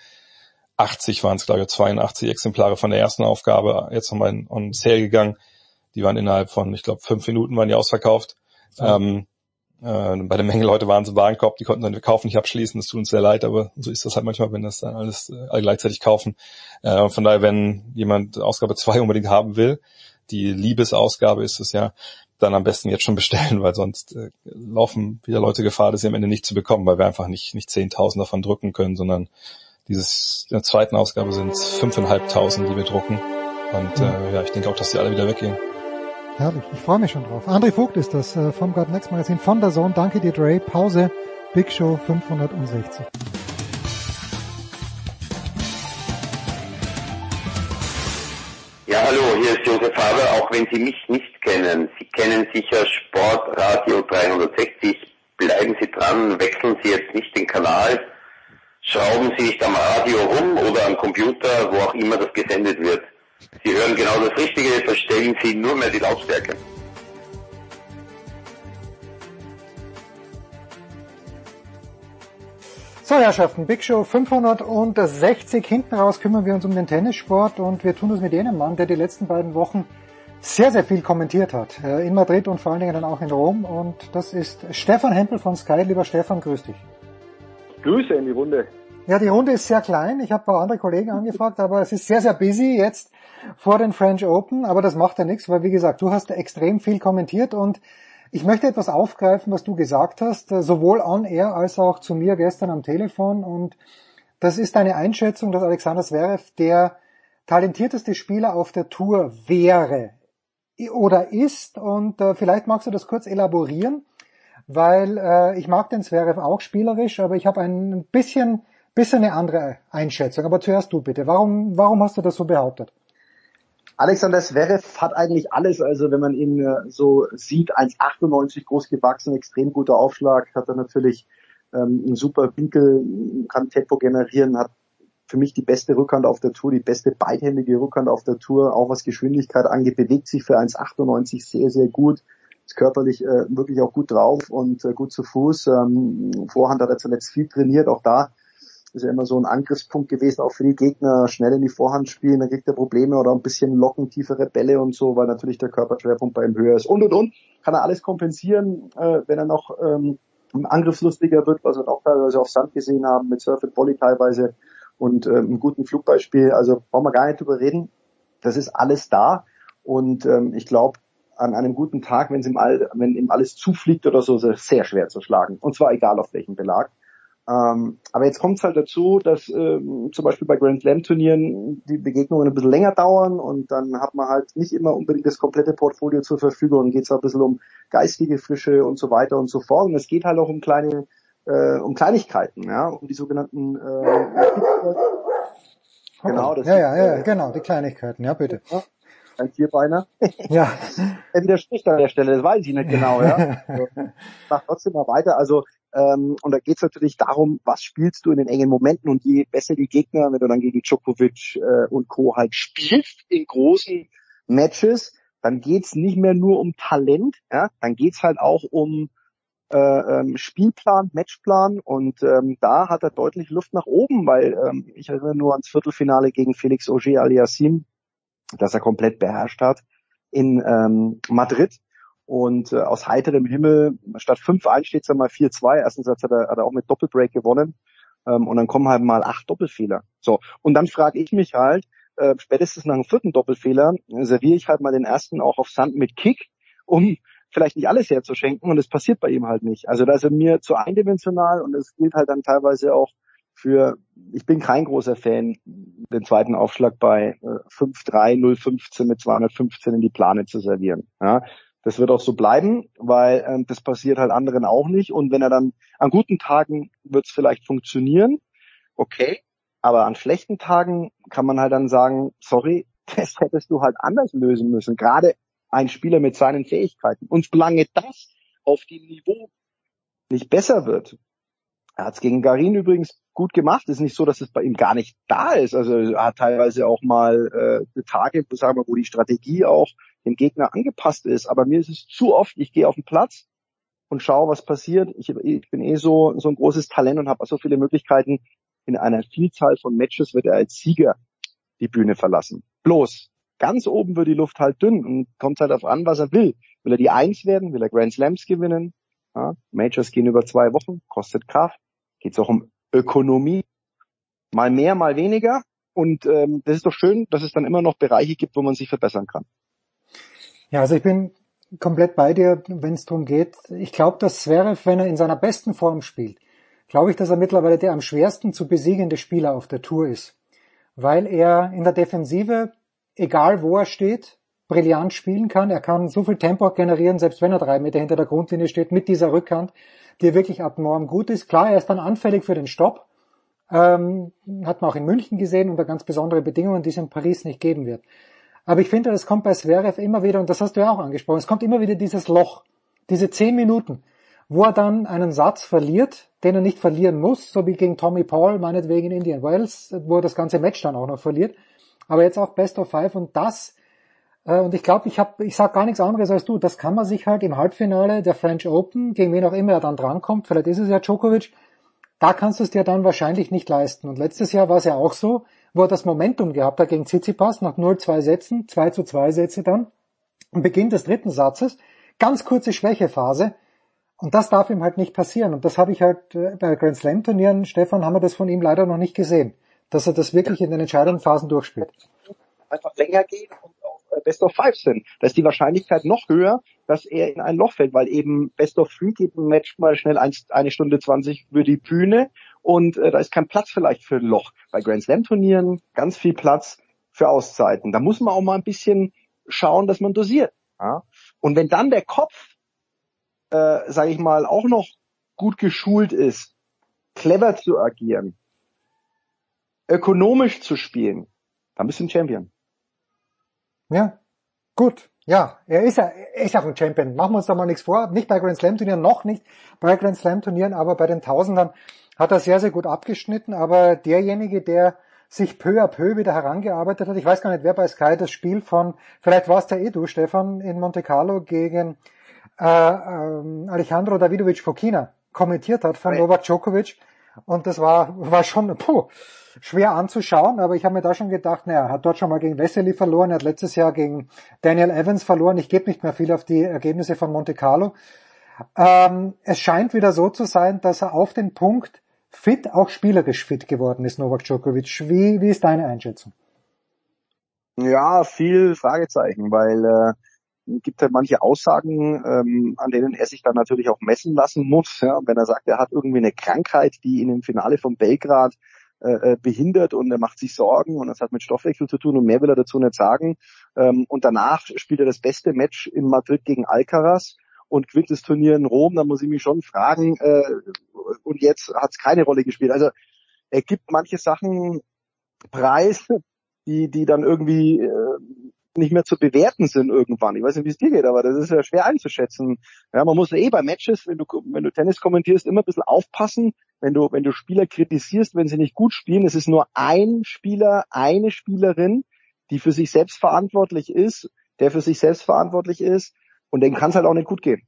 80 waren es, glaube ich, 82 Exemplare von der ersten Aufgabe jetzt nochmal in, on sale gegangen. Die waren innerhalb von, ich glaube, fünf Minuten waren die ausverkauft. So. Ähm, äh, bei der Menge Leute waren sie im Warenkorb, die konnten dann den Kauf nicht abschließen. Das tut uns sehr leid, aber so ist das halt manchmal, wenn das dann alles äh, gleichzeitig kaufen. Äh, von daher, wenn jemand Ausgabe 2 unbedingt haben will, die Liebesausgabe ist es ja, dann am besten jetzt schon bestellen, weil sonst äh, laufen wieder Leute Gefahr, das sie am Ende nicht zu bekommen, weil wir einfach nicht, nicht 10.000 davon drucken können, sondern dieses, in der zweiten Ausgabe sind es 5.500, die wir drucken. Und äh, ja, ich denke auch, dass die alle wieder weggehen. Herrlich, ich freue mich schon drauf. André Vogt ist das äh, vom God Next Magazin von der Zone. Danke dir, Dre. Pause. Big Show 560. Ja, hallo, hier ist Josef Haber. Auch wenn Sie mich nicht kennen, Sie kennen sicher Sportradio 360. Bleiben Sie dran, wechseln Sie jetzt nicht den Kanal schrauben Sie nicht am Radio rum oder am Computer, wo auch immer das gesendet wird. Sie hören genau das Richtige, verstellen Sie nur mehr die Lautstärke. So, Herrschaften, Big Show 560. Hinten raus kümmern wir uns um den Tennissport und wir tun das mit jenem Mann, der die letzten beiden Wochen sehr, sehr viel kommentiert hat. In Madrid und vor allen Dingen dann auch in Rom. Und das ist Stefan Hempel von Sky. Lieber Stefan, grüß dich. Grüße in die Runde. Ja, die Runde ist sehr klein. Ich habe ein paar andere Kollegen angefragt, aber es ist sehr, sehr busy jetzt vor den French Open. Aber das macht ja nichts, weil wie gesagt, du hast extrem viel kommentiert und ich möchte etwas aufgreifen, was du gesagt hast, äh, sowohl on air als auch zu mir gestern am Telefon. Und das ist deine Einschätzung, dass Alexander Zverev der talentierteste Spieler auf der Tour wäre oder ist. Und äh, vielleicht magst du das kurz elaborieren, weil äh, ich mag den Zverev auch spielerisch, aber ich habe ein bisschen bisschen eine andere Einschätzung. Aber zuerst du bitte. Warum, warum hast du das so behauptet? Alexander Zverev hat eigentlich alles, also wenn man ihn äh, so sieht, 1,98 groß gewachsen, extrem guter Aufschlag, hat er natürlich ähm, einen super Winkel, kann Tempo generieren, hat für mich die beste Rückhand auf der Tour, die beste beidhändige Rückhand auf der Tour, auch was Geschwindigkeit angeht, bewegt sich für 1,98 sehr, sehr gut, ist körperlich äh, wirklich auch gut drauf und äh, gut zu Fuß. Ähm, Vorhand hat er zuletzt viel trainiert, auch da ist ja immer so ein Angriffspunkt gewesen, auch für die Gegner, schnell in die Vorhand spielen, dann kriegt er Probleme oder ein bisschen locken, tiefere Bälle und so, weil natürlich der Körperschwerpunkt bei ihm höher ist. Und und und kann er alles kompensieren, äh, wenn er noch ähm, angriffslustiger wird, was wir auch teilweise auf Sand gesehen haben, mit Surf and Volley teilweise und äh, einem guten Flugbeispiel. Also brauchen wir gar nicht drüber reden. Das ist alles da. Und ähm, ich glaube, an einem guten Tag, wenn ihm, all, wenn ihm alles zufliegt oder so, ist sehr schwer zu schlagen. Und zwar egal auf welchem Belag. Ähm, aber jetzt kommt es halt dazu, dass ähm, zum Beispiel bei Grand Slam Turnieren die Begegnungen ein bisschen länger dauern und dann hat man halt nicht immer unbedingt das komplette Portfolio zur Verfügung. Dann geht es ein bisschen um geistige Frische und so weiter und so fort. Und es geht halt auch um kleine, äh, um Kleinigkeiten, ja, um die sogenannten äh, Genau, das ja, ja, ja, genau, die Kleinigkeiten, ja bitte. Ein Vierbeiner. Ja. er widerspricht an der Stelle, das weiß ich nicht genau, ja. Also, mach trotzdem mal weiter. Also ähm, und da geht es natürlich darum, was spielst du in den engen Momenten und je besser die Gegner, wenn du dann gegen Djokovic äh, und Co. halt spielst in großen Matches, dann geht's nicht mehr nur um Talent, ja, dann geht's halt auch um äh, ähm, Spielplan, Matchplan und ähm, da hat er deutlich Luft nach oben, weil ähm, ich erinnere nur ans Viertelfinale gegen Felix Auger Aliassim, das er komplett beherrscht hat in ähm, Madrid und äh, aus heiterem Himmel, statt 5-1 steht es dann mal 4-2. Ersten hat er, hat er auch mit Doppelbreak gewonnen. Ähm, und dann kommen halt mal acht Doppelfehler. So. Und dann frage ich mich halt, äh, spätestens nach dem vierten Doppelfehler, serviere ich halt mal den ersten auch auf Sand mit Kick, um vielleicht nicht alles herzuschenken. Und das passiert bei ihm halt nicht. Also da ist er mir zu eindimensional und es gilt halt dann teilweise auch für, ich bin kein großer Fan, den zweiten Aufschlag bei äh, 5-3, 0-15 mit 215 in die Plane zu servieren. Ja, das wird auch so bleiben, weil ähm, das passiert halt anderen auch nicht. Und wenn er dann an guten Tagen wird es vielleicht funktionieren, okay. Aber an schlechten Tagen kann man halt dann sagen, sorry, das hättest du halt anders lösen müssen. Gerade ein Spieler mit seinen Fähigkeiten. Und solange das auf dem Niveau nicht besser wird, er hat es gegen Garin übrigens gut gemacht. Es ist nicht so, dass es bei ihm gar nicht da ist. Also er hat teilweise auch mal äh, Tage, sagen wir, wo die Strategie auch dem Gegner angepasst ist. Aber mir ist es zu oft, ich gehe auf den Platz und schaue, was passiert. Ich, ich bin eh so, so ein großes Talent und habe so viele Möglichkeiten. In einer Vielzahl von Matches wird er als Sieger die Bühne verlassen. Bloß, ganz oben wird die Luft halt dünn und kommt halt darauf an, was er will. Will er die Eins werden? Will er Grand Slams gewinnen? Ja, Majors gehen über zwei Wochen, kostet Kraft. Geht es auch um Ökonomie. Mal mehr, mal weniger. Und ähm, das ist doch schön, dass es dann immer noch Bereiche gibt, wo man sich verbessern kann. Ja, also ich bin komplett bei dir, wenn es darum geht. Ich glaube, dass Zverev, wenn er in seiner besten Form spielt, glaube ich, dass er mittlerweile der am schwersten zu besiegende Spieler auf der Tour ist. Weil er in der Defensive, egal wo er steht, brillant spielen kann. Er kann so viel Tempo generieren, selbst wenn er drei Meter hinter der Grundlinie steht, mit dieser Rückhand, die wirklich abnorm gut ist. Klar, er ist dann anfällig für den Stopp. Ähm, hat man auch in München gesehen unter ganz besondere Bedingungen, die es in Paris nicht geben wird. Aber ich finde, es kommt bei Zverev immer wieder, und das hast du ja auch angesprochen, es kommt immer wieder dieses Loch, diese zehn Minuten, wo er dann einen Satz verliert, den er nicht verlieren muss, so wie gegen Tommy Paul, meinetwegen in Indian Wells, wo er das ganze Match dann auch noch verliert. Aber jetzt auch Best of Five und das, und ich glaube, ich habe, ich sag gar nichts anderes als du, das kann man sich halt im Halbfinale der French Open, gegen wen auch immer er dann drankommt, vielleicht ist es ja Djokovic, da kannst du es dir dann wahrscheinlich nicht leisten. Und letztes Jahr war es ja auch so, wo er das Momentum gehabt hat gegen Tsitsipas nach 0-2 Sätzen, 2 zu 2 Sätze dann, am Beginn des dritten Satzes, ganz kurze Schwächephase. Und das darf ihm halt nicht passieren. Und das habe ich halt äh, bei Grand Slam Turnieren, Stefan, haben wir das von ihm leider noch nicht gesehen, dass er das wirklich in den entscheidenden Phasen durchspielt. Einfach länger gehen und äh, Best of Five sind. Da ist die Wahrscheinlichkeit noch höher, dass er in ein Loch fällt, weil eben Best of Three geht ein Match mal schnell ein, eine Stunde zwanzig über die Bühne und äh, da ist kein Platz vielleicht für ein Loch. Bei Grand Slam Turnieren ganz viel Platz für Auszeiten. Da muss man auch mal ein bisschen schauen, dass man dosiert. Ja? Und wenn dann der Kopf, äh, sage ich mal, auch noch gut geschult ist, clever zu agieren, ökonomisch zu spielen, dann bist du ein Champion. Ja, gut. Ja, er ist ja, er ist auch ein Champion. Machen wir uns da mal nichts vor. Nicht bei Grand Slam Turnieren, noch nicht bei Grand Slam Turnieren, aber bei den Tausendern hat er sehr, sehr gut abgeschnitten. Aber derjenige, der sich peu à peu wieder herangearbeitet hat, ich weiß gar nicht, wer bei Sky das Spiel von, vielleicht war es der Edu, Stefan, in Monte Carlo gegen äh, ähm, Alejandro Davidovic Fokina kommentiert hat von Novak Djokovic. Und das war, war schon puh, schwer anzuschauen, aber ich habe mir da schon gedacht, naja, er hat dort schon mal gegen Wesley verloren, er hat letztes Jahr gegen Daniel Evans verloren. Ich gebe nicht mehr viel auf die Ergebnisse von Monte Carlo. Ähm, es scheint wieder so zu sein, dass er auf den Punkt fit, auch spielerisch fit geworden ist, Novak Djokovic. Wie, wie ist deine Einschätzung? Ja, viel Fragezeichen, weil äh, gibt halt manche Aussagen, ähm, an denen er sich dann natürlich auch messen lassen muss. Ja? Wenn er sagt, er hat irgendwie eine Krankheit, die ihn im Finale von Belgrad äh, äh, behindert und er macht sich Sorgen und das hat mit Stoffwechsel zu tun und mehr will er dazu nicht sagen. Ähm, und danach spielt er das beste Match in Madrid gegen Alcaraz und gewinnt das Turnier in Rom, da muss ich mich schon fragen, äh, und jetzt hat es keine Rolle gespielt. Also er gibt manche Sachen preis, die, die dann irgendwie äh, nicht mehr zu bewerten sind irgendwann. Ich weiß nicht, wie es dir geht, aber das ist ja schwer einzuschätzen. Ja, man muss eh bei Matches, wenn du, wenn du Tennis kommentierst, immer ein bisschen aufpassen, wenn du, wenn du Spieler kritisierst, wenn sie nicht gut spielen. Es ist nur ein Spieler, eine Spielerin, die für sich selbst verantwortlich ist, der für sich selbst verantwortlich ist und dem kann es halt auch nicht gut gehen.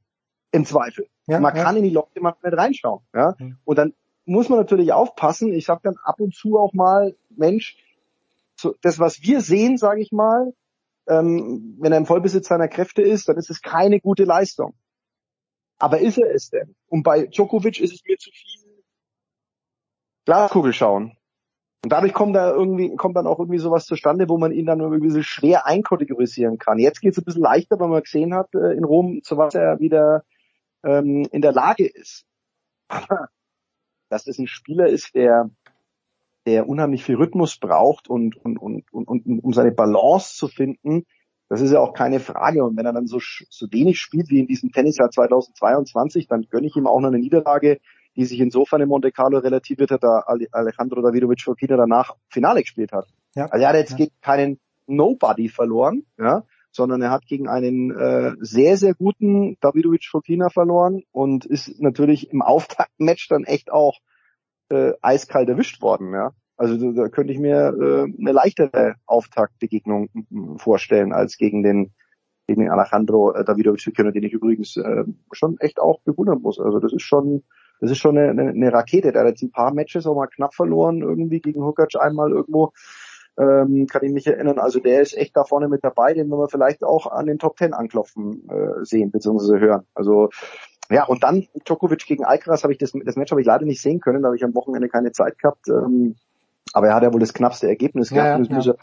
Im Zweifel. Ja, man ja. kann in die Leute mal nicht reinschauen. Ja? Mhm. Und dann muss man natürlich aufpassen. Ich sage dann ab und zu auch mal, Mensch, so, das, was wir sehen, sage ich mal, ähm, wenn er im Vollbesitz seiner Kräfte ist, dann ist es keine gute Leistung. Aber ist er es denn? Und bei Djokovic ist es mir zu viel Glaskugel schauen. Und dadurch kommt da irgendwie, kommt dann auch irgendwie sowas zustande, wo man ihn dann irgendwie so schwer einkategorisieren kann. Jetzt geht es ein bisschen leichter, weil man gesehen hat äh, in Rom, zu was er wieder ähm, in der Lage ist. dass es ein Spieler ist, der der unheimlich viel Rhythmus braucht und, und, und, und, und um seine Balance zu finden, das ist ja auch keine Frage. Und wenn er dann so, so wenig spielt wie in diesem Tennisjahr 2022, dann gönne ich ihm auch noch eine Niederlage, die sich insofern in Monte Carlo relativiert hat, da Alejandro Davidovic Fokina danach Finale gespielt hat. Ja. Also er hat jetzt ja. gegen keinen Nobody verloren, ja, sondern er hat gegen einen äh, sehr, sehr guten Davidovic Fokina verloren und ist natürlich im Auftaktmatch dann echt auch äh, eiskalt erwischt worden. Ja? Also da, könnte ich mir äh, eine leichtere Auftaktbegegnung vorstellen als gegen den gegen den Alejandro äh, Davidovic den ich übrigens äh, schon echt auch bewundern muss. Also das ist schon das ist schon eine, eine, eine Rakete. Der hat jetzt ein paar Matches auch mal knapp verloren, irgendwie gegen Hukac einmal irgendwo. Ähm, kann ich mich erinnern. Also der ist echt da vorne mit dabei, den wir vielleicht auch an den Top Ten anklopfen äh, sehen bzw. hören. Also ja, und dann Djokovic gegen Alcaraz habe ich das, das Match habe ich leider nicht sehen können, da habe ich am Wochenende keine Zeit gehabt. Ähm, aber er hat ja wohl das knappste Ergebnis gehabt. Ja, das ja. muss ja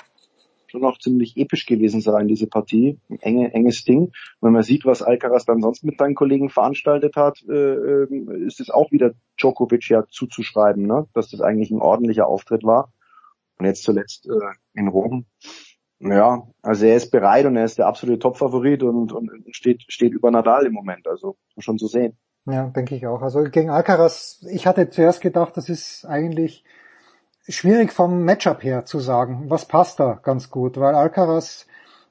schon noch ziemlich episch gewesen sein, diese Partie. Ein enge, enges Ding. wenn man sieht, was Alcaraz dann sonst mit seinen Kollegen veranstaltet hat, äh, ähm, ist es auch wieder Djokovic ja zuzuschreiben, ne? dass das eigentlich ein ordentlicher Auftritt war. Und jetzt zuletzt äh, in Rom ja, also er ist bereit und er ist der absolute Top-Favorit und, und steht, steht über Nadal im Moment. Also schon zu sehen. Ja, denke ich auch. Also gegen Alcaraz, ich hatte zuerst gedacht, das ist eigentlich schwierig vom Matchup her zu sagen. Was passt da ganz gut? Weil Alcaraz,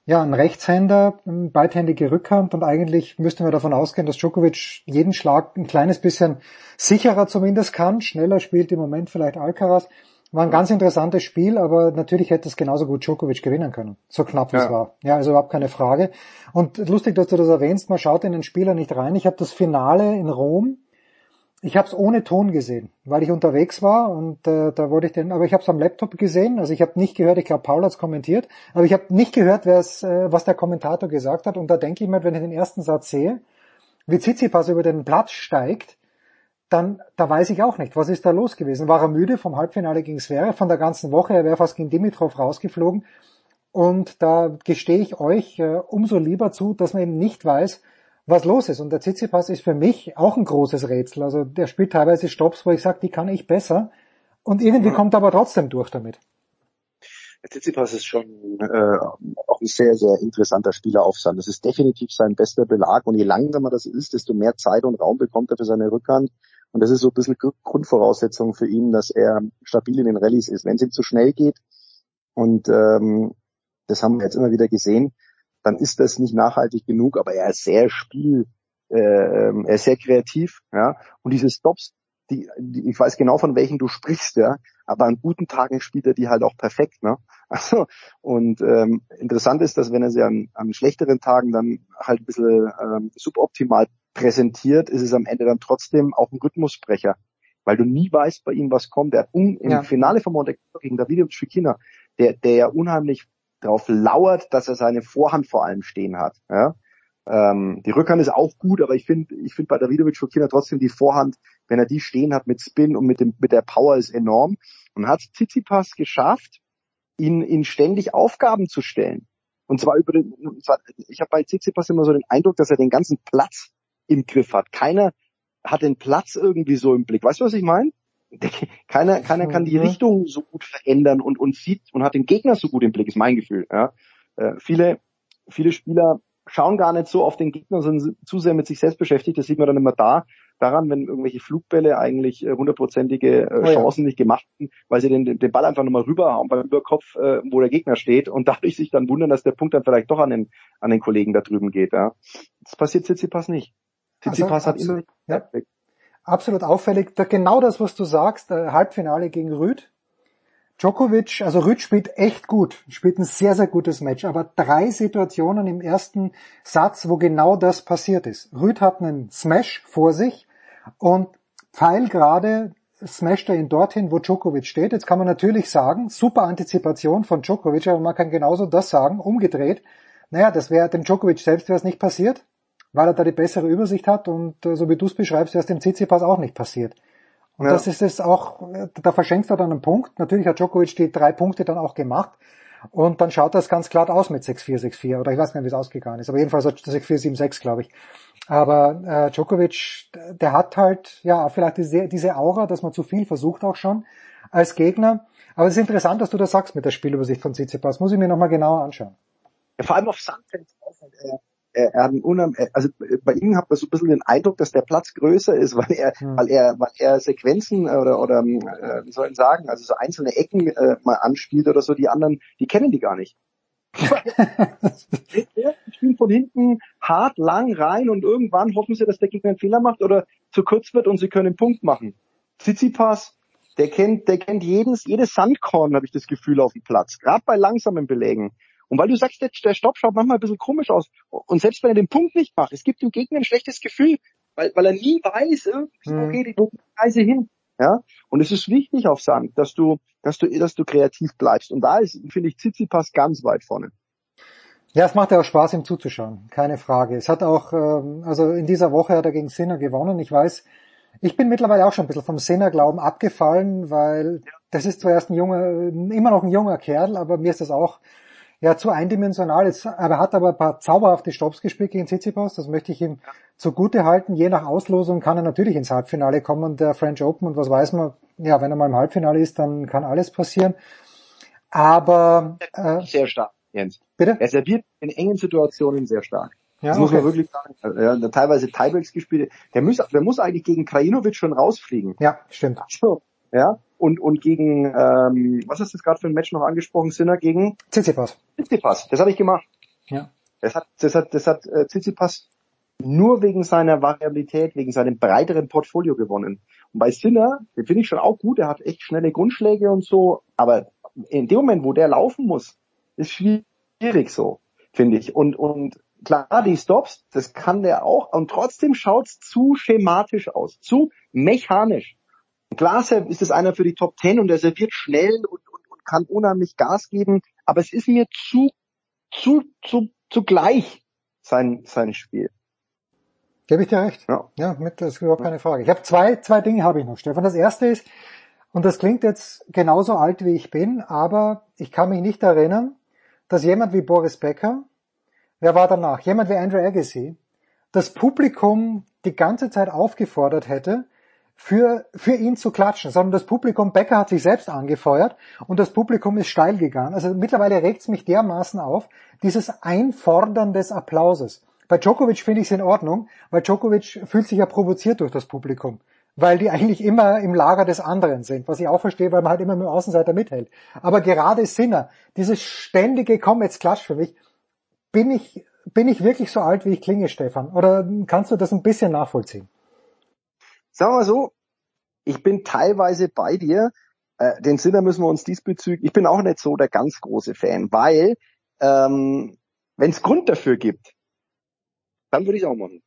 ja, ein Rechtshänder, beidhändige Rückhand und eigentlich müssten wir davon ausgehen, dass Djokovic jeden Schlag ein kleines bisschen sicherer zumindest kann. Schneller spielt im Moment vielleicht Alcaraz. War ein ganz interessantes Spiel, aber natürlich hätte es genauso gut Djokovic gewinnen können. So knapp ja. es war. Ja, also überhaupt keine Frage. Und lustig, dass du das erwähnst, man schaut in den Spieler nicht rein. Ich habe das Finale in Rom ich habe es ohne Ton gesehen, weil ich unterwegs war und äh, da wollte ich den, aber ich habe es am Laptop gesehen, also ich habe nicht gehört, ich glaube Paul hat's kommentiert, aber ich habe nicht gehört, wer's, äh, was der Kommentator gesagt hat und da denke ich mir, wenn ich den ersten Satz sehe, wie Tsitsipas über den Platz steigt, dann da weiß ich auch nicht, was ist da los gewesen. War er müde vom Halbfinale gegen Zverev von der ganzen Woche, er wäre fast gegen Dimitrov rausgeflogen und da gestehe ich euch äh, umso lieber zu, dass man eben nicht weiß, was los ist. Und der Tsitsipas ist für mich auch ein großes Rätsel. Also der spielt teilweise Stops, wo ich sage, die kann ich besser. Und irgendwie ja. kommt er aber trotzdem durch damit. Tsitsipas ist schon äh, auch ein sehr, sehr interessanter Spieler auf Sand. Das ist definitiv sein bester Belag. Und je langsamer das ist, desto mehr Zeit und Raum bekommt er für seine Rückhand. Und das ist so ein bisschen Grundvoraussetzung für ihn, dass er stabil in den Rallyes ist. Wenn es ihm zu schnell geht, und ähm, das haben wir jetzt immer wieder gesehen, dann ist das nicht nachhaltig genug, aber er ist sehr spiel, äh, er ist sehr kreativ, ja. Und diese Stops, die, die, ich weiß genau von welchen du sprichst, ja, aber an guten Tagen spielt er die halt auch perfekt, ne? Also, und ähm, interessant ist, dass wenn er sie an, an schlechteren Tagen dann halt ein bisschen ähm, suboptimal präsentiert, ist es am Ende dann trotzdem auch ein Rhythmusbrecher. Weil du nie weißt bei ihm, was kommt. Er hat um, im ja. Finale von Monte gegen David Schikina, der, der ja unheimlich darauf lauert, dass er seine Vorhand vor allem stehen hat. Ja? Ähm, die Rückhand ist auch gut, aber ich finde, ich finde bei Davidovic Fokina trotzdem die Vorhand, wenn er die stehen hat mit Spin und mit dem mit der Power ist enorm. Und hat Tsitsipas geschafft, ihn, ihn ständig Aufgaben zu stellen. Und zwar über den, zwar, ich habe bei Tsitsipas immer so den Eindruck, dass er den ganzen Platz im Griff hat. Keiner hat den Platz irgendwie so im Blick. Weißt du, was ich meine? keiner, keiner kann die. Richtung so gut verändern und, und sieht und hat den Gegner so gut im Blick, ist mein Gefühl. Ja. Äh, viele, viele Spieler schauen gar nicht so auf den Gegner, sondern zu sehr mit sich selbst beschäftigt. Das sieht man dann immer da, daran, wenn irgendwelche Flugbälle eigentlich äh, hundertprozentige äh, Chancen oh ja. nicht gemacht haben, weil sie den, den Ball einfach nochmal rüberhauen beim Überkopf, äh, wo der Gegner steht und dadurch sich dann wundern, dass der Punkt dann vielleicht doch an den, an den Kollegen da drüben geht. Ja. Das passiert Tsitsipas nicht. Tsitsipas also, hat immer ja absolut auffällig. Da genau das, was du sagst, äh, Halbfinale gegen Rüd. Djokovic, also Rüd spielt echt gut, spielt ein sehr, sehr gutes Match, aber drei Situationen im ersten Satz, wo genau das passiert ist. Rüd hat einen Smash vor sich und Pfeil gerade smasht er ihn dorthin, wo Djokovic steht. Jetzt kann man natürlich sagen, super Antizipation von Djokovic, aber man kann genauso das sagen, umgedreht. Naja, das wäre dem Djokovic selbst wäre es nicht passiert weil er da die bessere Übersicht hat und äh, so wie du es beschreibst, wäre es dem CC-Pass auch nicht passiert. Und ja. das ist es auch, da verschenkst er dann einen Punkt. Natürlich hat Djokovic die drei Punkte dann auch gemacht. Und dann schaut das ganz glatt aus mit 6-4, 6-4. Oder ich weiß nicht, wie es ausgegangen ist. Aber jedenfalls 6-4, 7-6, glaube ich. Aber äh, Djokovic, der hat halt, ja, vielleicht diese, diese Aura, dass man zu viel versucht auch schon als Gegner. Aber es ist interessant, dass du das sagst mit der Spielübersicht von Tsitsipas. Muss ich mir nochmal genauer anschauen. Ja, vor allem auf Sand fällt es auf. Er, er, hat einen unheim also bei ihm hat man so ein bisschen den Eindruck, dass der Platz größer ist, weil er, mhm. weil er, weil er Sequenzen oder oder äh, wie soll ich sagen, also so einzelne Ecken äh, mal anspielt oder so, die anderen, die kennen die gar nicht. die spielen von hinten hart lang rein und irgendwann hoffen sie, dass der Gegner einen Fehler macht oder zu kurz wird und sie können einen Punkt machen. Tsitsipas, der kennt, der kennt jedes, jedes Sandkorn, habe ich das Gefühl, auf dem Platz. Gerade bei langsamen Belägen. Und weil du sagst, der, der Stopp schaut manchmal ein bisschen komisch aus. Und selbst wenn er den Punkt nicht macht, es gibt dem Gegner ein schlechtes Gefühl, weil, weil er nie weiß, okay, die Reise hin. Ja, und es ist wichtig auf Sand, dass du, dass du, dass du kreativ bleibst. Und da ist, finde ich, Tsitsipas ganz weit vorne. Ja, es macht ja auch Spaß, ihm zuzuschauen, keine Frage. Es hat auch, ähm, also in dieser Woche hat er gegen Sinner gewonnen. Ich weiß, ich bin mittlerweile auch schon ein bisschen vom Sinner-Glauben abgefallen, weil das ist zuerst ein junger, immer noch ein junger Kerl, aber mir ist das auch ja zu eindimensional. Jetzt, aber er hat aber ein paar zauberhafte Stops gespielt gegen Tsitsipas. Das möchte ich ihm zugute halten. Je nach Auslosung kann er natürlich ins Halbfinale kommen, der French Open. Und was weiß man? Ja, wenn er mal im Halbfinale ist, dann kann alles passieren. Aber äh, sehr stark, Jens. Bitte? Er serviert in engen Situationen sehr stark. Ja, das okay. muss man wirklich sagen. Hat teilweise Tiebreaks gespielt. Der muss, der muss eigentlich gegen Krajinovic schon rausfliegen. Ja, stimmt. Ja, und, und gegen, ähm, was hast du jetzt gerade für ein Match noch angesprochen, Sinner gegen? Tsitsipas. Tsitsipas, das habe ich gemacht. Ja. Das hat, das hat, das hat äh, Tsitsipas nur wegen seiner Variabilität, wegen seinem breiteren Portfolio gewonnen. Und bei Sinner, den finde ich schon auch gut, er hat echt schnelle Grundschläge und so, aber in dem Moment, wo der laufen muss, ist schwierig so, finde ich. Und, und klar, die Stops, das kann der auch, und trotzdem schaut's zu schematisch aus, zu mechanisch. Glaser ist es einer für die Top Ten und er serviert schnell und, und, und kann unheimlich Gas geben, aber es ist mir zu, zu, zu, zu gleich sein, sein Spiel. Gebe ich dir recht. Ja, ja mit, das ist überhaupt keine Frage. Ich habe zwei, zwei Dinge habe ich noch, Stefan. Das erste ist, und das klingt jetzt genauso alt wie ich bin, aber ich kann mich nicht erinnern, dass jemand wie Boris Becker, wer war danach? Jemand wie Andrew Agassi, das Publikum die ganze Zeit aufgefordert hätte, für, für ihn zu klatschen, sondern das Publikum, Becker hat sich selbst angefeuert und das Publikum ist steil gegangen. Also mittlerweile regt es mich dermaßen auf, dieses Einfordern des Applauses. Bei Djokovic finde ich es in Ordnung, weil Djokovic fühlt sich ja provoziert durch das Publikum, weil die eigentlich immer im Lager des anderen sind, was ich auch verstehe, weil man halt immer mit dem Außenseiter mithält. Aber gerade Sinner, dieses ständige Komm jetzt klatsch für mich, bin ich, bin ich wirklich so alt, wie ich klinge, Stefan? Oder kannst du das ein bisschen nachvollziehen? Sagen wir mal so, ich bin teilweise bei dir. Äh, den Sinner müssen wir uns diesbezüglich, ich bin auch nicht so der ganz große Fan, weil ähm, wenn es Grund dafür gibt, dann würde ich auch machen.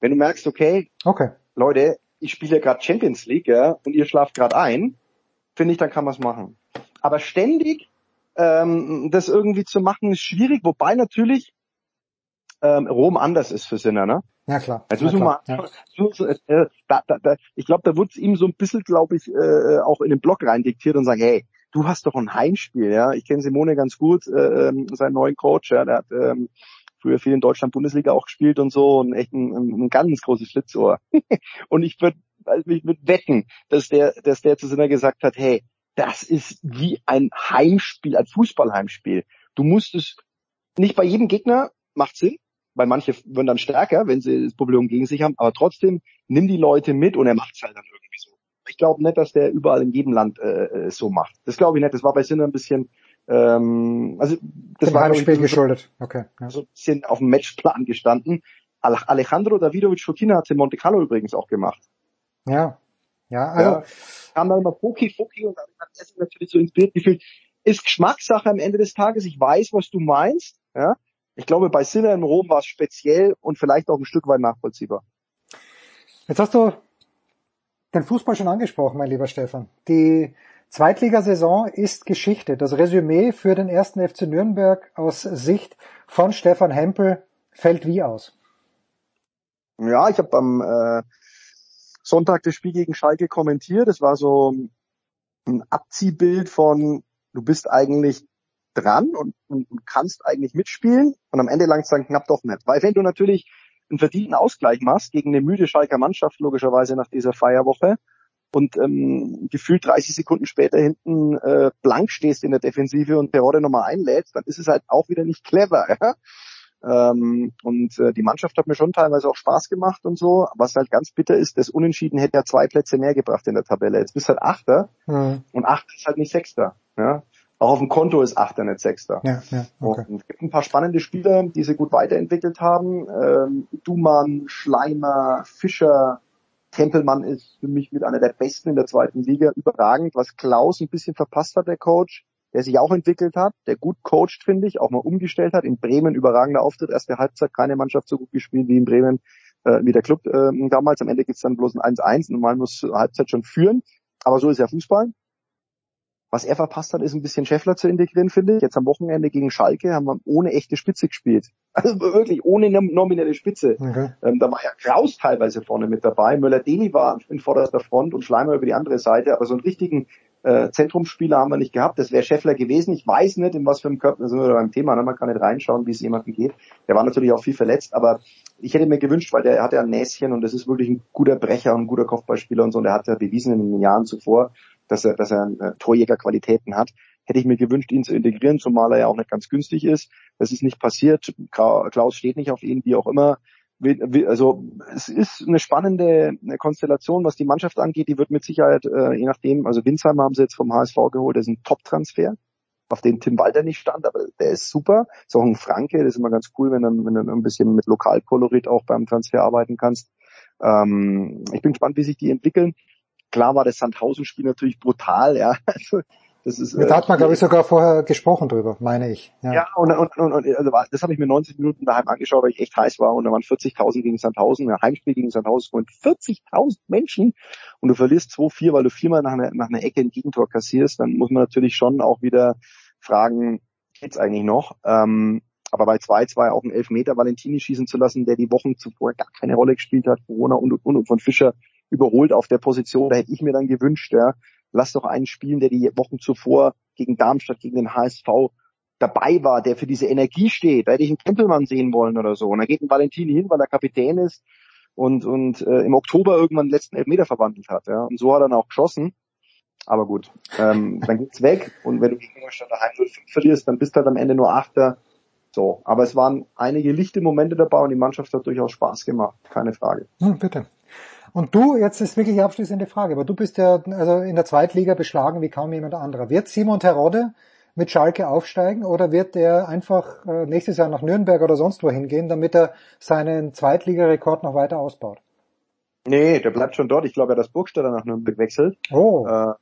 Wenn du merkst, okay, okay. Leute, ich spiele ja gerade Champions League ja, und ihr schlaft gerade ein, finde ich, dann kann man es machen. Aber ständig ähm, das irgendwie zu machen, ist schwierig, wobei natürlich ähm, Rom anders ist für Sinner, ne? Ja klar. Jetzt müssen wir mal, ja. äh, da, da, da, ich glaube, da wurde es ihm so ein bisschen, glaube ich, äh, auch in den Blog reindiktiert und sagen, hey, du hast doch ein Heimspiel, ja. Ich kenne Simone ganz gut, äh, ähm, seinen neuen Coach, ja, der hat ähm, früher viel in Deutschland Bundesliga auch gespielt und so und echt ein, ein ganz großes Schlitzohr. und ich würde also ich würd wetten, dass der, dass der zu Sinner gesagt hat, hey, das ist wie ein Heimspiel, ein Fußballheimspiel. Du musst es nicht bei jedem Gegner macht Sinn, weil manche würden dann stärker, wenn sie das Problem gegen sich haben, aber trotzdem nimm die Leute mit und er macht es halt dann irgendwie so. Ich glaube nicht, dass der überall in jedem Land äh, so macht. Das glaube ich nicht. Das war bei Sinner ein bisschen ähm, also das Dem war Heimspiel geschuldet. Okay. Ja. So ein bisschen auf dem Matchplan gestanden. Alejandro Davidovic Fokina hat in Monte Carlo übrigens auch gemacht. Ja. Ja, also ja, kam dann immer Foki, Foki und dann hat er sich natürlich so inspiriert gefühlt. Ist Geschmackssache am Ende des Tages. Ich weiß, was du meinst. Ja. Ich glaube, bei Sinner in Rom war es speziell und vielleicht auch ein Stück weit nachvollziehbar. Jetzt hast du den Fußball schon angesprochen, mein lieber Stefan. Die Zweitligasaison ist Geschichte. Das Resümee für den ersten FC Nürnberg aus Sicht von Stefan Hempel fällt wie aus? Ja, ich habe am äh, Sonntag das Spiel gegen Schalke kommentiert. Es war so ein Abziehbild von, du bist eigentlich dran und, und, und kannst eigentlich mitspielen und am Ende langt es dann knapp doch nicht. Weil wenn du natürlich einen verdienten Ausgleich machst gegen eine müde Schalker Mannschaft, logischerweise nach dieser Feierwoche, und ähm, gefühlt 30 Sekunden später hinten äh, blank stehst in der Defensive und Perode nochmal einlädst, dann ist es halt auch wieder nicht clever. Ja? Ähm, und äh, die Mannschaft hat mir schon teilweise auch Spaß gemacht und so. Was halt ganz bitter ist, das Unentschieden hätte ja zwei Plätze mehr gebracht in der Tabelle. Jetzt bist du halt Achter Mhm. und Achter ist halt nicht Sechster. Ja? Auch auf dem Konto ist Achter nicht Sechster. Ja, ja, okay. Und es gibt ein paar spannende Spieler, die sie gut weiterentwickelt haben. Ähm, Dumann, Schleimer, Fischer, Tempelmann ist für mich mit einer der besten in der zweiten Liga. Überragend, was Klaus ein bisschen verpasst hat, der Coach, der sich auch entwickelt hat, der gut coacht, finde ich, auch mal umgestellt hat. In Bremen überragender Auftritt, erste Halbzeit keine Mannschaft so gut gespielt wie in Bremen, äh, wie der Club äh, damals. Am Ende gibt's dann bloß ein 1-1. Normal muss Halbzeit schon führen. Aber so ist ja Fußball. Was er verpasst hat, ist ein bisschen Scheffler zu integrieren, finde ich. Jetzt am Wochenende gegen Schalke haben wir ohne echte Spitze gespielt. Also wirklich ohne nom- nominelle Spitze. Okay. Ähm, da war ja Kraus teilweise vorne mit dabei. Müller-Deli war in vorderster Front und Schleimer über die andere Seite. Aber so einen richtigen äh, Zentrumsspieler haben wir nicht gehabt. Das wäre Scheffler gewesen. Ich weiß nicht, in was für einem Körper, da sind wir beim Thema, ne? man kann nicht reinschauen, wie es jemandem geht. Der war natürlich auch viel verletzt, aber ich hätte mir gewünscht, weil der hat ja ein Näschen und das ist wirklich ein guter Brecher und ein guter Kopfballspieler und so. Und der hat ja bewiesen in den Jahren zuvor, dass er, dass er äh, Torjägerqualitäten hat. Hätte ich mir gewünscht, ihn zu integrieren, zumal er ja auch nicht ganz günstig ist. Das ist nicht passiert. Klaus steht nicht auf ihn, wie auch immer. Also es ist eine spannende Konstellation, was die Mannschaft angeht. Die wird mit Sicherheit, äh, je nachdem, also Winsheimer haben sie jetzt vom HSV geholt, das ist ein Top-Transfer, auf den Tim Walter nicht stand, aber der ist super. Ist auch ein Franke, das ist immer ganz cool, wenn du, wenn du ein bisschen mit Lokalkolorit auch beim Transfer arbeiten kannst. Ähm, ich bin gespannt, wie sich die entwickeln. Klar war das Sandhausen-Spiel natürlich brutal, ja. Also Das ist, Da hat man, glaube ich, sogar vorher gesprochen drüber, meine ich. Ja, ja und, und, und, und also das habe ich mir 90 Minuten daheim angeschaut, weil ich echt heiß war und da waren 40.000 gegen Sandhausen, ein Heimspiel gegen Sandhausen und 40.000 Menschen und du verlierst 2-4, weil du viermal nach einer, nach einer Ecke ein Gegentor kassierst, dann muss man natürlich schon auch wieder fragen, geht's eigentlich noch? Ähm, aber bei 2-2 auch einen Elfmeter Valentini schießen zu lassen, der die Wochen zuvor gar keine Rolle gespielt hat, Corona und, und, und von Fischer überholt auf der Position, da hätte ich mir dann gewünscht, ja, lass doch einen spielen, der die Wochen zuvor gegen Darmstadt, gegen den HSV dabei war, der für diese Energie steht. Da hätte ich einen Tempelmann sehen wollen oder so. Und da geht ein Valentini hin, weil er Kapitän ist und, und äh, im Oktober irgendwann den letzten Elfmeter verwandelt hat. Ja. Und so hat er dann auch geschossen. Aber gut, ähm, dann geht's weg und wenn du gegen Ingolstadt daheim 0 verlierst, dann bist du halt am Ende nur Achter. So, aber es waren einige lichte Momente dabei und die Mannschaft hat durchaus Spaß gemacht, keine Frage. Hm, bitte. Und du, jetzt ist wirklich die abschließende Frage, aber du bist ja also in der Zweitliga beschlagen wie kaum jemand anderer. Wird Simon Terodde mit Schalke aufsteigen oder wird er einfach äh, nächstes Jahr nach Nürnberg oder sonst wo hingehen, damit er seinen Zweitligarekord noch weiter ausbaut? Nee, der bleibt schon dort. Ich glaube, er hat das Burgstaller nach Nürnberg wechselt. Oh. Äh,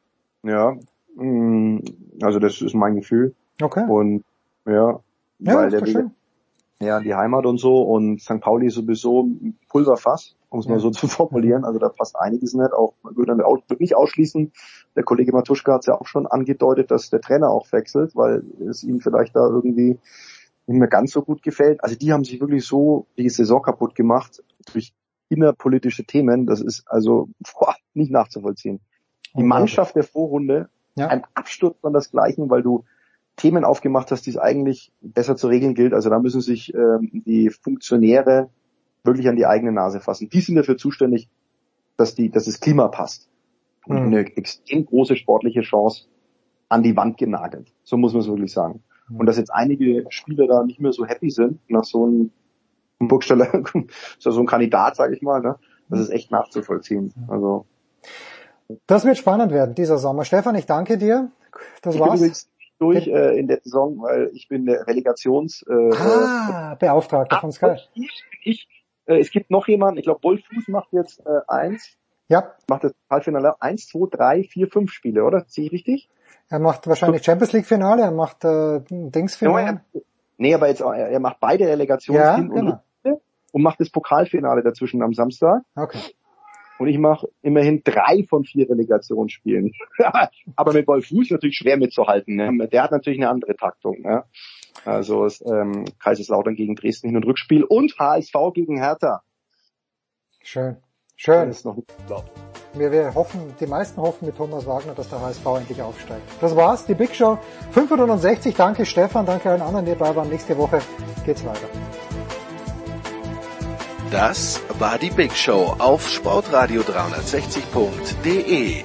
ja, mh, also das ist mein Gefühl. Okay. Und ja, Ja, weil der schön. ja die Heimat und so und St. Pauli sowieso Pulverfass, um es mal so zu formulieren. Also da passt einiges nicht. Auch würde man auch nicht ausschließen. Der Kollege Matuschka hat es ja auch schon angedeutet, dass der Trainer auch wechselt, weil es ihm vielleicht da irgendwie nicht mehr ganz so gut gefällt. Also die haben sich wirklich so die Saison kaputt gemacht durch innerpolitische Themen. Das ist also boah, nicht nachzuvollziehen. Die Mannschaft der Vorrunde, Ja. ein Absturz von das Gleichen, weil du Themen aufgemacht hast, die es eigentlich besser zu regeln gilt. Also da müssen sich ähm, die Funktionäre wirklich an die eigene Nase fassen. Die sind dafür zuständig, dass die, dass das Klima passt. Und Mhm. eine extrem große sportliche Chance an die Wand genagelt. So muss man es wirklich sagen. Und dass jetzt einige Spieler da nicht mehr so happy sind nach so einem ja so ein Kandidat, sage ich mal, ne? Das ist echt nachzuvollziehen. Also Das wird spannend werden, dieser Sommer. Stefan, ich danke dir. Das ich bin war's. übrigens durch äh, in der Saison, weil ich bin der Relegations äh, Ah, Beauftragter von Sky. ich, ich äh, es gibt noch jemanden, ich glaube Wolf Fuß macht jetzt äh, eins, Ja, macht das Halbfinale eins, zwei, drei, vier, fünf Spiele, oder? Sehe ich richtig? er macht wahrscheinlich Champions League Finale, er macht äh, Dingsfinale. Nee, aber jetzt er, er macht beide Relegations Ja, hin und genau. Rückrunde und macht das Pokalfinale dazwischen am Samstag. Okay. Und ich mache immerhin drei von vier Relegationsspielen. aber mit Wolf Fuß natürlich schwer mitzuhalten. Ne? Der hat natürlich eine andere Taktung. Ne? Also ähm, Kaiserslautern gegen Dresden Hin- und Rückspiel und HSV gegen Hertha. Schön. Schön. Das ist noch nicht. Wir, wir hoffen, die meisten hoffen mit Thomas Wagner, dass der HSV endlich aufsteigt. Das war's, die Big Show 560. Danke Stefan, danke allen anderen, die dabei waren. Nächste Woche geht's weiter. Das war die Big Show auf sportradio360.de.